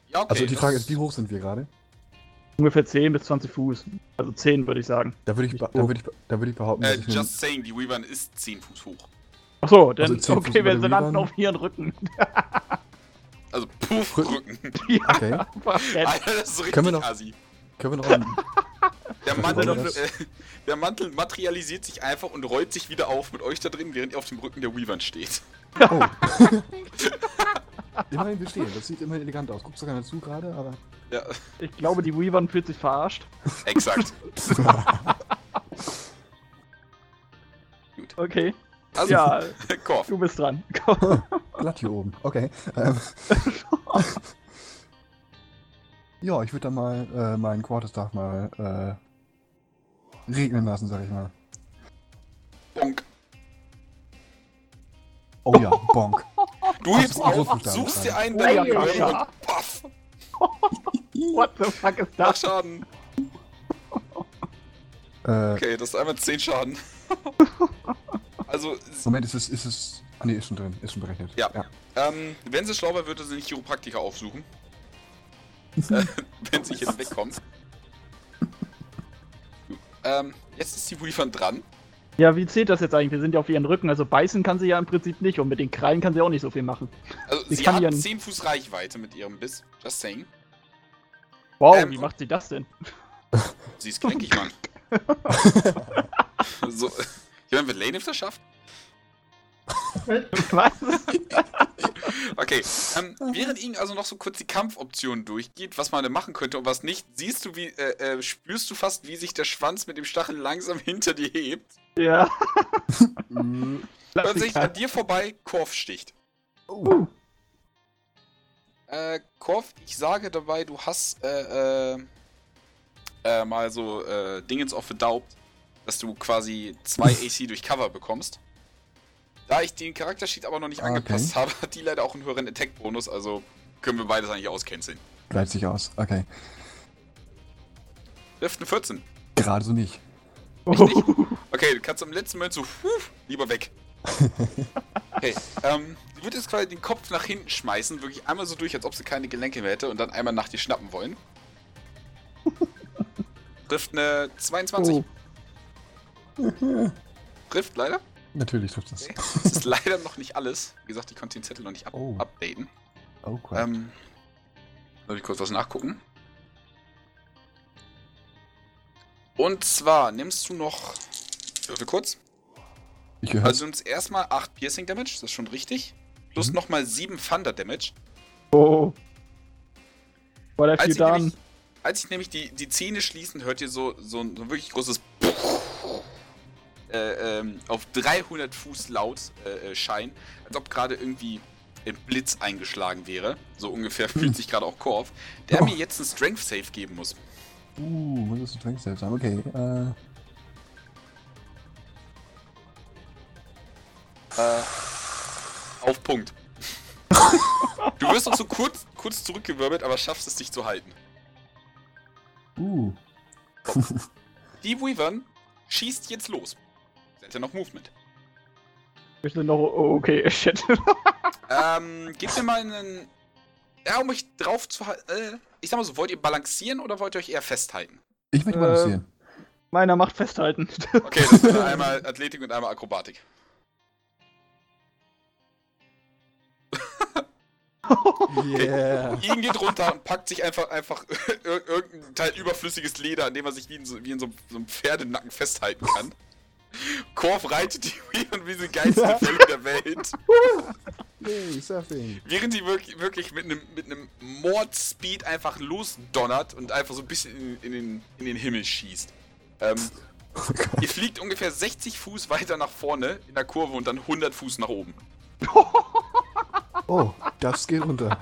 Ja, okay. also die Frage ist, wie hoch sind wir gerade? Ungefähr 10 bis 20 Fuß. Also 10 würde ich sagen. Da würde ich, da würde ich, be- da würde ich behaupten, Äh, dass ich just saying, die Weavern ist 10 Fuß hoch. Achso, dann Also 10 Fuß okay, wir sind landen auf ihren Rücken. Also, puff, Rücken. Ja, Okay. Alter, das ist so richtig Können wir noch- assi. Können wir noch einen, Der Mantel, äh, der Mantel materialisiert sich einfach und rollt sich wieder auf mit euch da drin, während ihr auf dem Rücken der Weavern steht. Oh. immerhin wir stehen. Das sieht immerhin elegant aus. Guckst du keiner zu gerade, aber. Ja, Ich glaube, die Weavern fühlt sich verarscht. exakt. Okay. Also, Ja, Korf. du bist dran. Glatt hier oben. Okay. Ähm. ja, ich würde dann mal äh, meinen Quarterstaff mal äh, regnen lassen, sag ich mal. Bonk. Oh ja, bonk. Du hebst auf, suchst dir einen Oh, deiner ja, Knöchel ja. und paff, What the fuck ist mach das? Schaden. Äh, Okay, das ist einmal 10 Schaden. also, Moment, ist es, ist es. Ah nee, ist schon drin, ist schon berechnet. Ja. ähm, wenn sie schlau wäre, würde sie einen Chiropraktiker aufsuchen. äh, wenn sie hier wegkommt. Ähm, jetzt ist die Weavern dran. Ja, wie zählt das jetzt eigentlich? Wir sind ja auf ihren Rücken, also beißen kann sie ja im Prinzip nicht und mit den Krallen kann sie auch nicht so viel machen. Also, Sie sie kann hat ja- 10 Fuß Reichweite mit ihrem Biss. Just saying. Wow, Ähm, wie macht sie das denn? Sie ist gelenkig, Mann. so, ich meine, wenn Lane das schafft. Was? Okay, ähm, während Ihnen also noch so kurz die Kampfoptionen durchgeht, was man denn machen könnte und was nicht, siehst du, wie, äh, äh, spürst du fast, wie sich der Schwanz mit dem Stachel langsam hinter dir hebt. ja. Plötzlich an dir vorbei, Korf sticht. oh. Äh, Korf, ich sage dabei, du hast, äh, äh, äh, mal so, äh, Dingens auf verdaubt, dass du quasi zwei AC durch Cover bekommst. Da ich den Charaktersheet aber noch nicht Ah, angepasst habe, hat die leider auch einen höheren Attack-Bonus, also können wir beides eigentlich auscanceln. Gleicht sich aus. Okay. Trifft eine 14. Gerade so nicht. Okay, du kannst am letzten Moment so, huh, lieber weg. Okay, ähm, die wird jetzt quasi den Kopf nach hinten schmeißen, wirklich einmal so durch, als ob sie keine Gelenke mehr hätte und dann einmal nach dir schnappen wollen. Trifft eine 22. Oh. Trifft leider. Natürlich trifft es. Okay. Das ist leider noch nicht alles. Wie gesagt, ich konnte den Zettel noch nicht up Oh. updaten. Oh, crap. Ähm, soll ich kurz was nachgucken? Und zwar nimmst du noch. Würfel kurz. ich gehört. Also nimmst erstmal 8 Piercing Damage, das ist schon richtig. Plus Mhm. nochmal 7 Thunder Damage. Oh. What have Als you ich, done? nämlich, als ich nämlich die, die Zähne schließen, hört ihr so, so ein so ein wirklich großes äh, ähm, auf 300 Fuß laut äh, äh, Schein, als ob gerade irgendwie ein Blitz eingeschlagen wäre. So ungefähr fühlt sich gerade auch Korf, der Oh. mir jetzt einen Strength Save geben muss. Uh, muss es ein Strength Save sein. Okay. Äh, Äh, auf Punkt. du wirst auch so kurz, kurz zurückgewirbelt, aber schaffst es dich zu halten. uh. Die Weavern schießt jetzt los. Ja noch Movement. Wir sind noch. Oh, okay, shit. Ähm, gebt mir mal einen. Ja, um euch drauf zu halten. Äh, ich sag mal so, wollt ihr balancieren oder wollt ihr euch eher festhalten? Ich möchte Äh, balancieren. Meiner macht festhalten. Okay, das ist einmal Athletik und einmal Akrobatik. Yeah. Ihn geht runter und packt sich einfach, einfach ir irgendein Teil überflüssiges Leder, an dem er sich wie in so, wie in so, so einem Pferdenacken festhalten kann. Korf reitet die Weavern wie die geilsten Fälle der Welt. Yay, Surfing. Während sie wirklich, wirklich mit einem mit einem Mordspeed einfach losdonnert und einfach so ein bisschen in, in, den, in den Himmel schießt. Ähm, Oh. Ihr fliegt ungefähr 60 Fuß weiter nach vorne in der Kurve und dann 100 Fuß nach oben. Oh, das geht runter.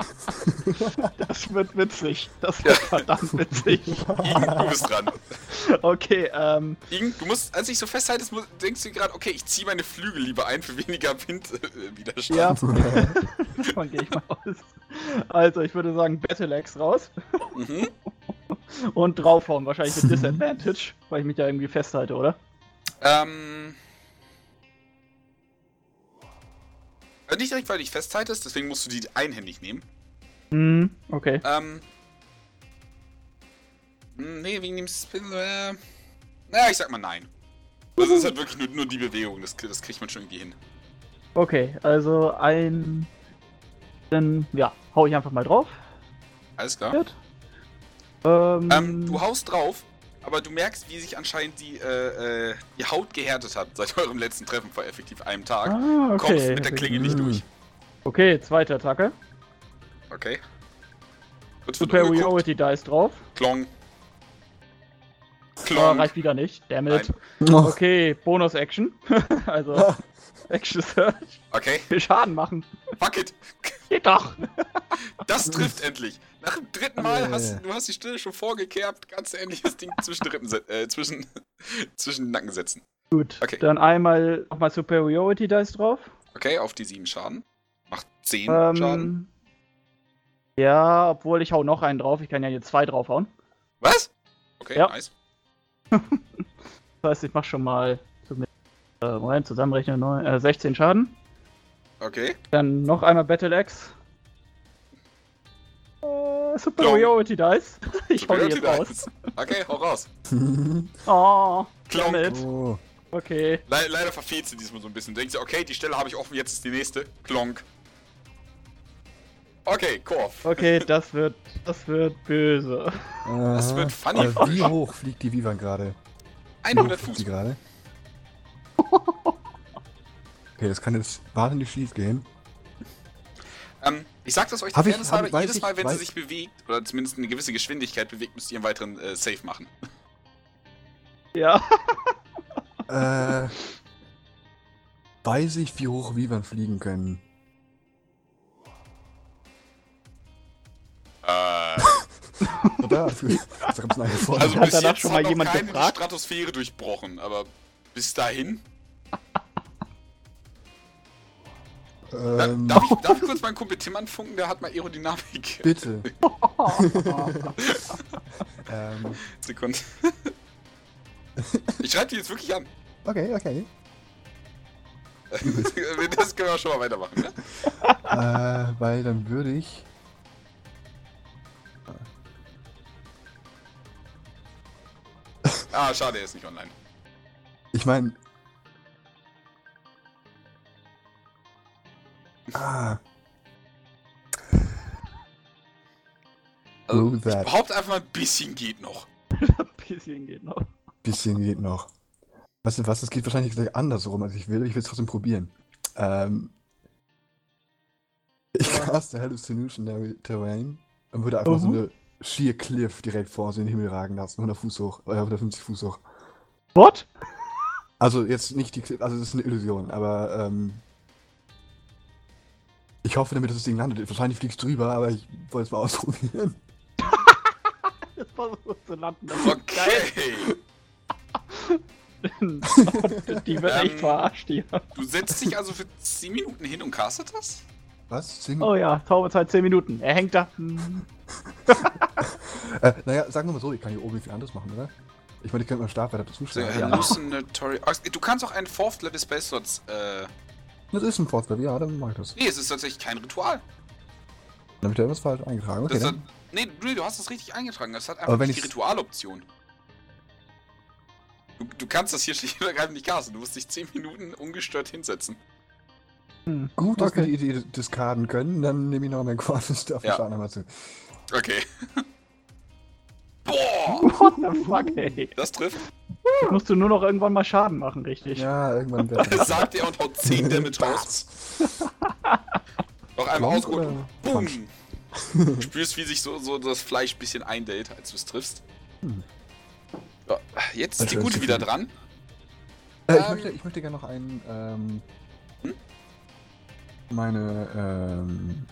Das wird witzig. Das wird verdammt witzig. Igen, du bist dran. Okay, ähm, Igen, du musst, als ich so festhaltest, mu- denkst du gerade, okay, ich ziehe meine Flügel lieber ein für weniger Windwiderstand. ja. Davon gehe ich mal aus. Also, ich würde sagen, Battleaxe raus Mhm. und draufhauen. Wahrscheinlich mit Disadvantage, weil ich mich da irgendwie festhalte, oder? Ähm. Äh, Nicht direkt, weil du dich festhaltest, deswegen musst du die einhändig nehmen. Hm, okay. Ähm. hm, Nee, wegen dem Spin. Äh, naja, ich sag mal nein. Das ist halt wirklich nur, nur die Bewegung, das, das kriegt man schon irgendwie hin. Okay, also ein. Dann, ja, hau ich einfach mal drauf. Alles klar. Ähm, Ähm, du haust drauf, aber du merkst, wie sich anscheinend die, äh, äh, die Haut gehärtet hat seit eurem letzten Treffen vor effektiv einem Tag. ah, okay. Kommst mit der Klinge nicht durch. Okay, zweite Attacke. Okay. Superiority Dice drauf. Klong. Klong. reicht wieder nicht. Damit. Oh, Okay, Bonus Action. also, Action Search. Okay, Will Schaden machen. Fuck it. Geht doch. Das trifft endlich. Nach dem dritten Mal hast du hast die Stille schon vorgekerbt, kannst du endlich das Ding zwischen, Rippen äh, zwischen, zwischen den Nacken setzen. Gut. Okay. Dann einmal nochmal Superiority Dice drauf. Okay, auf die 7 Schaden. Macht 10 Schaden. Ähm, ja, obwohl ich hau noch einen drauf. Ich kann ja hier zwei draufhauen. Was? Okay, Ja. nice. Das heißt, ich mach schon mal zumindest, äh, Moment, zusammenrechnen, neun- äh, 16 Schaden. Okay. Dann noch einmal Battle Axe. Äh, Superiority Dice. Ich hau die jetzt raus. Okay, hau raus. Oh, Klonk. oh. Le Okay. leider verfehlt sie diesmal so ein bisschen. Denkst du, okay, die Stelle habe ich offen, jetzt ist die nächste. Klonk. Okay, Korf. Okay, das wird, das wird böse. Das wird funny Aber wie hoch fliegt die Vivan gerade? 100 Fliegt Fuß. sie gerade? Okay, das kann jetzt wahnsinnig schief gehen. Ähm, ich sag das euch Hab ich- Fairness hab- halber, jedes ich- Mal, wenn sie sich bewegt, oder zumindest eine gewisse Geschwindigkeit bewegt, müsst ihr einen weiteren äh, Save machen. Ja. Äh, weiß ich, wie hoch Vivan fliegen können? Äh, eine Frage. also Hat bis danach jetzt schon hat mal noch jemand keine die gefragt? Stratosphäre durchbrochen, aber bis dahin. Ähm, darf, ich, darf ich kurz meinen Kumpel Tim anfunken? Der hat mal Aerodynamik. bitte. ähm, Sekunde. Ich schreibe die jetzt wirklich an. okay, okay. Das können wir schon mal weitermachen, ne? äh, weil dann würde ich. Ah, schade, er ist nicht online. Ich meine. Ah. Also, ich that. behaupte einfach mal, ein bisschen geht noch. Ein bisschen geht noch. Bisschen geht noch. Weißt du was, es geht wahrscheinlich gleich andersrum, als ich will. Ich will es trotzdem probieren. Ähm, ich caste Hallucinatory Terrain und würde einfach so Mhm. eine Sheer Cliff direkt vor uns in den Himmel ragen lassen. 100 Fuß hoch, äh, 150 Fuß hoch. What? Also jetzt nicht die Cliff, also das ist eine Illusion, aber ähm, ich hoffe damit, dass das Ding landet. Wahrscheinlich fliegst du drüber, aber ich wollte es mal ausprobieren. Das versucht zu landen. Das Okay. Die wird echt Ähm. verarscht hier. Du setzt dich also für 10 Minuten hin und castet das? Was? Zehn Oh ja, Zauberzeit 10 Minuten. Er hängt da. Hm. Äh, naja, sagen wir mal so, ich kann hier oben nicht viel anderes machen, oder? Ich meine, ich könnte meinen Stab weiter dazu So. Hallucinatory. Ach, Du kannst auch einen Fourth Level Space Slots. Äh, Das ist ein Fortschritt, ja, dann mach ich das. nee, es ist tatsächlich kein Ritual. Dann habe ich da irgendwas falsch eingetragen. Okay, Das hat, dann. nee, nee, du hast das richtig eingetragen. Das hat Aber einfach wenn nicht die ich's- Ritualoption. Du, du kannst das hier schlicht und ergreifend nicht casten. Du musst dich 10 Minuten ungestört hinsetzen. Hm. Gut, dass Okay. wir die Idee diskarden können, dann nehme ich noch meinen Quantenstuff auf Ja. den Schaden nochmal zu. Okay. Boah! What the fuck, ey. Das trifft. Jetzt musst du nur noch irgendwann mal Schaden machen, richtig? Ja, irgendwann wird Das sagt er und haut 10 Damage raus. Noch einmal oder Boom! Du spürst, wie sich so, so das Fleisch ein bisschen eindellt, als du es triffst. Hm. Jetzt ist die Gute wieder dran. Äh, ich, Ähm. möchte, ich möchte gerne noch einen, ähm, Hm? meine ähm,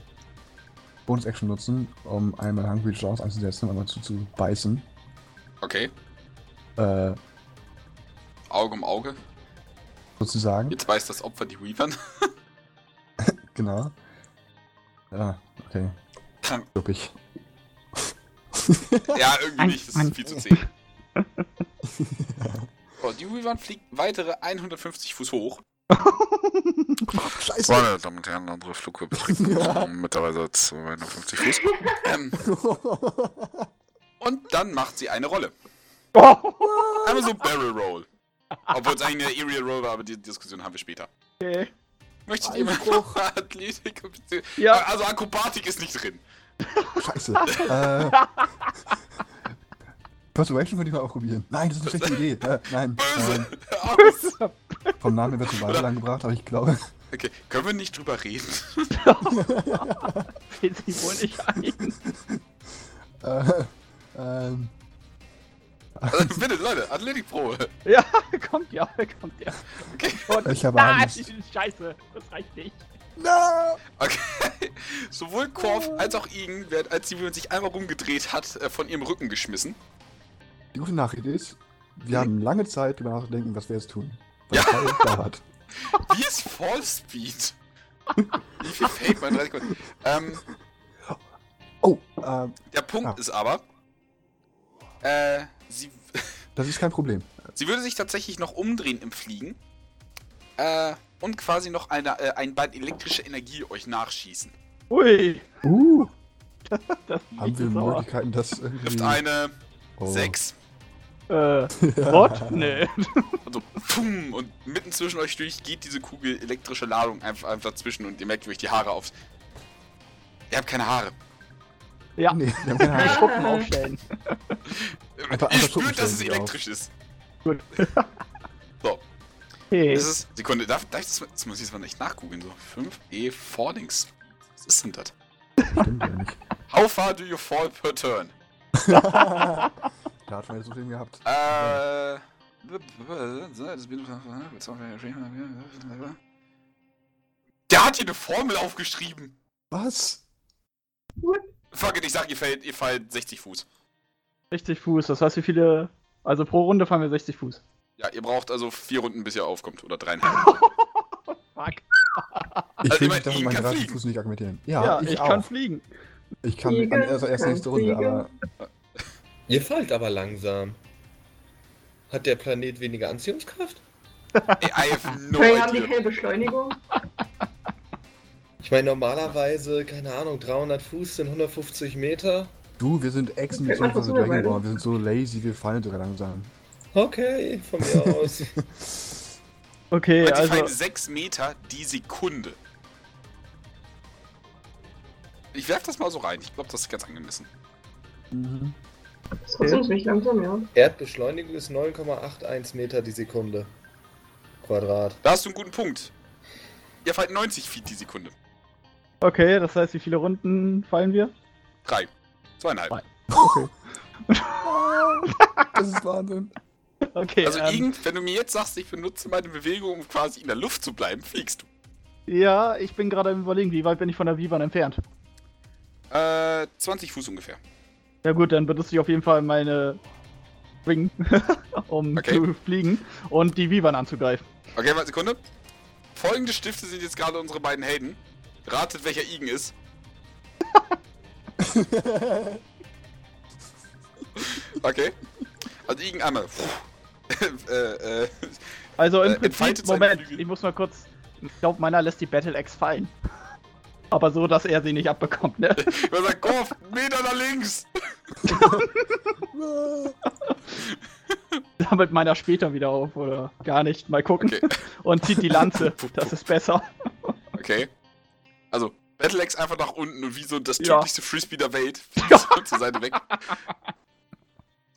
Bonus-Action nutzen, um einmal Hungry Jaws einzusetzen und einmal zu, zu beißen. Okay, Äh, Auge um Auge. sozusagen. Jetzt weiß das Opfer die Weavern. Genau. Ja, okay. Krank. Glaub ich. Ja, irgendwie Ein- nicht, das ein- ist viel zu zäh. So, die Weavern fliegt weitere 150 Fuß hoch. Scheiße! Meine Damen und Herren, unsere Flughöhe beträgt mittlerweile 250 Fuß. Ähm, und dann macht sie eine Rolle. Einmal so Barrel Roll. Obwohl es eigentlich eine Aerial Roll war, aber die Diskussion haben wir später. Okay. Möchtet ihr mal. Athletik? Ja. Also Akrobatik ist nicht drin. Scheiße. äh, Persuasion würde ich mal ausprobieren. Nein, das ist eine schlechte Idee. Äh, nein. Böse. Ähm, vom Namen wird es weiter angebracht, aber ich glaube. Okay, können wir nicht drüber reden? Fällt sich wohl nicht ein. Äh, ähm, Also, bitte, Leute, Athletikprobe. Ja, kommt ja, kommt ja. Okay. Und Ich habe Nein, Angst. Scheiße, das reicht nicht. no! Okay. Sowohl Korf als auch Igen werden, als sie sich einmal rumgedreht hat, äh, von ihrem Rücken geschmissen. Die gute Nachricht ist, wir haben lange Zeit, darüber nachzudenken, was wir jetzt tun. Weil Ja. Kai dauert. Wie ist Fall Speed? Wie viel Fake man 30 Sekunden? Ähm, Oh, ähm, der Punkt Ah. ist aber, äh, sie, das ist kein Problem. sie würde sich tatsächlich noch umdrehen im Fliegen, äh, und quasi noch eine, äh, ein Ball elektrische Energie euch nachschießen. Ui, Uh, das haben ist wir. Möglichkeiten, das irgendwie... Trifft eine Oh. 6. Äh, what? Nee. Also, pum, und mitten zwischen euch durch geht diese Kugel elektrische Ladung einfach, einfach dazwischen und ihr merkt, wie euch die Haare auf. Ihr habt keine Haare. Ja, Nee, wir haben keine Ahnung. Schuppen aufstellen. Einfach- einfach spürt, dass es elektrisch ist. Gut. So, Okay. ist es. Sekunde, darf, darf ich das, das muss ich jetzt mal echt nachgoogeln. So, 5E Falling Speed. Was ist denn das? Stimmt ja nicht. How far do you fall per turn? da hat man jetzt so viel gehabt. Äh. Der hat hier eine Formel aufgeschrieben. Was? Fuck it, ich sag, ihr fällt, ihr fallt 60 Fuß. 60 Fuß, das heißt, wie viele. Also pro Runde fahren wir 60 Fuß. Ja, ihr braucht also vier Runden, bis ihr aufkommt. Oder dreieinhalb. Fuck. Ich Also, will ich mich mein, da Ian meine kann 30 fliegen. Fuß nicht argumentieren. Ja, Ja, ich, ich, kann fliegen. Ich kann Fliegen, also erst kann nächste Runde, fliegen. aber Ihr fallt aber langsam. Hat der Planet weniger Anziehungskraft? Ey, I have no Hey, haben die keine Beschleunigung? Ich meine, normalerweise, keine Ahnung, 300 Fuß sind 150 Meter. du, wir sind Echsen, Superman? geboren. Wir sind so lazy, wir fallen sogar langsam. Okay, von mir aus. Okay, Und die also. fallen 6 Meter die Sekunde. Ich werf das mal so rein. Ich glaube, das ist ganz angemessen. Mhm. Das ist ziemlich langsam, ja. Erdbeschleunigung ist 9,81 Meter die Sekunde. Quadrat. Da hast du einen guten Punkt. Ihr fallt 90 Feet die Sekunde. Okay, das heißt, wie viele Runden fallen wir? Drei. Zweieinhalb. Zwei. Okay. das ist Wahnsinn. Okay, Also, ähm, irgend, wenn du mir jetzt sagst, ich benutze meine Bewegung, um quasi in der Luft zu bleiben, fliegst du. ja, ich bin gerade am überlegen, wie weit bin ich von der Vivan entfernt? Äh, 20 Fuß ungefähr. Ja gut, dann benutze ich auf jeden Fall meine Wing, um Okay. zu fliegen und die Vivan anzugreifen. Okay, warte, Sekunde. Folgende Stifte sind jetzt gerade unsere beiden Helden. Ratet, welcher Igen ist. Okay. Also Igen einmal. äh, äh, Also im Äh, Prinzip, Moment, ich muss mal kurz, ich glaube meiner lässt die Battle Axe fallen. Aber so, dass er sie nicht abbekommt, ne? wer sagt, Korf, Meter nach links. Sammelt meiner später wieder auf oder gar nicht, mal gucken. Okay. Und zieht die Lanze, das ist besser. Okay. Also, Battleaxe einfach nach unten und wie so das Ja. tödlichste Frisbee der Welt. so zur Seite weg.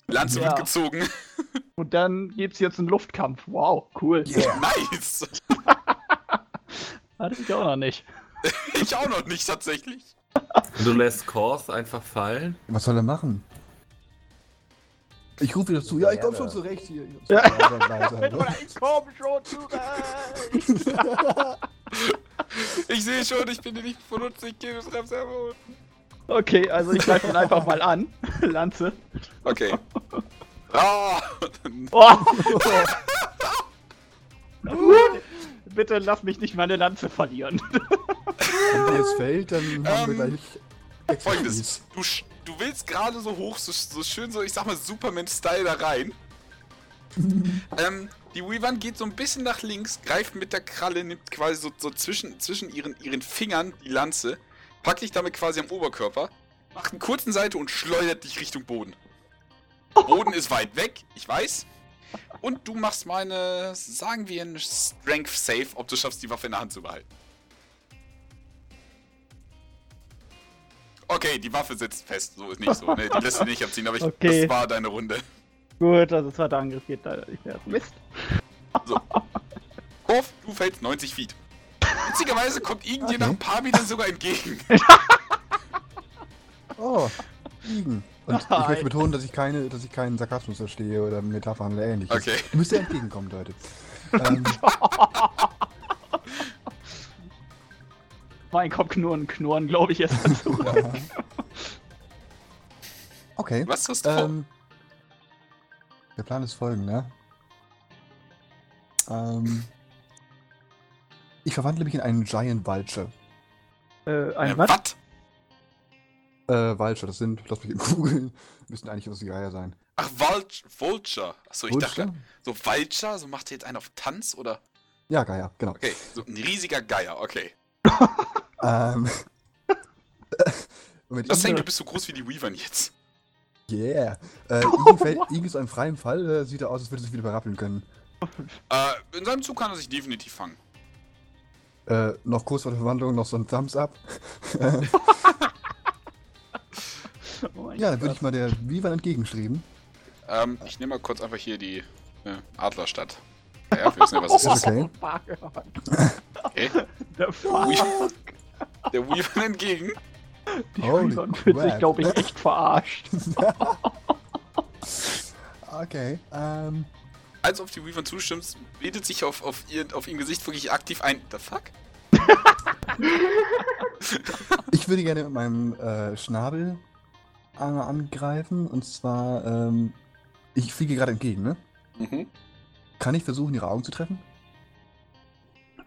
Lanze Ja. wird gezogen. Und dann gibt's jetzt einen Luftkampf. Wow, cool. Nice. Hatte ich auch noch nicht. Ich auch noch nicht tatsächlich. Und du lässt Korth einfach fallen? Was soll er machen? Ich rufe wieder zu. Ja, ich komme schon zurecht hier. Ja. Leiser, ne? ich komm schon zurecht. Ich sehe schon, ich bin dir nicht benutzt, ich gehe das Servo. Okay, also ich greife ihn einfach mal an. Lanze. Okay. Ah! Oh. Bitte lass mich nicht meine Lanze verlieren. Wenn die jetzt fällt, dann haben wir Ähm, gleich Folgendes. Du, sch- du willst gerade so hoch, so, so schön, so ich sag mal Superman-Style da rein. ähm, die Weavern geht so ein bisschen nach links, greift mit der Kralle, nimmt quasi so, so zwischen, zwischen ihren, ihren Fingern die Lanze, packt dich damit quasi am Oberkörper, macht einen kurzen Seite und schleudert dich Richtung Boden. Boden ist weit weg, ich weiß. Und du machst meine, sagen wir, ein Strength Save, ob du schaffst, die Waffe in der Hand zu behalten. Okay, die Waffe sitzt fest, so ist nicht so. Ne? Die lässt sich nicht abziehen, aber ich, Okay. das war deine Runde. Gut, also zweiter Angriff geht leider nicht mehr. Mist. Kurf, du fällst 90 Feet. Witzigerweise kommt dir Okay. nach ein paar Metern sogar entgegen. Oh, liegen. Und ich Nein. möchte betonen, dass ich keine, dass ich keinen Sarkasmus verstehe oder Metaphern oder ähnliches. Okay. Du müsst ja entgegenkommen, Leute. ähm, Mein Kopf knurren, knurren, glaube ich, erst zurück. ja. Okay. Was hast du? Ähm, der Plan ist folgender. Ähm, ich verwandle mich in einen Giant Vulture. Äh, ein Äh, was? Äh, Vulture, das sind, lass mich eben googeln, müssten eigentlich die Geier sein. Ach, Vulture. Vulture. Achso, ich dachte, Vulture? so Vulture, so macht ihr jetzt einen auf Tanz oder? Ja, Geier, genau. Okay, so ein riesiger Geier, okay. Ähm, Das denkt, du bist so groß wie die Weavern jetzt. Yeah. Äh, Igen, fällt, Igen ist ein freiem Fall, äh, sieht er aus, als würde er sich wieder berappeln können. Äh, in seinem Zug kann er sich definitiv fangen. Äh, noch kurz vor der Verwandlung noch so ein Thumbs up. Oh ja, dann würde ich mal der Vivan entgegenstreben. Ähm, ich nehme mal kurz einfach hier die äh, Adlerstadt. Ja, wir wissen ja, was es Ist ist. okay. Okay. Der Fuck. Der Weaver entgegen. Die Holy Weavern fühlt sich, glaube ich, echt verarscht. Okay. Ähm, Als du auf die Weavern zustimmst, bildet sich auf, auf, ihr, auf ihrem Gesicht wirklich aktiv ein. The fuck? ich würde gerne mit meinem äh, Schnabel einmal angreifen. Und zwar, ähm, ich fliege gerade entgegen, ne? Mhm. Kann ich versuchen, ihre Augen zu treffen?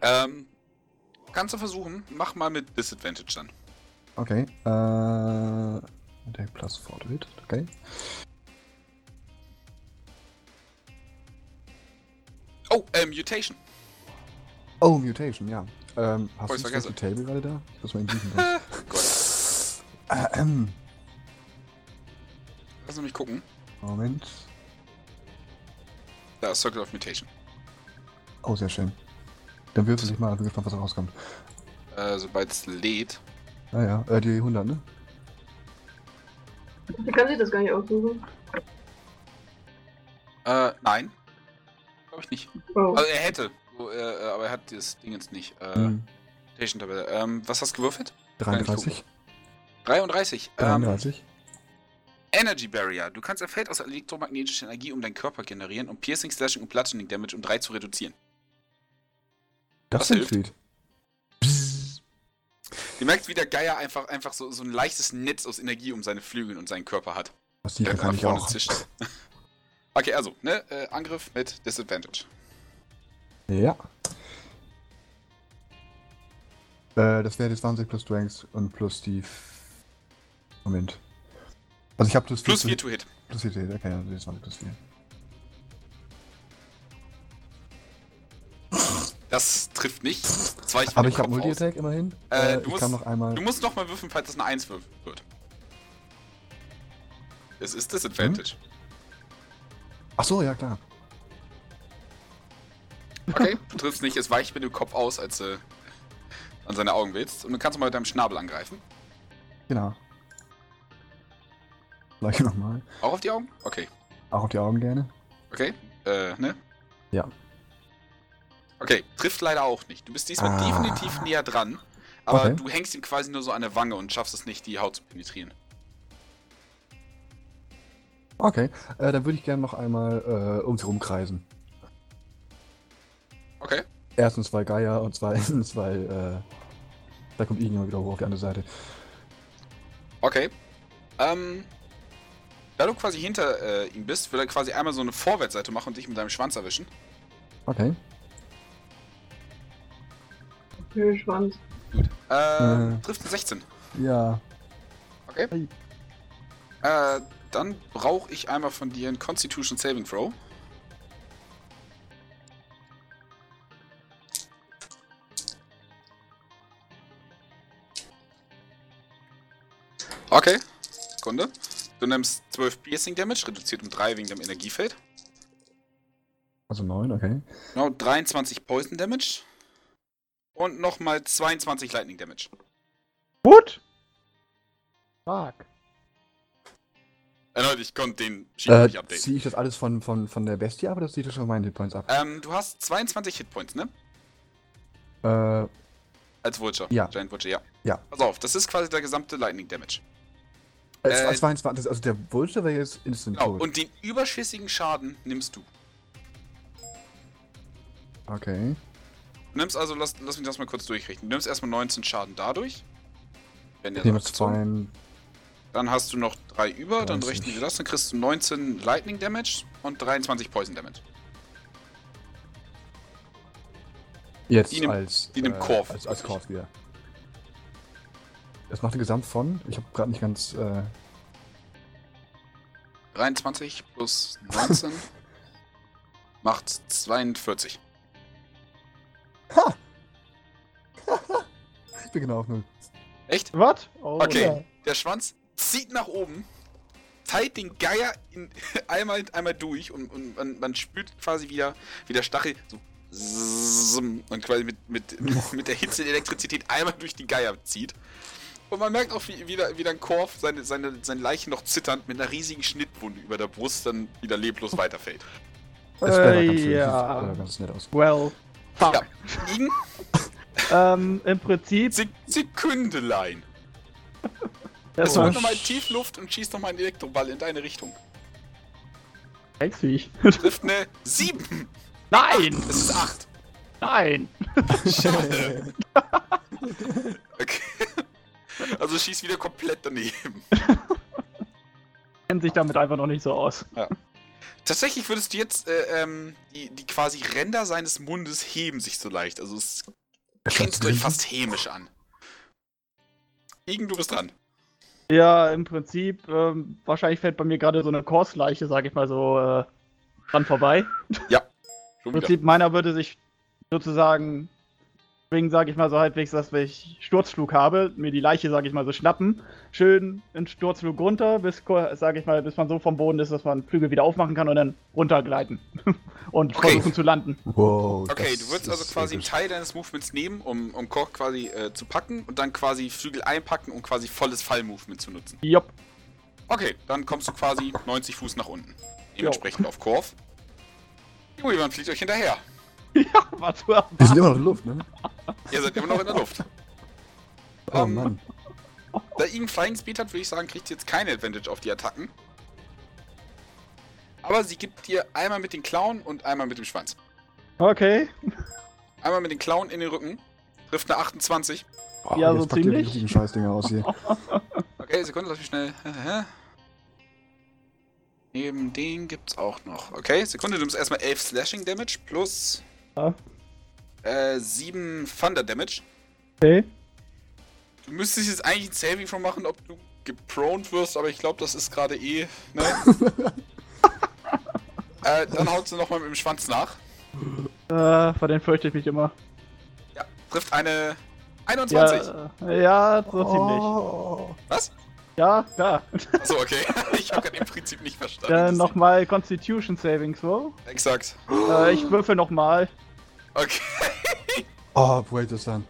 Ähm, kannst du versuchen. Mach mal mit Disadvantage dann. Okay. Äh, der plus 4 to hit. Okay. Oh, äh, Mutation. Oh, Mutation, ja. Ähm, hast Oh, du die Table gerade da? Ich muss mal. Gott. äh, ähm, Lass mich gucken. Moment. Da Circle of Mutation. Oh, sehr schön. Dann würfel ich mal, bin gespannt, was da rauskommt. Äh, sobald es lädt. Naja, äh, die 100, ne? Wie kann sich das gar nicht aussuchen? Äh, nein. Glaube ich nicht. Oh. Also er hätte. So, äh, äh, aber er hat das Ding jetzt nicht. Äh, Hm, Mutation-Tabelle. Ähm, was hast du gewürfelt? 33. 33. Ähm, 33. Energy Barrier. Du kannst ein Feld aus elektromagnetischer Energie um deinen Körper generieren, um Piercing, Slashing und Bludgeoning Damage um 3 zu reduzieren. Das das hilft. sweet. Ihr merkt, wie der Geier einfach, einfach so, so ein leichtes Netz aus Energie um seine Flügel und seinen Körper hat. Was die Der kann ich auch. zischt. Okay, also, ne, äh, Angriff mit Disadvantage. Ja. Äh, das wäre die 20 plus Strength und plus die. Moment. Also ich habe plus 4. Plus 4 to hit. Plus 4, okay, also die 20 plus 4. Das trifft nicht. Das weicht Aber ich habe. Multi-Attack immerhin. Äh, Äh, du ich musst- kann noch einmal. Du musst noch mal würfeln, falls das eine 1 wird. Es ist Disadvantage. Ach so, ja klar. Okay, du triffst nicht, es weicht mit dem Kopf aus, als du an seine Augen willst. Und dann kannst du mal mit deinem Schnabel angreifen. Genau. Gleich nochmal. Auch auf die Augen? Okay. Auch auf die Augen gerne. Okay. Äh, ne? Ja. Okay, trifft leider auch nicht. Du bist diesmal Ah. definitiv näher dran, aber Okay. du hängst ihm quasi nur so an der Wange und schaffst es nicht, die Haut zu penetrieren. Okay, äh, dann würde ich gerne noch einmal äh, um sie rumkreisen. Okay. Erstens, weil Geier und zweitens, weil äh, da kommt irgendjemand wieder hoch auf die andere Seite. Okay. Ähm, da du quasi hinter äh, ihm bist, will er quasi einmal so eine Vorwärtsseite machen und dich mit deinem Schwanz erwischen. Okay. Höhlschwanz. Gut. Äh, Mhm. trifft eine 16. Ja. Okay. Äh, dann brauche ich einmal von dir einen Constitution Saving Throw. Okay. Sekunde. Du nimmst 12 Piercing Damage, reduziert um 3 wegen dem Energiefeld. Also neun, okay. Genau, 23 Poison Damage. Und nochmal 22 Lightning Damage. Gut. Fuck. Erneut, ich konnte den Sheet Äh, nicht updaten. ziehe ich das alles von, von, von der Bestie ab oder ziehe ich das von meinen Hitpoints ab? Ähm, du hast 22 Hitpoints, ne? Äh, Als Vulture. Ja. Giant Vulture, ja. Ja. Pass auf, das ist quasi der gesamte Lightning Damage. Äh, Äh, 22, also der Vulture wäre jetzt instant Genau. tot. Und den überschüssigen Schaden nimmst du. Okay. Du nimmst also, lass, lass mich das mal kurz durchrechnen. Du nimmst erstmal 19 Schaden dadurch. Wenn der zwei. Dann hast du noch drei über, dann 30. rechnen wir das. Dann kriegst du 19 Lightning Damage und 23 Poison Damage. Jetzt Die nimmt- als. die nimmt äh, Korf. Als, als Korf wieder. Das macht Gesamt von. Ich habe gerade nicht ganz. Äh, 23 plus 19 macht 42. ich bin genau auf null. Echt? Was? Oh, Okay. ja. Der Schwanz zieht nach oben, teilt den Geier in, einmal, einmal durch und, und man, man spürt quasi wieder, wie der Stachel so und quasi mit, mit, mit der Hitze der Elektrizität einmal durch die Geier zieht. Und man merkt auch, wie, wie, der, wie der Korf seine, seine, seine Leiche noch zitternd mit einer riesigen Schnittwunde über der Brust dann wieder leblos weiterfällt. Das Äh, ganz, schön. ja. Sieht, äh, ganz nett aus. Well. Fuck. Ja. Igen, Ähm, im Prinzip. Sek Sekündelein. Erstmal holt nochmal tief Luft und schießt nochmal einen Elektroball in deine Richtung. Drecksviech. Trifft eine 7. Nein! Es ist 8. Nein! Schade. Okay. Also schießt wieder komplett daneben. Kennt sich damit einfach noch nicht so aus. Tatsächlich würdest du jetzt äh, ähm, die, die quasi Ränder seines Mundes heben sich so leicht. Also es grinst euch fast hämisch an. Igen, du bist dran. Ja, im Prinzip, ähm, wahrscheinlich fällt bei mir gerade so eine Korsleiche, sag ich mal so, äh, dran vorbei. Schon Im. Prinzip, meiner würde sich sozusagen, wegen, sag ich mal so halbwegs, dass ich Sturzflug habe, mir die Leiche, sag ich mal so, schnappen, schön in Sturzflug runter, bis, ko- sag ich mal, bis man so vom Boden ist, dass man Flügel wieder aufmachen kann und dann runtergleiten. und Okay. versuchen zu landen. Wow. Okay, du würdest also quasi einen. Teil deines Movements nehmen, um, um Kork quasi äh, zu packen und dann quasi Flügel einpacken, um quasi volles Fallmovement zu nutzen. Jopp. Okay, dann kommst du quasi 90 Fuß nach unten. Dementsprechend auf Korf. Jemand fliegt euch hinterher. Ja, warte. Wir sind immer noch in der Luft, ne? Ihr seid immer noch in der Luft. Oh Ähm, Mann. Da ihn Flying Speed hat, würde ich sagen, kriegt ihr jetzt keine Advantage auf die Attacken. Aber sie gibt dir einmal mit den Klauen und einmal mit dem Schwanz. Okay. Einmal mit den Klauen in den Rücken. Trifft eine 28. Oh, ja, so die ziemlich. richtigen Scheißdinger aus hier. Okay, Sekunde, lass mich schnell. Neben den gibt's auch noch. Okay, Sekunde, du nimmst erstmal 11 Slashing Damage plus Ja. äh, 7 Thunder Damage. Okay. Du müsstest jetzt eigentlich ein Saving von machen, ob du geproned wirst, aber ich glaube, das ist gerade eh. Ne? äh, dann haut sie nochmal mit dem Schwanz nach. Äh, vor denen fürchte ich mich immer. Ja, trifft eine 21. Ja, äh, ja so ziemlich. Oh. Was? Ja, ja. Achso, okay. ich habe gerade im Prinzip nicht verstanden. Dann nochmal Constitution Saving Throw. Exakt. Äh, ich würfel nochmal. Okay. Oh, wait das dann.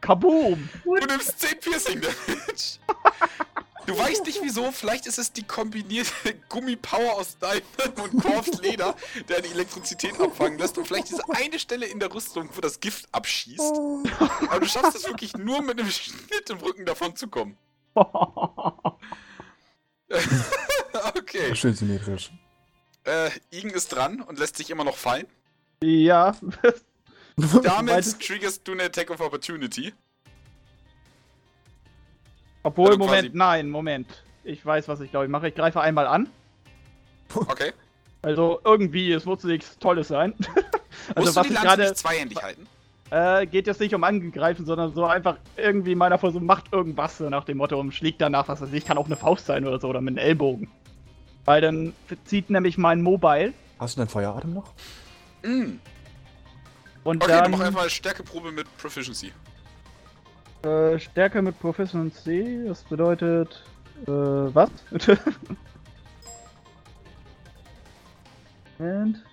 Kaboom! Du nimmst 10 Piercing Damage. Du weißt nicht wieso, vielleicht ist es die kombinierte Gummipower aus Diamond und Korfs Leder, der die Elektrizität abfangen lässt und vielleicht diese eine Stelle in der Rüstung, wo das Gift abschießt. Aber du schaffst es wirklich nur mit einem Schnitt im Rücken davon zu kommen. okay. Schön symmetrisch. Äh, Igen ist dran und lässt sich immer noch fallen. Ja. Damit triggerst du eine Attack of Opportunity. Obwohl, Also Moment, nein, Moment. Ich weiß, was ich glaube ich mache. Ich greife einmal an. Okay. Also irgendwie, es muss nichts Tolles sein. also Musst du was die ich Lanze gerade nicht zweihändig halten? äh, geht jetzt nicht um angegreifen, sondern so einfach irgendwie meiner Versuch macht irgendwas so nach dem Motto und schlägt danach, was weiß ich, kann auch eine Faust sein oder so oder mit einem Ellbogen. Weil dann zieht nämlich mein Mobile Hast du deinen Feueratem noch? Mm. und Okay, dann dann mach einfach eine Stärkeprobe mit Proficiency. Äh, Stärke mit Proficiency. Das bedeutet äh, was? Moment.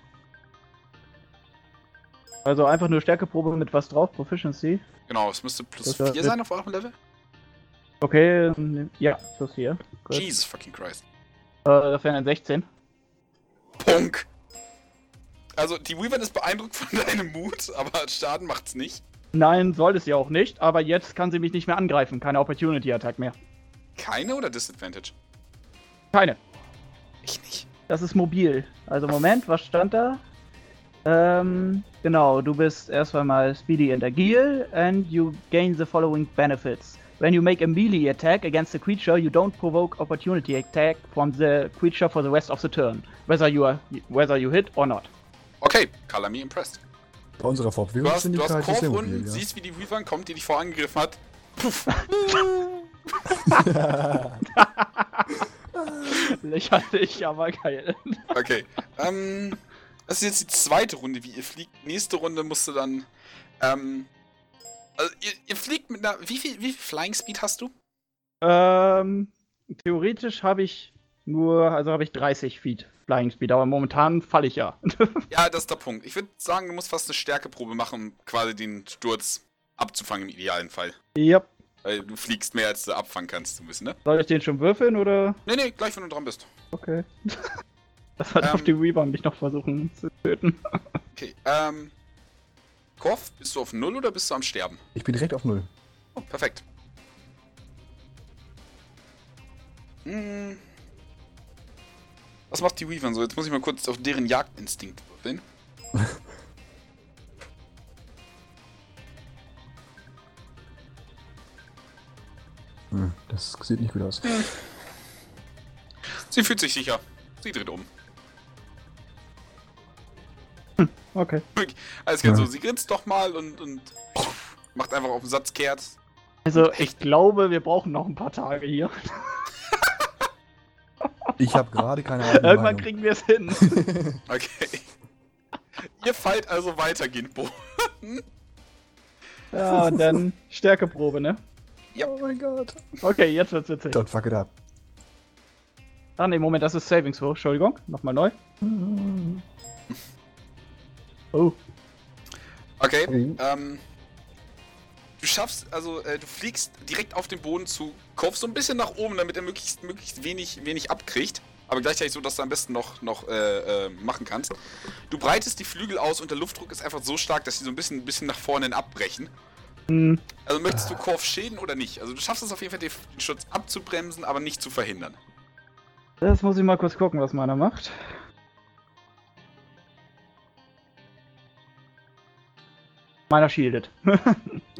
Also einfach nur Stärkeprobe mit was drauf, Proficiency. Genau, es müsste plus Das war- 4 sein auf eurem Level. Okay, ähm, ja, plus hier. Gut. Jesus fucking Christ. Äh, das wären dann 16. Punk. Also, die Weavern ist beeindruckt von deinem Mut, aber Schaden macht's nicht. Nein, soll es ja auch nicht, aber jetzt kann sie mich nicht mehr angreifen. Keine Opportunity Attack mehr. Keine oder Disadvantage? Keine. Ich nicht. Das ist mobil. Also Moment, was stand da? Ähm, genau, du bist erstmal mal speedy and agile and you gain the following benefits. When you make a melee attack against a creature, you don't provoke opportunity attack from the creature for the rest of the turn, whether you are whether you hit or not. Okay, color me impressed. Bei unserer Du hast, du Fortbewegungsgeschwindigkeit hast ist sehr Korb unten, ja. siehst, wie die Weavern kommt, die dich vorangegriffen hat. Puff. Lächerlich, aber geil. Okay. Ähm, das ist jetzt die zweite Runde, wie ihr fliegt. Nächste Runde musst du dann. Ähm, also ihr, ihr fliegt mit einer. Wie viel, wie viel Flying Speed hast du? Ähm, theoretisch habe ich nur, also habe ich 30 Feet Flying Speed, aber momentan falle ich ja. Ja, das ist der Punkt. Ich würde sagen, du musst fast eine Stärkeprobe machen, um quasi den Sturz abzufangen im idealen Fall. yep. Weil du fliegst mehr, als du abfangen kannst, du wissen, ne? Soll ich den schon würfeln oder? Nee, nee, gleich wenn du dran bist. Okay. Das hat Ähm. auf die Reaver mich noch versuchen zu töten. Okay, ähm. Korf, bist du auf Null oder bist du am Sterben? Ich bin direkt auf Null. Oh, perfekt. Hm. Was macht die Weavern so? Jetzt muss ich mal kurz auf deren Jagdinstinkt würfeln. Hm, das sieht nicht gut aus. Sie fühlt sich sicher. Sie dreht um. Okay. Alles klar, Ja. so, sie grinst doch mal und, und macht einfach auf den Satz kehrt. Also ich glaube, wir brauchen noch ein paar Tage hier. Ich habe gerade keine Ahnung. Irgendwann kriegen wir es hin. Okay. Ihr fallt also weiter, Ginbo. Ja, und dann Stärkeprobe, ne? Oh mein Gott. Okay, jetzt wird's witzig. Don't fuck it up. Ah ne, Moment, das ist Savings Throw. Entschuldigung, nochmal neu. Oh, Okay, Mhm. ähm. Du schaffst, also äh, du fliegst direkt auf den Boden zu Kopf so ein bisschen nach oben, damit er möglichst, möglichst wenig, wenig abkriegt. Aber gleichzeitig so, dass du am besten noch, noch äh, äh, machen kannst. Du breitest die Flügel aus und der Luftdruck ist einfach so stark, dass sie so ein bisschen, ein bisschen nach vorne abbrechen. hm, Also möchtest du Korf schäden oder nicht? Also du schaffst es auf jeden Fall, den Schutz abzubremsen, aber nicht zu verhindern. das muss ich mal kurz gucken, was meiner macht. Meiner shieldet.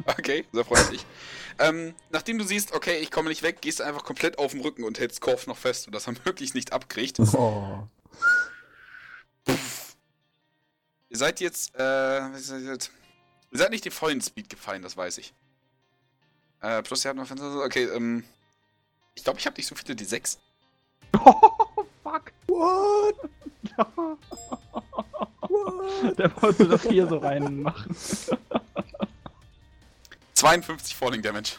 Okay, sehr freundlich. ähm, nachdem du siehst, okay, ich komme nicht weg, gehst du einfach komplett auf dem Rücken und hältst Korf noch fest, sodass er möglichst nicht abkriegt. Oh. Ihr seid jetzt, äh, was ist das jetzt? Ihr seid nicht den vollen Speed gefallen, das weiß ich. Äh, plus ihr habt noch, okay, ähm, ich glaube, ich habe nicht so viele D6. Oh, fuck. What? Der wollte das hier so reinmachen. 52 Falling Damage.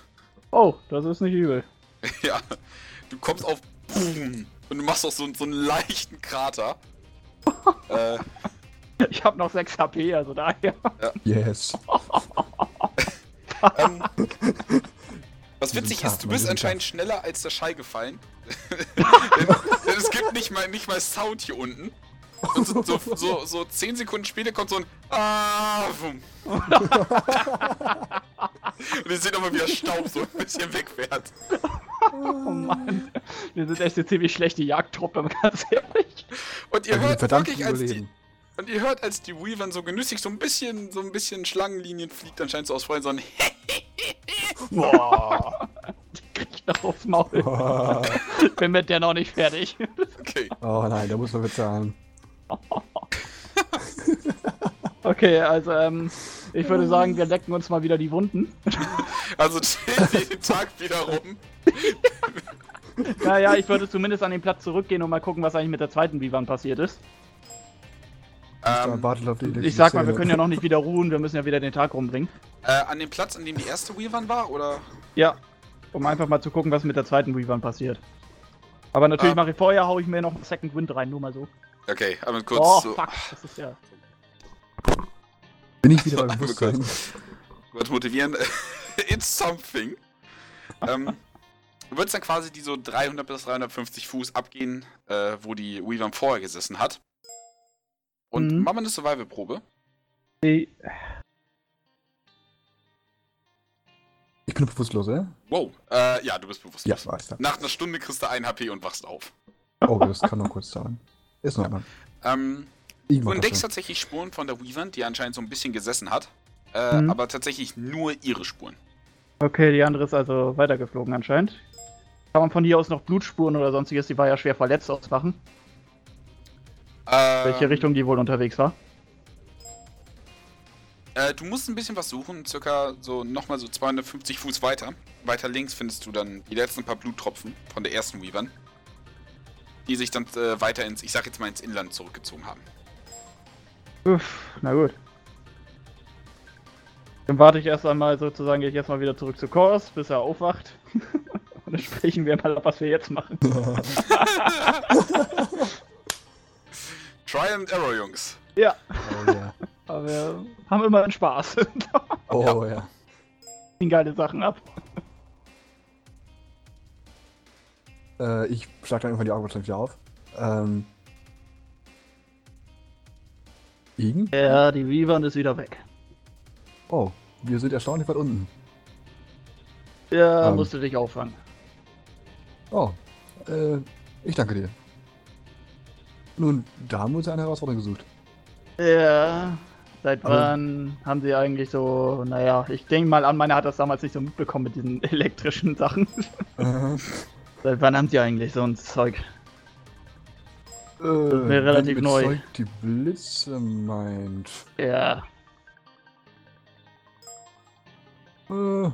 Oh, das ist nicht übel. ja, du kommst auf Boom und du machst auch so, so einen leichten Krater. äh, Ich habe noch 6 HP, also daher. Yes. ähm, was witzig ist, du bist anscheinend schneller als der Schall gefallen. denn, denn es gibt nicht mal, nicht mal Sound hier unten. Und so, so, so, so 10 Sekunden später kommt so ein Ah. Und ihr seht aber, wie der Staub so ein bisschen wegfährt. Oh Mann. Wir sind echt eine ziemlich schlechte Jagdtruppe, ganz ehrlich. Und ihr hört wirklich, als die, und ihr hört, als die Weavern so genüssig so ein bisschen, so ein bisschen Schlangenlinien fliegt, dann scheint so aus Freund so ein Boah. Die kriegt noch aufs Maul. Bin mit der noch nicht fertig. Okay. oh nein, da muss man bezahlen. Okay, also ähm, ich würde sagen, wir lecken uns mal wieder die Wunden. Also jeden Tag wieder rum. Naja, ich würde zumindest an den Platz zurückgehen und mal gucken, was eigentlich mit der zweiten Vivan passiert ist. Ähm, Ich sag mal, wir können ja noch nicht wieder ruhen, wir müssen ja wieder den Tag rumbringen. äh, an dem Platz, an dem die erste Weavern war, oder? Ja, um einfach mal zu gucken, was mit der zweiten Vivan passiert. Aber natürlich Ah. mache ich vorher, hau ich mir noch einen Second Wind rein, nur mal so. Okay, aber kurz oh, so. fuck, das ist ja... Bin ich wieder beim Einmal Bewusstsein? Wird motivieren. It's something. ähm, du würdest dann quasi die so 300 bis 350 Fuß abgehen, äh, wo die Weavern vorher gesessen hat. Und Mhm. mach mal eine Survival-Probe. Ich bin bewusstlos, oder? Wow. Äh, ja, du bist Ja, bewusstlos. weiß ich. Nach einer Stunde kriegst du 1 HP und wachst auf. Oh, das kann noch kurz dauern. Ist in Ordnung. Ähm, du entdeckst tatsächlich Spuren von der Weavern, die anscheinend so ein bisschen gesessen hat. Äh, Mhm. aber tatsächlich nur ihre Spuren. Okay, die andere ist also weitergeflogen anscheinend. Kann man von hier aus noch Blutspuren oder sonstiges, die war ja schwer verletzt, ausmachen? Ähm, Welche Richtung die wohl unterwegs war? Äh, du musst ein bisschen was suchen, circa so nochmal so 250 Fuß weiter. Weiter links findest du dann die letzten paar Bluttropfen von der ersten Weavern. Die sich dann äh, weiter ins, ich sag jetzt mal ins Inland zurückgezogen haben. Uff, na gut. Dann warte ich erst einmal sozusagen, gehe ich erstmal wieder zurück zu Kors, bis er aufwacht. Und dann sprechen wir mal, was wir jetzt machen. Try and Error, Jungs. Ja, Oh ja. aber wir haben immer einen Spaß. Oh ja. Ziehen geile Sachen ab. Äh, ich schlag dann irgendwann die Augen wahrscheinlich wieder auf. Ähm. Igen? Ja, die Weavern ist wieder weg. Oh, wir sind erstaunlich weit unten. Ja, Ähm. musst du dich auffangen. Oh, äh, ich danke dir. Nun, da haben wir uns eine Herausforderung gesucht. Ja, seit Aber- wann haben sie eigentlich so, naja, ich denke mal an, meine hat das damals nicht so mitbekommen mit diesen elektrischen Sachen. Äh, seit wann haben sie eigentlich so ein Zeug? äh, mir relativ neu. Zeug die Blitze meint. Ja, Äh,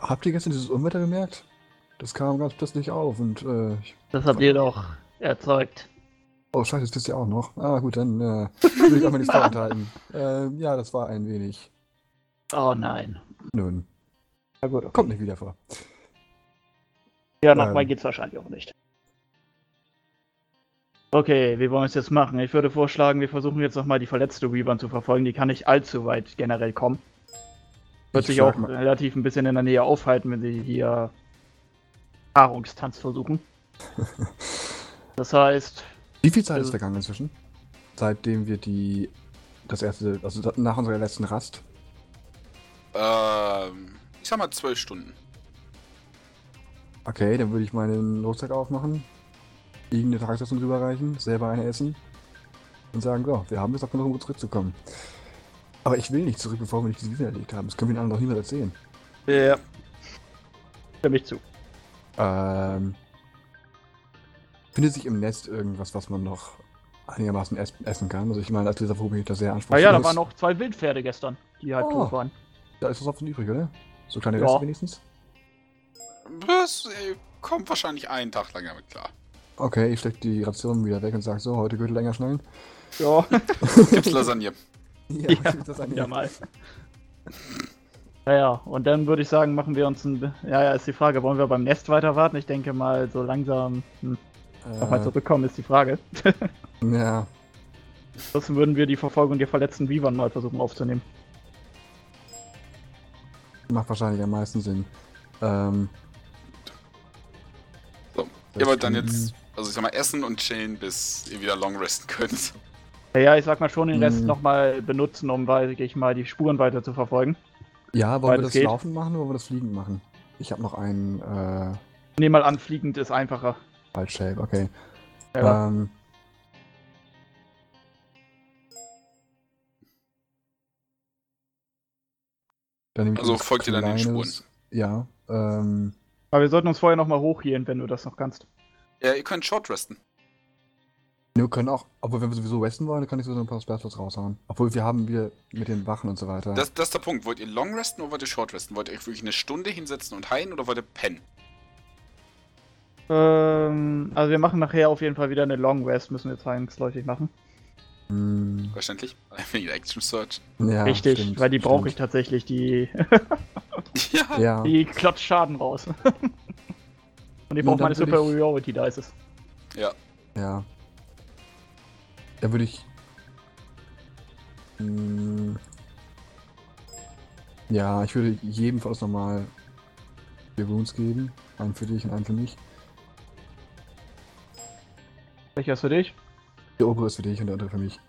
habt ihr gestern dieses Unwetter gemerkt? Das kam ganz plötzlich auf und, äh, ich, das habt ihr doch erzeugt. oh scheiße, das wisst ihr auch noch. Ah, gut, dann, äh, will ich auch mal nichts vorenthalten. Äh, ja, das war ein wenig. Oh nein. Nun, Na gut, okay. kommt nicht wieder vor. Ja, nochmal Ähm. geht's wahrscheinlich auch nicht. Okay, wie wollen wir es jetzt machen? Ich würde vorschlagen, wir versuchen jetzt nochmal die verletzte Weavern zu verfolgen. Die kann nicht allzu weit generell kommen. Wird Ich sich auch mal- relativ ein bisschen in der Nähe aufhalten, wenn sie hier Paarungstanz versuchen. Das heißt, Wie viel Zeit ist Also- vergangen inzwischen? Seitdem wir die, das erste, also nach unserer letzten Rast. Ähm, ich sag mal 12 Stunden. Okay, dann würde ich meinen Rucksack aufmachen, irgendeine Tagesordnung rüberreichen, selber eine essen und sagen, so, wir haben es noch genug, um zurückzukommen. Aber ich will nicht zurück, bevor wir nicht diese Wiese erlegt haben. Das können wir den anderen doch niemals erzählen. ja. Stimme ich zu. Ähm, findet sich im Nest irgendwas, was man noch einigermaßen es essen kann? Also ich meine, als bin ich da sehr Ah anspruchsvoll. ja, da waren noch zwei Wildpferde gestern, die halb Oh. tot waren. Da ist was auf den übrig, oder? So kleine Ja. Reste wenigstens? Das äh, kommt wahrscheinlich einen Tag lang damit klar. Okay, ich steck die Ration wieder weg und sag so, heute Gürtel länger schnallen. Ja, Gibt's Lasagne. Ja, Ja, das an ja mal. Naja, und dann würde ich sagen, machen wir uns ein. Ja, ja, ist die Frage, wollen wir beim Nest weiter warten? Ich denke mal, so langsam hm, nochmal Äh, zurückkommen ist die Frage. ja, Ansonsten würden wir die Verfolgung der verletzten Weavern mal versuchen aufzunehmen. macht wahrscheinlich am meisten Sinn. Ähm, Ihr wollt dann jetzt, also ich sag mal, essen und chillen, bis ihr wieder long resten könnt. Ja, ja, ich sag mal schon den Rest Hm. nochmal benutzen, um, weiß ich mal, die Spuren weiter zu verfolgen. Ja, wollen wir Beides das geht. Laufen machen oder wollen wir das Fliegen machen? Ich habe noch einen, äh, Nee, mal anfliegend ist einfacher. Wild Shape, okay. Ja. Ähm, dann nehme ich Also folgt ihr dann den Spuren. Ja, ähm, Aber wir sollten uns vorher nochmal hochhielen, wenn du das noch kannst. Ja, ihr könnt short resten. wir können auch, obwohl wenn wir sowieso westen wollen, dann kann ich sowieso ein paar Sperrplatz raushauen. Obwohl wir haben wir mit den Wachen und so weiter. Das, das ist der Punkt. Wollt ihr long resten oder wollt ihr short resten? Wollt ihr euch wirklich eine Stunde hinsetzen und heilen oder wollt ihr pennen? Ähm, also wir machen nachher auf jeden Fall wieder eine Long Rest, müssen wir zwangsläufig machen. Hm, Verständlich? Wegen der Action Search. ja, Richtig, stimmt, weil die brauche ich tatsächlich, die, Ja. Ja, die klotzt Schaden raus. Und braucht dann meine würd ich- Superiority Dices. Ja. ja. Da würde ich. Hm, ja, ich würde jedem von uns nochmal vier Wounds geben. Einen für dich und einen für mich. Welcher ist für dich? Der obere ist für dich und der andere für mich.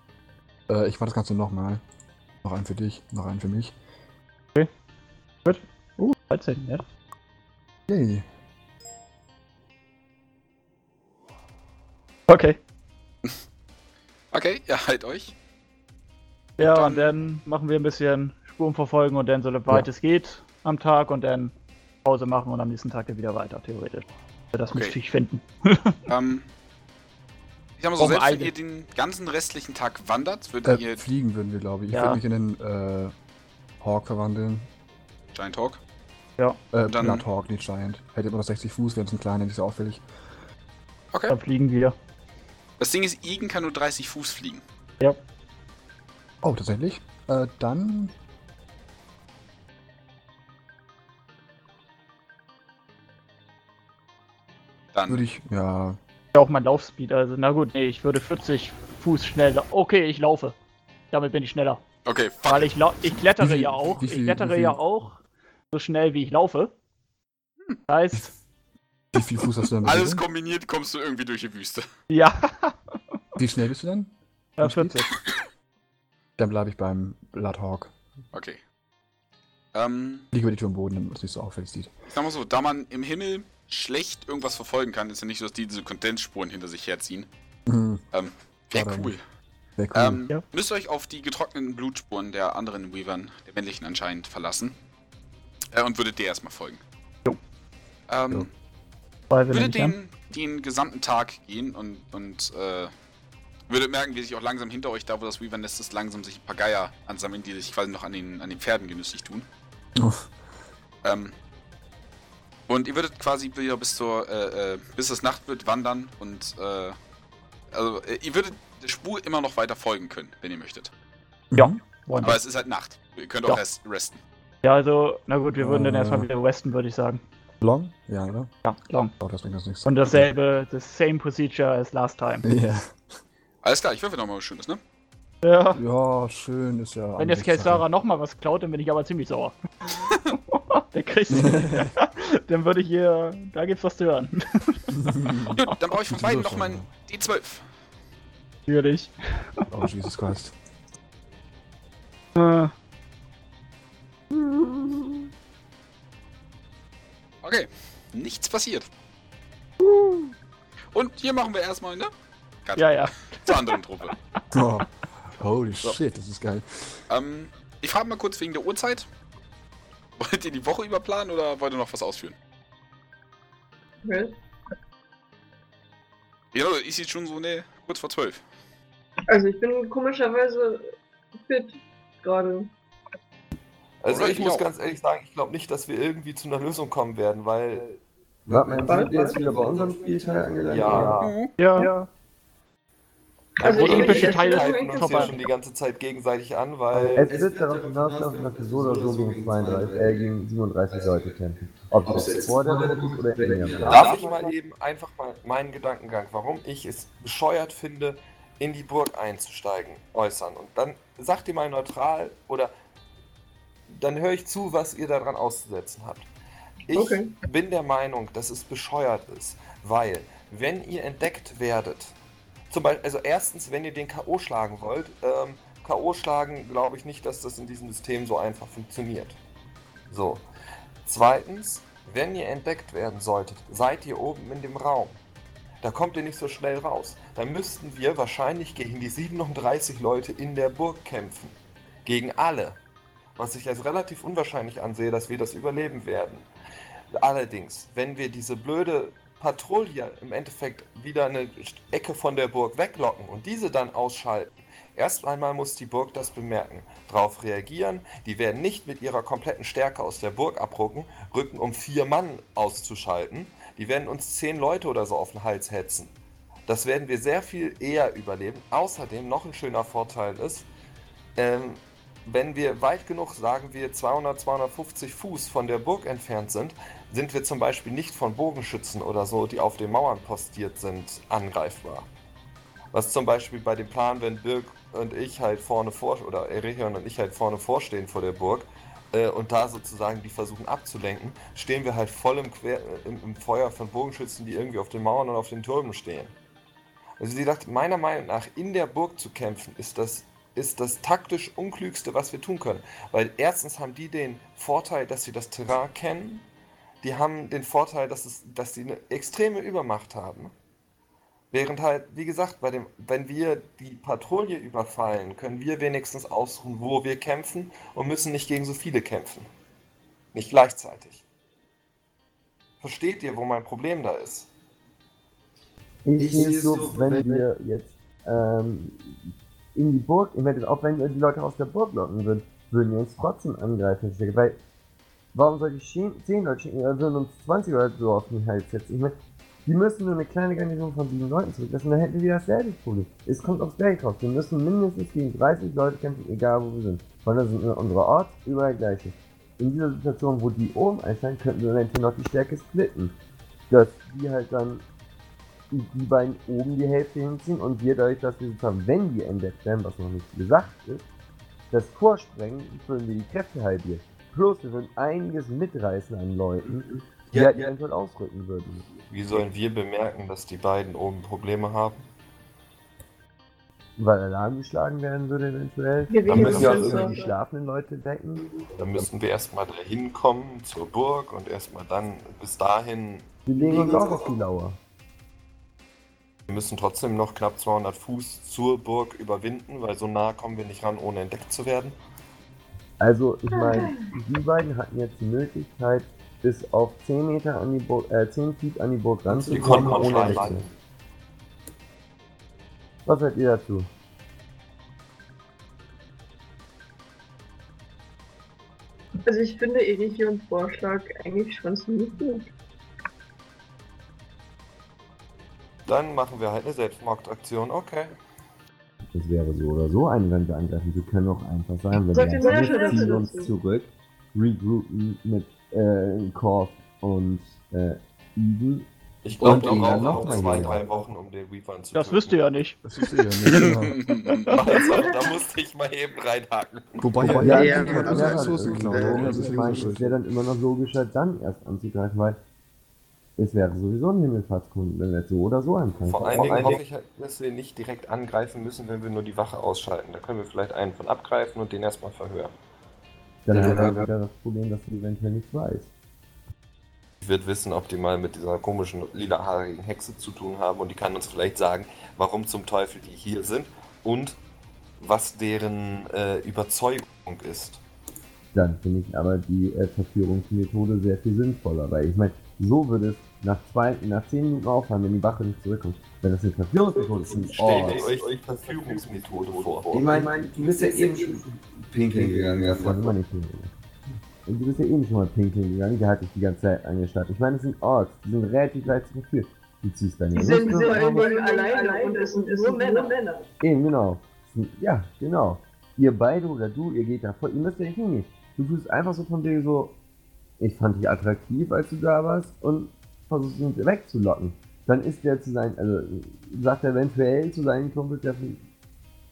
Äh, ich mache das Ganze nochmal. Noch einen für dich, noch einen für mich. Uh, 13, ja. Yay. Okay. Okay, ihr heilt euch. Ja, dann- und dann machen wir ein bisschen Spuren verfolgen und dann so weit Ja. es geht am Tag und dann Pause machen und am nächsten Tag wieder weiter, theoretisch. Wir das Okay. müsste ich finden. Ähm, ich sag mal so, selbst wenn ihr den ganzen restlichen Tag wandert, würdet Äh, ihr fliegen würden wir, glaube ich. Ich Ja. würde mich in den äh, Hawk verwandeln. Giant Hawk. Äh, Dann- Blood Hawk, nicht Giant. Hätte immer noch 60 Fuß, wäre ein kleiner, nicht so auffällig. Okay. Dann fliegen wir. Das Ding ist, Igen kann nur 30 Fuß fliegen. Oh, tatsächlich? Äh, dann. Dann. Würde ich, ja. Ja, auch mein Laufspeed. Also, na gut, nee, ich würde 40 Fuß schneller. Okay, ich laufe. Damit bin ich schneller. Okay, fuck. Weil ich, lau- ich klettere viel- ja auch. viel- ich klettere ja auch so schnell, wie ich laufe. Das heißt, Wie viel Fuß hast du denn? Alles kombiniert kommst du irgendwie durch die Wüste. ja, Wie schnell bist du denn? äh, 40. Dann bleibe ich beim Blood Hawk. Okay. Ähm, Liege über die Tür am Boden, damit es nicht so auffällig sieht. ich sag mal so, da man im Himmel schlecht irgendwas verfolgen kann, ist ja nicht so, dass die diese Kondensspuren hinter sich herziehen. Mhm, Ähm, wäre cool. Wäre cool. Ähm, Ja. Müsst ihr euch auf die getrockneten Blutspuren der anderen Weavern, der männlichen anscheinend, verlassen. Äh, und würdet der erstmal folgen. Jo. Ähm, Jo. Weil wir würdet nämlich, ja. den, den gesamten Tag gehen und, und äh, würdet merken, wie sich auch langsam hinter euch, da wo das Weaver-Nest ist, langsam sich ein paar Geier ansammeln, die sich quasi noch an den, an den Pferden genüsslich tun. Oh, Ähm, und ihr würdet quasi wieder bis zur, äh, äh, bis es Nacht wird, wandern und, äh, also, äh, ihr würdet der Spur immer noch weiter folgen können, wenn ihr möchtet. Ja. mhm. Aber wir. es ist halt Nacht. Ihr könnt Ja. auch rest, resten. Ja, also, na gut, wir würden dann Äh. erstmal wieder westen, würde ich sagen. Long? Ja, oder? Ja, long. Oh, das bringt das nichts. Und dasselbe, the same procedure as last time. Ja. Alles klar, ich würfel nochmal was Schönes, ne? Ja. Ja, schön ist ja. Wenn jetzt. Kelsara nochmal was klaut, dann bin ich aber ziemlich sauer. Der kriegt. dann würde ich hier. Da gibt's was zu hören. Gut, dann brauche ich von beiden nochmal ein D12. Natürlich. Oh, Jesus Christ. Äh, Okay, nichts passiert. Und hier machen wir erstmal, ne? Cut. ja, ja. Zur anderen Truppe. Oh, holy So. shit, das ist geil. Ähm, ich frage mal kurz wegen der Uhrzeit. Wollt ihr die Woche überplanen oder wollt ihr noch was ausführen? Okay. Ja, ich sehe schon so, ne, kurz vor zwölf. Also ich bin komischerweise fit gerade. Also Alright, ich muss auch. ganz ehrlich sagen, ich glaube nicht, dass wir irgendwie zu einer Lösung kommen werden, weil Warte mal, sind wir jetzt wieder bei unserem Spielteil angelangt? ja, Ja. Also wo ich- irgendwelche ich- Teile ich- greifen uns ja schon die ganze Zeit gegenseitig an, weil Es wird darauf hinauslaufen, dass wir so oder so gegen 32, äh, gegen 37 Leute kämpfen. Ob das jetzt vor der Runde ist oder in der Darf ich mal eben einfach mal meinen Gedankengang, warum ich es bescheuert finde, in die Burg einzusteigen, äußern? Und dann sagt ihr mal neutral oder dann höre ich zu, was ihr daran auszusetzen habt. Ich Okay. bin der Meinung, dass es bescheuert ist, weil wenn ihr entdeckt werdet, zum Beispiel, also erstens, wenn ihr den K.O. schlagen wollt, ähm, K.O. schlagen glaube ich nicht, dass das in diesem System so einfach funktioniert. So. Zweitens, Wenn ihr entdeckt werden solltet, seid ihr oben in dem Raum. Da kommt ihr nicht so schnell raus. Dann müssten wir wahrscheinlich gegen die 37 Leute in der Burg kämpfen. Gegen alle. Was ich als relativ unwahrscheinlich ansehe, dass wir das überleben werden. Allerdings, wenn wir diese blöde Patrouille im Endeffekt wieder eine Ecke von der Burg weglocken und diese dann ausschalten, erst einmal muss die Burg das bemerken, darauf reagieren, die werden nicht mit ihrer kompletten Stärke aus der Burg abrücken, rücken um vier Mann auszuschalten, die werden uns zehn Leute oder so auf den Hals hetzen. Das werden wir sehr viel eher überleben. Außerdem noch ein schöner Vorteil ist, ähm, wenn wir weit genug, sagen wir 200, 250 Fuß von der Burg entfernt sind, sind wir zum Beispiel nicht von Bogenschützen oder so, die auf den Mauern postiert sind, angreifbar. Was zum Beispiel bei dem Plan, wenn Birk und ich halt vorne vor, oder Erechion und ich halt vorne vorstehen vor der Burg äh, und da sozusagen die versuchen abzulenken, stehen wir halt voll im, Quer, im, im Feuer von Bogenschützen, die irgendwie auf den Mauern und auf den Türmen stehen. Also sie sagt, meiner Meinung nach, in der Burg zu kämpfen, ist das ist das taktisch unklügste, was wir tun können. Weil erstens haben die den Vorteil, dass sie das Terrain kennen. Die haben den Vorteil, dass, es, dass sie eine extreme Übermacht haben. Während halt, wie gesagt, bei dem, wenn wir die Patrouille überfallen, können wir wenigstens ausruhen, wo wir kämpfen und müssen nicht gegen so viele kämpfen. Nicht gleichzeitig. Versteht ihr, wo mein Problem da ist? Ich sehe es so, wenn wir jetzt ähm, in die Burg, ich auch wenn die Leute aus der Burg locken würden, würden wir uns trotzdem angreifen. Weil, warum soll ich 10 Leute schicken, würden uns 20 Leute so auf den Hals setzen? Ich meine, die müssen nur eine kleine Garnison von 7 Leuten zurücklassen, dann hätten wir dasselbe Problem. Es kommt aufs Geld raus. Wir müssen mindestens gegen 30 Leute kämpfen, egal wo wir sind. Weil das sind unsere Ort überall gleiche. In dieser Situation, wo die oben einsteigen, könnten wir eventuell noch die Stärke splitten. Dass die halt dann die beiden oben die Hälfte hinziehen und wir dadurch, dass wir sozusagen, wenn die entdeckt werden, was noch nicht gesagt ist, das Tor sprengen, würden wir die Kräfte halbieren. Plus, wir würden einiges mitreißen an Leuten, die ja, halt ja. eventuell ausrücken würden. Wie sollen wir bemerken, dass die beiden oben Probleme haben? Weil Alarm geschlagen werden würde eventuell. Wir dann müssen wir auch irgendwie die schlafenden Leute decken. Dann müssten wir erstmal dahin kommen zur Burg und erstmal dann bis dahin. Wir legen uns auch auf die Lauer. Wir müssen trotzdem noch knapp 200 Fuß zur Burg überwinden, weil so nah kommen wir nicht ran, ohne entdeckt zu werden. Also, ich meine, die beiden hatten jetzt die Möglichkeit, bis auf 10 Meter an die Burg, äh, 10 Feet an die Burg ranzukommen, ohne entdeckt Was seid ihr dazu? Also ich finde Erichions Vorschlag eigentlich schon ziemlich gut. Dann machen wir halt eine Selbstmordaktion, okay. Das wäre so oder so ein, wenn wir angreifen. Wir können auch einfach sagen, wenn wir ziehen uns zurück, regroupen mit äh, Korf und äh, Eden. Ich glaube, die brauchen noch zwei, drei Wochen, um den Weaver zu Das wisst ihr ja nicht. Das wisst ihr ja nicht. Genau. also, da musste ich mal eben reinhaken. Wobei, ja, ja, ja, ja, also Ressourcen klauen. Das wäre dann immer noch logischer, dann erst anzugreifen, weil es wäre sowieso ein Himmelfahrtskunden, wenn wir jetzt so oder so anfangen. Vor allen Dingen hoffe ich halt, dass wir nicht direkt angreifen müssen, wenn wir nur die Wache ausschalten. Da können wir vielleicht einen von abgreifen und den erstmal verhören. Dann ja, haben wir wieder das Problem, dass du eventuell nichts weißt. Ich würde wissen, ob die mal mit dieser komischen lilahaarigen Hexe zu tun haben und die kann uns vielleicht sagen, warum zum Teufel die hier sind und was deren äh, Überzeugung ist. Dann finde ich aber die äh, Verführungsmethode sehr viel sinnvoller, weil ich meine, so würde es nach, zwei, nach zehn Minuten aufhören, wenn die Wache nicht zurückkommt. Wenn das eine Verführungsmethode ist, ist Stellt oh, euch die Verführungsmethode vor. Ich meine, du bist ja eben schon pinkeln gegangen. Ja, das immer nicht pinkeln. Und du bist ja eben schon mal pinkeln gegangen, der hat dich die ganze Zeit angestarrt. Ich meine, es sind Orks, die sind relativ leicht zu verführen. Du ziehst deine Die sind, sind alleine und es sind nur Männer. Männer. Eben, genau. Ja, genau. Ihr beide oder du, ihr geht da voll, ihr müsst ja nicht hingehen. Du tust einfach so von dir so, ich fand dich attraktiv, als du da warst und versuchst ihn wegzulocken. Dann ist der zu sein, also sagt er eventuell zu seinen Kumpel,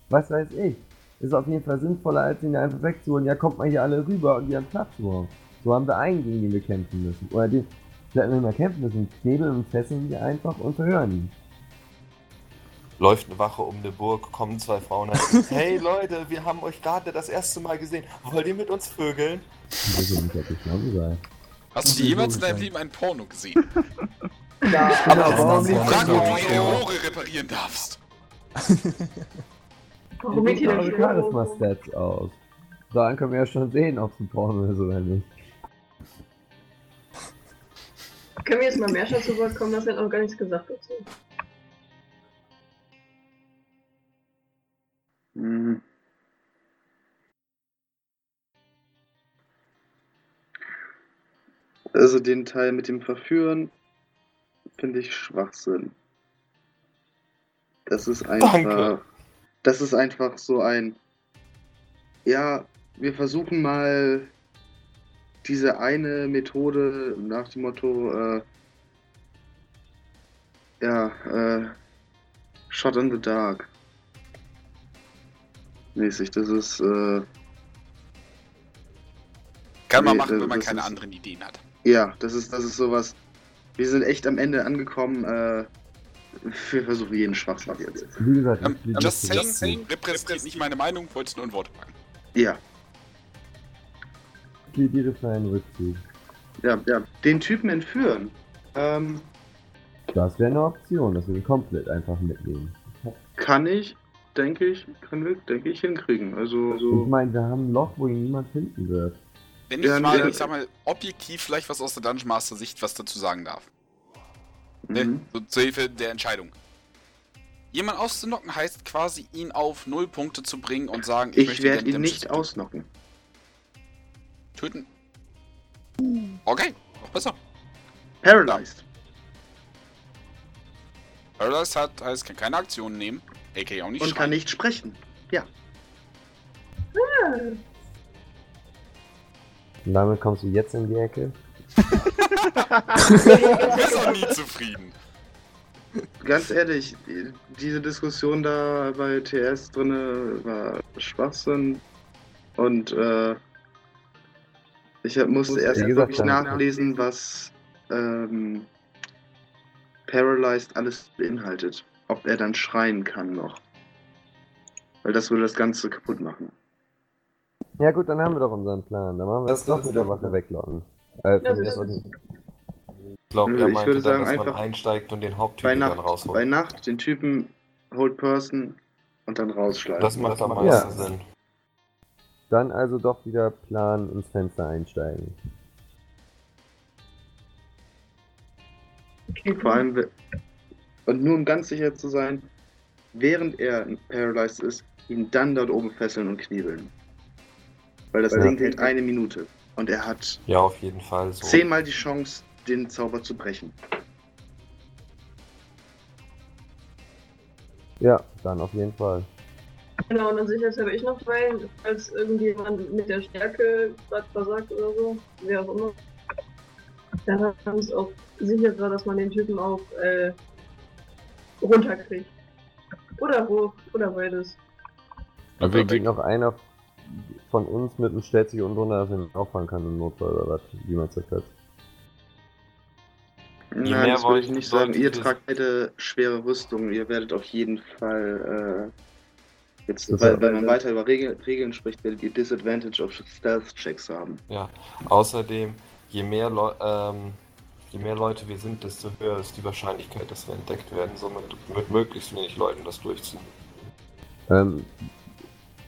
was weiß ich. Ist auf jeden Fall sinnvoller, als ihn einfach wegzuholen. Ja, kommt mal hier alle rüber und die haben Platz vor. So haben wir einen, gegen den wir kämpfen müssen. Oder den, wenn wir mal kämpfen müssen, knebeln und fesseln die einfach und verhören ihn läuft eine Wache um eine Burg, kommen zwei Frauen hey Leute, wir haben euch gerade das erste Mal gesehen. Wollt ihr mit uns vögeln? Hast du jemals in deinem Leben ein Porno gesehen? Ja, aber warum nicht? Frag, ob du ihre Rohre reparieren darfst. Warum mit sieht hier eure Charisma-Stats aus? Daran können wir ja schon sehen, ob es ein Porno ist oder nicht. Können wir jetzt mal Merscha zu Wort kommen? Das hat noch gar nichts gesagt dazu. Hm. Also den Teil mit dem Verführen finde ich Schwachsinn. Das ist einfach. Danke. Das ist einfach so ein. Ja, wir versuchen mal diese eine Methode nach dem Motto, äh, ja, äh, Shot in the Dark. Mäßig, das ist, äh, Kann man Nee, machen, das- wenn man keine ist- anderen Ideen hat. Ja, das ist, das ist sowas. Wir sind echt am Ende angekommen, äh, wir versuchen jeden Schwachsinn jetzt. Wie gesagt, Ähm, ich plädiere just saying, Rückzug. saying repräsentiert nicht meine Meinung, wollte nur in Worte packen. Ja, Ich plädiere für einen Rückzug. ja, ja. Den Typen entführen. Ähm, Das wäre eine Option, dass wir ihn komplett einfach mitnehmen. kann ich, denke ich, können wir, denke ich, hinkriegen. Also, Ich so. meine, wir haben ein Loch, wo ihn niemand finden wird. Wenn ich Ja, mal, nee. ich sag mal, objektiv vielleicht was aus der Dungeon Master Sicht was dazu sagen darf. Ne? Mhm. So zur Hilfe der Entscheidung. Jemand auszunocken heißt quasi, ihn auf null Punkte zu bringen und sagen, Ich möchte werde ihn nicht töten. ausnocken. Töten. Okay, noch besser. Paralyzed. Paralyzed hat, heißt, kann keine Aktionen nehmen. AK auch nicht Und schreien. kann nicht sprechen. Ja. Und damit kommst du jetzt in die Ecke. Du bist auch nie zufrieden. Ganz ehrlich, diese Diskussion da bei TS drinne war Schwachsinn. Und äh, ich hab, musste erst Wie gesagt, wirklich dann- nachlesen, was ähm, Paralyzed alles beinhaltet. Ob er dann schreien kann noch. Weil das würde das Ganze kaputt machen. Ja gut, dann haben wir doch unseren Plan. Dann machen wir Das doch mit der Waffe weglocken. Äh, Ja, das Ich glaube, er würde meinte dann, sagen, dass man einfach einsteigt und den Bei Haupttypen dann Nacht, bei rausholt. Nacht den Typen Hold Person und dann rausschleifen. Das macht am Ja. meisten Sinn. Dann also doch wieder Plan ins Fenster einsteigen. Okay, Vor allem, und nur um ganz sicher zu sein, während er paralyzed ist, ihn dann dort oben fesseln und kniebeln. Weil das Ja. Ding hält eine Minute. Und er hat Ja, auf jeden Fall so. zehnmal die Chance, den Zauber zu brechen. Ja, dann auf jeden Fall. Genau, und dann sicherheitshalber ich noch rein, falls irgendjemand mit der Stärke gerade versagt oder so, wer auch immer. Dann haben es auch sicherer, dass man den Typen auch äh, runterkriegt. Oder hoch, oder beides. Also geht noch einer von uns mit und stellt sich unten drunter, dass ihn auffangen kann im Notfall oder was, wie man es jetzt hat. Nein, mehr das würde ich nicht sagen. Ihr tragt beide schwere Rüstung. Ihr werdet auf jeden Fall, äh, jetzt, weil, wenn man weiter über Regel, Regeln spricht, werdet ihr Disadvantage auf Stealth-Checks haben. Ja, außerdem, je mehr, Leu ähm, je mehr Leute wir sind, desto höher ist die Wahrscheinlichkeit, dass wir entdeckt werden. Somit mit möglichst wenig Leuten das durchziehen. Ähm,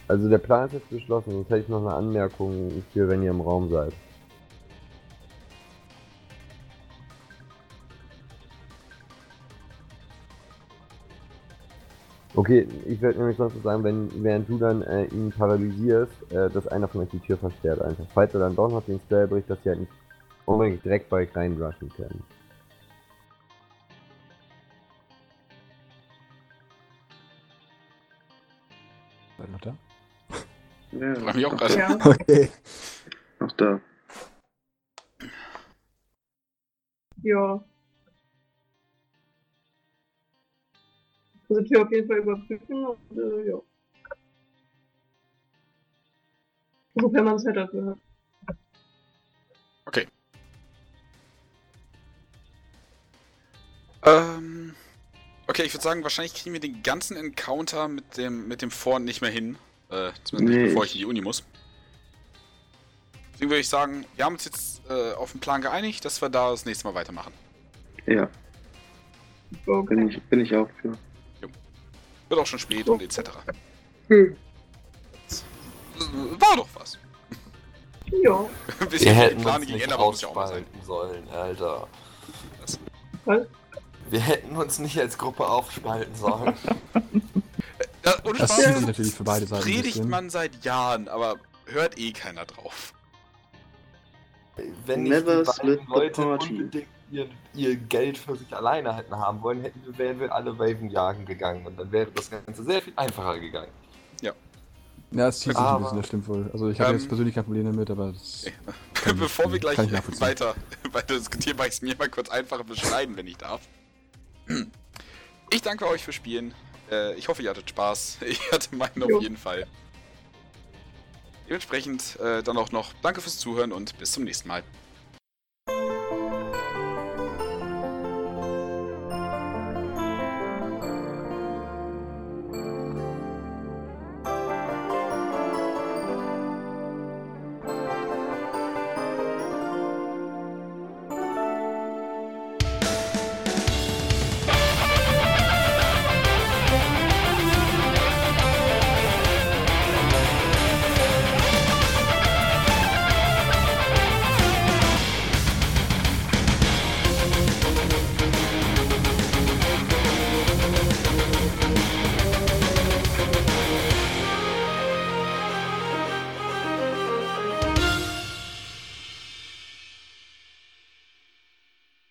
also der Plan ist jetzt beschlossen, sonst hätte ich noch eine Anmerkung für, wenn ihr im Raum seid. Okay, ich werde nämlich sonst sagen, wenn, während du dann äh, ihn paralysierst, äh, dass einer von euch die Tür versperrt einfach. Falls er dann doch noch den Spell bricht, dass sie halt nicht unbedingt direkt bei euch reinrushen können. Seid noch da? Ja, Frag mich auch gerade. Ja. Okay. noch da. Ja. Also Tür auf jeden Fall überprüfen und äh, ja. Sofern man Zeit dafür hat. Ähm, okay, ich würde sagen, wahrscheinlich kriegen wir den ganzen Encounter mit dem, mit dem Vorn nicht mehr hin. Äh, zumindest Nee, nicht, bevor ich- ich in die Uni muss. Deswegen würde ich sagen, wir haben uns jetzt äh, auf den Plan geeinigt, dass wir da das nächste Mal weitermachen. Ja, Okay. bin ich, bin ich auch für. Wird auch schon spät und etc. Hm. War doch was. Ja. Ein bisschen Wir hätten Plane uns nicht muss ja auch mal sein. aufspalten sollen, Alter. Was? Wir hätten uns nicht als Gruppe aufspalten sollen. Ja, ohne Das Spaß, natürlich für beide Seiten predigt man seit Jahren, aber hört eh keiner drauf. Wenn Never nicht die beiden Leute unbedingt ihr, ihr Geld für sich alleine hätten haben wollen, hätten wir, wären wir alle Waven jagen gegangen und dann wäre das Ganze sehr viel einfacher gegangen. Ja, es zieht sich ein bisschen, das stimmt wohl. Also ich habe Ähm, jetzt persönlich kein Problem damit, aber das kann Bevor wir gleich kann ich nachvollziehen. weiter, weiter diskutieren, mache ich es mir mal kurz einfacher beschreiben, wenn ich darf. Ich danke euch fürs Spielen. Äh, ich hoffe, ihr hattet Spaß. Ich hatte meinen auf Jo. jeden Fall. Dementsprechend äh, dann auch noch danke fürs Zuhören und bis zum nächsten Mal.